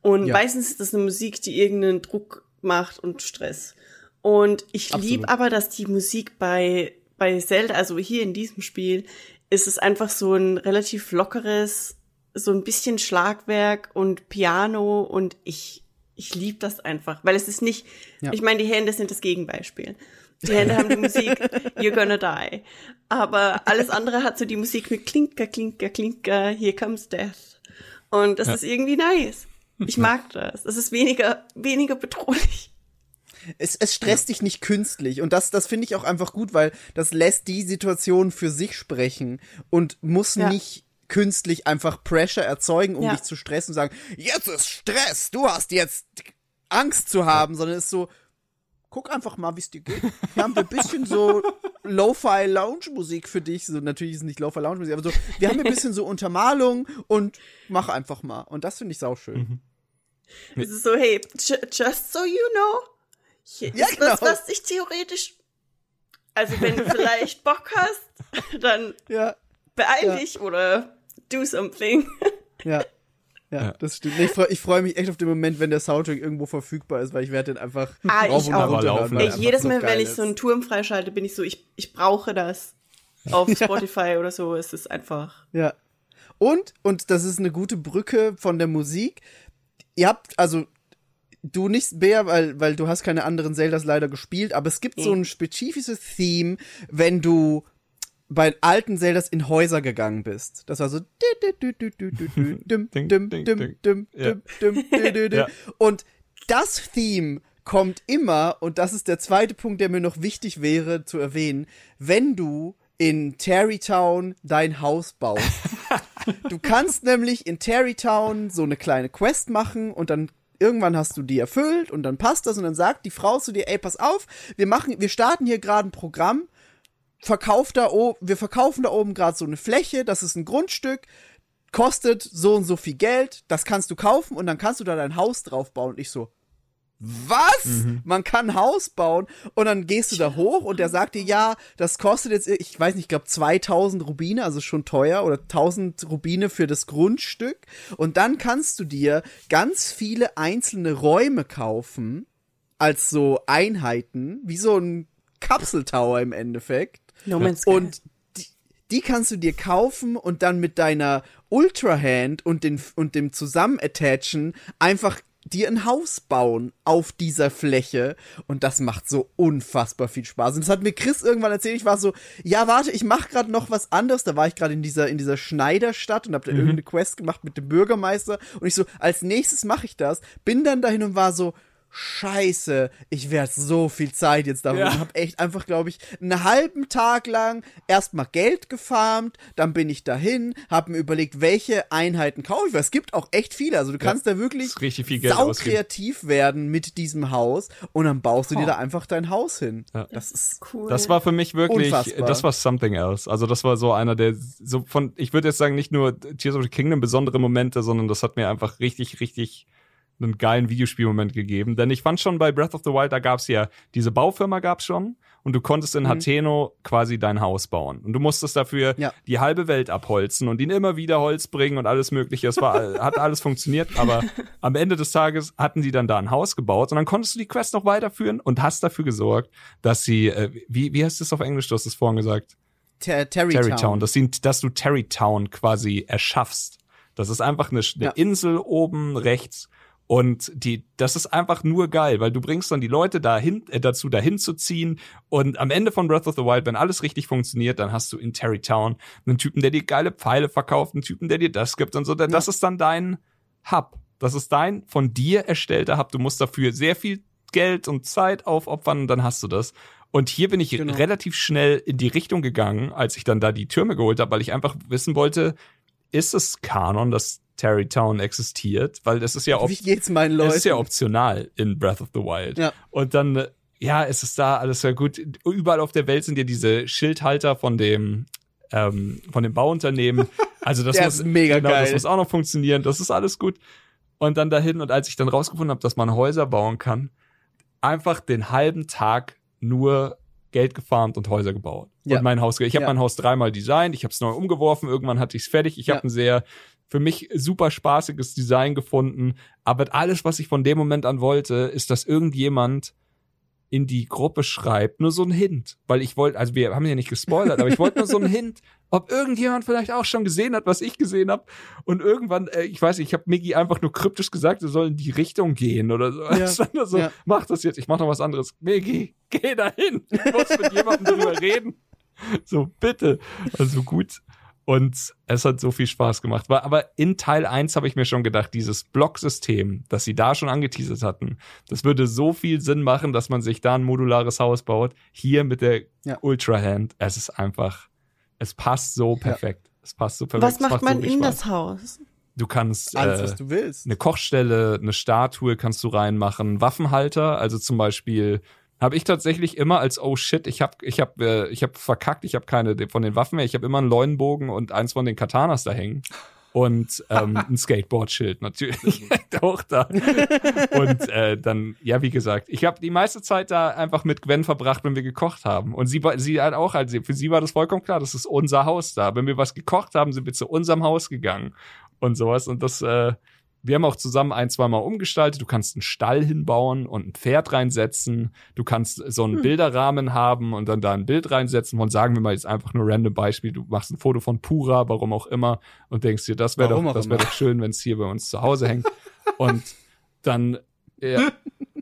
Und Ja. meistens ist das eine Musik, die irgendeinen Druck macht und Stress. Und ich Absolut. lieb aber, dass die Musik bei, bei Zelda, also hier in diesem Spiel, ist es einfach so ein relativ lockeres, so ein bisschen Schlagwerk und Piano und ich, ich lieb das einfach, weil es ist nicht, Ja. ich meine, die Hände sind das Gegenbeispiel. Die Hände haben die Musik You're Gonna Die. Aber alles andere hat so die Musik mit Klinker, Klinker, Klinker, Here Comes Death. Und das Ja. ist irgendwie nice. Ich mag das. Es ist weniger, weniger bedrohlich. Es, es stresst dich nicht künstlich. Und das, das finde ich auch einfach gut, weil das lässt die Situation für sich sprechen und muss Ja. nicht künstlich einfach Pressure erzeugen, um Ja. dich zu stressen und sagen, jetzt ist Stress, du hast jetzt Angst zu haben, sondern es ist so, guck einfach mal, wie es dir geht. Hier haben wir ein bisschen so Lo-Fi Lounge Musik für dich. So, natürlich ist es nicht Lo-Fi Lounge Musik, aber so, wir haben ein bisschen so Untermalung und mach einfach mal. Und das finde ich sauschön. Es ist so, hey, ju- just so you know, hier Ja, ist was, genau. was dich theoretisch, also wenn du vielleicht Bock hast, dann Ja, beeil Ja. dich oder do something. ja. Ja, Ja. das stimmt. Ich freue freu mich echt auf den Moment, wenn der Soundtrack irgendwo verfügbar ist, weil ich werde den einfach Ah, rauf ich und auch. laufen. Ey, einfach Jedes Mal, wenn ich so einen Turm freischalte, bin ich so, ich, ich brauche das. Auf Spotify oder so, es ist einfach. Ja. Und, und das ist eine gute Brücke von der Musik. Ihr habt, also, du nicht, Bea, weil, weil du hast keine anderen Zeldas leider gespielt, aber es gibt so ein spezifisches Theme, wenn du bei alten Zeldas in Häuser gegangen bist. Das war so und das Theme kommt immer, und das ist der zweite Punkt, der mir noch wichtig wäre zu erwähnen, wenn du in Terrytown dein Haus baust. Du kannst nämlich in Terrytown so eine kleine Quest machen und dann irgendwann hast du die erfüllt und dann passt das und dann sagt die Frau zu dir, ey, pass auf, wir machen, wir starten hier gerade ein Programm, verkauft da oben, wir verkaufen da oben gerade so eine Fläche, das ist ein Grundstück, kostet so und so viel Geld, das kannst du kaufen und dann kannst du da dein Haus drauf bauen. Und ich so, was? Man kann ein Haus bauen und dann gehst du da hoch und der sagt dir, ja, das kostet jetzt, ich weiß nicht, ich glaube 2000 Rubine, also schon teuer oder 1000 Rubine für das Grundstück und dann kannst du dir ganz viele einzelne Räume kaufen als so Einheiten, wie so ein Kapseltower im Endeffekt. No Man's Sky. Und die, die kannst du dir kaufen und dann mit deiner Ultra Hand und, den, und dem Zusammenattachen einfach dir ein Haus bauen auf dieser Fläche und das macht so unfassbar viel Spaß. Und das hat mir Chris irgendwann erzählt, ich war so, ja, warte, ich mache gerade noch was anderes. Da war ich gerade in dieser in dieser Schneiderstadt und habe da irgendeine Quest gemacht mit dem Bürgermeister und ich so, als nächstes mache ich das. Bin dann dahin und war so, Scheiße, ich werde so viel Zeit jetzt damit Ja. und habe echt einfach, glaube ich, einen halben Tag lang erstmal Geld gefarmt, dann bin ich dahin, habe mir überlegt, welche Einheiten kaufe ich, weil es gibt auch echt viele, also du kannst da wirklich ist richtig viel Geld ausgeben. saukreativ werden mit diesem Haus und dann baust du dir da einfach dein Haus hin. Ja. Das ist Cool. Das war für mich wirklich, Unfassbar. das war something else. Also das war so einer der, so von, ich würde jetzt sagen, nicht nur Tears of the Kingdom besondere Momente, sondern das hat mir einfach richtig, richtig einen geilen Videospielmoment gegeben. Denn ich fand schon bei Breath of the Wild, da gab's ja, diese Baufirma gab's schon und du konntest in Hateno quasi dein Haus bauen. Und du musstest dafür Ja. die halbe Welt abholzen und ihnen immer wieder Holz bringen und alles mögliche. Es war, hat alles funktioniert, aber am Ende des Tages hatten sie dann da ein Haus gebaut und dann konntest du die Quest noch weiterführen und hast dafür gesorgt, dass sie, äh, wie, wie heißt das auf Englisch? Du hast es vorhin gesagt. Ter Terrytown. Terrytown, dass, sie, dass du Terrytown quasi erschaffst. Das ist einfach eine, eine Ja. Insel oben rechts. Und die, das ist einfach nur geil, weil du bringst dann die Leute dahin, äh, dazu, dahin zu ziehen. Und am Ende von Breath of the Wild, wenn alles richtig funktioniert, dann hast du in Terrytown einen Typen, der dir geile Pfeile verkauft, einen Typen, der dir das gibt und so. Das ist dann dein Hub. Das ist dein von dir erstellter Hub. Du musst dafür sehr viel Geld und Zeit aufopfern und dann hast du das. Und hier bin ich Genau. relativ schnell in die Richtung gegangen, als ich dann da die Türme geholt habe, weil ich einfach wissen wollte, ist es Kanon, dass Terrytown existiert? Weil das ist ja Wie geht's meinen es Leuten? ist ja optional in Breath of the Wild. Ja. Und dann, ja, es ist da alles sehr gut. Überall auf der Welt sind ja diese Schildhalter von dem, ähm, von dem Bauunternehmen. Also das muss ist mega genau, das geil. muss auch noch funktionieren. Das ist alles gut. Und dann dahin und als ich dann rausgefunden habe, dass man Häuser bauen kann, einfach den halben Tag nur Geld gefarmt und Häuser gebaut. Ja. Und mein Haus, ich habe Ja. mein Haus dreimal designt, ich habe es neu umgeworfen, irgendwann hatte ich es fertig. Ich Ja. habe ein sehr für mich super spaßiges Design gefunden, aber alles, was ich von dem Moment an wollte, ist, dass irgendjemand in die Gruppe schreibt, nur so ein Hint, weil ich wollte, also wir haben ja nicht gespoilert, aber ich wollte nur so ein Hint, ob irgendjemand vielleicht auch schon gesehen hat, was ich gesehen habe. Und irgendwann, äh, ich weiß nicht, ich habe Miggy einfach nur kryptisch gesagt, er soll in die Richtung gehen oder so. Ja, so ja. mach das jetzt, ich mach noch was anderes. Miggy, geh dahin. Ich muss mit jemandem drüber reden. So, bitte. Also gut. Und es hat so viel Spaß gemacht. Aber in Teil 1 habe ich mir schon gedacht, dieses Blocksystem, das sie da schon angeteasert hatten, das würde so viel Sinn machen, dass man sich da ein modulares Haus baut. Hier mit der Ja. Ultra Hand. Es ist einfach, es passt so perfekt. Es passt so perfekt. Was Es macht man so in Spaß. das Haus? Du kannst Alles, äh, was du willst. eine Kochstelle, eine Statue kannst du reinmachen, Waffenhalter, also zum Beispiel habe ich tatsächlich immer als oh shit, ich habe ich habe äh, ich habe verkackt, ich habe keine von den Waffen mehr, ich habe immer einen Leunenbogen und eins von den Katanas da hängen und ähm, ein Skateboardschild natürlich. Auch da. Und äh, dann ja wie gesagt, ich habe die meiste Zeit da einfach mit Gwen verbracht, wenn wir gekocht haben. Und sie war sie halt auch halt für sie war das vollkommen klar, das ist unser Haus da. Wenn wir was gekocht haben, sind wir zu unserem Haus gegangen und sowas. Und das äh, wir haben auch zusammen ein, zweimal umgestaltet. Du kannst einen Stall hinbauen und ein Pferd reinsetzen. Du kannst so einen Bilderrahmen haben und dann da ein Bild reinsetzen von, sagen wir mal jetzt einfach nur random Beispiel. Du machst ein Foto von Pura, warum auch immer, und denkst dir, das wäre doch, das wäre doch schön, wenn es hier bei uns zu Hause hängt. Und dann ja,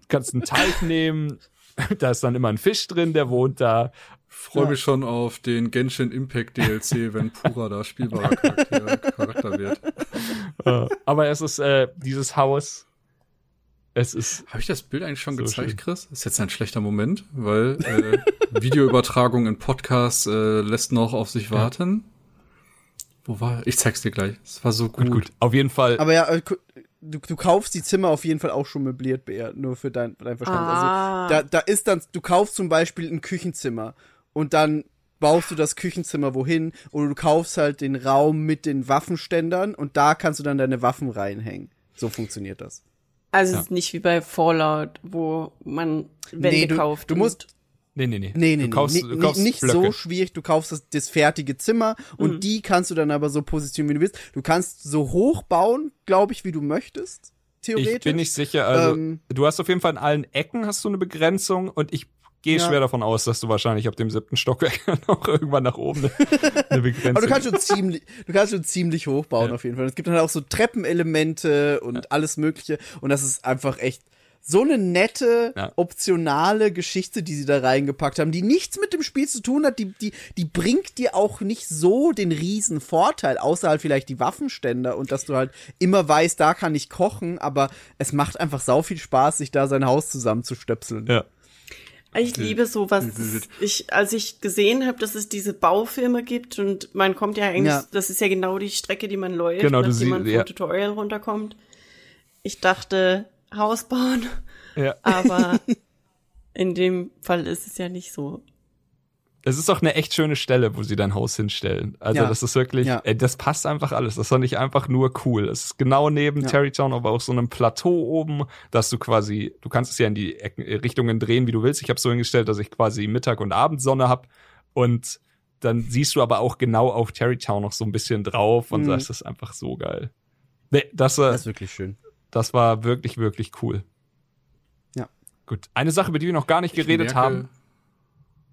kannst einen Teich nehmen. Da ist dann immer ein Fisch drin, der wohnt da. Freue mich schon auf den Genshin Impact DLC, wenn Pura da spielbarer Charakter, Charakter wird. Äh, Aber es ist äh, dieses Haus. Es ist Habe ich das Bild eigentlich schon So gezeigt, schön. Chris? Ist jetzt ein schlechter Moment, weil äh, Videoübertragung in Podcast äh, lässt noch auf sich warten. Wo war? Ich zeig's dir gleich. Es war so gut. gut, gut. Auf jeden Fall. Aber ja, äh, du, du kaufst die Zimmer auf jeden Fall auch schon möbliert, Bea, nur für dein, für dein Verstand. Ah. Also da, da ist dann, du kaufst zum Beispiel ein Küchenzimmer und dann baust du das Küchenzimmer wohin oder du kaufst halt den Raum mit den Waffenständern und da kannst du dann deine Waffen reinhängen. So funktioniert das. Also Ja. es ist nicht wie bei Fallout, wo man Wände Nee, du- kauft. du musst- Nee, nee, nee. Nee, nee, du kaufst, nee, du kaufst nicht Blöcke. so schwierig. Du kaufst das, das fertige Zimmer und die kannst du dann aber so positionieren, wie du willst. Du kannst so hoch bauen, glaube ich, wie du möchtest. Theoretisch. Ich bin nicht sicher. Also, Ähm, du hast auf jeden Fall in allen Ecken hast du eine Begrenzung und ich gehe Ja. schwer davon aus, dass du wahrscheinlich ab dem siebten Stockwerk noch irgendwann nach oben eine, eine Begrenzung Aber du kannst schon ziemlich, du kannst schon ziemlich hoch bauen Ja. auf jeden Fall. Es gibt dann halt auch so Treppenelemente und alles Mögliche und das ist einfach echt so eine nette, Ja. optionale Geschichte, die sie da reingepackt haben, die nichts mit dem Spiel zu tun hat, die, die, die bringt dir auch nicht so den riesen Vorteil, außer halt vielleicht die Waffenständer und dass du halt immer weißt, da kann ich kochen, aber es macht einfach sau viel Spaß, sich da sein Haus zusammenzustöpseln. Ja. Ich liebe sowas. Wild. Das- Ich, als ich gesehen habe, dass es diese Baufilme gibt und man kommt ja eigentlich, Ja. das ist ja genau die Strecke, die man läuft, Genau, nachdem man siehst- vom ja. Tutorial runterkommt. Ich dachte, Haus bauen, Ja. aber in dem Fall ist es ja nicht so. Es ist auch eine echt schöne Stelle, wo sie dein Haus hinstellen. Also Ja. das ist wirklich, Ja. ey, das passt einfach alles. Das ist doch nicht einfach nur cool. Es ist genau neben Ja. Terrytown, aber auf so einem Plateau oben, dass du quasi, du kannst es ja in die Ecken, äh, Richtungen drehen, wie du willst. Ich habe so hingestellt, dass ich quasi Mittag- und Abendsonne hab und dann siehst du aber auch genau auf Terrytown noch so ein bisschen drauf und Mhm. das ist einfach so geil. Nee, das, äh, Das ist wirklich schön. das war wirklich, wirklich cool. Ja. Gut. Eine Sache, über die wir noch gar nicht geredet merke- haben.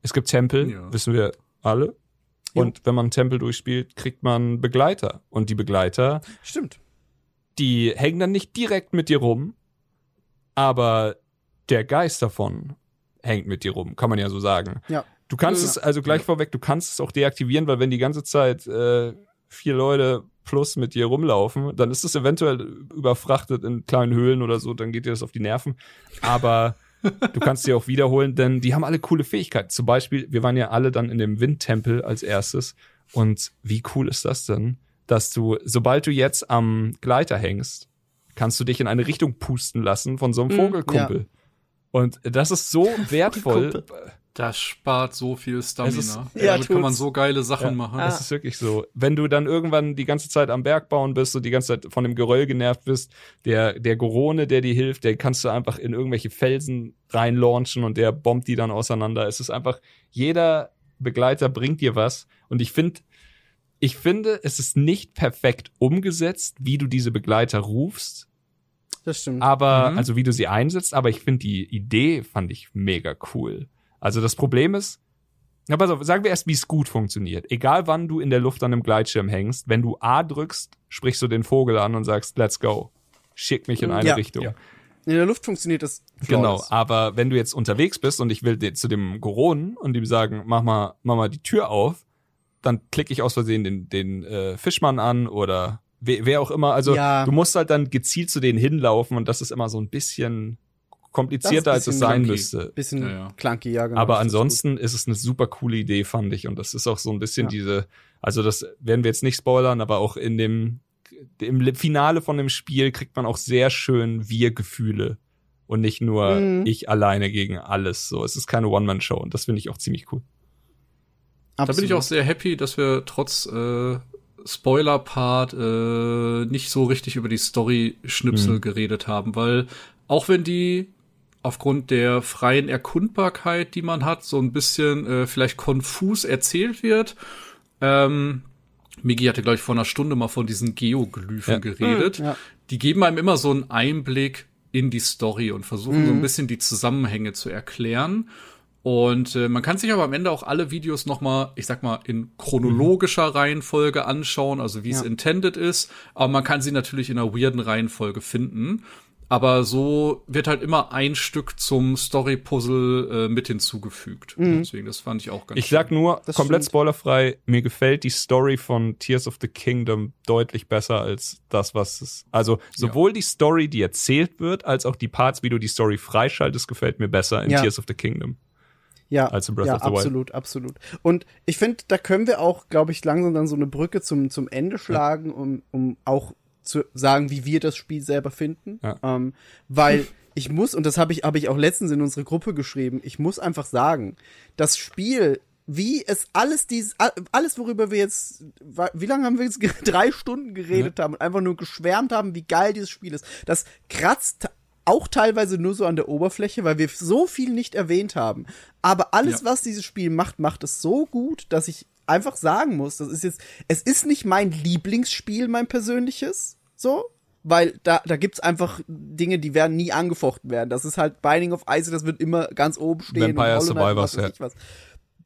Es gibt Tempel, Ja. wissen wir alle. Und wenn man einen Tempel durchspielt, kriegt man Begleiter. Und die Begleiter, Stimmt. die hängen dann nicht direkt mit dir rum, aber der Geist davon hängt mit dir rum, kann man ja so sagen. Ja. Du kannst Ja. es, also gleich vorweg, du kannst es auch deaktivieren, weil wenn die ganze Zeit äh, vier Leute plus mit dir rumlaufen, dann ist es eventuell überfrachtet in kleinen Höhlen oder so, dann geht dir das auf die Nerven. Aber du kannst sie auch wiederholen, denn die haben alle coole Fähigkeiten. Zum Beispiel, wir waren ja alle dann in dem Windtempel als erstes. Und wie cool ist das denn, dass du, sobald du jetzt am Gleiter hängst, kannst du dich in eine Richtung pusten lassen von so einem Vogelkumpel. Und das ist so wertvoll. Das spart so viel Stamina. Ist- Ja, Damit kann man so geile Sachen machen. Das ist wirklich so. Wenn du dann irgendwann die ganze Zeit am Berg bauen bist und die ganze Zeit von dem Geröll genervt bist, der, der Gorone, der dir hilft, der kannst du einfach in irgendwelche Felsen reinlaunchen und der bombt die dann auseinander. Es ist einfach, jeder Begleiter bringt dir was. Und ich finde, ich finde, es ist nicht perfekt umgesetzt, wie du diese Begleiter rufst, Das stimmt. aber, Mhm. also wie du sie einsetzt, aber ich finde die Idee fand ich mega cool. Also das Problem ist, ja, pass auf, sagen wir erst, wie es gut funktioniert. Egal wann du in der Luft an einem Gleitschirm hängst, wenn du A drückst, sprichst du den Vogel an und sagst, let's go. Schick mich in eine Ja, Richtung. ja. In der Luft funktioniert das. Genau, aber wenn du jetzt unterwegs bist und ich will zu dem Goronen und ihm sagen, mach mal, mach mal die Tür auf, dann klicke ich aus Versehen den, den äh, Fischmann an oder wer, wer auch immer. Also Ja. du musst halt dann gezielt zu denen hinlaufen und das ist immer so ein bisschen komplizierter, als es ein sein bisschen müsste. Bisschen Ja, ja. clunky, ja, genau. Aber das ist ansonsten ist es eine super coole Idee, fand ich. Und das ist auch so ein bisschen Ja. diese, also das werden wir jetzt nicht spoilern, aber auch in dem, im Finale von dem Spiel kriegt man auch sehr schön Wir-Gefühle. Und nicht nur Mhm. ich alleine gegen alles. So, es ist keine One-Man-Show und das finde ich auch ziemlich cool. Da bin ich Absolut. auch sehr happy, dass wir trotz äh, Spoiler-Part äh, nicht so richtig über die Story-Schnipsel Mhm. geredet haben, weil auch wenn die aufgrund der freien Erkundbarkeit, die man hat, so ein bisschen äh, vielleicht konfus erzählt wird. Ähm, Migi hatte, glaube ich, vor einer Stunde mal von diesen Geoglyphen Ja. geredet. Mhm, ja. Die geben einem immer so einen Einblick in die Story und versuchen so ein bisschen die Zusammenhänge zu erklären. Und äh, man kann sich aber am Ende auch alle Videos noch mal, ich sag mal, in chronologischer Reihenfolge anschauen, also wie es Ja. intended ist. Aber man kann sie natürlich in einer weirden Reihenfolge finden. Aber so wird halt immer ein Stück zum Story-Puzzle äh, mit hinzugefügt. Deswegen, das fand ich auch ganz Ich sag nur, Das komplett stimmt. spoilerfrei, mir gefällt die Story von Tears of the Kingdom deutlich besser als das, was es. Also sowohl die Story, die erzählt wird, als auch die Parts, wie du die Story freischaltest, gefällt mir besser in Ja. Tears of the Kingdom. ja, als in Breath ja, of the Wild. absolut, absolut. Und ich finde, da können wir auch, glaube ich, langsam dann so eine Brücke zum, zum Ende schlagen, um, um auch zu sagen, wie wir das Spiel selber finden. Ja. Ähm, weil ich muss, und das habe ich, habe ich auch letztens in unsere Gruppe geschrieben, ich muss einfach sagen, das Spiel, wie es alles dieses, all- alles, worüber wir jetzt, wie lange haben wir jetzt, drei Stunden geredet haben und einfach nur geschwärmt haben, wie geil dieses Spiel ist, das kratzt auch teilweise nur so an der Oberfläche, weil wir so viel nicht erwähnt haben. Aber alles, Ja. was dieses Spiel macht, macht es so gut, dass ich einfach sagen muss, das ist jetzt, es ist nicht mein Lieblingsspiel, mein persönliches, so, weil da, da gibt's einfach Dinge, die werden nie angefochten werden. Das ist halt Binding of Isaac, das wird immer ganz oben stehen. Vampire und und Survivors, was weiß ja. ich was.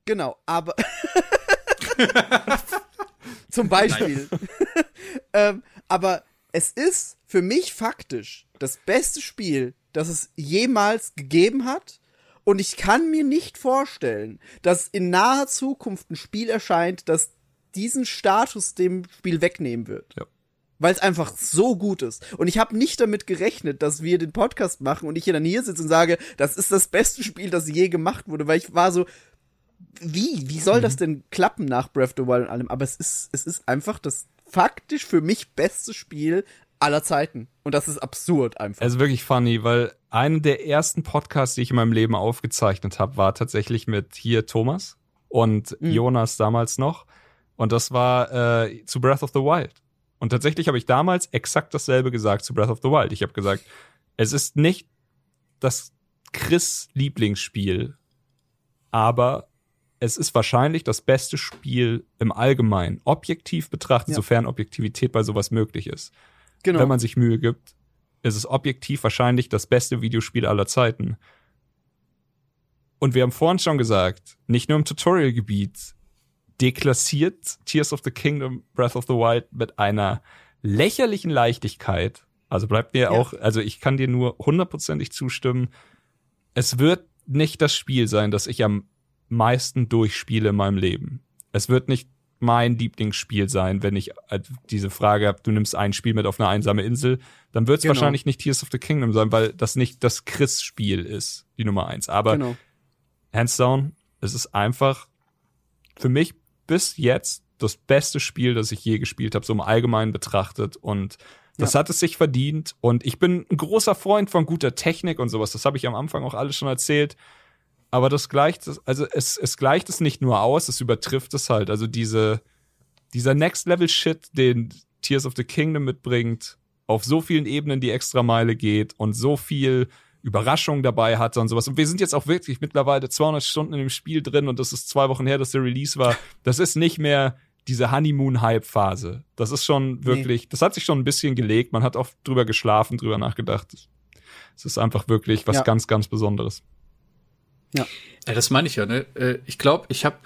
Genau, aber zum Beispiel. ähm, aber es ist für mich faktisch das beste Spiel, das es jemals gegeben hat. Und ich kann mir nicht vorstellen, dass in naher Zukunft ein Spiel erscheint, das diesen Status dem Spiel wegnehmen wird. Ja. Weil es einfach so gut ist. Und ich habe nicht damit gerechnet, dass wir den Podcast machen und ich hier dann hier sitze und sage, das ist das beste Spiel, das je gemacht wurde. Weil ich war so, wie? Wie soll das denn klappen nach Breath of the Wild und allem? Aber es ist, es ist einfach das faktisch für mich beste Spiel aller Zeiten. Und das ist absurd einfach. Es ist wirklich funny, weil einer der ersten Podcasts, die ich in meinem Leben aufgezeichnet habe, war tatsächlich mit hier Thomas und Jonas damals noch. Und das war äh, zu Breath of the Wild. Und tatsächlich habe ich damals exakt dasselbe gesagt zu Breath of the Wild. Ich habe gesagt, es ist nicht das Chris Lieblingsspiel, aber es ist wahrscheinlich das beste Spiel im Allgemeinen, objektiv betrachtet, Ja. sofern Objektivität bei sowas möglich ist genau. wenn man sich Mühe gibt, ist es objektiv wahrscheinlich das beste Videospiel aller Zeiten. Und wir haben vorhin schon gesagt, nicht nur im Tutorial-Gebiet deklassiert Tears of the Kingdom Breath of the Wild mit einer lächerlichen Leichtigkeit. Also bleibt mir auch, also ich kann dir nur hundertprozentig zustimmen. Es wird nicht das Spiel sein, das ich am meisten durchspiele in meinem Leben. Es wird nicht mein Lieblingsspiel sein, wenn ich äh, diese Frage habe, du nimmst ein Spiel mit auf eine einsame Insel, dann wird es Genau. wahrscheinlich nicht Tears of the Kingdom sein, weil das nicht das Chris-Spiel ist, die Nummer eins. Aber genau. hands down, es ist einfach für mich bis jetzt das beste Spiel, das ich je gespielt habe, so im Allgemeinen betrachtet. Und das hat es sich verdient. Und ich bin ein großer Freund von guter Technik und sowas. Das habe ich am Anfang auch alles schon erzählt. Aber das gleicht es, also es, es gleicht es nicht nur aus, es übertrifft es halt. Also diese, dieser Next-Level-Shit, den Tears of the Kingdom mitbringt, auf so vielen Ebenen die Extrameile geht und so viel Überraschung dabei hatte und sowas. Und wir sind jetzt auch wirklich mittlerweile 200 Stunden in dem Spiel drin und das ist zwei Wochen her, dass der Release war. Das ist nicht mehr diese Honeymoon-Hype-Phase. Das ist schon wirklich, das hat sich schon ein bisschen gelegt. Man hat auch drüber geschlafen, drüber nachgedacht. Es ist einfach wirklich was Ja. ganz, ganz Besonderes. Ja, das meine ich ja, ne? Äh, Ich glaube, ich habe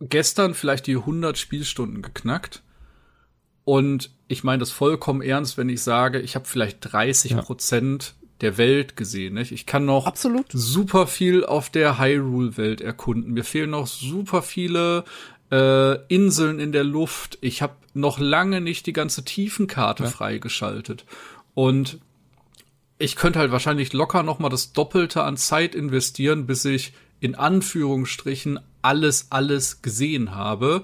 gestern vielleicht die 100 Spielstunden geknackt. Und ich meine das vollkommen ernst, wenn ich sage, ich habe vielleicht 30 Prozent der Welt gesehen. Nicht? Ich kann noch Absolut. super viel auf der Hyrule-Welt erkunden. Mir fehlen noch super viele äh, Inseln in der Luft. Ich habe noch lange nicht die ganze Tiefenkarte freigeschaltet. Und ich könnte halt wahrscheinlich locker noch mal das Doppelte an Zeit investieren, bis ich in Anführungsstrichen alles, alles gesehen habe,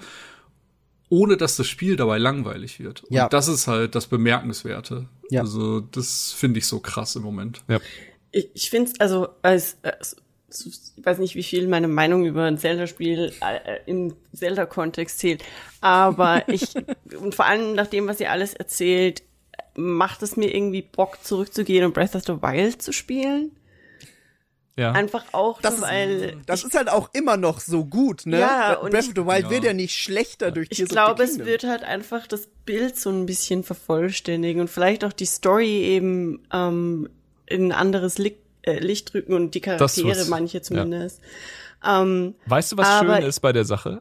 ohne dass das Spiel dabei langweilig wird. Ja. Und das ist halt das Bemerkenswerte. Ja. Also das finde ich so krass im Moment. Ich, ich finde es, also, als, als, ich weiß nicht, wie viel meine Meinung über ein Zelda-Spiel äh, im Zelda-Kontext zählt, aber ich, und vor allem nach dem, was ihr alles erzählt, macht es mir irgendwie Bock, zurückzugehen und Breath of the Wild zu spielen. Ja. Einfach auch, Das, weil das ist halt auch immer noch so gut, ne? Ja, und Breath ich- of the Wild Ja. wird ja nicht schlechter durch ich of the glaube, es wird halt einfach das Bild so ein bisschen vervollständigen und vielleicht auch die Story eben ähm, in ein anderes Licht, äh, Licht rücken und die Das Charaktere, manche zumindest. Ähm, Weißt du, was Aber- schön ist bei der Sache?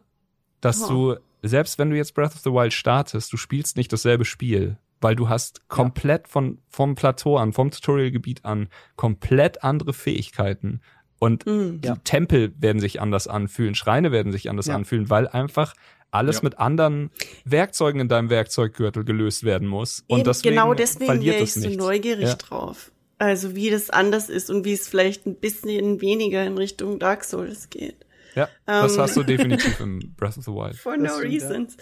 Dass Oh. du, selbst wenn du jetzt Breath of the Wild startest, du spielst nicht dasselbe Spiel, weil du hast komplett von, vom Plateau an, vom Tutorialgebiet an, komplett andere Fähigkeiten. Und hm. die Ja. Tempel werden sich anders anfühlen, Schreine werden sich anders Ja. anfühlen, weil einfach alles Ja. mit anderen Werkzeugen in deinem Werkzeuggürtel gelöst werden muss. Und Eben, deswegen genau deswegen wäre ich so neugierig drauf. Also wie das anders ist und wie es vielleicht ein bisschen weniger in Richtung Dark Souls geht. Ja, das Ähm. hast du definitiv im Breath of the Wild. For Das no ja. reasons.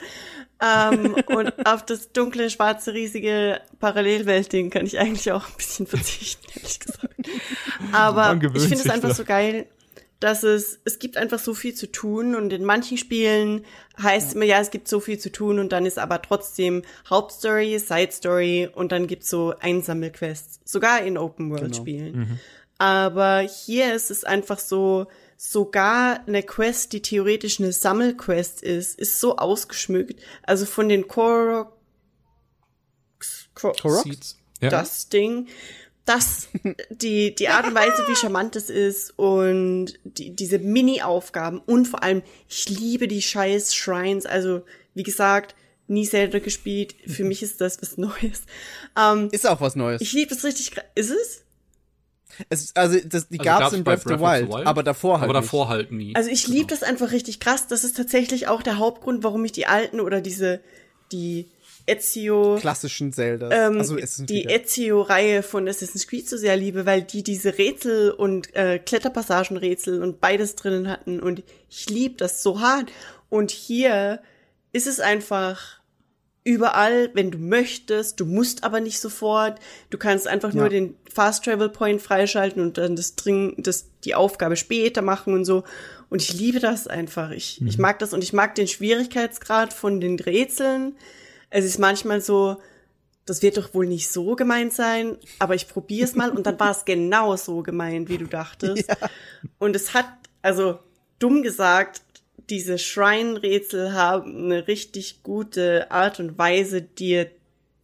ähm, und auf das dunkle, schwarze, riesige Parallelwelt-Ding kann ich eigentlich auch ein bisschen verzichten, ehrlich gesagt. Aber ich finde es einfach so geil, dass es, es gibt einfach so viel zu tun und in manchen Spielen heißt immer, ja, es gibt so viel zu tun und dann ist aber trotzdem Hauptstory, Side Story und dann gibt's so Einsammelquests. Sogar in Open-World-Spielen. Aber hier ist es einfach so, sogar eine Quest, die theoretisch eine Sammelquest ist, ist so ausgeschmückt. Also von den Koroks, Kor Koroks? Seeds. Ja. das Ding, das, die, die Art und Weise, wie charmant es ist und die, diese Mini-Aufgaben und vor allem, ich liebe die scheiß Shrines. Also, wie gesagt, nie Zelda gespielt. Für mich ist das was Neues. Ähm, Ist auch was Neues. ich liebe das richtig. Ist es? Es, also, das, die Also gab's gab's in bei Breath, of the Wild, aber davor halt Aber nicht. davor halt nie. Also ich liebe das einfach richtig krass. Das ist tatsächlich auch der Hauptgrund, warum ich die alten oder diese die Ezio klassischen Zelda. ähm, also, die Ezio-Reihe von Assassin's Creed so sehr liebe, weil die diese Rätsel und äh, Kletterpassagenrätsel und beides drinnen hatten und ich liebe das so hart. Und hier ist es einfach überall, wenn du möchtest, du musst aber nicht sofort. Du kannst einfach nur Ja. den Fast Travel Point freischalten und dann das Dring, das die Aufgabe später machen und so. Und ich liebe das einfach. Ich, ich mag das und ich mag den Schwierigkeitsgrad von den Rätseln. Es ist manchmal so, das wird doch wohl nicht so gemeint sein, aber ich probiere es mal und dann war es genau so gemeint, wie du dachtest. Und es hat, also dumm gesagt, diese Shrine-Rätsel haben eine richtig gute Art und Weise, dir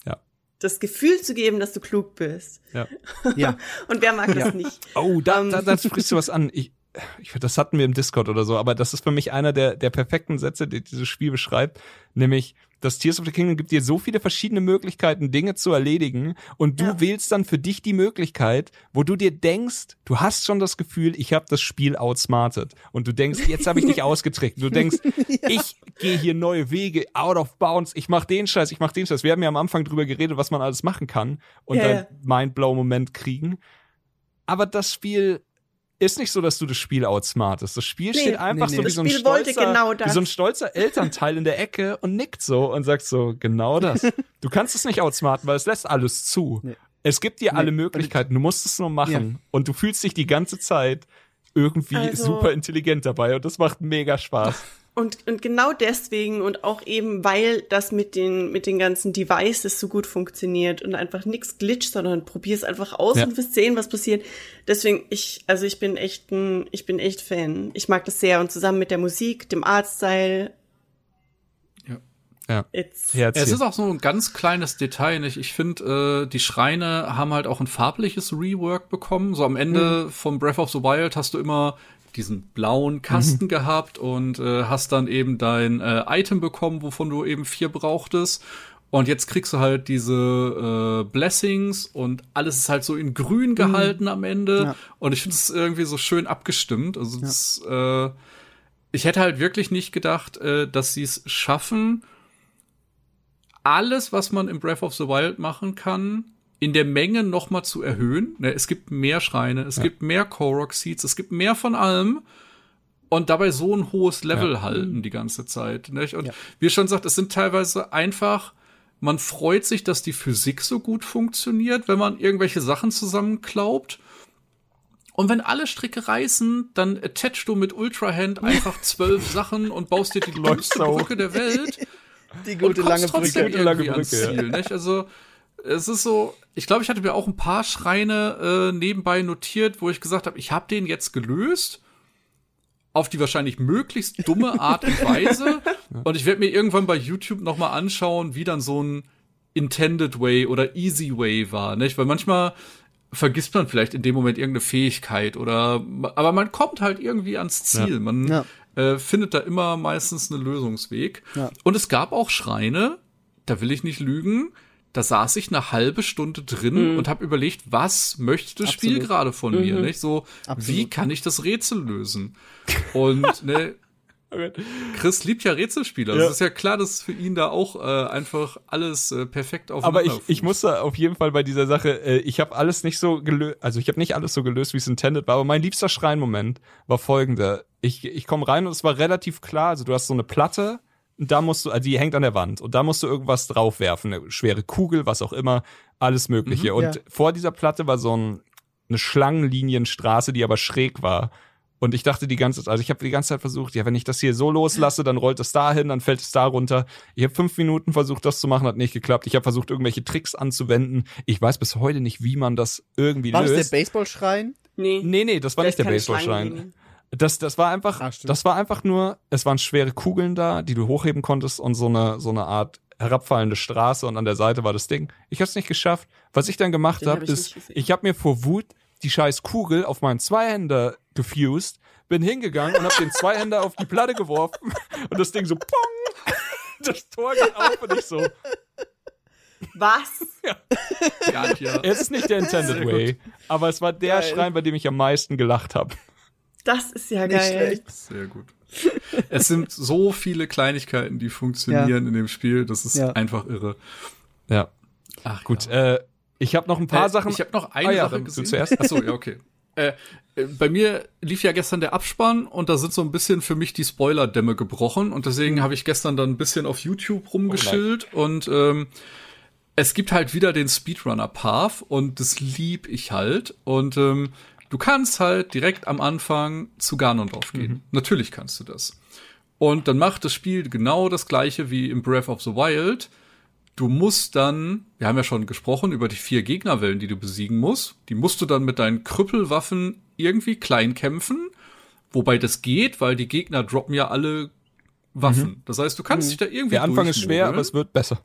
Ja. das Gefühl zu geben, dass du klug bist. Ja. ja. Und wer mag das nicht? Oh, da, Ähm. da, da sprichst du was an. Ich, ich, das hatten wir im Discord oder so, aber das ist für mich einer der, der perfekten Sätze, die dieses Spiel beschreibt, nämlich das Tears of the Kingdom gibt dir so viele verschiedene Möglichkeiten, Dinge zu erledigen und du Ja. wählst dann für dich die Möglichkeit, wo du dir denkst, du hast schon das Gefühl, ich habe das Spiel outsmartet und du denkst, jetzt habe ich dich ausgetrickst. Du denkst, ich gehe hier neue Wege, out of bounds, ich mach den Scheiß, ich mach den Scheiß. Wir haben ja am Anfang drüber geredet, was man alles machen kann und Ja, dann ja. Mindblow-Moment kriegen. Aber das Spiel ist nicht so, dass du das Spiel outsmartest. Das Spiel Nee. steht einfach Nee, so nee. wie Das so ein stolzer, genau das. wie so ein stolzer Elternteil in der Ecke und nickt so und sagt so, genau das. Du kannst es nicht outsmarten, weil es lässt alles zu. Es gibt dir alle. Möglichkeiten, du musst es nur machen Ja. und du fühlst dich die ganze Zeit irgendwie Also- super intelligent dabei und das macht mega Spaß. Und, und genau deswegen und auch eben, weil das mit den, mit den ganzen Devices so gut funktioniert und einfach nichts glitscht, sondern probier es einfach aus Ja. und wirst sehen, was passiert. Deswegen, ich, also ich bin echt ein, ich bin echt Fan. Ich mag das sehr und zusammen mit der Musik, dem Artstyle, Ja. it's, Herz Es ist auch so ein ganz kleines Detail, nicht? Ich finde, äh, die Schreine haben halt auch ein farbliches Rework bekommen. So am Ende vom Breath of the Wild hast du immer diesen blauen Kasten gehabt und äh, hast dann eben dein äh, Item bekommen, wovon du eben vier brauchtest. Und jetzt kriegst du halt diese äh, Blessings und alles ist halt so in grün gehalten am Ende. Ja. Und ich finde es irgendwie so schön abgestimmt. Also das, äh, ich hätte halt wirklich nicht gedacht, äh, dass sie es schaffen, alles, was man im Breath of the Wild machen kann, in der Menge noch mal zu erhöhen. Ne, Es gibt mehr Schreine, es gibt mehr Korok Seeds, es gibt mehr von allem und dabei so ein hohes Level halten die ganze Zeit. Nicht? Und wie schon sagt, es sind teilweise einfach, man freut sich, dass die Physik so gut funktioniert, wenn man irgendwelche Sachen zusammenklaubt. Und wenn alle Stricke reißen, dann attachst du mit Ultra Hand einfach zwölf Sachen und baust dir die dümmste so. Brücke der Welt Die gute lange trotzdem Brücke. Lange irgendwie ans Brücke, ja. Ziel, nicht? Also es ist so, ich glaube, ich hatte mir auch ein paar Schreine äh, nebenbei notiert, wo ich gesagt habe, ich habe den jetzt gelöst auf die wahrscheinlich möglichst dumme Art und Weise und ich werde mir irgendwann bei YouTube noch mal anschauen, wie dann so ein intended way oder easy way war, nicht? Weil manchmal vergisst man vielleicht in dem Moment irgendeine Fähigkeit oder aber man kommt halt irgendwie ans Ziel. Man Ja. äh, findet da immer meistens einen Lösungsweg. Ja. Und es gab auch Schreine, da will ich nicht lügen, da saß ich eine halbe Stunde drin und habe überlegt, was möchte das Spiel Absolut. gerade von mir, nicht? So, wie Absolut. kann ich das Rätsel lösen? Und ne, Chris liebt ja Rätselspiele. Also Ja. Es ist ja klar, dass für ihn da auch äh, einfach alles äh, perfekt Aber aufeinander ich, ich fußt. musste auf jeden Fall bei dieser Sache, äh, ich habe alles nicht so gelöst, also ich habe nicht alles so gelöst, wie es intended war, aber mein liebster Schreinmoment war folgender. Ich, ich komme rein und es war relativ klar, also du hast so eine Platte und da musst du, also die hängt an der Wand und da musst du irgendwas draufwerfen, eine schwere Kugel, was auch immer, alles mögliche. und ja. vor dieser Platte war so ein, eine Schlangenlinienstraße, die aber schräg war. Und ich dachte die ganze Zeit, also ich habe die ganze Zeit versucht, ja, wenn ich das hier so loslasse, dann rollt es da hin, dann fällt es da runter. Ich habe fünf Minuten versucht, das zu machen, hat nicht geklappt. Ich habe versucht, irgendwelche Tricks anzuwenden. Ich weiß bis heute nicht, wie man das irgendwie War das löst. der Baseballschrein? nee, nee, nee, das war nicht der Baseballschrein. Das, das war einfach, Ah, das war einfach nur, es waren schwere Kugeln da, die du hochheben konntest und so eine, so eine Art herabfallende Straße und an der Seite war das Ding. Ich habe es nicht geschafft. Was ich dann gemacht hab habe, ich ist, ich habe mir vor Wut die scheiß Kugel auf meinen Zweihänder gefused, bin hingegangen und habe den Zweihänder auf die Platte geworfen und das Ding so pong. das Tor geht auf und ich so, Was? Ja, ja. es ist nicht der intended way, aber es war der Geil. Schrein, bei dem ich am meisten gelacht habe. Das ist ja Nicht geil. schlecht. Sehr gut. Es sind so viele Kleinigkeiten, die funktionieren in dem Spiel. Das ist Ja. einfach irre. Ja, Ach, gut. Äh, ich habe noch ein paar Äh, Sachen. Ich habe noch eine Ah ja, Sache dann du gesehen. zuerst. Achso, ja, okay. Äh, äh, bei mir lief ja gestern der Abspann und da sind so ein bisschen für mich die Spoiler-Dämme gebrochen und deswegen habe ich gestern dann ein bisschen auf YouTube rumgeschillt und ähm, es gibt halt wieder den Speedrunner Path und das lieb ich halt und ähm, du kannst halt direkt am Anfang zu Ganondorf gehen. Natürlich kannst du das. Und dann macht das Spiel genau das gleiche wie im Breath of the Wild. Du musst dann, wir haben ja schon gesprochen über die vier Gegnerwellen, die du besiegen musst. Die musst du dann mit deinen Krüppelwaffen irgendwie klein kämpfen. Wobei das geht, weil die Gegner droppen ja alle Waffen. Das heißt, du kannst dich da irgendwie Der Anfang ist schwer, aber es wird besser.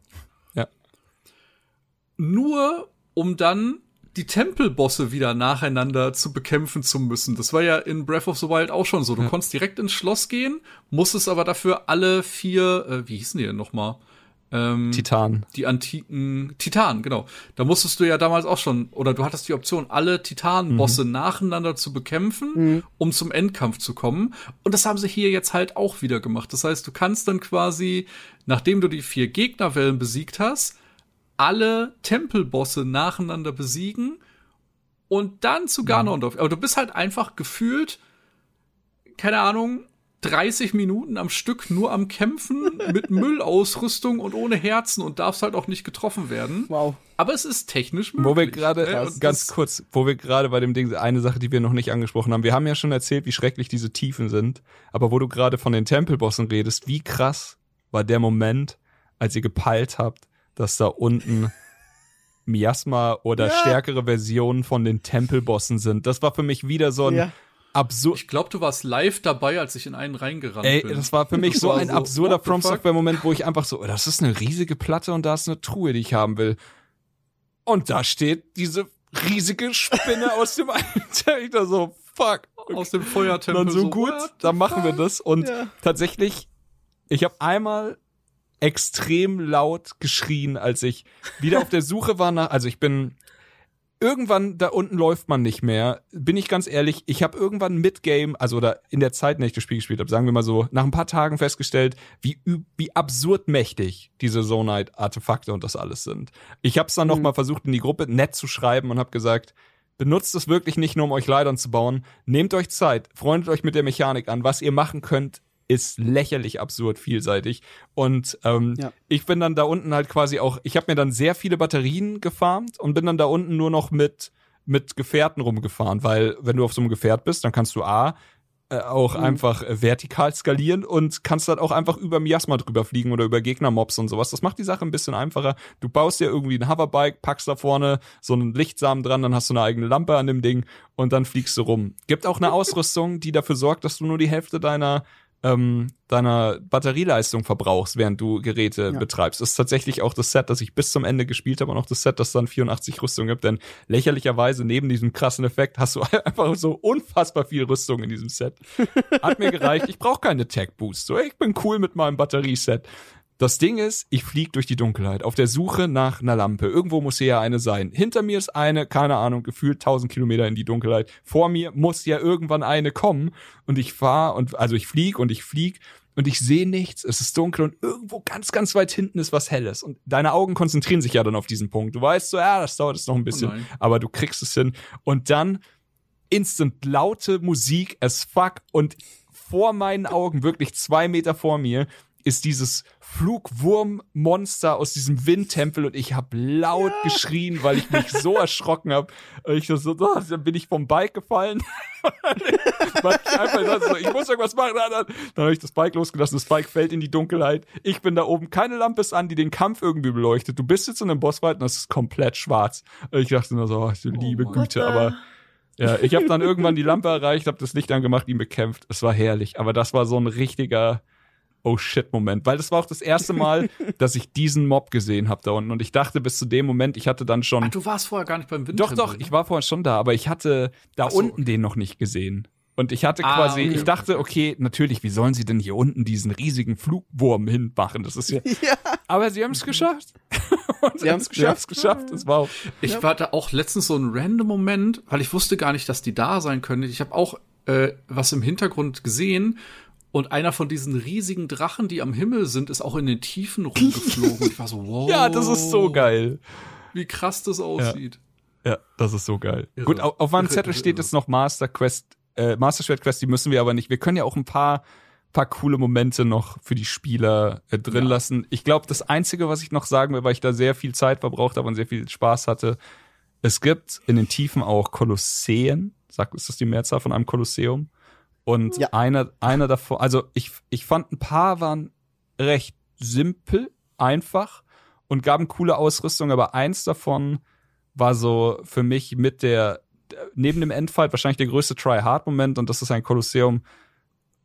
nur um dann die Tempelbosse wieder nacheinander zu bekämpfen zu müssen. Das war ja in Breath of the Wild auch schon so. Du konntest direkt ins Schloss gehen, musstest aber dafür alle vier, äh, wie hießen die denn nochmal? Ähm, Titan. die antiken Titanen, genau. Da musstest du ja damals auch schon, oder du hattest die Option, alle Titanenbosse nacheinander zu bekämpfen, um zum Endkampf zu kommen. Und das haben sie hier jetzt halt auch wieder gemacht. Das heißt, du kannst dann quasi, nachdem du die vier Gegnerwellen besiegt hast, alle Tempelbosse nacheinander besiegen und dann zu Ganondorf. Aber du bist halt einfach gefühlt, keine Ahnung, 30 Minuten am Stück nur am Kämpfen mit Müllausrüstung und ohne Herzen und darfst halt auch nicht getroffen werden. Wow. Aber es ist technisch möglich. Wo wir gerade? Und ganz kurz, wo wir gerade bei dem Ding, eine Sache, die wir noch nicht angesprochen haben. Wir haben ja schon erzählt, wie schrecklich diese Tiefen sind. Aber wo du gerade von den Tempelbossen redest, wie krass war der Moment, als ihr gepeilt habt, dass da unten Miasma oder Ja. stärkere Versionen von den Tempelbossen sind. Das war für mich wieder so ein Ja. absurd. Ich glaube, du warst live dabei, als ich in einen reingerannt Ey, bin. das war für mich so ein so, absurder From? Software Moment, wo ich einfach so, oh, das ist eine riesige Platte und da ist eine Truhe, die ich haben will. Und da steht diese riesige Spinne aus dem Alter. Ich da so, fuck. aus dem Feuertempel. Dann so gut, what dann machen wir das. Und Ja. tatsächlich, ich habe einmal extrem laut geschrien, als ich wieder auf der Suche war nach, also ich bin irgendwann da unten läuft man nicht mehr. Bin ich ganz ehrlich, ich habe irgendwann mit Game, also oder in der Zeit, in der ich das Spiel gespielt habe, sagen wir mal so, nach ein paar Tagen festgestellt, wie wie absurd mächtig diese Zonite Artefakte und das alles sind. Ich habe es dann noch mal versucht in die Gruppe nett zu schreiben und habe gesagt, benutzt es wirklich nicht nur um euch Leitern zu bauen, nehmt euch Zeit, freundet euch mit der Mechanik an, was ihr machen könnt, ist lächerlich absurd vielseitig. Und ähm, Ja. ich bin dann da unten halt quasi auch, ich habe mir dann sehr viele Batterien gefarmt und bin dann da unten nur noch mit, mit Gefährten rumgefahren, weil wenn du auf so einem Gefährt bist, dann kannst du A, äh, auch einfach äh, vertikal skalieren und kannst dann auch einfach über Miasma drüber fliegen oder über Gegnermobs und sowas. Das macht die Sache ein bisschen einfacher. Du baust dir irgendwie ein Hoverbike, packst da vorne so einen Lichtsamen dran, dann hast du eine eigene Lampe an dem Ding und dann fliegst du rum. Gibt auch eine Ausrüstung, die dafür sorgt, dass du nur die Hälfte deiner ähm, deiner Batterieleistung verbrauchst, während du Geräte Ja. betreibst. Das ist tatsächlich auch das Set, das ich bis zum Ende gespielt habe und auch das Set, das dann 84 Rüstung gibt, denn lächerlicherweise neben diesem krassen Effekt hast du einfach so unfassbar viel Rüstung in diesem Set. Hat mir gereicht. Ich brauche keine Tech Boost. So, ich bin cool mit meinem Batterieset. Das Ding ist, ich flieg durch die Dunkelheit auf der Suche nach einer Lampe. Irgendwo muss hier ja eine sein. Hinter mir ist eine, keine Ahnung, gefühlt 1000 Kilometer in die Dunkelheit. Vor mir muss ja irgendwann eine kommen. Und ich fahr und, also ich flieg und ich flieg und ich sehe nichts. Es ist dunkel und irgendwo ganz, ganz weit hinten ist was Helles. Und deine Augen konzentrieren sich ja dann auf diesen Punkt. Du weißt so, ja, das dauert jetzt noch ein bisschen. nein. aber du kriegst es hin. Und dann instant laute Musik as fuck und vor meinen Augen, wirklich zwei Meter vor mir, ist dieses Flugwurmmonster aus diesem Windtempel und ich habe laut geschrien, weil ich mich so erschrocken habe. Ich so, oh, dann bin ich vom Bike gefallen. Weil ich einfach dachte so, ich muss irgendwas machen. Dann, dann, habe ich das Bike losgelassen, das Bike fällt in die Dunkelheit. Ich bin da oben, keine Lampe ist an, die den Kampf irgendwie beleuchtet. Du bist jetzt in einem Bossfight und das ist komplett schwarz. Ich dachte nur so, oh, liebe mein Güte, Gott. aber ja, ich habe dann irgendwann die Lampe erreicht, habe das Licht angemacht, ihn bekämpft. Es war herrlich, aber das war so ein richtiger Oh shit Moment, weil das war auch das erste Mal, dass ich diesen Mob gesehen habe da unten und ich dachte bis zu dem Moment, ich hatte dann schon Ach, du warst vorher gar nicht beim Doch Windtempel. doch, ich war vorhin schon da, aber ich hatte da so, unten okay. den noch nicht gesehen. Und ich hatte Ah, quasi, okay, ich dachte, okay, natürlich, wie sollen sie denn hier unten diesen riesigen Flugwurm hinmachen? Das ist ja. Ja. Aber sie haben es geschafft. Sie haben es geschafft. geschafft. Es war auch. Ich hatte auch letztens so einen random Moment, weil ich wusste gar nicht, dass die da sein können. Ich habe auch äh, was im Hintergrund gesehen und einer von diesen riesigen Drachen, die am Himmel sind, ist auch in den Tiefen rumgeflogen. Ich war so, wow. Ja, das ist so geil. Wie krass das aussieht. Ja, das ist so geil. Irre. Gut, auf, auf meinem Zettel irre, steht irre. jetzt noch Master Quest, äh, Master Schwert Quest, die müssen wir aber nicht. Wir können ja auch ein paar, paar coole Momente noch für die Spieler äh, drin Ja. lassen. Ich glaube, das Einzige, was ich noch sagen will, weil ich da sehr viel Zeit verbraucht habe und sehr viel Spaß hatte, es gibt in den Tiefen auch Kolosseen. Sagt, ist das die Mehrzahl von einem Kolosseum? Und Ja. einer, einer davon, also ich, ich fand ein paar waren recht simpel, einfach und gaben coole Ausrüstung, aber eins davon war so für mich mit der, neben dem Endfight wahrscheinlich der größte Try-Hard-Moment und das ist ein Kolosseum.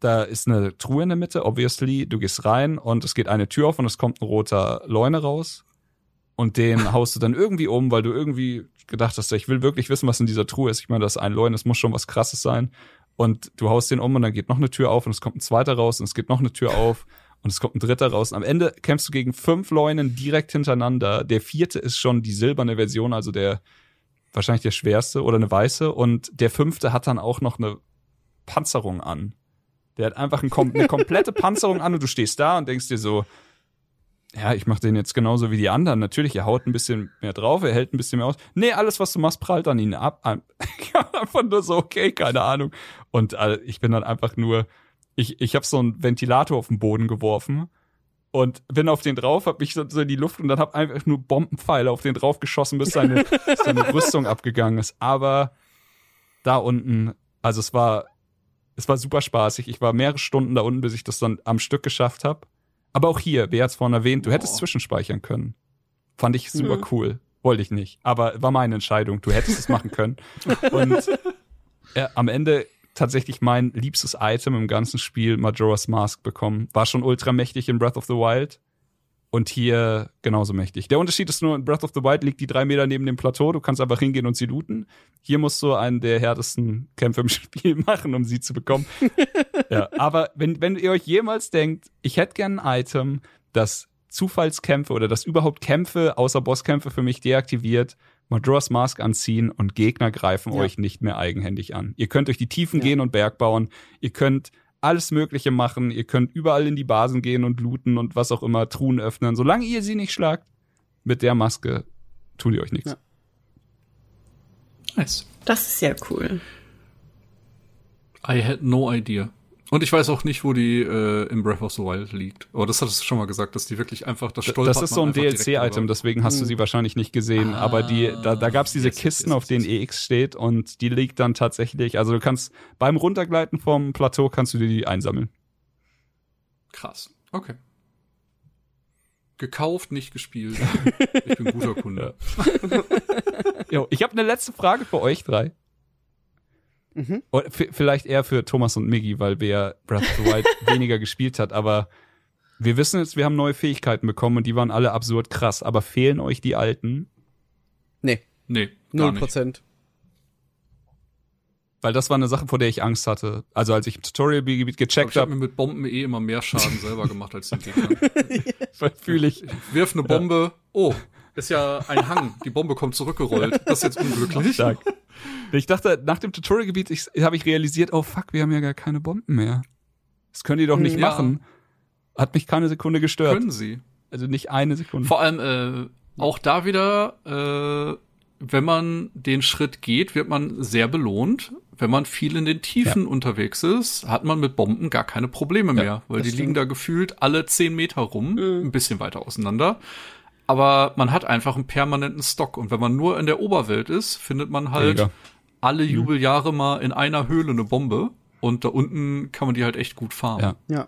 Da ist eine Truhe in der Mitte, obviously. Du gehst rein und es geht eine Tür auf und es kommt ein roter Leune raus. Und den haust du dann irgendwie um, weil du irgendwie gedacht hast, ich will wirklich wissen, was in dieser Truhe ist. Ich meine, das ist ein Leune, es muss schon was krasses sein. Und du haust den um und dann geht noch eine Tür auf und es kommt ein zweiter raus und es geht noch eine Tür auf und es kommt ein dritter raus. Und am Ende kämpfst du gegen fünf Leunen direkt hintereinander. Der vierte ist schon die silberne Version, also der wahrscheinlich der schwerste oder eine weiße. Und der fünfte hat dann auch noch eine Panzerung an. Der hat einfach ein, eine komplette Panzerung an und du stehst da und denkst dir so, ja, ich mach den jetzt genauso wie die anderen. Natürlich, er haut ein bisschen mehr drauf, er hält ein bisschen mehr aus. Nee, alles, was du machst, prallt an ihn ab. einfach nur so, okay, keine Ahnung. Und äh, ich bin dann einfach nur, ich, ich habe so einen Ventilator auf den Boden geworfen und bin auf den drauf, hab mich so, so in die Luft und dann hab einfach nur Bombenpfeile auf den drauf geschossen, bis seine, bis seine Rüstung abgegangen ist. Aber da unten, also es war, es war super spaßig. Ich war mehrere Stunden da unten, bis ich das dann am Stück geschafft habe. Aber auch hier, wer hat's vorhin erwähnt, du hättest zwischenspeichern können. Fand ich super Mhm. cool. Wollte ich nicht. Aber war meine Entscheidung. Du hättest es machen können. Und ja, am Ende tatsächlich mein liebstes Item im ganzen Spiel, Majora's Mask, bekommen. War schon ultra mächtig in Breath of the Wild. Und hier genauso mächtig. Der Unterschied ist nur, in Breath of the Wild liegt die drei Meter neben dem Plateau. Du kannst einfach hingehen und sie looten. Hier musst du einen der härtesten Kämpfe im Spiel machen, um sie zu bekommen. ja, aber wenn, wenn ihr euch jemals denkt, ich hätte gern ein Item, das Zufallskämpfe oder das überhaupt Kämpfe außer Bosskämpfe für mich deaktiviert, Majora's Mask anziehen und Gegner greifen Ja. euch nicht mehr eigenhändig an. Ihr könnt durch die Tiefen Ja. gehen und Berg bauen. Ihr könnt alles Mögliche machen. Ihr könnt überall in die Basen gehen und looten und was auch immer, Truhen öffnen. Solange ihr sie nicht schlagt, mit der Maske tut ihr euch nichts. Ja. Nice. Das ist ja cool. I had no idea. Und ich weiß auch nicht, wo die äh, in Breath of the Wild liegt. Aber das hattest du schon mal gesagt, dass die wirklich einfach das stolpert Das ist so ein DLC-Item, deswegen hast du sie wahrscheinlich nicht gesehen. Ah, aber die, da, da gab es diese yes, Kisten, yes, auf denen. EX steht und die liegt dann tatsächlich, also du kannst beim Runtergleiten vom Plateau kannst du dir die einsammeln. Krass. Okay. Gekauft, nicht gespielt. ich bin guter Kunde. Jo, ich habe eine letzte Frage für euch drei. Mhm. Oder vielleicht eher für Thomas und Miggy, weil wer Breath of the Wild weniger gespielt hat, aber wir wissen jetzt, wir haben neue Fähigkeiten bekommen und die waren alle absurd krass, aber fehlen euch die alten? Nee, Nee, gar null nicht. Prozent. Weil das war eine Sache, vor der ich Angst hatte. Also als ich im Tutorial-Gebiet Ich, gecheckt ich habe habe, mir mit Bomben eh immer mehr Schaden selber gemacht als den Gegnern. fühle ich, Wirf eine Bombe. Oh, ist ja ein Hang. Die Bombe kommt zurückgerollt. Das ist jetzt unglücklich. Stark. Ich dachte, nach dem Tutorial-Gebiet ich- habe ich realisiert, oh fuck, wir haben ja gar keine Bomben mehr. Das können die doch nicht Ja. machen. Hat mich keine Sekunde gestört. Können sie. Also nicht eine Sekunde. Vor allem äh, auch da wieder, äh, wenn man den Schritt geht, wird man sehr belohnt. Wenn man viel in den Tiefen unterwegs ist, hat man mit Bomben gar keine Probleme mehr, weil die stimmt. liegen da gefühlt alle zehn Meter rum, Mhm. ein bisschen weiter auseinander. Aber man hat einfach einen permanenten Stock. Und wenn man nur in der Oberwelt ist, findet man halt Weniger. alle Jubeljahre mal in einer Höhle eine Bombe. Und da unten kann man die halt echt gut farmen. Ja. Ja.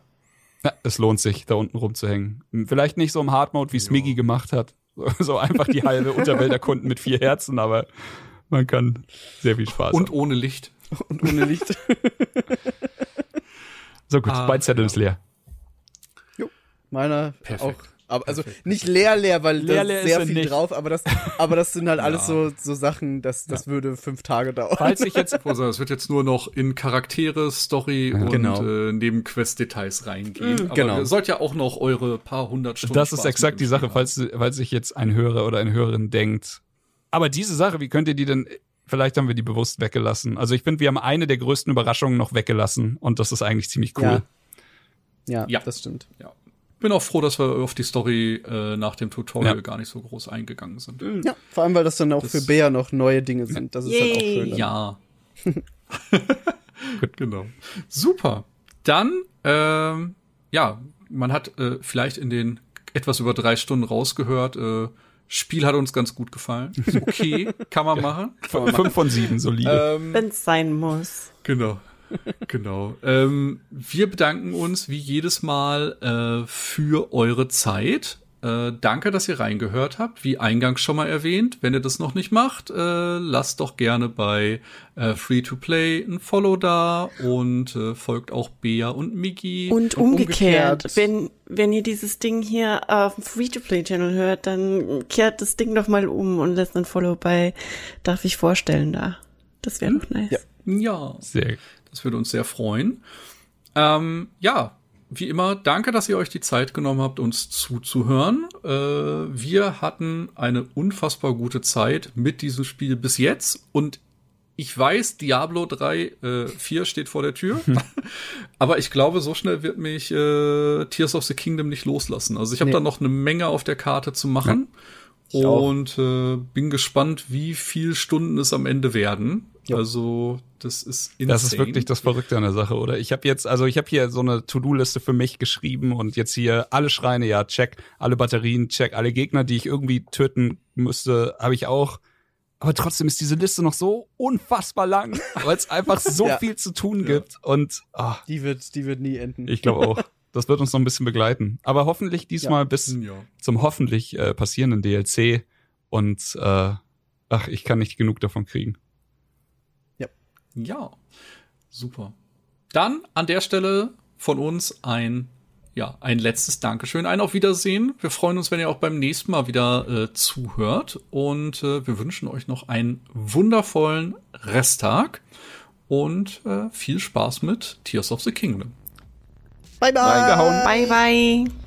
Ja, es lohnt sich, da unten rumzuhängen. Vielleicht nicht so im Hardmode, wie Smiggy gemacht hat. So einfach die halbe Unterwelt erkunden mit vier Herzen, aber man kann sehr viel Spaß Und haben. ohne Licht. Und ohne Licht. So gut, Ah, mein Zettel ja. ist leer. Meiner Perfekt. auch Aber also nicht leer, leer, weil Leer, da leer ist ist sehr viel nicht. drauf, aber das, aber das sind halt alles so, so Sachen, das, das würde fünf Tage dauern. Falls ich jetzt Also, es wird jetzt nur noch in Charaktere, Story und Genau. äh, Nebenquest-Details reingehen. Aber genau. ihr sollt ja auch noch eure paar hundert Stunden Das ist Spaß exakt mit die Sache, falls, falls sich jetzt ein Hörer oder eine Hörerin denkt. Aber diese Sache, wie könnt ihr die denn, vielleicht haben wir die bewusst weggelassen. Also ich finde, wir haben eine der größten Überraschungen noch weggelassen und das ist eigentlich ziemlich cool. Ja. Ja, Ja. das stimmt. Ja. Bin auch froh, dass wir auf die Story äh, nach dem Tutorial Ja. gar nicht so groß eingegangen sind. Ja, vor allem, weil das dann auch Das- für Bea noch neue Dinge sind. Das ist halt auch Yay. schön. dann. Ja. Gut, genau. Super. Dann, ähm, ja, man hat äh, vielleicht in den etwas über drei Stunden rausgehört, äh, Spiel hat uns ganz gut gefallen. Ist okay, kann man machen. Fünf von sieben, solide. Ähm, Wenn es sein muss. Genau. Genau. Ähm, wir bedanken uns wie jedes Mal äh, für eure Zeit. Äh, danke, dass ihr reingehört habt. Wie eingangs schon mal erwähnt, wenn ihr das noch nicht macht, äh, lasst doch gerne bei äh, Free to Play ein Follow da und äh, folgt auch Bea und Miki. Und Und umgekehrt, umgekehrt. wenn, wenn ihr dieses Ding hier auf dem Free-to-Play-Channel hört, dann kehrt das Ding doch mal um und lässt ein Follow bei Darf ich vorstellen da. Das wäre doch nice. Ja. ja, Sehr. Das würde uns sehr freuen. Ähm, ja, wie immer, danke, dass ihr euch die Zeit genommen habt, uns zuzuhören. Äh, wir hatten eine unfassbar gute Zeit mit diesem Spiel bis jetzt und ich weiß, Diablo 3, äh, 4 steht vor der Tür, aber ich glaube, so schnell wird mich äh, Tears of the Kingdom nicht loslassen. Also ich habe Nee. da noch eine Menge auf der Karte zu machen auch. und äh, bin gespannt, wie viel Stunden es am Ende werden. Ja. Also das ist insane. Das ist wirklich das Verrückte an der Sache, oder? Ich habe jetzt, also ich habe hier so eine To-Do-Liste für mich geschrieben und jetzt hier alle Schreine, ja, check, alle Batterien, check, alle Gegner, die ich irgendwie töten müsste, habe ich auch. Aber trotzdem ist diese Liste noch so unfassbar lang, weil es einfach so Ja. viel zu tun gibt. Und ah, Die wird, die wird nie enden. ich glaube auch, das wird uns noch ein bisschen begleiten. Aber hoffentlich diesmal bis Ja. zum hoffentlich äh, passierenden DLC. Und äh, ach, ich kann nicht genug davon kriegen. Ja, super. Dann an der Stelle von uns ein, ja, ein letztes Dankeschön, ein Auf Wiedersehen. Wir freuen uns, wenn ihr auch beim nächsten Mal wieder äh, zuhört und äh, wir wünschen euch noch einen wundervollen Resttag und äh, viel Spaß mit Tears of the Kingdom. Bye, bye. Reingehauen. Bye, bye.